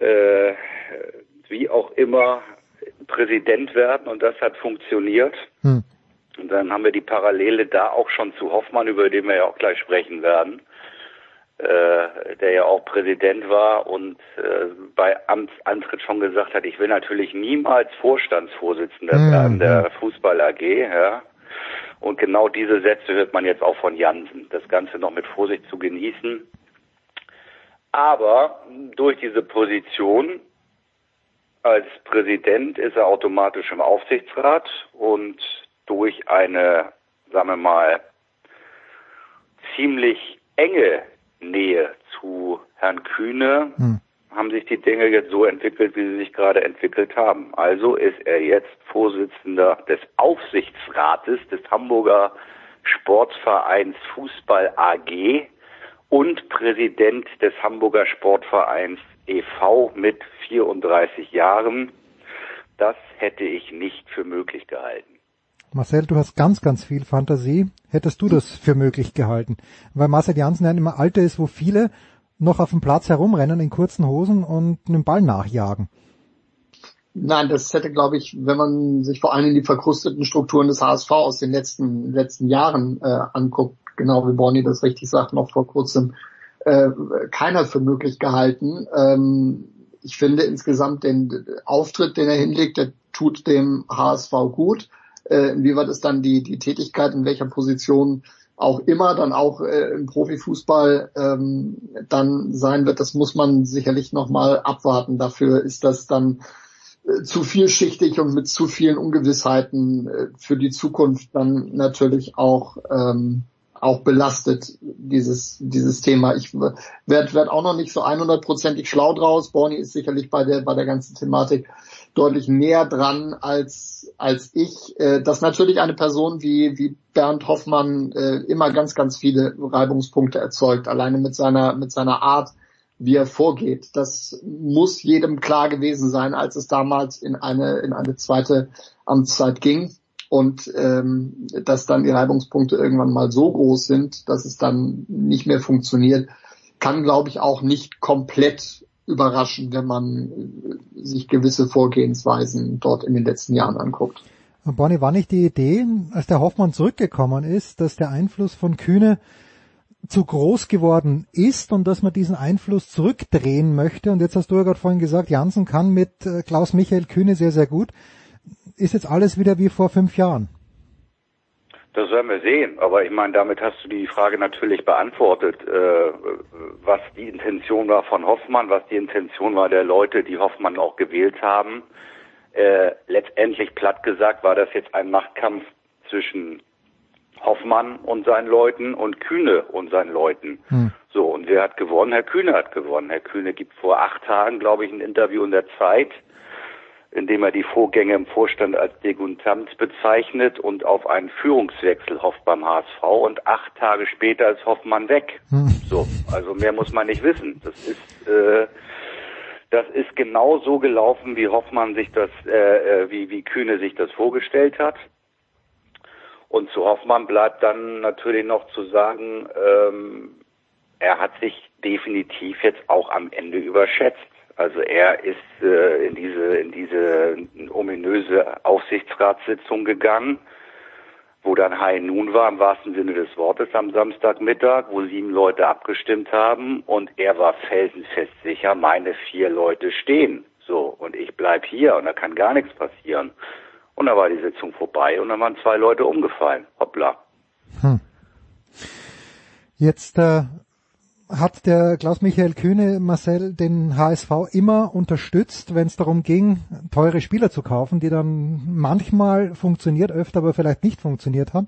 äh, wie auch immer Präsident werden und das hat funktioniert. Hm. Und dann haben wir die Parallele da auch schon zu Hoffmann, über den wir ja auch gleich sprechen werden, äh, der ja auch Präsident war und äh, bei Amtsantritt schon gesagt hat, ich will natürlich niemals Vorstandsvorsitzender Mhm. werden der Fußball AG, ja. Und genau diese Sätze hört man jetzt auch von Jansen. Das Ganze noch mit Vorsicht zu genießen. Aber durch diese Position als Präsident ist er automatisch im Aufsichtsrat und durch eine, sagen wir mal, ziemlich enge Nähe zu Herrn Kühne haben sich die Dinge jetzt so entwickelt, wie sie sich gerade entwickelt haben. Also ist er jetzt Vorsitzender des Aufsichtsrates des Hamburger Sportvereins Fußball AG und Präsident des Hamburger Sportvereins e.V. mit 34 Jahren. Das hätte ich nicht für möglich gehalten. Marcel, du hast ganz, ganz viel Fantasie. Hättest du das für möglich gehalten? Weil Marcel Janssen ja immer Alter ist, wo viele noch auf dem Platz herumrennen in kurzen Hosen und einen Ball nachjagen. Nein, das hätte, glaube ich, wenn man sich vor allem die verkrusteten Strukturen des HSV aus den letzten letzten Jahren äh, anguckt, genau wie Bonnie das richtig sagt, noch vor kurzem äh, keiner für möglich gehalten. Ähm, ich finde insgesamt den Auftritt, den er hinlegt, der tut dem HSV gut. Äh, inwieweit ist dann die, die Tätigkeit in welcher Position auch immer dann auch äh, im Profifußball ähm, dann sein wird, das muss man sicherlich nochmal abwarten. Dafür ist das dann äh, zu vielschichtig und mit zu vielen Ungewissheiten äh, für die Zukunft dann natürlich auch ähm, auch belastet, dieses, dieses Thema. Ich werde werd auch noch nicht so 100%ig schlau draus. Borny ist sicherlich bei der, bei der ganzen Thematik deutlich näher dran als, als ich. Äh, dass natürlich eine Person wie, wie Bernd Hoffmann äh, immer ganz, ganz viele Reibungspunkte erzeugt, alleine mit seiner, mit seiner Art, wie er vorgeht. Das muss jedem klar gewesen sein, als es damals in eine, in eine zweite Amtszeit ging und ähm, dass dann die Reibungspunkte irgendwann mal so groß sind, dass es dann nicht mehr funktioniert, kann, glaube ich, auch nicht komplett überraschen, wenn man äh, sich gewisse Vorgehensweisen dort in den letzten Jahren anguckt. Bonnie, war nicht die Idee, als der Hoffmann zurückgekommen ist, dass der Einfluss von Kühne zu groß geworden ist und dass man diesen Einfluss zurückdrehen möchte? Und jetzt hast du ja gerade vorhin gesagt, Janssen kann mit äh, Klaus Michael Kühne sehr, sehr gut ist jetzt alles wieder wie vor fünf Jahren? Das werden wir sehen. Aber ich meine, damit hast du die Frage natürlich beantwortet, äh, was die Intention war von Hoffmann, was die Intention war der Leute, die Hoffmann auch gewählt haben. Äh, letztendlich platt gesagt war das jetzt ein Machtkampf zwischen Hoffmann und seinen Leuten und Kühne und seinen Leuten. Hm. So, und wer hat gewonnen? Herr Kühne hat gewonnen. Herr Kühne gibt vor acht Tagen, glaube ich, ein Interview in der Zeit, indem er die Vorgänge im Vorstand als Deguntant bezeichnet und auf einen Führungswechsel hofft beim HSV und acht Tage später ist Hoffmann weg. Hm. So, also mehr muss man nicht wissen. Das ist äh, das ist genau so gelaufen, wie Hoffmann sich das, äh, äh wie wie Kühne sich das vorgestellt hat. Und zu Hoffmann bleibt dann natürlich noch zu sagen, ähm, er hat sich definitiv jetzt auch am Ende überschätzt. Also er ist äh, in diese in diese ominöse Aufsichtsratssitzung gegangen, wo dann High Noon war im wahrsten Sinne des Wortes am Samstagmittag, wo sieben Leute abgestimmt haben und er war felsenfest sicher, meine vier Leute stehen. So und ich bleib hier und da kann gar nichts passieren. Und da war die Sitzung vorbei und dann waren zwei Leute umgefallen. Hoppla. Hm. Jetzt äh, hat der Klaus-Michael Kühne Marcel den HSV immer unterstützt, wenn es darum ging, teure Spieler zu kaufen, die dann manchmal funktioniert, öfter aber vielleicht nicht funktioniert haben.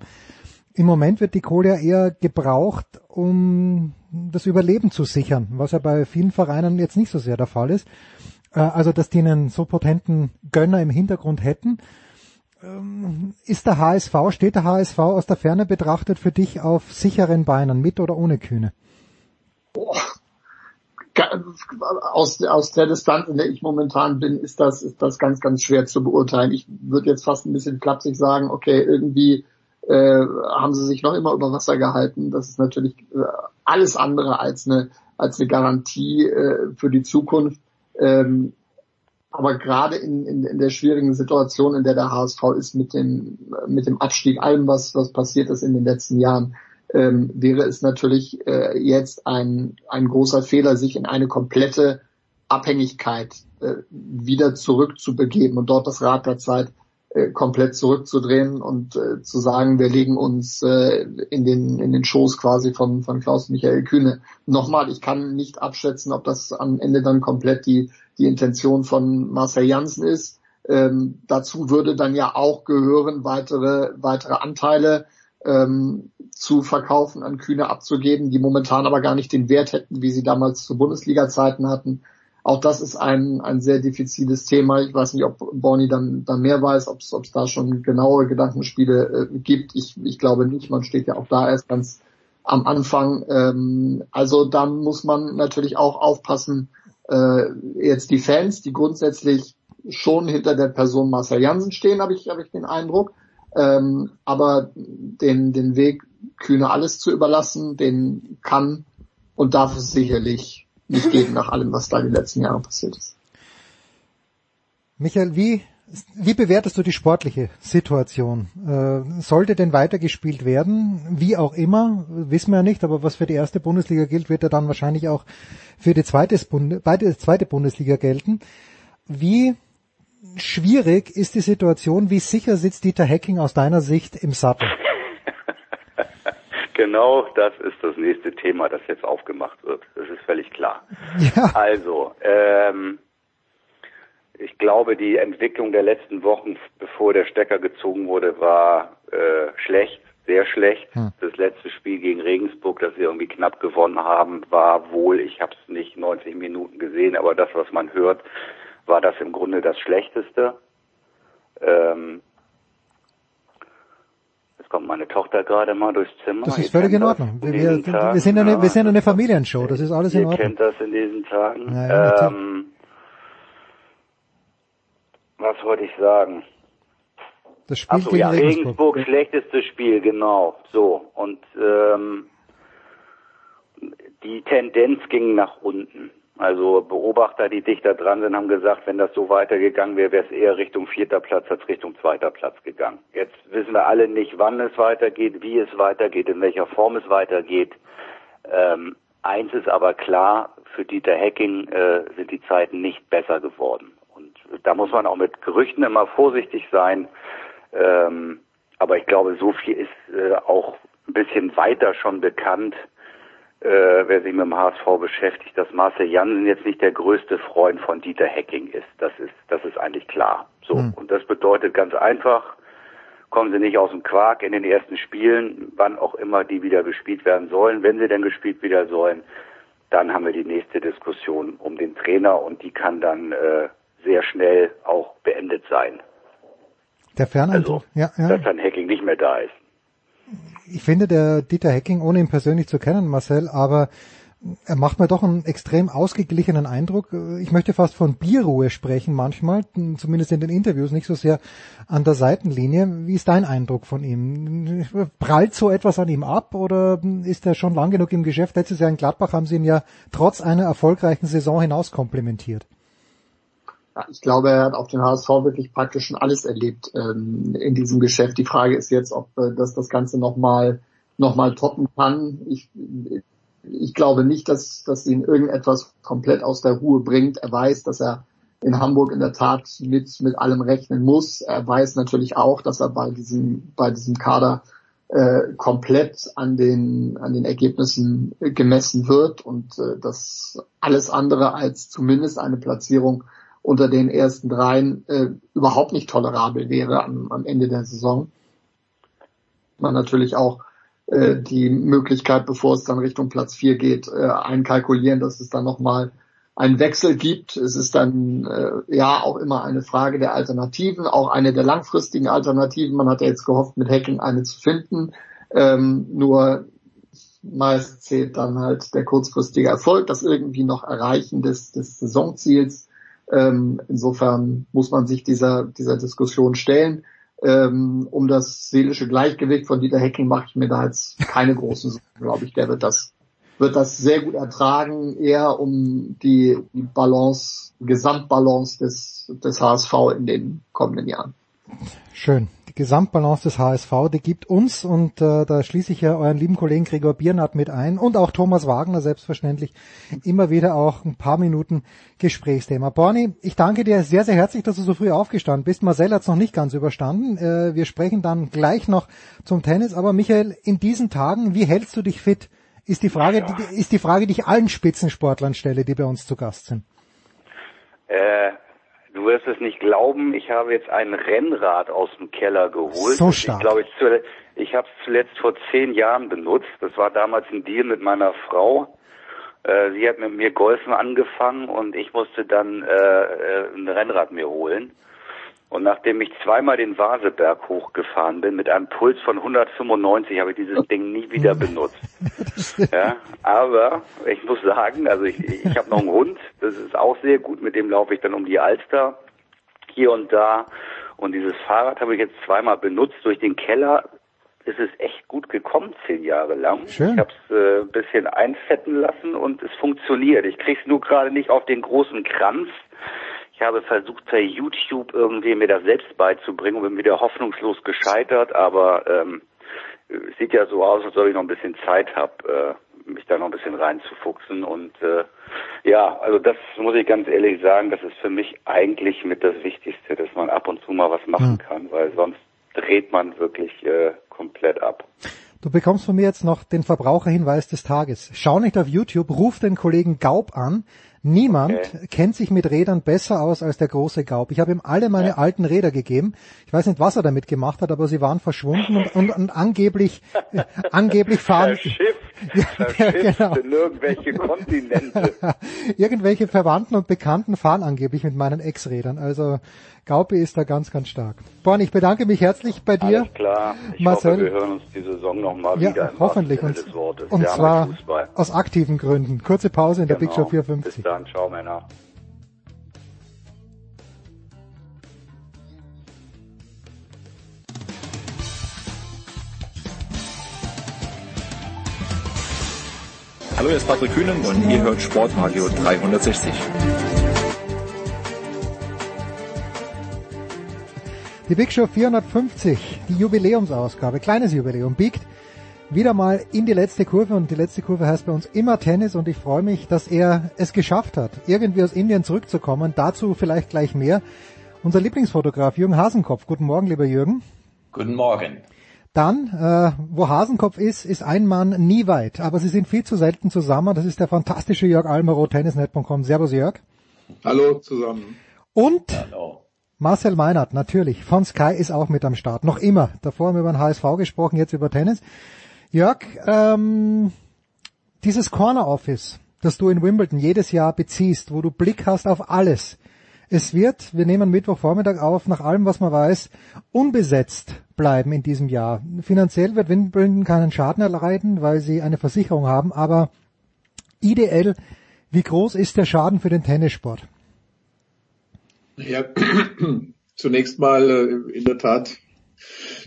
Im Moment wird die Kohle ja eher gebraucht, um das Überleben zu sichern, was ja bei vielen Vereinen jetzt nicht so sehr der Fall ist. Äh, also, dass die einen so potenten Gönner im Hintergrund hätten. Ähm, ist der HSV, steht der HSV aus der Ferne betrachtet für dich auf sicheren Beinen, mit oder ohne Kühne? Aus, aus der Distanz, in der ich momentan bin, ist das, ist das ganz, ganz schwer zu beurteilen. Ich würde jetzt fast ein bisschen klapsig sagen, okay, irgendwie äh, haben sie sich noch immer über Wasser gehalten. Das ist natürlich äh, alles andere als eine, als eine Garantie äh, für die Zukunft. Ähm, aber gerade in, in, in der schwierigen Situation, in der der HSV ist mit dem, mit dem Abstieg, allem, was, was passiert ist in den letzten Jahren, ähm, wäre es natürlich äh, jetzt ein, ein großer Fehler, sich in eine komplette Abhängigkeit äh, wieder zurückzubegeben und dort das Rad der Zeit äh, komplett zurückzudrehen und äh, zu sagen, wir legen uns äh, in den in den Schoß quasi von von Klaus Michael Kühne. Nochmal, ich kann nicht abschätzen, ob das am Ende dann komplett die die Intention von Marcel Janssen ist. Ähm, dazu würde dann ja auch gehören weitere weitere Anteile ähm, zu verkaufen, an Kühne abzugeben, die momentan aber gar nicht den Wert hätten, wie sie damals zu Bundesliga-Zeiten hatten. Auch das ist ein, ein sehr diffiziles Thema. Ich weiß nicht, ob Bonnie dann, dann mehr weiß, ob es da schon genaue Gedankenspiele äh, gibt. Ich, ich glaube nicht. Man steht ja auch da erst ganz am Anfang. Ähm, also da muss man natürlich auch aufpassen. Äh, jetzt die Fans, die grundsätzlich schon hinter der Person Marcel Jansen stehen, habe ich, hab ich den Eindruck. Ähm, aber den, den Weg Kühne alles zu überlassen, den kann und darf es sicherlich nicht [LAUGHS] geben nach allem, was da die letzten Jahre passiert ist. Michael, wie, wie bewertest du die sportliche Situation? Äh, sollte denn weitergespielt werden? Wie auch immer, wissen wir ja nicht, aber was für die erste Bundesliga gilt, wird ja dann wahrscheinlich auch für die zweite, zweite Bundesliga gelten. Wie schwierig ist die Situation? Wie sicher sitzt Dieter Hecking aus deiner Sicht im Sattel? [LAUGHS] Genau das ist das nächste Thema, das jetzt aufgemacht wird. Das ist völlig klar. [LAUGHS] Ja. Also, ähm, ich glaube, die Entwicklung der letzten Wochen, bevor der Stecker gezogen wurde, war äh, schlecht, sehr schlecht. Hm. Das letzte Spiel gegen Regensburg, das wir irgendwie knapp gewonnen haben, war wohl, ich habe es nicht 90 Minuten gesehen, aber das, was man hört, war das im Grunde das Schlechteste. Ähm, Jetzt kommt meine Tochter gerade mal durchs Zimmer. Das ist völlig in Ordnung. Wir, wir, wir, sind eine, wir sind eine Familienshow, das ist alles in Ordnung. Ihr kennt das in diesen Tagen. Ja, ähm, was wollte ich sagen? Das Spiel Achso, ja, Regensburg. Regensburg, schlechtestes Spiel, genau. So, und ähm, die Tendenz ging nach unten. Also Beobachter, die dichter dran sind, haben gesagt, wenn das so weitergegangen wäre, wäre es eher Richtung vierter Platz als Richtung zweiter Platz gegangen. Jetzt wissen wir alle nicht, wann es weitergeht, wie es weitergeht, in welcher Form es weitergeht. Ähm, eins ist aber klar, für Dieter Hecking äh, sind die Zeiten nicht besser geworden. Und da muss man auch mit Gerüchten immer vorsichtig sein. Ähm, aber ich glaube, so viel ist äh, auch ein bisschen weiter schon bekannt äh, wer sich mit dem HSV beschäftigt, dass Marcel Jansen jetzt nicht der größte Freund von Dieter Hecking ist. Das ist, das ist eigentlich klar. So. Mhm. Und das bedeutet ganz einfach, kommen sie nicht aus dem Quark in den ersten Spielen, wann auch immer die wieder gespielt werden sollen. Wenn sie denn gespielt wieder sollen, dann haben wir die nächste Diskussion um den Trainer und die kann dann äh, sehr schnell auch beendet sein. Der Ferneindruck, also, ja, ja. Dass dann Hacking nicht mehr da ist ich finde der Dieter Hecking, ohne ihn persönlich zu kennen, Marcel, aber er macht mir doch einen extrem ausgeglichenen Eindruck. Ich möchte fast von Bierruhe sprechen manchmal, zumindest in den Interviews, nicht so sehr an der Seitenlinie. Wie ist dein Eindruck von ihm? Prallt so etwas an ihm ab oder ist er schon lang genug im Geschäft? Letztes Jahr in Gladbach haben sie ihn ja trotz einer erfolgreichen Saison hinaus komplimentiert ich glaube, er hat auf den HSV wirklich praktisch schon alles erlebt ähm, in diesem Geschäft. Die Frage ist jetzt, ob äh, das das Ganze nochmal noch mal toppen kann. Ich, ich glaube nicht, dass, dass ihn irgendetwas komplett aus der Ruhe bringt. Er weiß, dass er in Hamburg in der Tat mit, mit allem rechnen muss. Er weiß natürlich auch, dass er bei diesem, bei diesem Kader äh, komplett an den, an den Ergebnissen gemessen wird und äh, dass alles andere als zumindest eine Platzierung unter den ersten dreien äh, überhaupt nicht tolerabel wäre am, am Ende der Saison. Man natürlich auch äh, die Möglichkeit, bevor es dann Richtung Platz vier geht, äh, einkalkulieren, dass es dann nochmal einen Wechsel gibt. Es ist dann äh, ja auch immer eine Frage der Alternativen, auch eine der langfristigen Alternativen. Man hat ja jetzt gehofft, mit Hacking eine zu finden. Ähm, nur meist zählt dann halt der kurzfristige Erfolg, das irgendwie noch Erreichen des, des Saisonziels. Ähm, insofern muss man sich dieser, dieser Diskussion stellen. Ähm, um das seelische Gleichgewicht von Dieter Hecking mache ich mir da jetzt keine großen Sorgen, glaube ich. Der wird das, wird das sehr gut ertragen, eher um die, die Balance, Gesamtbalance des, des HSV in den kommenden Jahren. Schön. Gesamtbalance des HSV, die gibt uns, und äh, da schließe ich ja euren lieben Kollegen Gregor Biernat mit ein und auch Thomas Wagner selbstverständlich immer wieder auch ein paar Minuten Gesprächsthema. Borni, ich danke dir sehr, sehr herzlich, dass du so früh aufgestanden bist. Marcel hat es noch nicht ganz überstanden. Äh, wir sprechen dann gleich noch zum Tennis. Aber Michael, in diesen Tagen, wie hältst du dich fit? Ist die Frage, ja. die, ist die Frage, die ich allen Spitzensportlern stelle, die bei uns zu Gast sind. Äh Du wirst es nicht glauben, ich habe jetzt ein Rennrad aus dem Keller geholt. So stark. Ich glaube, ich, ich habe es zuletzt vor zehn Jahren benutzt. Das war damals ein Deal mit meiner Frau. Äh, sie hat mit mir Golfen angefangen und ich musste dann äh, äh, ein Rennrad mir holen. Und nachdem ich zweimal den Vaseberg hochgefahren bin mit einem Puls von 195, habe ich dieses Ding nie wieder benutzt. [LAUGHS] Ja, aber ich muss sagen, also ich, ich habe noch einen Hund, das ist auch sehr gut, mit dem laufe ich dann um die Alster hier und da. Und dieses Fahrrad habe ich jetzt zweimal benutzt durch den Keller. Ist es echt gut gekommen, zehn Jahre lang. Schön. Ich habe es äh, ein bisschen einfetten lassen und es funktioniert. Ich krieg's nur gerade nicht auf den großen Kranz. Ich habe versucht, per YouTube irgendwie mir das selbst beizubringen und bin wieder hoffnungslos gescheitert, aber ähm, es sieht ja so aus, als ob ich noch ein bisschen Zeit habe, äh, mich da noch ein bisschen reinzufuchsen. Und äh, ja, also das muss ich ganz ehrlich sagen, das ist für mich eigentlich mit das Wichtigste, dass man ab und zu mal was machen kann, weil sonst dreht man wirklich äh, komplett ab. Du bekommst von mir jetzt noch den Verbraucherhinweis des Tages. Schau nicht auf YouTube, ruf den Kollegen Gaub an. Niemand Okay. kennt sich mit Rädern besser aus als der große Gaub. Ich habe ihm alle meine alten Räder gegeben. Ich weiß nicht, was er damit gemacht hat, aber sie waren verschwunden und, und, und angeblich, äh, [LAUGHS] angeblich fahren, Verschifft, [LAUGHS] verschifft genau. in irgendwelche Kontinente. [LAUGHS] irgendwelche Verwandten und Bekannten fahren angeblich mit meinen Ex-Rädern. Also Gaupi ist da ganz, ganz stark. Born, ich bedanke mich herzlich bei dir. Alles klar. Ich Marcel. hoffe, wir hören uns die Saison nochmal Ja, wieder. hoffentlich. Und, und zwar aus aktiven Gründen. Kurze Pause in der Big Show Genau. 450. Bis dann. Ciao, Männer. Hallo, hier ist Patrick Kühnen und ihr hört Sportradio 360. Die Big Show 450, die Jubiläumsausgabe, kleines Jubiläum, biegt wieder mal in die letzte Kurve und die letzte Kurve heißt bei uns immer Tennis und ich freue mich, dass er es geschafft hat, irgendwie aus Indien zurückzukommen. Dazu vielleicht gleich mehr. Unser Lieblingsfotograf Jürgen Hasenkopf. Guten Morgen, lieber Jürgen. Guten Morgen. Dann, äh, wo Hasenkopf ist, ist ein Mann nie weit, aber sie sind viel zu selten zusammen. Das ist der fantastische Jörg Almero, tennisnet.com. Servus Jörg. Hallo zusammen. Und Marcel Meinert, natürlich, von Sky ist auch mit am Start. Noch immer. Davor haben wir über den HSV gesprochen, jetzt über Tennis. Jörg, ähm, dieses Corner Office, das du in Wimbledon jedes Jahr beziehst, wo du Blick hast auf alles. Es wird, wir nehmen Mittwochvormittag auf, nach allem, was man weiß, unbesetzt bleiben in diesem Jahr. Finanziell wird Wimbledon keinen Schaden erleiden, weil sie eine Versicherung haben, aber ideell, wie groß ist der Schaden für den Tennissport? Ja, [CLEARS THROAT] zunächst mal äh, in der Tat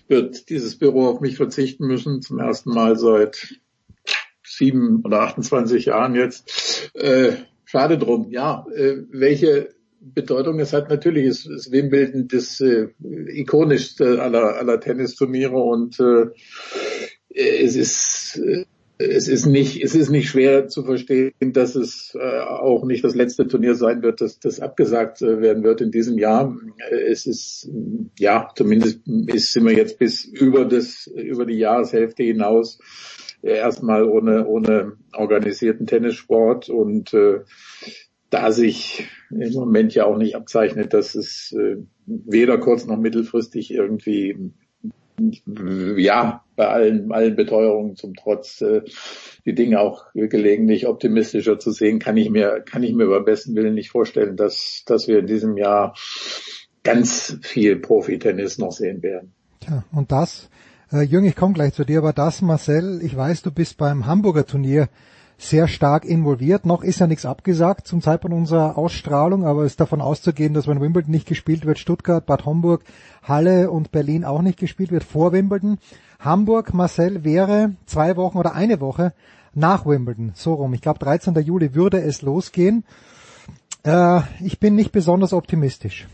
wird dieses Büro auf mich verzichten müssen, zum ersten Mal seit sieben oder 28 Jahren jetzt. Äh, schade drum, ja. Äh, welche Bedeutung es hat, natürlich ist, ist Wimbledon das äh, ikonischste aller, aller Tennisturniere und äh, es ist äh, es ist nicht, es ist nicht schwer zu verstehen, dass es äh, auch nicht das letzte Turnier sein wird, dass das abgesagt äh, werden wird in diesem Jahr. Es ist, ja, zumindest ist, sind wir jetzt bis über das, über die Jahreshälfte hinaus äh, erstmal ohne, ohne organisierten Tennissport und äh, da sich im Moment ja auch nicht abzeichnet, dass es äh, weder kurz noch mittelfristig irgendwie ja, bei allen, allen Beteuerungen zum Trotz, äh, die Dinge auch gelegentlich optimistischer zu sehen, kann ich mir, kann ich mir beim besten Willen nicht vorstellen, dass, dass wir in diesem Jahr ganz viel Profitennis noch sehen werden. Tja, und das, äh, Jürgen, ich komme gleich zu dir, aber das, Marcel, ich weiß, du bist beim Hamburger Turnier sehr stark involviert. Noch ist ja nichts abgesagt zum Zeitpunkt unserer Ausstrahlung, aber es ist davon auszugehen, dass wenn Wimbledon nicht gespielt wird, Stuttgart, Bad Homburg, Halle und Berlin auch nicht gespielt wird vor Wimbledon. Hamburg, Marcel, wäre zwei Wochen oder eine Woche nach Wimbledon, so rum. Ich glaube, 13. Juli würde es losgehen. Äh, ich bin nicht besonders optimistisch.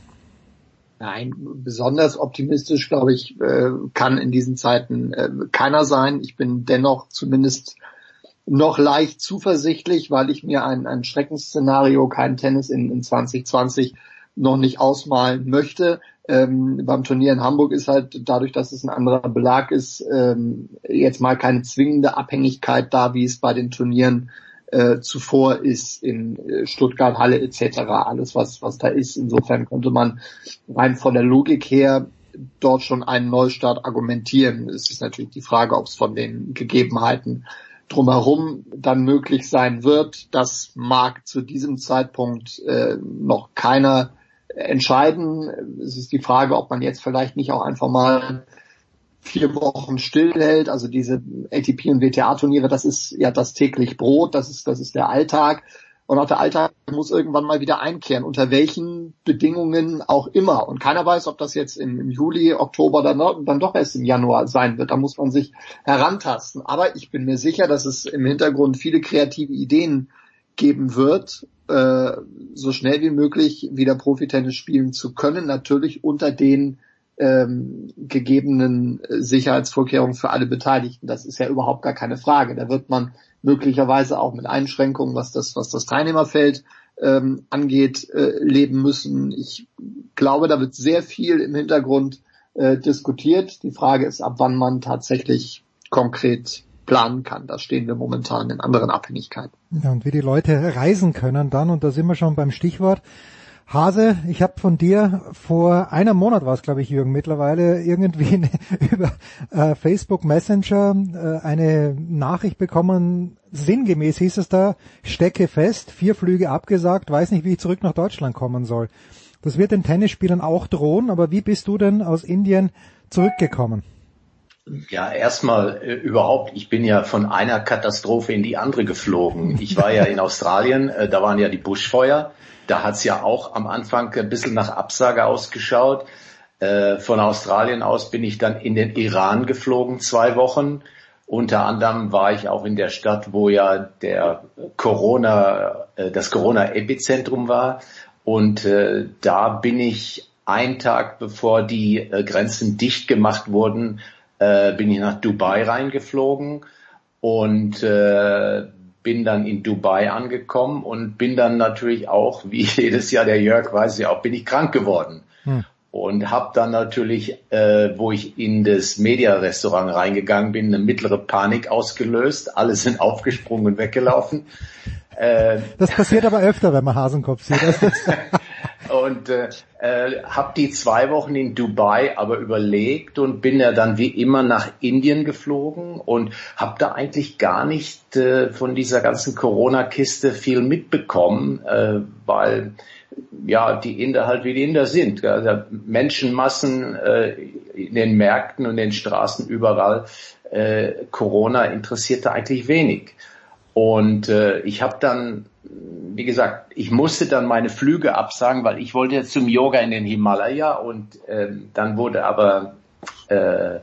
Nein, besonders optimistisch, glaube ich, äh, kann in diesen Zeiten äh, keiner sein. Ich bin dennoch zumindest noch leicht zuversichtlich, weil ich mir ein, ein Schreckensszenario, kein Tennis in, in 2020 noch nicht ausmalen möchte. Ähm, beim Turnier in Hamburg ist halt dadurch, dass es ein anderer Belag ist, ähm, jetzt mal keine zwingende Abhängigkeit da, wie es bei den Turnieren äh, zuvor ist in äh, Stuttgart, Halle etc. Alles, was, was da ist. Insofern konnte man rein von der Logik her dort schon einen Neustart argumentieren. Es ist natürlich die Frage, ob es von den Gegebenheiten drumherum dann möglich sein wird, das mag zu diesem Zeitpunkt äh, noch keiner entscheiden. Es ist die Frage, ob man jetzt vielleicht nicht auch einfach mal vier Wochen stillhält. Also diese ATP und WTA-Turniere, das ist ja das täglich Brot, das ist, das ist der Alltag. Und auch der Alltag muss irgendwann mal wieder einkehren, unter welchen Bedingungen auch immer. Und keiner weiß, ob das jetzt im, Juli, Oktober dann, dann doch erst im Januar sein wird. Da muss man sich herantasten. Aber ich bin mir sicher, dass es im Hintergrund viele kreative Ideen geben wird, äh, so schnell wie möglich wieder Profitennis spielen zu können. Natürlich unter den ähm, gegebenen Sicherheitsvorkehrungen für alle Beteiligten. Das ist ja überhaupt gar keine Frage. Da wird man möglicherweise auch mit Einschränkungen, was das, was das Teilnehmerfeld ähm, angeht, äh, leben müssen. Ich glaube, da wird sehr viel im Hintergrund äh, diskutiert. Die Frage ist, ab wann man tatsächlich konkret planen kann. Da stehen wir momentan in anderen Abhängigkeiten. Ja, und wie die Leute reisen können dann, und da sind wir schon beim Stichwort, Hase, ich habe von dir vor einem Monat war es, glaube ich, Jürgen, mittlerweile irgendwie [LAUGHS] über äh, Facebook Messenger äh, eine Nachricht bekommen. Sinngemäß hieß es da, stecke fest, vier Flüge abgesagt, weiß nicht, wie ich zurück nach Deutschland kommen soll. Das wird den Tennisspielern auch drohen, aber wie bist du denn aus Indien zurückgekommen? Ja, erstmal äh, überhaupt, ich bin ja von einer Katastrophe in die andere geflogen. Ich war ja in [LAUGHS] Australien, äh, da waren ja die Buschfeuer da hat's ja auch am Anfang ein bisschen nach Absage ausgeschaut. Äh, von Australien aus bin ich dann in den Iran geflogen, zwei Wochen. Unter anderem war ich auch in der Stadt, wo ja der Corona, äh, das Corona-Epizentrum war. Und äh, da bin ich einen Tag bevor die äh, Grenzen dicht gemacht wurden, äh, bin ich nach Dubai reingeflogen und äh, bin dann in Dubai angekommen und bin dann natürlich auch, wie [LAUGHS] jedes Jahr der Jörg weiß ja auch, bin ich krank geworden. Hm. Und habe dann natürlich, äh, wo ich in das Media-Restaurant reingegangen bin, eine mittlere Panik ausgelöst. Alle sind [LAUGHS] aufgesprungen und weggelaufen. Äh, das passiert aber öfter, wenn man Hasenkopf sieht. [LAUGHS] und äh, äh, habe die zwei Wochen in Dubai aber überlegt und bin ja dann wie immer nach Indien geflogen und habe da eigentlich gar nicht äh, von dieser ganzen Corona-Kiste viel mitbekommen, äh, weil ja die Inder halt wie die Inder sind. Also Menschenmassen äh, in den Märkten und den Straßen überall. Äh, Corona interessierte eigentlich wenig. Und äh, ich habe dann wie gesagt, ich musste dann meine Flüge absagen, weil ich wollte jetzt zum Yoga in den Himalaya und ähm, dann wurde aber äh,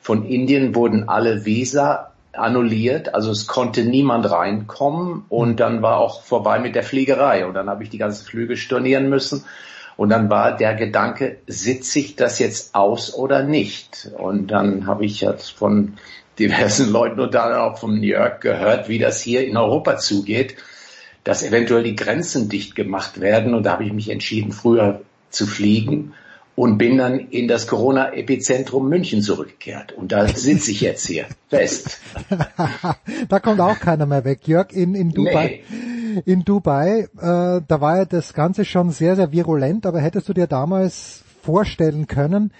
von Indien wurden alle Visa annulliert, also es konnte niemand reinkommen und dann war auch vorbei mit der Fliegerei und dann habe ich die ganzen Flüge stornieren müssen. Und dann war der Gedanke, sitze ich das jetzt aus oder nicht? Und dann habe ich jetzt von diversen Leuten und dann auch von New York gehört, wie das hier in Europa zugeht dass eventuell die Grenzen dicht gemacht werden. Und da habe ich mich entschieden, früher zu fliegen und bin dann in das Corona-Epizentrum München zurückgekehrt. Und da sitze ich jetzt hier fest. [LAUGHS] da kommt auch keiner mehr weg. Jörg, in, in Dubai, nee. in Dubai, äh, da war ja das Ganze schon sehr, sehr virulent, aber hättest du dir damals vorstellen können,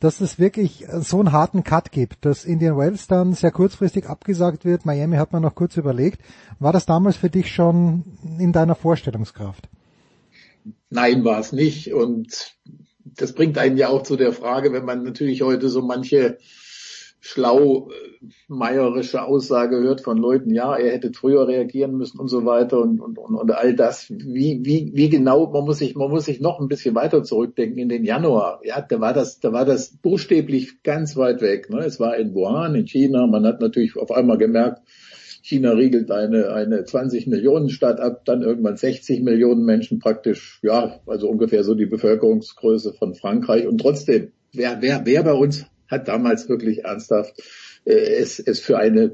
dass es wirklich so einen harten Cut gibt, dass Indian Wells dann sehr kurzfristig abgesagt wird. Miami hat man noch kurz überlegt. War das damals für dich schon in deiner Vorstellungskraft? Nein, war es nicht. Und das bringt einen ja auch zu der Frage, wenn man natürlich heute so manche schlaumeierische Aussage hört von Leuten, ja, er hätte früher reagieren müssen und so weiter und, und, und, und all das. Wie, wie, wie genau, man muss sich, man muss sich noch ein bisschen weiter zurückdenken in den Januar. Ja, da war das, da war das buchstäblich ganz weit weg. Ne? Es war in Wuhan, in China. Man hat natürlich auf einmal gemerkt, China riegelt eine, eine 20 Millionen Stadt ab, dann irgendwann 60 Millionen Menschen praktisch, ja, also ungefähr so die Bevölkerungsgröße von Frankreich. Und trotzdem, wer, wer, wer bei uns hat damals wirklich ernsthaft äh, es, es für eine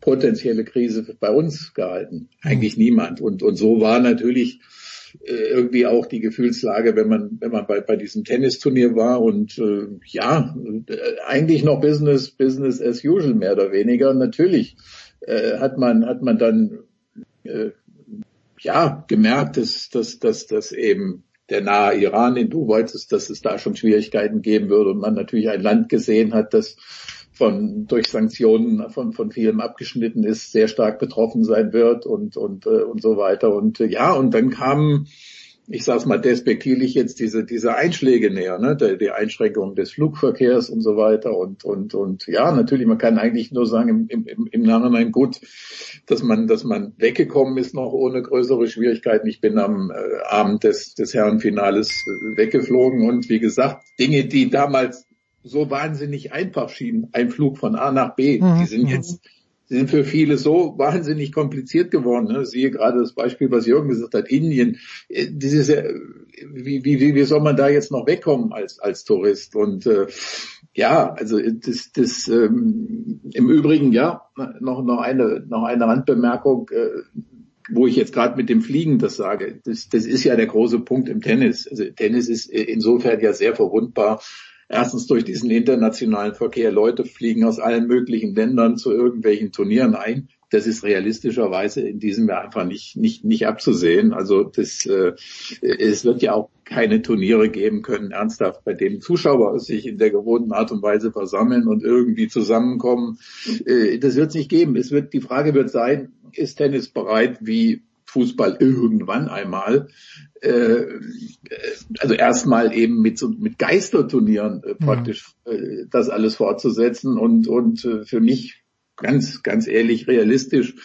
potenzielle Krise bei uns gehalten. Eigentlich niemand. Und, und so war natürlich äh, irgendwie auch die Gefühlslage, wenn man wenn man bei, bei diesem Tennisturnier war und äh, ja äh, eigentlich noch Business Business as usual mehr oder weniger. Natürlich äh, hat man hat man dann äh, ja gemerkt, dass dass dass, dass eben der nahe Iran, den du wolltest, dass es da schon Schwierigkeiten geben würde und man natürlich ein Land gesehen hat, das von durch Sanktionen von von vielem abgeschnitten ist, sehr stark betroffen sein wird und und äh, und so weiter. Und äh, ja und dann kamen ich sage es mal despektierlich jetzt diese diese Einschläge näher, ne, die, Einschränkung des Flugverkehrs und so weiter. Und und und ja natürlich man kann eigentlich nur sagen im, im, im Nachhinein gut, dass man dass man weggekommen ist noch ohne größere Schwierigkeiten. Ich bin am äh, Abend des des Herrenfinales äh, weggeflogen und wie gesagt Dinge, die damals so wahnsinnig einfach schienen, ein Flug von A nach B, Mhm. die sind jetzt die sind für viele so wahnsinnig kompliziert geworden. Ne? Siehe gerade das Beispiel, was Jürgen gesagt hat, Indien. Äh, Dieses, wie, wie, wie wie soll man da jetzt noch wegkommen als, als Tourist? Und äh, ja, also das, das ähm, im Übrigen ja noch noch eine noch eine Randbemerkung, äh, wo ich jetzt gerade mit dem Fliegen das sage. Das, das ist ja der große Punkt im Tennis. Also Tennis ist äh, insofern ja sehr verwundbar. Erstens durch diesen internationalen Verkehr. Leute fliegen aus allen möglichen Ländern zu irgendwelchen Turnieren ein. Das ist realistischerweise in diesem Jahr einfach nicht, nicht, nicht abzusehen. Also das, äh, es wird ja auch keine Turniere geben können, ernsthaft, bei denen Zuschauer sich in der gewohnten Art und Weise versammeln und irgendwie zusammenkommen. Äh, das wird es nicht geben. Es wird, die Frage wird sein, ist Tennis bereit, wie Fußball irgendwann einmal, äh, also erstmal eben mit so mit Geisterturnieren äh, praktisch äh, das alles fortzusetzen und und äh, für mich ganz ganz ehrlich realistisch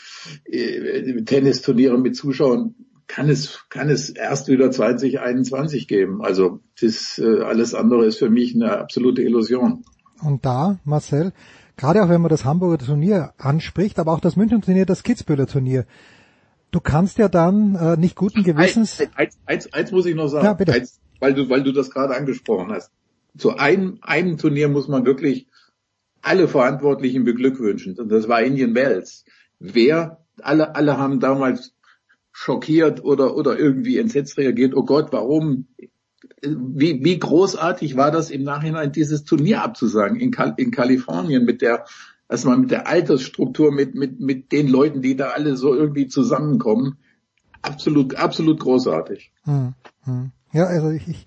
äh, Tennisturniere mit Zuschauern kann es kann es erst wieder 2021 geben. Also das äh, alles andere ist für mich eine absolute Illusion. Und da, Marcel, gerade auch wenn man das Hamburger Turnier anspricht, aber auch das München Turnier, das Kitzbüheler Turnier, du kannst ja dann äh, nicht guten Gewissens. Eins, eins, eins, eins muss ich noch sagen, Ja, bitte. Eins, weil du, weil du das gerade angesprochen hast. Zu einem, einem Turnier muss man wirklich alle Verantwortlichen beglückwünschen. Und das war Indian Wells. Wer, alle, alle haben damals schockiert oder, oder irgendwie entsetzt reagiert. Oh Gott, warum? Wie, wie großartig war das im Nachhinein, dieses Turnier abzusagen in, Kal in Kalifornien mit der, erstmal mit der Altersstruktur, mit, mit, mit den Leuten, die da alle so irgendwie zusammenkommen. Absolut, absolut großartig. Hm, hm. Ja, also ich, ich,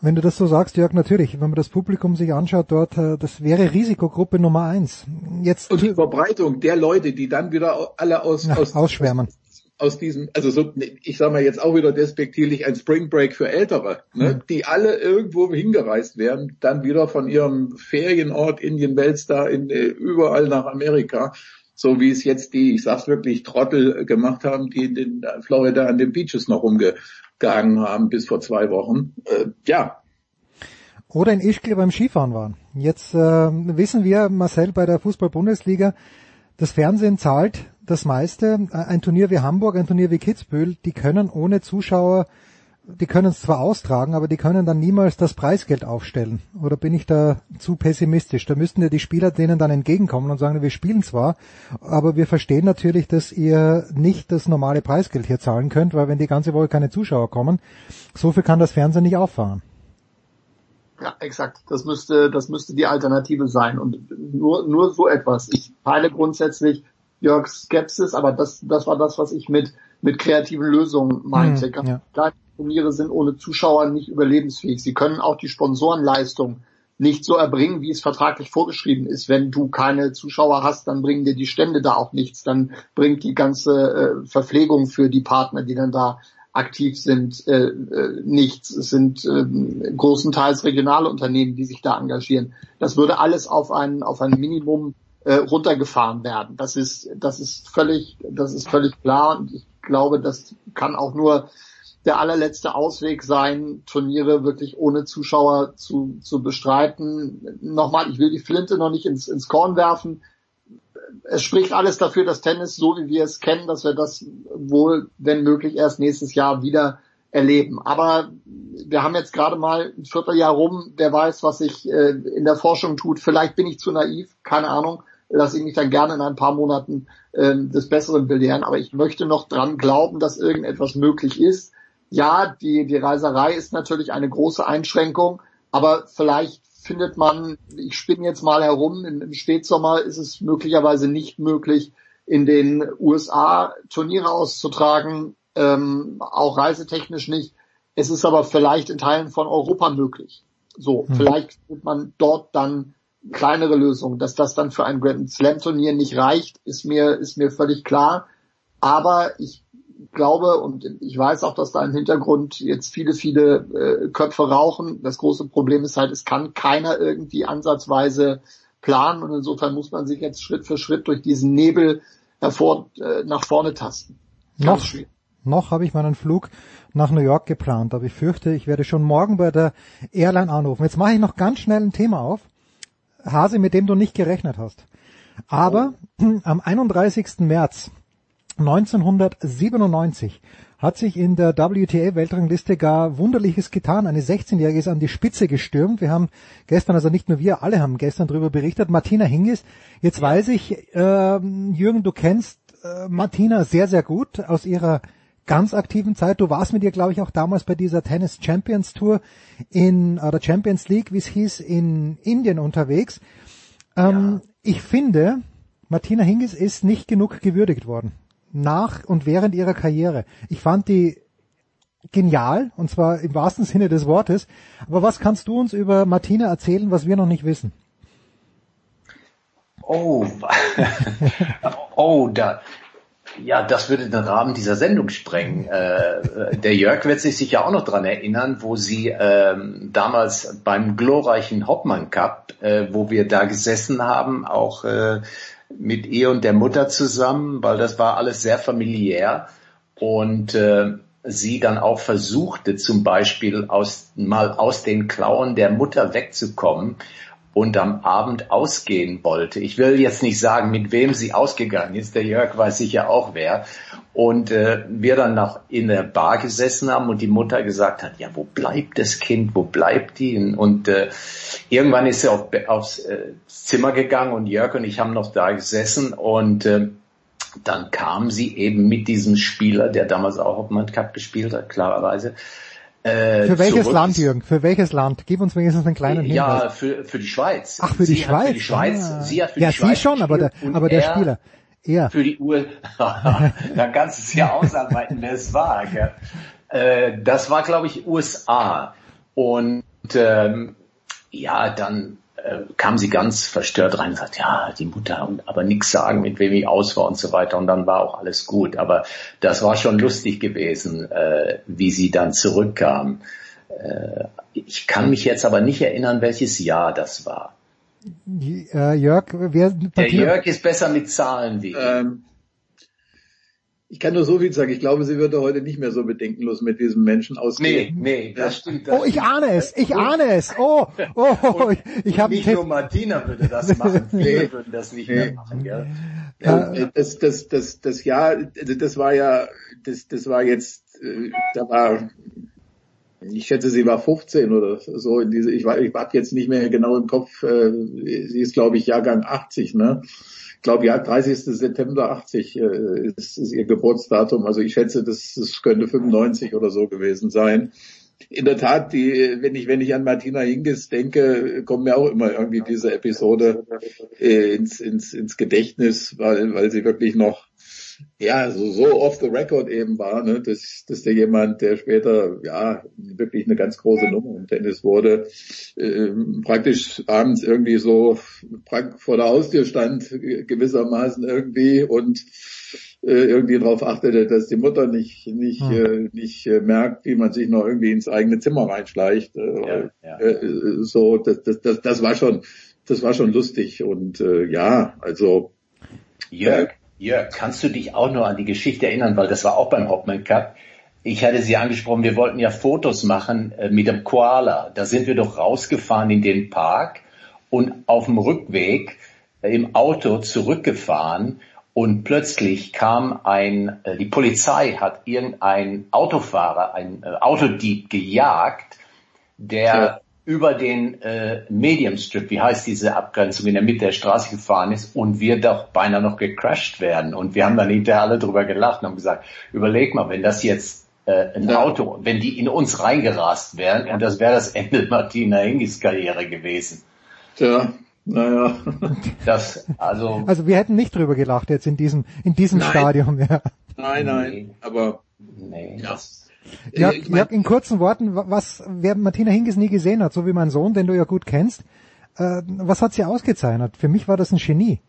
wenn du das so sagst, Jörg, natürlich, wenn man das Publikum sich anschaut dort, äh, das wäre Risikogruppe Nummer eins. Jetzt Und die Verbreitung der Leute, die dann wieder alle aus, ja, aus, ausschwärmen. Aus diesem, also so, ich sage mal jetzt auch wieder despektierlich ein Spring Break für Ältere, ne, die alle irgendwo hingereist werden, dann wieder von ihrem Ferienort Indian Wells da in, äh, überall nach Amerika, so wie es jetzt die, ich sag's wirklich, Trottel gemacht haben, die in den Florida an den Beaches noch rumgehangen haben bis vor zwei Wochen. Äh, ja, Oder in Ischgl beim Skifahren waren. Jetzt äh, wissen wir, Marcel, bei der Fußball-Bundesliga, das Fernsehen zahlt das meiste. Ein Turnier wie Hamburg, ein Turnier wie Kitzbühel, die können ohne Zuschauer, die können es zwar austragen, aber die können dann niemals das Preisgeld aufstellen. Oder bin ich da zu pessimistisch? Da müssten ja die Spieler denen dann entgegenkommen und sagen, wir spielen zwar, aber wir verstehen natürlich, dass ihr nicht das normale Preisgeld hier zahlen könnt, weil wenn die ganze Woche keine Zuschauer kommen, so viel kann das Fernsehen nicht auffahren. Ja, exakt. Das müsste, das müsste die Alternative sein. Und nur, nur so etwas. Ich teile grundsätzlich Jörgs Skepsis, aber das, das war das, was ich mit, mit kreativen Lösungen meinte. Hm, ja. Kleine Turniere sind ohne Zuschauer nicht überlebensfähig. Sie können auch die Sponsorenleistung nicht so erbringen, wie es vertraglich vorgeschrieben ist. Wenn du keine Zuschauer hast, dann bringen dir die Stände da auch nichts. Dann bringt die ganze äh, Verpflegung für die Partner, die dann da aktiv sind, äh, äh, nichts. Es sind äh, großenteils regionale Unternehmen, die sich da engagieren. Das würde alles auf ein, auf ein Minimum äh, runtergefahren werden. Das ist, das ist völlig, das ist völlig klar und ich glaube, das kann auch nur der allerletzte Ausweg sein, Turniere wirklich ohne Zuschauer zu, zu bestreiten. Nochmal, ich will die Flinte noch nicht ins, ins Korn werfen. Es spricht alles dafür, dass Tennis, so wie wir es kennen, dass wir das wohl, wenn möglich, erst nächstes Jahr wieder erleben. Aber wir haben jetzt gerade mal ein Vierteljahr rum, wer weiß, was sich äh, in der Forschung tut. Vielleicht bin ich zu naiv, keine Ahnung. Lasse ich mich dann gerne in ein paar Monaten äh, des Besseren belehren. Aber ich möchte noch dran glauben, dass irgendetwas möglich ist. Ja, die, die Reiserei ist natürlich eine große Einschränkung, aber vielleicht findet man, ich spinne jetzt mal herum, im, im Spätsommer ist es möglicherweise nicht möglich, in den USA Turniere auszutragen, ähm, auch reisetechnisch nicht. Es ist aber vielleicht in Teilen von Europa möglich. So, Mhm. vielleicht wird man dort dann kleinere Lösung. Dass das dann für ein Grand Slam Turnier nicht reicht, ist mir, ist mir völlig klar. Aber ich glaube und ich weiß auch, dass da im Hintergrund jetzt viele, viele äh, Köpfe rauchen. Das große Problem ist halt, es kann keiner irgendwie ansatzweise planen und insofern muss man sich jetzt Schritt für Schritt durch diesen Nebel hervor, äh, nach vorne tasten. Noch, noch habe ich meinen Flug nach New York geplant, aber ich fürchte, ich werde schon morgen bei der Airline anrufen. Jetzt mache ich noch ganz schnell ein Thema auf. Hase, mit dem du nicht gerechnet hast. Aber oh. [CLEARS THROAT] am 31. März 1997 hat sich in der WTA-Weltrangliste gar Wunderliches getan. Eine 16-Jährige ist an die Spitze gestürmt. Wir haben gestern, also nicht nur wir, alle haben gestern darüber berichtet. Martina Hingis. Jetzt weiß ich, äh, Jürgen, du kennst äh, Martina sehr, sehr gut aus ihrer ganz aktiven Zeit. Du warst mit ihr, glaube ich, auch damals bei dieser Tennis Champions Tour in, oder Champions League, wie es hieß, in Indien unterwegs. Ähm, ja. Ich finde, Martina Hingis ist nicht genug gewürdigt worden nach und während ihrer Karriere. Ich fand die genial, und zwar im wahrsten Sinne des Wortes. Aber was kannst du uns über Martina erzählen, was wir noch nicht wissen? Oh, [LAUGHS] oh, da, ja, das würde den Rahmen dieser Sendung sprengen. Äh, der Jörg wird sich sicher auch noch dran erinnern, wo sie ähm, damals beim glorreichen Hoppmann Cup, äh, wo wir da gesessen haben, auch äh, mit ihr und der Mutter zusammen, weil das war alles sehr familiär und äh, sie dann auch versuchte zum Beispiel aus, mal aus den Klauen der Mutter wegzukommen und am Abend ausgehen wollte. Ich will jetzt nicht sagen, mit wem sie ausgegangen ist. Der Jörg weiß sicher auch wer. Und äh, wir dann noch in der Bar gesessen haben und die Mutter gesagt hat, ja, wo bleibt das Kind, wo bleibt die? Und äh, irgendwann ist sie auf, aufs äh, Zimmer gegangen und Jörg und ich haben noch da gesessen und äh, dann kam sie eben mit diesem Spieler, der damals auch Obmann Cup gespielt hat, klarerweise, äh, für welches zurück. Land, Jürgen? Für welches Land? Gib uns wenigstens einen kleinen Hinweis. Ja, für, für die Schweiz. Ach, für die sie Schweiz. für die Schweiz. Ah. Sie hat für ja, die Schweiz sie schon, aber der, aber der Spieler. Er. Für die Uhr. [LAUGHS] Dann kannst du es ja ausarbeiten, wer es war. Gell? Äh, das war, glaube ich, USA. Und ähm, ja, dann äh, kam sie ganz verstört rein und sagt, ja, die Mutter, aber nichts sagen, mit wem ich aus war und so weiter. Und dann war auch alles gut. Aber das war schon lustig gewesen, äh, wie sie dann zurückkam. Äh, ich kann mich jetzt aber nicht erinnern, welches Jahr das war. Äh, Jörg, wer, Der Jörg ist besser mit Zahlen wie ich. Ähm, ich kann nur so viel sagen. Ich glaube, sie würde heute nicht mehr so bedenkenlos mit diesem Menschen ausgehen. Nee, nee, das stimmt. Das oh, ich ahne es, ich ahne es. Oh, oh, [LAUGHS] ich, ich habe Nicht nur Martina würde das machen, viele würden das nicht mehr machen, gell? Ja, das, das, das, das Jahr, das war ja, das, das war jetzt, äh, da war ich schätze, sie war 15 oder so in diese, ich, war, ich habe jetzt nicht mehr genau im Kopf, äh, sie ist glaube ich Jahrgang 80, ne? Ich glaube ja, 30. September 80 äh, ist, ist ihr Geburtsdatum, also ich schätze, das, das könnte 95 oder so gewesen sein. In der Tat, die, wenn ich wenn ich an Martina Hingis denke, kommt mir auch immer irgendwie diese Episode äh, ins, ins, ins Gedächtnis, weil weil sie wirklich noch ja, so, so off the record eben war, ne, dass, dass der jemand, der später ja wirklich eine ganz große Nummer im Tennis wurde, äh, praktisch abends irgendwie so vor der Haustür stand, gewissermaßen irgendwie und äh, irgendwie darauf achtete, dass die Mutter nicht nicht hm. äh, nicht äh, merkt, wie man sich noch irgendwie ins eigene Zimmer reinschleicht. Äh, ja, ja. Äh, so, das, das, das, das war schon, das war schon lustig und äh, ja, also Jörg, Jörg, kannst du dich auch nur an die Geschichte erinnern, weil das war auch beim Hopman Cup. Ich hatte sie angesprochen, wir wollten ja Fotos machen äh, mit dem Koala. Da sind wir doch rausgefahren in den Park und auf dem Rückweg äh, im Auto zurückgefahren und plötzlich kam ein, äh, die Polizei hat irgendein Autofahrer, ein Autodieb gejagt, der über den äh, Medium Strip, wie heißt diese Abgrenzung, in der Mitte der Straße gefahren ist und wir doch beinahe noch gecrashed werden. Und wir haben dann hinterher alle drüber gelacht und haben gesagt, überleg mal, wenn das jetzt äh, ein ja. Auto, wenn die in uns reingerast wären und das wäre das Ende Martina Hingis Karriere gewesen. Tja, naja. Das, also. [LAUGHS] Also wir hätten nicht drüber gelacht jetzt in diesem, in diesem nein. Stadium, ja. Nein, nein, nee. aber. Nee, ja. Das, Jörg, ich mein, Jörg, in kurzen Worten, was, wer Martina Hingis nie gesehen hat, so wie mein Sohn, den du ja gut kennst, Äh, was hat sie ausgezeichnet? Für mich war das ein Genie.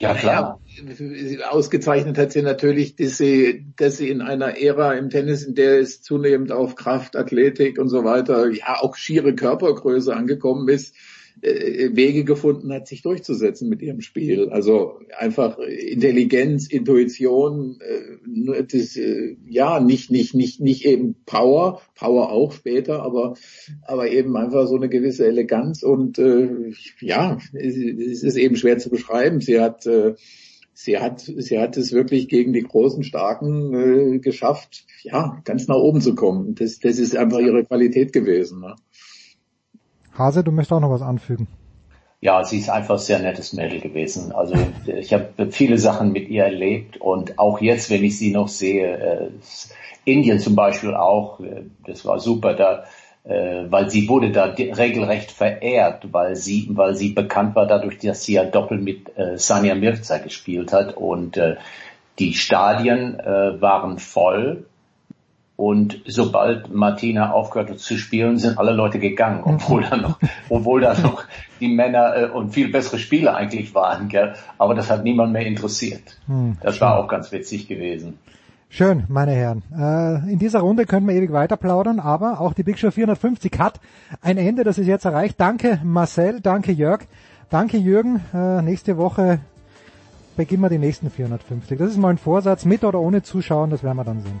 Ja, klar. Ja, ausgezeichnet hat sie natürlich, dass sie, dass sie in einer Ära im Tennis, in der es zunehmend auf Kraft, Athletik und so weiter, ja auch schiere Körpergröße angekommen ist, äh, Wege gefunden hat, sich durchzusetzen mit ihrem Spiel. Also einfach Intelligenz, Intuition, äh, das, äh, ja, nicht, nicht, nicht, nicht eben Power, Power auch später, aber, aber eben einfach so eine gewisse Eleganz und äh, ja, es ist eben schwer zu beschreiben. Sie hat äh, sie hat, sie hat es wirklich gegen die großen Starken äh, geschafft, ja, ganz nach oben zu kommen. Das, das ist einfach ihre Qualität gewesen. Ne? Hase, du möchtest auch noch was anfügen. Ja, sie ist einfach sehr nettes Mädel gewesen. Also [LAUGHS] ich habe viele Sachen mit ihr erlebt und auch jetzt, wenn ich sie noch sehe, äh, Indien zum Beispiel auch, äh, das war super da, äh, weil sie wurde da regelrecht verehrt, weil sie, weil sie bekannt war dadurch, dass sie ja doppelt mit äh, Sania Mirza gespielt hat und äh, die Stadien äh, waren voll und sobald Martina aufgehört hat zu spielen, sind alle Leute gegangen, obwohl da noch, obwohl da noch die Männer äh, und viel bessere Spieler eigentlich waren. Gell? Aber das hat niemand mehr interessiert. Hm, das war auch ganz witzig gewesen. Schön, meine Herren. Äh, in dieser Runde können wir ewig weiter plaudern, aber auch die Big Show 450 hat ein Ende, das ist jetzt erreicht. Danke Marcel, danke Jörg, danke Jürgen. Äh, nächste Woche beginnen wir die nächsten 450. Das ist mal ein Vorsatz, mit oder ohne Zuschauen, das werden wir dann sehen.